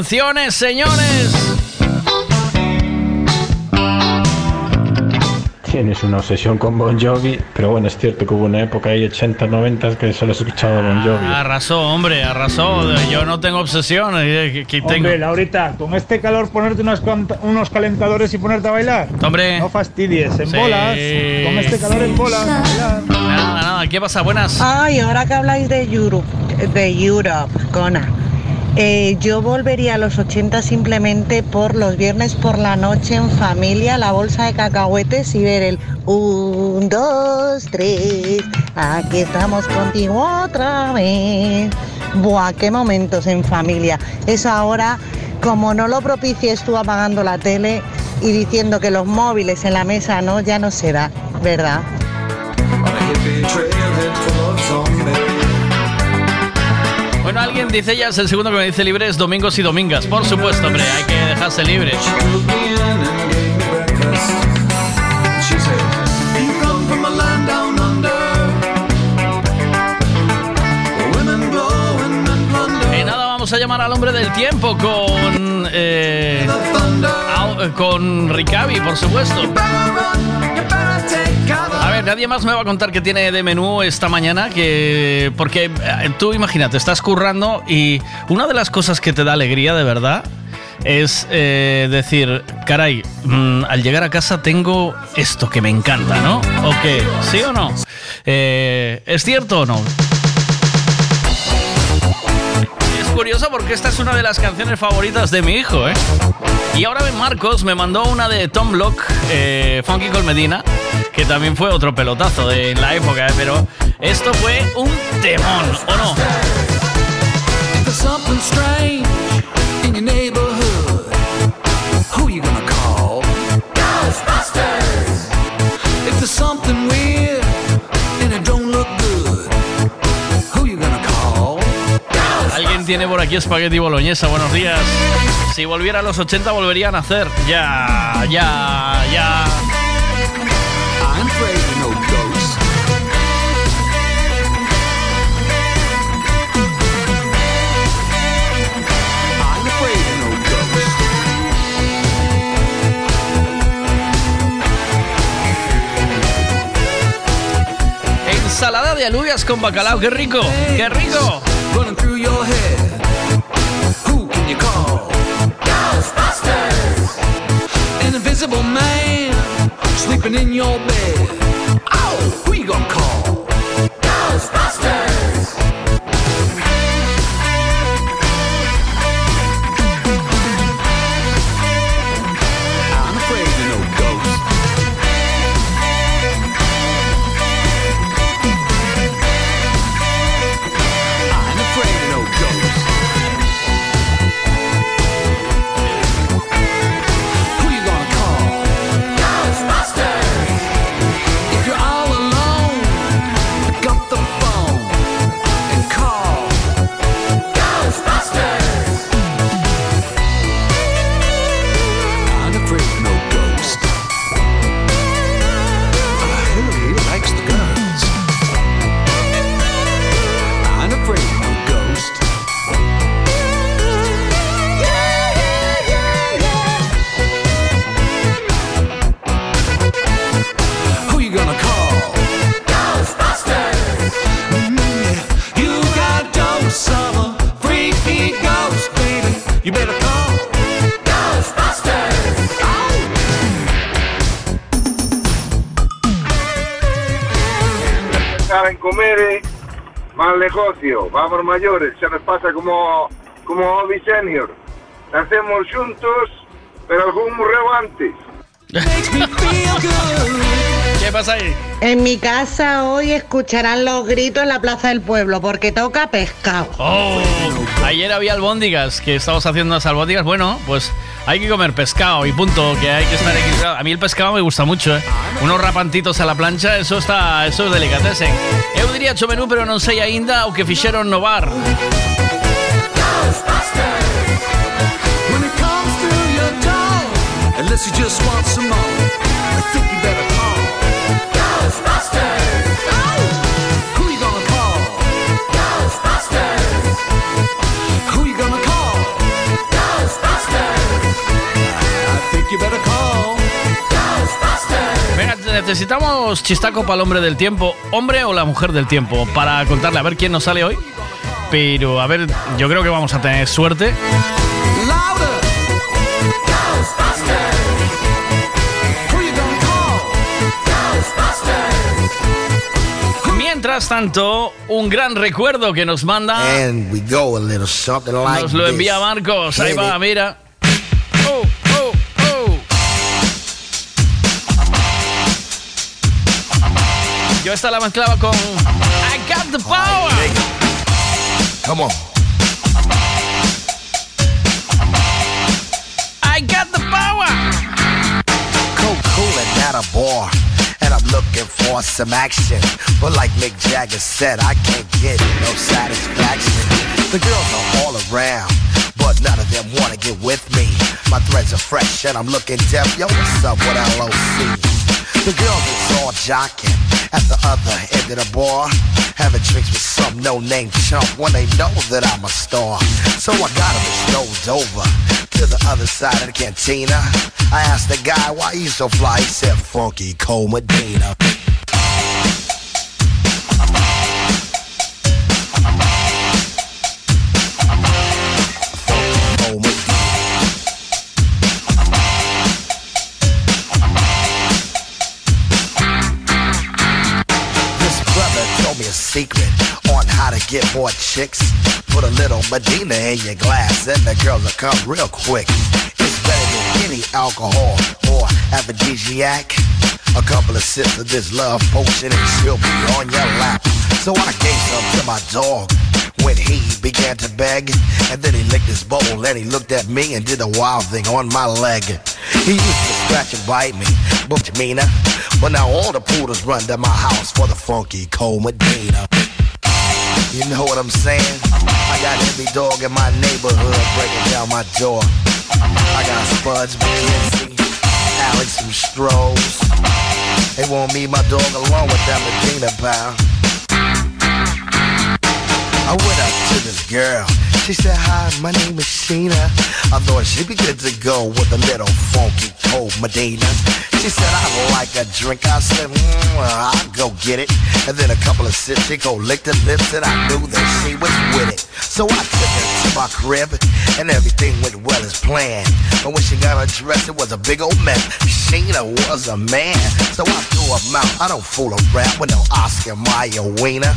Canciones, señores. Tienes una obsesión con Bon Jovi, pero bueno, es cierto que hubo una época ahí, 80, 90, que solo has escuchado Bon Jovi. Arrasó, hombre, arrasó. Yo no tengo obsesión. eh, que- tengo. Hombre, Laurita, con este calor ponerte unos, unos calentadores y ponerte a bailar. Hombre. No fastidies, en Sí. bolas. Con este calor en bolas. bailar. Nada, nada. ¿Qué pasa? Buenas. Ay, ahora que habláis de Europe, de Europe, Cona. Eh, yo volvería a los 80 simplemente por los viernes por la noche en familia, la bolsa de cacahuetes y ver el 1, 2, 3, aquí estamos contigo otra vez. Buah, qué momentos en familia. Eso ahora, como no lo propicies tú apagando la tele y diciendo que los móviles en la mesa no, ya no se da, ¿verdad? Bueno, alguien dice ya, es el segundo que me dice libres domingos y domingas. Por supuesto, hombre, hay que dejarse libre. Y nada, vamos a llamar al hombre del tiempo con. eh, eh, con Ricavi, por supuesto. Nadie más me va a contar qué tiene de menú esta mañana, que porque eh, tú imagínate, estás currando y una de las cosas que te da alegría de verdad es eh, decir, caray, mm, al llegar a casa tengo esto que me encanta, ¿no? ¿O? ¿Sí o no? Eh, ¿Es cierto o no? Es curioso porque esta es una de las canciones favoritas de mi hijo, ¿eh? Y ahora Marcos me mandó una de Tom Block, Funky Col Medina, que también fue otro pelotazo de la época, ¿eh? pero esto fue un temón, ¿o no? Alguien tiene por aquí espagueti boloñesa, buenos días. Si volviera a los 80 volvería a nacer. Ya, ya, ya. Ensalada de alubias con bacalao, qué rico, qué rico. Invisible man sleeping in your bed. Oh, you gonna call? Ghostbusters! Mal negocio, vamos mayores, se nos pasa como, como Obi Senior. Nacemos juntos, pero algún murreo antes. ¿Qué pasa ahí? En mi casa hoy escucharán los gritos en la plaza del pueblo porque toca pescado. Oh, ayer había albóndigas, que estábamos haciendo unas albóndigas. Bueno, pues hay que comer pescado y punto, que hay que estar equilibrado. A mí el pescado me gusta mucho, ¿eh? Unos rapantitos a la plancha, eso está, eso es delicatessen. Eu diría hecho menú, pero non sei aínda o que fixeron no bar. Unless you just want some more, I think you better you better call Venga, necesitamos chistaco para el hombre del tiempo, hombre o la mujer del tiempo, para contarle a ver quién nos sale hoy. Pero a ver, yo creo que vamos a tener suerte. louder. Ghostbusters. Who you gonna call? Ghostbusters. Mientras tanto, un gran recuerdo que nos manda. And we go a little something like Nos lo envía Marcos. Ahí va, mira. Oh. Yo esta la mezclaba con I Got the Power. Come on. I Got the Power. Coke cooling at a bar. And I'm looking for some action. But like Mick Jagger said, I can't get no satisfaction. The girls are all around. But none of them wanna get with me. My threads are fresh and I'm looking deaf. Yo, what's up with LOC? The girls is all jocking at the other end of the bar. Having drinks with some no-name chump when they know that I'm a star. So I got him strolled over to the other side of the cantina. I asked the guy why he's so fly. He said, Funky Cole. Secret on how to get more chicks. Put a little Medina in your glass and the girls will come real quick. It's better than any alcohol or aphrodisiac. A couple of sips of this love potion and she'll be on your lap. So I gave some to my dog when he began to beg. And then he licked his bowl and he looked at me and did a wild thing on my leg. He used to scratch and bite me, but Mina. Uh, but now all the poodles run to my house for the funky cold Medina. You know what I'm saying? I got every dog in my neighborhood breaking down my door. I got Spuds McKenzie, Alex from Strohs. They want me, my dog, along with that Medina pal. I went up to this girl. She said, hi, my name is Sheena. I thought she'd be good to go with a little funky cold Medina. She said, I'd like a drink. I said, mm, I'll go get it. And then a couple of sips, she go lick the lips, and I knew that she was with it. So I took her to my crib, and everything went well as planned. But when she got her dress, it was a big old mess. Sheena was a man, so I threw her mouth. I don't fool around with no Oscar Mayer wiener.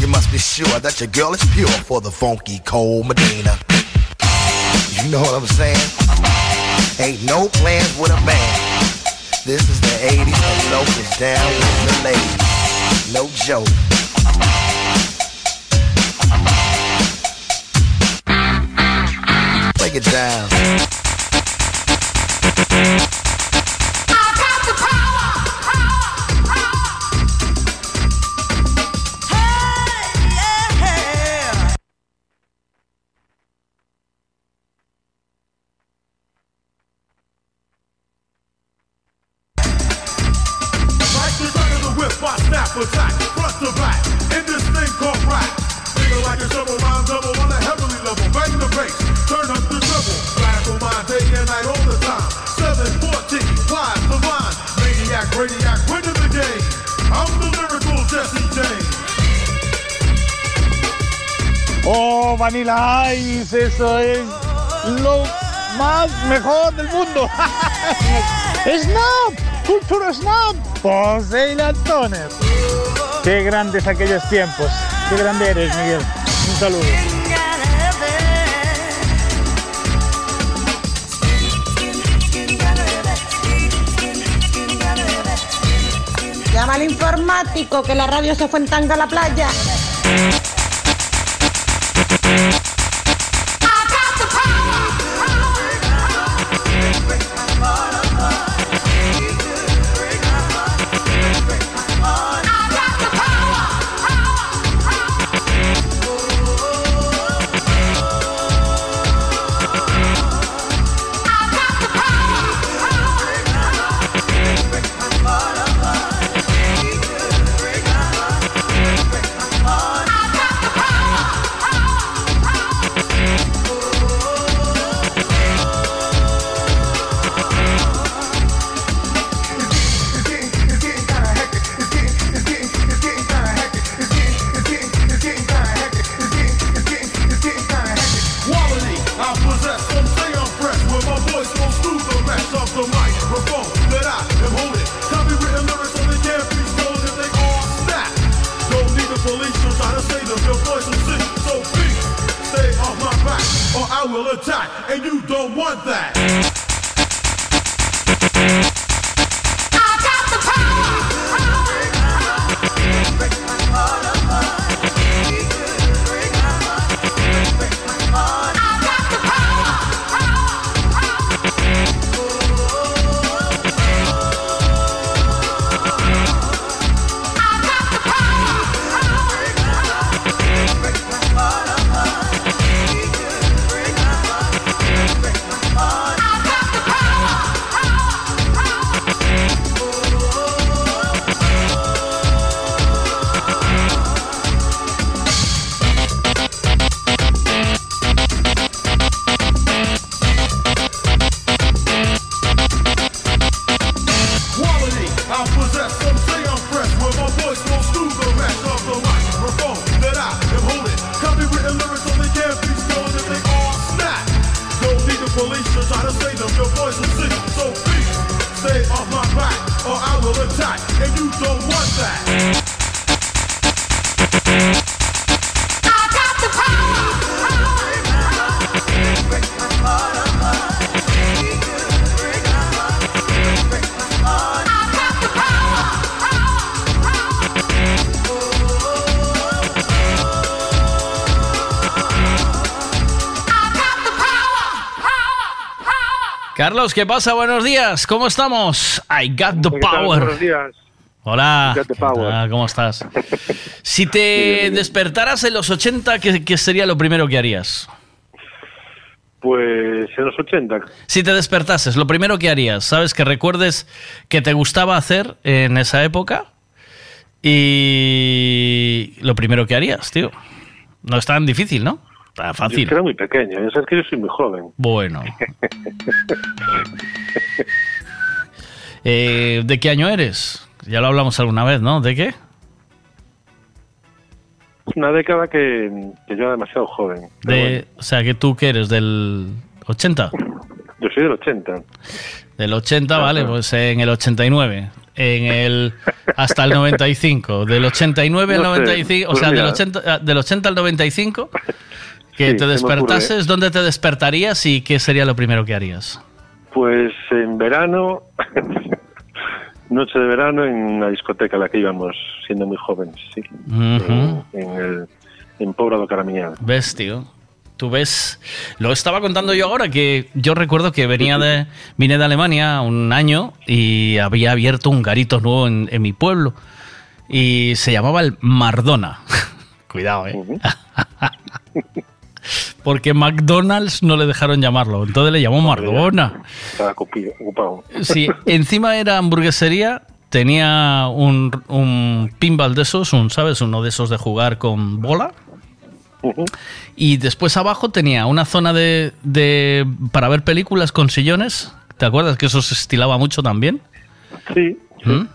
You must be sure that your girl is pure for the funky cold Medina. You know what I'm saying? Ain't no plans with a man. This is the 80s and locals down with the ladies. No joke. Break it down. I snap attack, front to back, in this thing called rap. Feel like a double rhyme double on a heavenly level. Bang the bass, turn up the treble. Blast on my day and night all the time. 714, wise the line. Maniac, radiac, winning the game. I'm the lyrical Jesse James. Oh, Vanilla Ice, eso es lo más mejor del mundo. ¡Snap! ¡Cultura Snap! José y Lantones. Qué grandes aquellos tiempos. Qué grande eres, Miguel. Un saludo. Llama al informático que la radio se fue en tanga a la playa. Will attack, and you don't want that. Carlos, ¿qué pasa? Buenos días, ¿cómo estamos? I got the power. Buenos días. Hola, I got the ¿qué power. tal? ¿cómo estás? Si te despertaras en los 80, ¿qué, qué sería lo primero que harías? Pues en los 80. Si te despertases, lo primero que harías, ¿sabes? Que recuerdes que te gustaba hacer en esa época y lo primero que harías, tío. No es tan difícil, ¿no? Está Yo fácil. era muy pequeño, ya sabes que yo soy muy joven. Bueno. Eh, ¿De qué año eres? Ya lo hablamos alguna vez, ¿no? ¿De qué? Una década que, que yo era demasiado joven. De, bueno, O sea, que tú que eres del 80. yo soy del 80. Del 80, vale, pues en el 89. En el hasta el 95. Del 89 al No sé, 95, o pues sea, del mira. 80, del 80 al 95, que Sí, te me despertases. ¿dónde te despertarías y qué sería lo primero que harías? Pues en verano, noche de verano, en una discoteca a la que íbamos siendo muy jóvenes, sí. Ujú. en, en el en Pobrado Caramiñán. ¿Ves, tío? Tú ves, lo estaba contando yo ahora que yo recuerdo que venía de vine de Alemania un año y había abierto un garito nuevo en, en mi pueblo y se llamaba el Mardona. Cuidado, eh. Porque McDonald's no le dejaron llamarlo, entonces le llamó Mardona. Estaba ocupi- ocupado. Sí, encima era hamburguesería, tenía un, un pinball de esos, un, ¿sabes? Uno de esos de jugar con bola. Y después abajo tenía una zona de, de- para ver películas con sillones. ¿Te acuerdas que eso se estilaba mucho también? Sí. ¿Mm?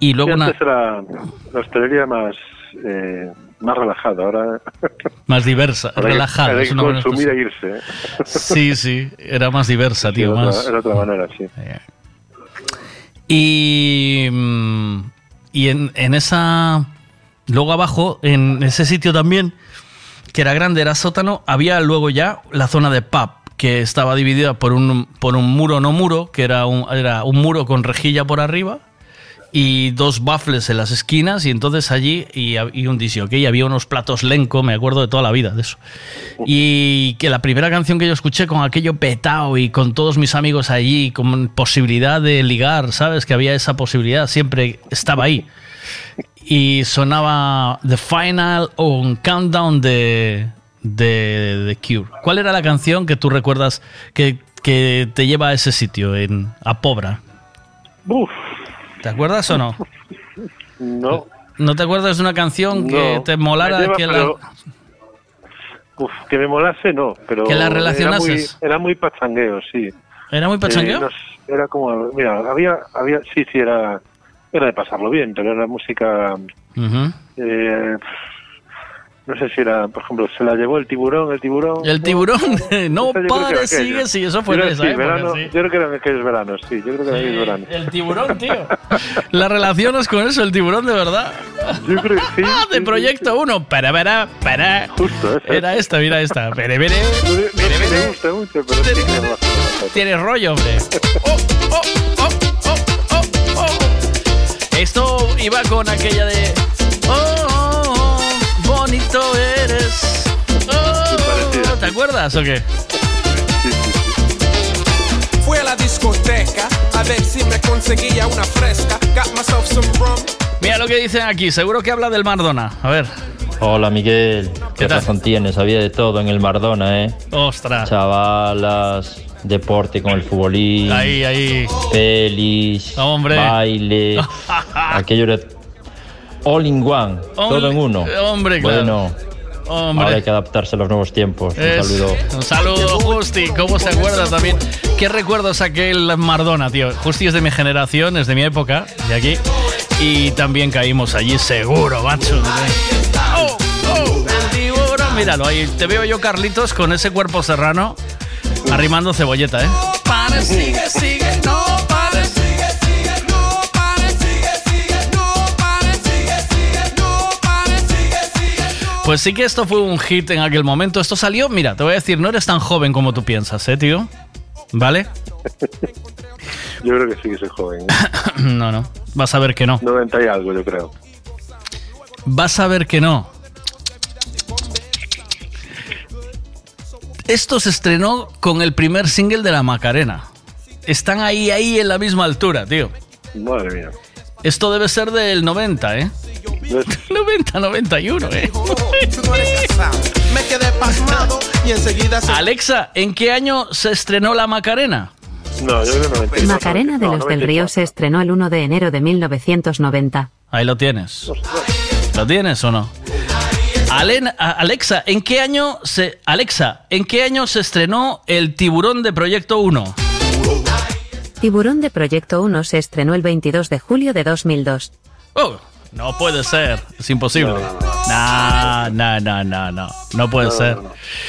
Y luego Sí, una antes era la hostelería más, eh, más relajada, ahora... más diversa, ahora relajada. es que una consumir e irse. ¿eh? Sí, sí, era más diversa, Sí, tío. era, más... otra, era otra manera, sí. Y, mm, y en, en esa. Luego abajo, en ese sitio también, que era grande, era sótano, había luego ya la zona de pub, que estaba dividida por un, por un muro no muro, que era un, era un muro con rejilla por arriba y dos baffles en las esquinas y entonces allí y, y un disco, ¿ok? Y había unos platos lenco, me acuerdo de toda la vida de eso. Y que la primera canción que yo escuché con aquello petado y con todos mis amigos allí, con posibilidad de ligar, ¿sabes? Que había esa posibilidad, siempre estaba ahí. Y sonaba The Final o un Countdown de, de, de Cure. ¿Cuál era la canción que tú recuerdas que, que te lleva a ese sitio, en, a Pobra? Uf, ¿Te acuerdas o no? no. ¿No te acuerdas de una canción que No. te molara lleva, que la- pero- Uf, que me molase, no, pero... ¿Que la Era relacionases? muy, era muy pachangueo, sí. ¿Era muy pachangueo? Eh, no sé, era como... Mira, había... había sí, sí, era... Era de pasarlo bien, pero era música... Eh, No sé si era, por ejemplo, se la llevó el tiburón, el tiburón. El tiburón, no que pare, sigue, sí, eso fue Yo esa sí, época, verano, sí. Yo creo que eran aquellos veranos, sí, yo creo que eran aquellos veranos. El tiburón, tío. ¿La relacionas con eso, el tiburón de verdad? Yo creo que sí. Ah, de Proyecto 1. Para, para, para. Justo, esa. Era esta, mira esta. Pere, pere. No, no me gusta mucho, pero sí que me gusta. Tienes rollo, hombre. Oh, oh, oh, oh, oh, oh. Esto iba con aquella de. Bonito eres. Oh, ¿Te acuerdas o qué? Fui a la discoteca a ver si me conseguía una fresca. Got myself some rum. Mira lo que dicen aquí. Seguro que habla del Mardona. A ver. Hola Miguel, qué razón tienes, había de todo en el Mardona, ¿eh? Ostras. Chavalas, deporte con el futbolín, Ahí, ahí. pelis, Hombre. baile, aquello era all in one, todo en uno. hombre, claro. Bueno, Hombre. ahora hay que adaptarse a los nuevos tiempos. Un Es- saludo. Un saludo, Justi. ¿Cómo se acuerda también? ¿Qué recuerdos aquel Mardona, tío? Justi es de mi generación, es de mi época, de aquí. Y también caímos allí, seguro, macho. Oh, oh, el tiburón. Míralo, ahí te veo yo, Carlitos, con ese cuerpo serrano, arrimando cebolleta, ¿eh? Pare, sigue, sigue, no Pues sí que esto fue un hit en aquel momento. Esto salió, mira, te voy a decir, no eres tan joven como tú piensas, ¿eh, tío? ¿Vale? Yo creo que sí que soy joven. no, no. Vas a ver que no. 90 y algo, yo creo. Vas a ver que no. Esto se estrenó con el primer single de la Macarena. Están ahí, ahí en la misma altura, tío. Madre mía. Esto debe ser del 90, ¿eh? 90, 91, ¿eh? Me quedé pasmado y enseguida se... Alexa, ¿en qué año se estrenó la Macarena? No, yo creo que 90. Macarena de los del Río se estrenó el 1 de enero de 1990. Ahí lo tienes. ¿Lo tienes o no? Alexa, ¿en qué año se Alexa, ¿en qué año se estrenó El Tiburón de Proyecto 1? Tiburón de Proyecto 1 se estrenó el 22 de julio de 2002. Oh, no puede ser, es imposible. No, no, no, no, no, no puede ser.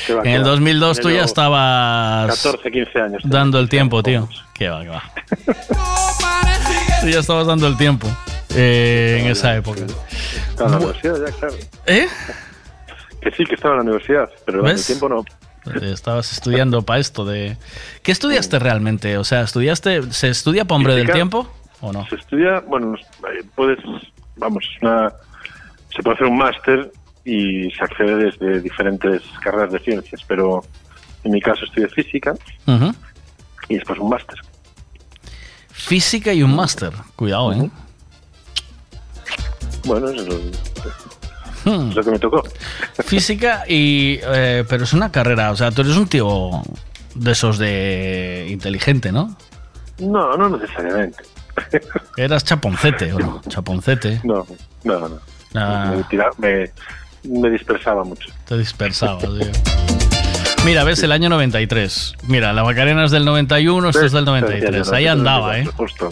En el va. 2002 tú ya estabas 14, 15 años. dando el tiempo, tío. Qué va, qué va. Tú ya estabas dando el tiempo eh, en esa época. Estaba en la universidad ya, claro. ¿Eh? Que sí, que estaba en la universidad, pero ¿Ves? tiempo no. Eh, Estabas estudiando para esto de... ¿Qué estudiaste realmente? O sea, ¿estudiaste... ¿Se estudia para hombre del tiempo o no? Se estudia, bueno, eh, puedes, vamos, es una, se puede hacer un máster y se accede desde diferentes carreras de ciencias, pero en mi caso estudié física y después un máster. Física y un máster. Cuidado, ¿eh? Bueno, eso es lo, Hmm. es lo que me tocó. Física y... eh, pero es una carrera, o sea, tú eres un tío de esos de inteligente, ¿no? No, no necesariamente. Eras chaponcete, ¿o no? Chaponcete. No, no, no. Ah. Me, tira- me, me dispersaba mucho. Te dispersabas, tío. Mira, ves el año 93. Mira, la Macarena es del 91, esto es del 93. Ahí andaba, ¿eh? Justo.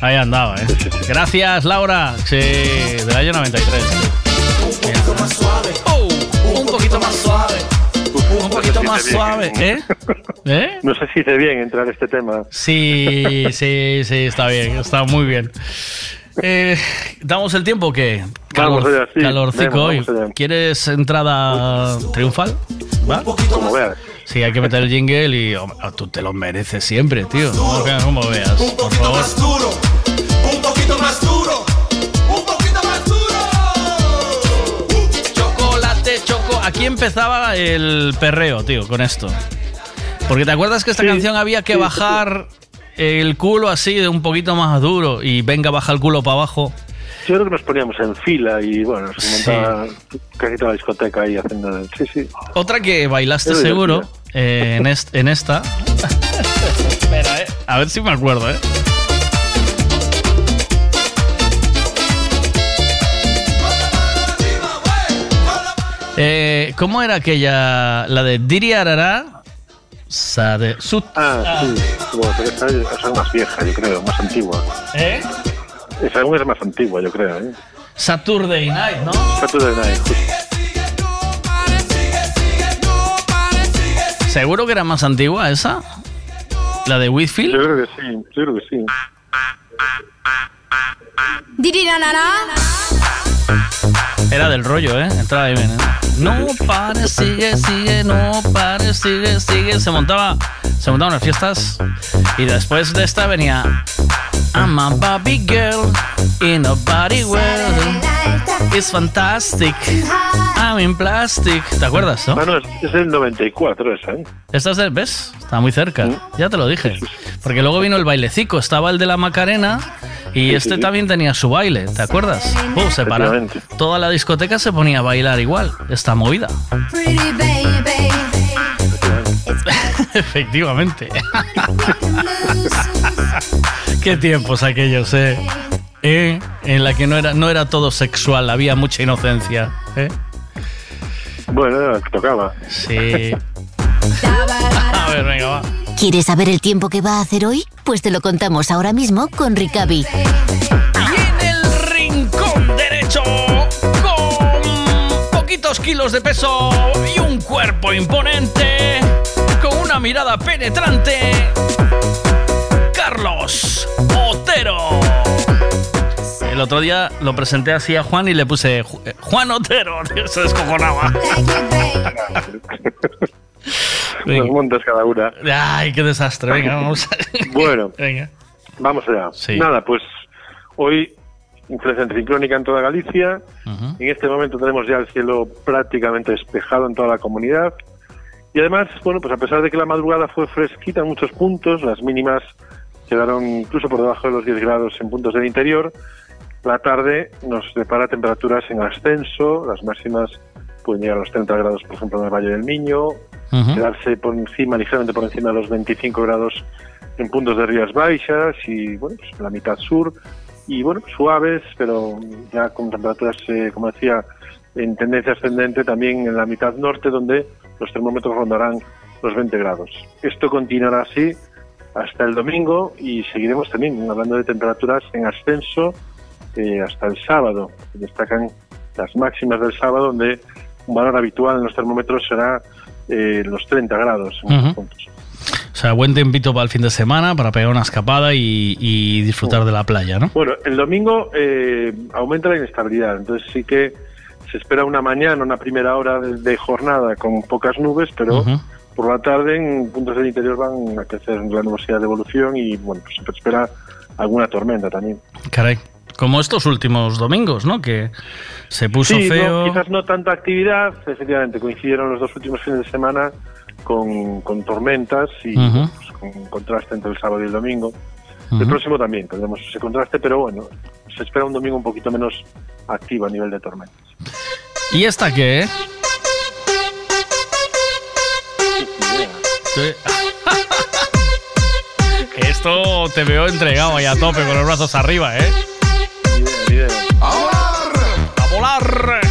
Ahí andaba, ¿eh? Gracias, Laura. Sí, del año 93. Mira. Oh, un poquito más suave. Un poquito más suave, ¿eh? ¿Eh? No sé si hice bien entrar este tema. Sí, sí, sí, está bien, está muy bien. Eh, ¿Damos el tiempo o qué? Vamos allá, sí. Calorcico Vamos, hoy. vamos. ¿Quieres entrada triunfal? ¿Va? Como veas. Sí, hay que meter el jingle y tú te lo mereces siempre, tío. Como, que- como veas, por favor. Aquí empezaba el perreo, tío, con esto. Porque te acuerdas que esta canción había que bajar el culo así de un poquito más duro y venga, baja el culo para abajo. Yo creo que nos poníamos en fila y bueno, se montaba casi toda la discoteca ahí haciendo. el- Sí, sí. Otra que bailaste Pero seguro eh, en, est- en esta. Espera, eh. A ver si me acuerdo, eh. Eh, ¿Cómo era aquella? La de Diri Arará. Sade. Ah, sí. Bueno, esa, esa es más vieja, yo creo, más antigua. ¿Eh? Esa aún es más antigua, yo creo. ¿eh? Saturday Night, ¿no? Saturday Night, justo. ¿Seguro que era más antigua esa? ¿La de Whitfield? Yo creo que sí, yo creo que sí. Era del rollo, ¿eh? Entraba ahí bien, ¿eh? No pares, sigue, sigue, no pares, sigue, sigue. Se montaba, se montaban las fiestas y después de esta venía I'm a Barbie girl in a body world. It's fantastic. I'm in plastic. ¿Te acuerdas, no? Ah, no, es, es el 94 esa, ¿eh? Esta es de, ¿ves? Está muy cerca. Ya te lo dije. Porque luego vino el bailecico. Estaba el de la Macarena y Sí, este sí, sí. también tenía su baile. ¿Te acuerdas? Uh, se. Toda la discoteca se ponía a bailar igual. Esta movida. Efectivamente. Qué tiempos aquellos, ¿eh? ¿Eh? En la que no era, no era todo sexual, había mucha inocencia. ¿eh? Bueno, era lo que tocaba. Sí. A ver, venga, va. ¿Quieres saber el tiempo que va a hacer hoy? Pues te lo contamos ahora mismo con Ricavi. En el rincón derecho, con poquitos kilos de peso y un cuerpo imponente, con una mirada penetrante, Carlos Otero. El otro día lo presenté así a Juan y le puse "Ju- eh, Juan Otero, se descojonaba. Dos montes cada una. Ay, qué desastre, venga, vamos. Bueno, venga. vamos allá. Nada, pues hoy influencia anticiclónica en toda Galicia. En este momento tenemos ya el cielo prácticamente despejado en toda la comunidad. Y además, bueno, pues a pesar de que la madrugada fue fresquita en muchos puntos, las mínimas quedaron incluso por debajo de los 10 grados en puntos del interior. La tarde nos depara temperaturas en ascenso, las máximas pueden llegar a los 30 grados, por ejemplo, en el Valle del Miño, Ujú. quedarse por encima, ligeramente por encima de los 25 grados en puntos de Rías Baixas y, bueno, pues la mitad sur. Y, bueno, suaves, pero ya con temperaturas, eh, como decía, en tendencia ascendente también en la mitad norte, donde los termómetros rondarán los 20 grados. Esto continuará así hasta el domingo y seguiremos también hablando de temperaturas en ascenso eh, hasta el sábado. Destacan las máximas del sábado, donde un valor habitual en los termómetros será eh, los 30 grados. en Ujú. estos puntos. O sea, buen tempito para el fin de semana, para pegar una escapada y, y disfrutar de la playa, ¿no? Bueno, el domingo eh, aumenta la inestabilidad, entonces sí que se espera una mañana, una primera hora de, de jornada con pocas nubes, pero por la tarde en puntos del interior van a crecer la nubosidad de evolución y bueno, pues se espera alguna tormenta también. Caray. Como estos últimos domingos, ¿no? Que se puso sí, no, feo. quizás no tanta actividad, efectivamente, coincidieron los dos últimos fines de semana con, con tormentas y pues, con contraste entre el sábado y el domingo. Ujú. El próximo también tendremos ese contraste, pero bueno, se espera un domingo un poquito menos activo a nivel de tormentas. ¿Y esta qué? Esto te veo entregado ahí a tope con los brazos arriba, ¿eh? ¡A volar! Venga,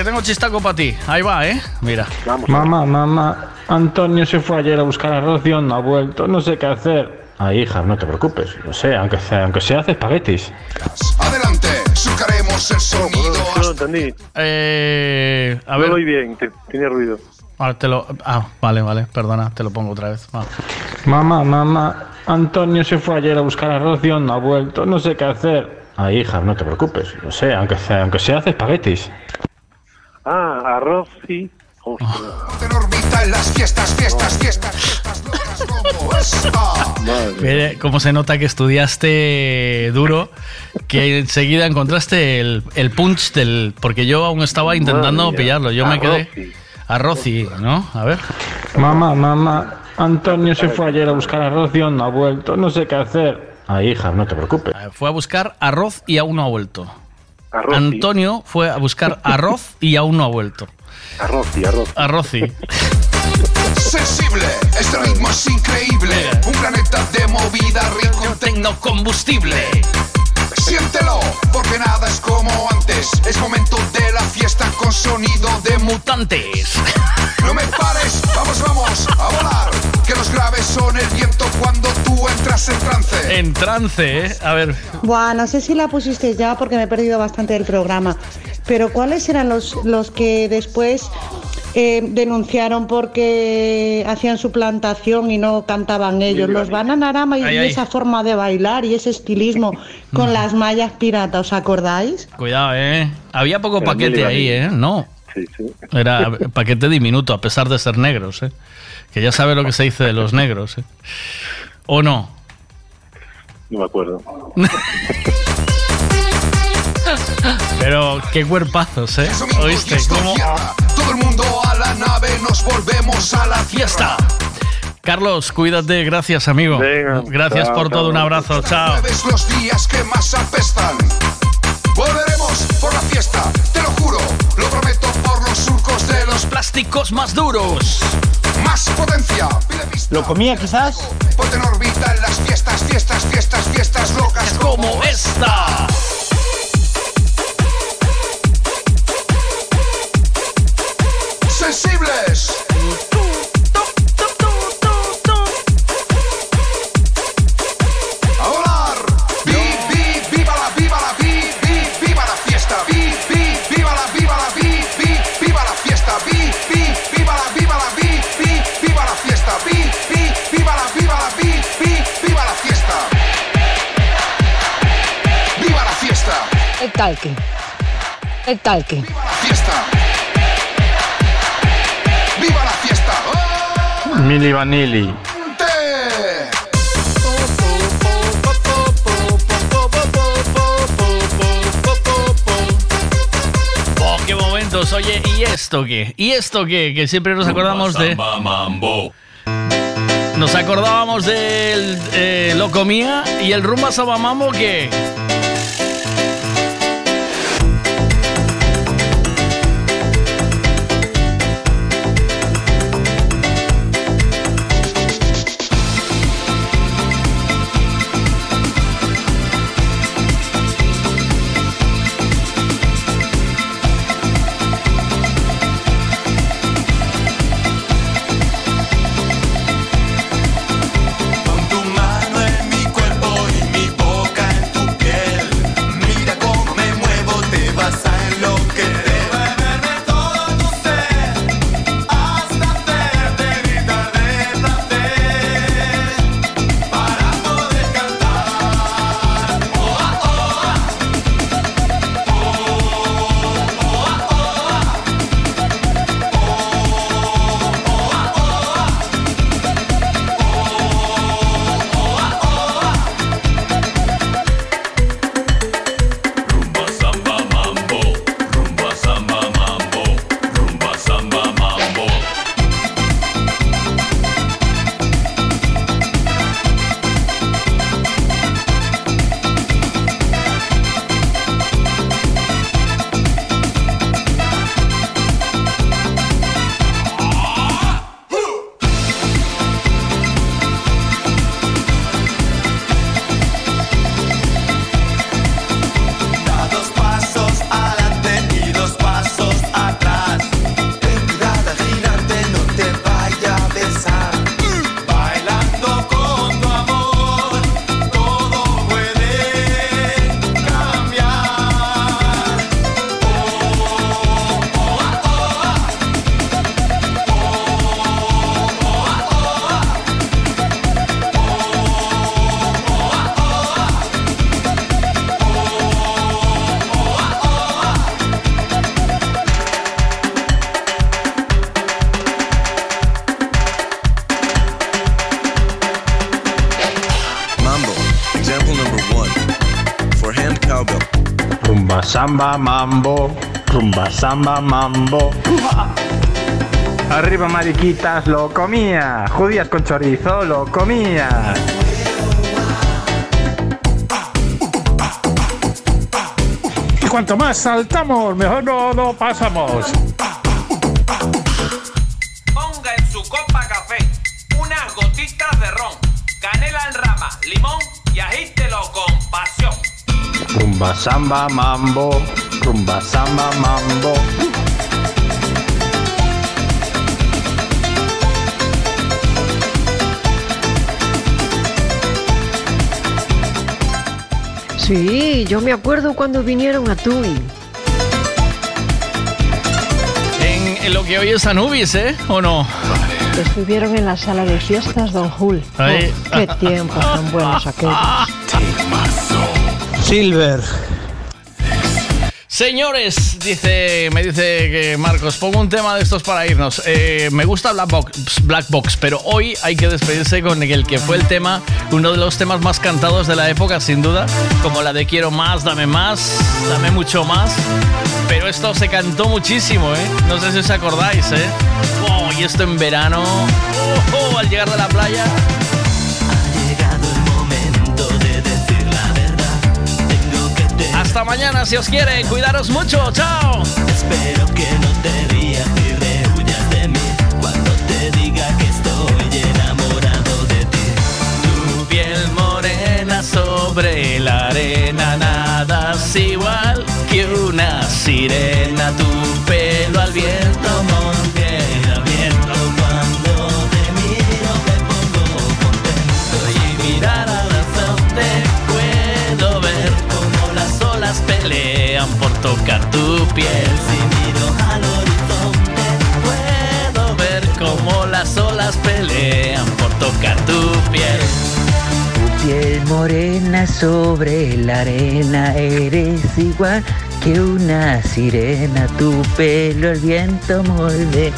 que tengo chistaco para ti. Ahí va, ¿eh? Mira. Mamá, mamá, Antonio se fue ayer a buscar arroz y aún no ha vuelto. No sé qué hacer. Ay, hija, no te preocupes. No sé, aunque sea, aunque sea hace espaguetis. Adelante, sucaremos el sonido. No lo entendí. Eh, a ver. No oí bien, te- tenía ruido. Ah, te lo- ah, vale, vale, perdona, te lo pongo otra vez. Mamá, mamá, Antonio se fue ayer a buscar arroz y aún no ha vuelto. No sé qué hacer. Ay, hija, no te preocupes. No sé, aunque sea, aunque sea hace espaguetis. Ah, arroz órbita en las fiestas, fiestas, fiestas, fiestas. Mire cómo se nota que estudiaste duro, que enseguida encontraste el, el punch del... Porque yo aún estaba intentando pillarlo, yo me quedé... Arrozi. Arrozi, ¿no? A ver. Mamá, mamá, Antonio se fue ayer a buscar arroz y aún no ha vuelto. No sé qué hacer. Ay, hija, no te preocupes. Fue a buscar arroz y aún no ha vuelto. Arrozi. Antonio fue a buscar arroz y aún no ha vuelto. Arroz y arroz. Arrozi. Sensible, este ritmo es increíble. Un planeta de movida rico en tecnocombustible. Siéntelo, porque nada es como antes. Es momento de la fiesta con sonido de mutantes. No me pares, vamos, vamos a volar. Que los graves son el viento cuando tú entras en trance. En trance, ¿eh? A ver. Buah, no sé si la pusisteis ya porque me he perdido bastante del programa. Pero ¿cuáles eran los, los que después eh, denunciaron porque hacían su plantación y no cantaban ellos? Los Bananarama y, Ay, y ay. esa forma de bailar y ese estilismo con las mallas piratas, ¿os acordáis? Cuidado, ¿eh? Había poco Era paquete ahí. ¿eh? No. Sí, sí. Era paquete diminuto, a pesar de ser negros, ¿eh? Que ya sabe lo que se dice de los negros, ¿eh? ¿O no? No me acuerdo. Pero qué cuerpazos, ¿eh? ¿Oíste? ¿Cómo? Todo el mundo a la nave, nos volvemos a la fiesta. Carlos, cuídate, gracias, amigo. gracias chao, por todo, chao. un abrazo, chao. Los días que más apestan. Volveremos por la fiesta, te lo juro, lo prometo por los surcos de los plásticos más duros. Más potencia, pista. ¿Lo comía quizás? Ponte en órbita en las fiestas, fiestas, fiestas, fiestas locas como esta. El talque. El talque. Fiesta. Viva la fiesta. Mili Vanilli. Oh, qué momentos. Oye, ¿y esto qué? ¿Y esto qué? Que siempre nos acordamos de. Nos acordábamos del eh, Loco Mía y el Rumba Samba Mambo que. Samba mambo, rumba samba mambo. Arriba mariquitas, lo comía. Judías con chorizo, lo comía. Y cuanto más saltamos, mejor no, no pasamos. Rumba samba mambo, rumba samba mambo. Sí, yo me acuerdo cuando vinieron a Tui. En, en lo que hoy es Anubis, ¿eh? ¿O no? Estuvieron en la sala de fiestas Don Jul. Oh, qué tiempos tan buenos aquellos. Silver. Señores, dice, me dice que Marcos, pongo un tema de estos para irnos. Eh, me gusta Black Box, Black Box, pero hoy hay que despedirse con el que fue el tema, uno de los temas más cantados de la época, sin duda, como la de Quiero más, dame más, dame mucho más. Pero esto se cantó muchísimo, ¿eh? No sé si os acordáis, ¿eh? Oh, y esto en verano, oh, oh, al llegar de la playa. Hasta mañana si os quiere, cuidaros mucho, chao. Espero que no te rías ni rehuyas de mí cuando te diga que estoy enamorado de ti. Tu piel morena sobre la arena, nada es igual que una sirena. Tu pelo al viento, monte tocar tu piel. Si miro al horizonte puedo ver cómo las olas pelean por tocar tu piel. Tu piel morena sobre la arena, eres igual que una sirena, tu pelo el viento molde.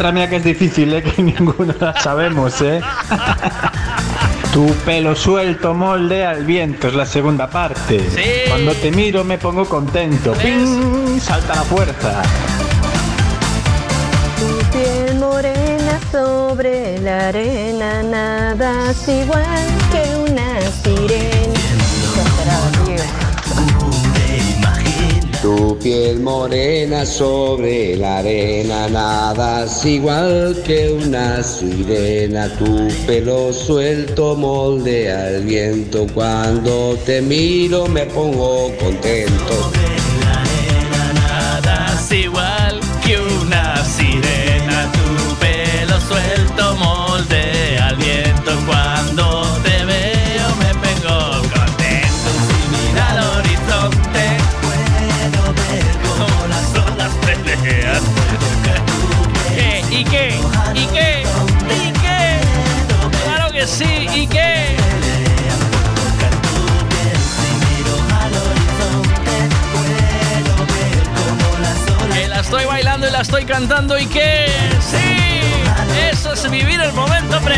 Letra mía que es difícil, ¿eh? que ninguno la sabemos, ¿eh? Tu pelo suelto moldea el viento es la segunda parte. Cuando te miro me pongo contento. ¡Ping! Salta la fuerza. Tu piel morena sobre la arena, nada es igual Tu piel morena sobre la arena, nada es igual que una sirena. Tu pelo suelto moldea el viento. Cuando te miro me pongo contento. Cantando y que sí, eso es vivir el momento, hombre.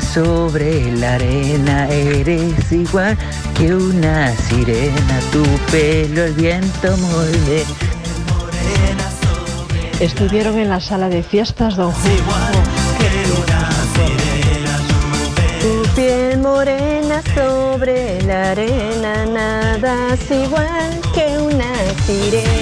Sobre la arena, eres igual que una sirena, tu pelo el viento molde. Estuvieron en la sala de fiestas, don Juan. Tu piel morena sobre la arena, nada es igual que una sirena.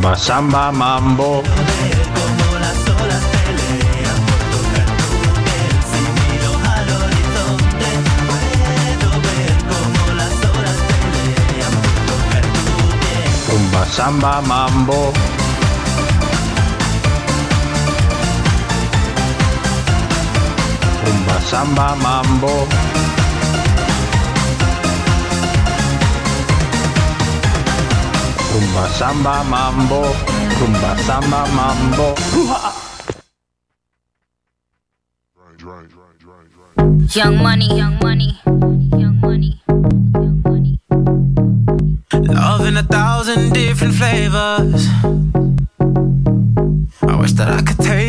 rumba, samba, mambo. Rumba, samba, mambo. Rumba, samba, mambo. Rumba samba mambo, rumba samba mambo. Young money, young money, young money, young money. Love in a thousand different flavors. I wish that I could take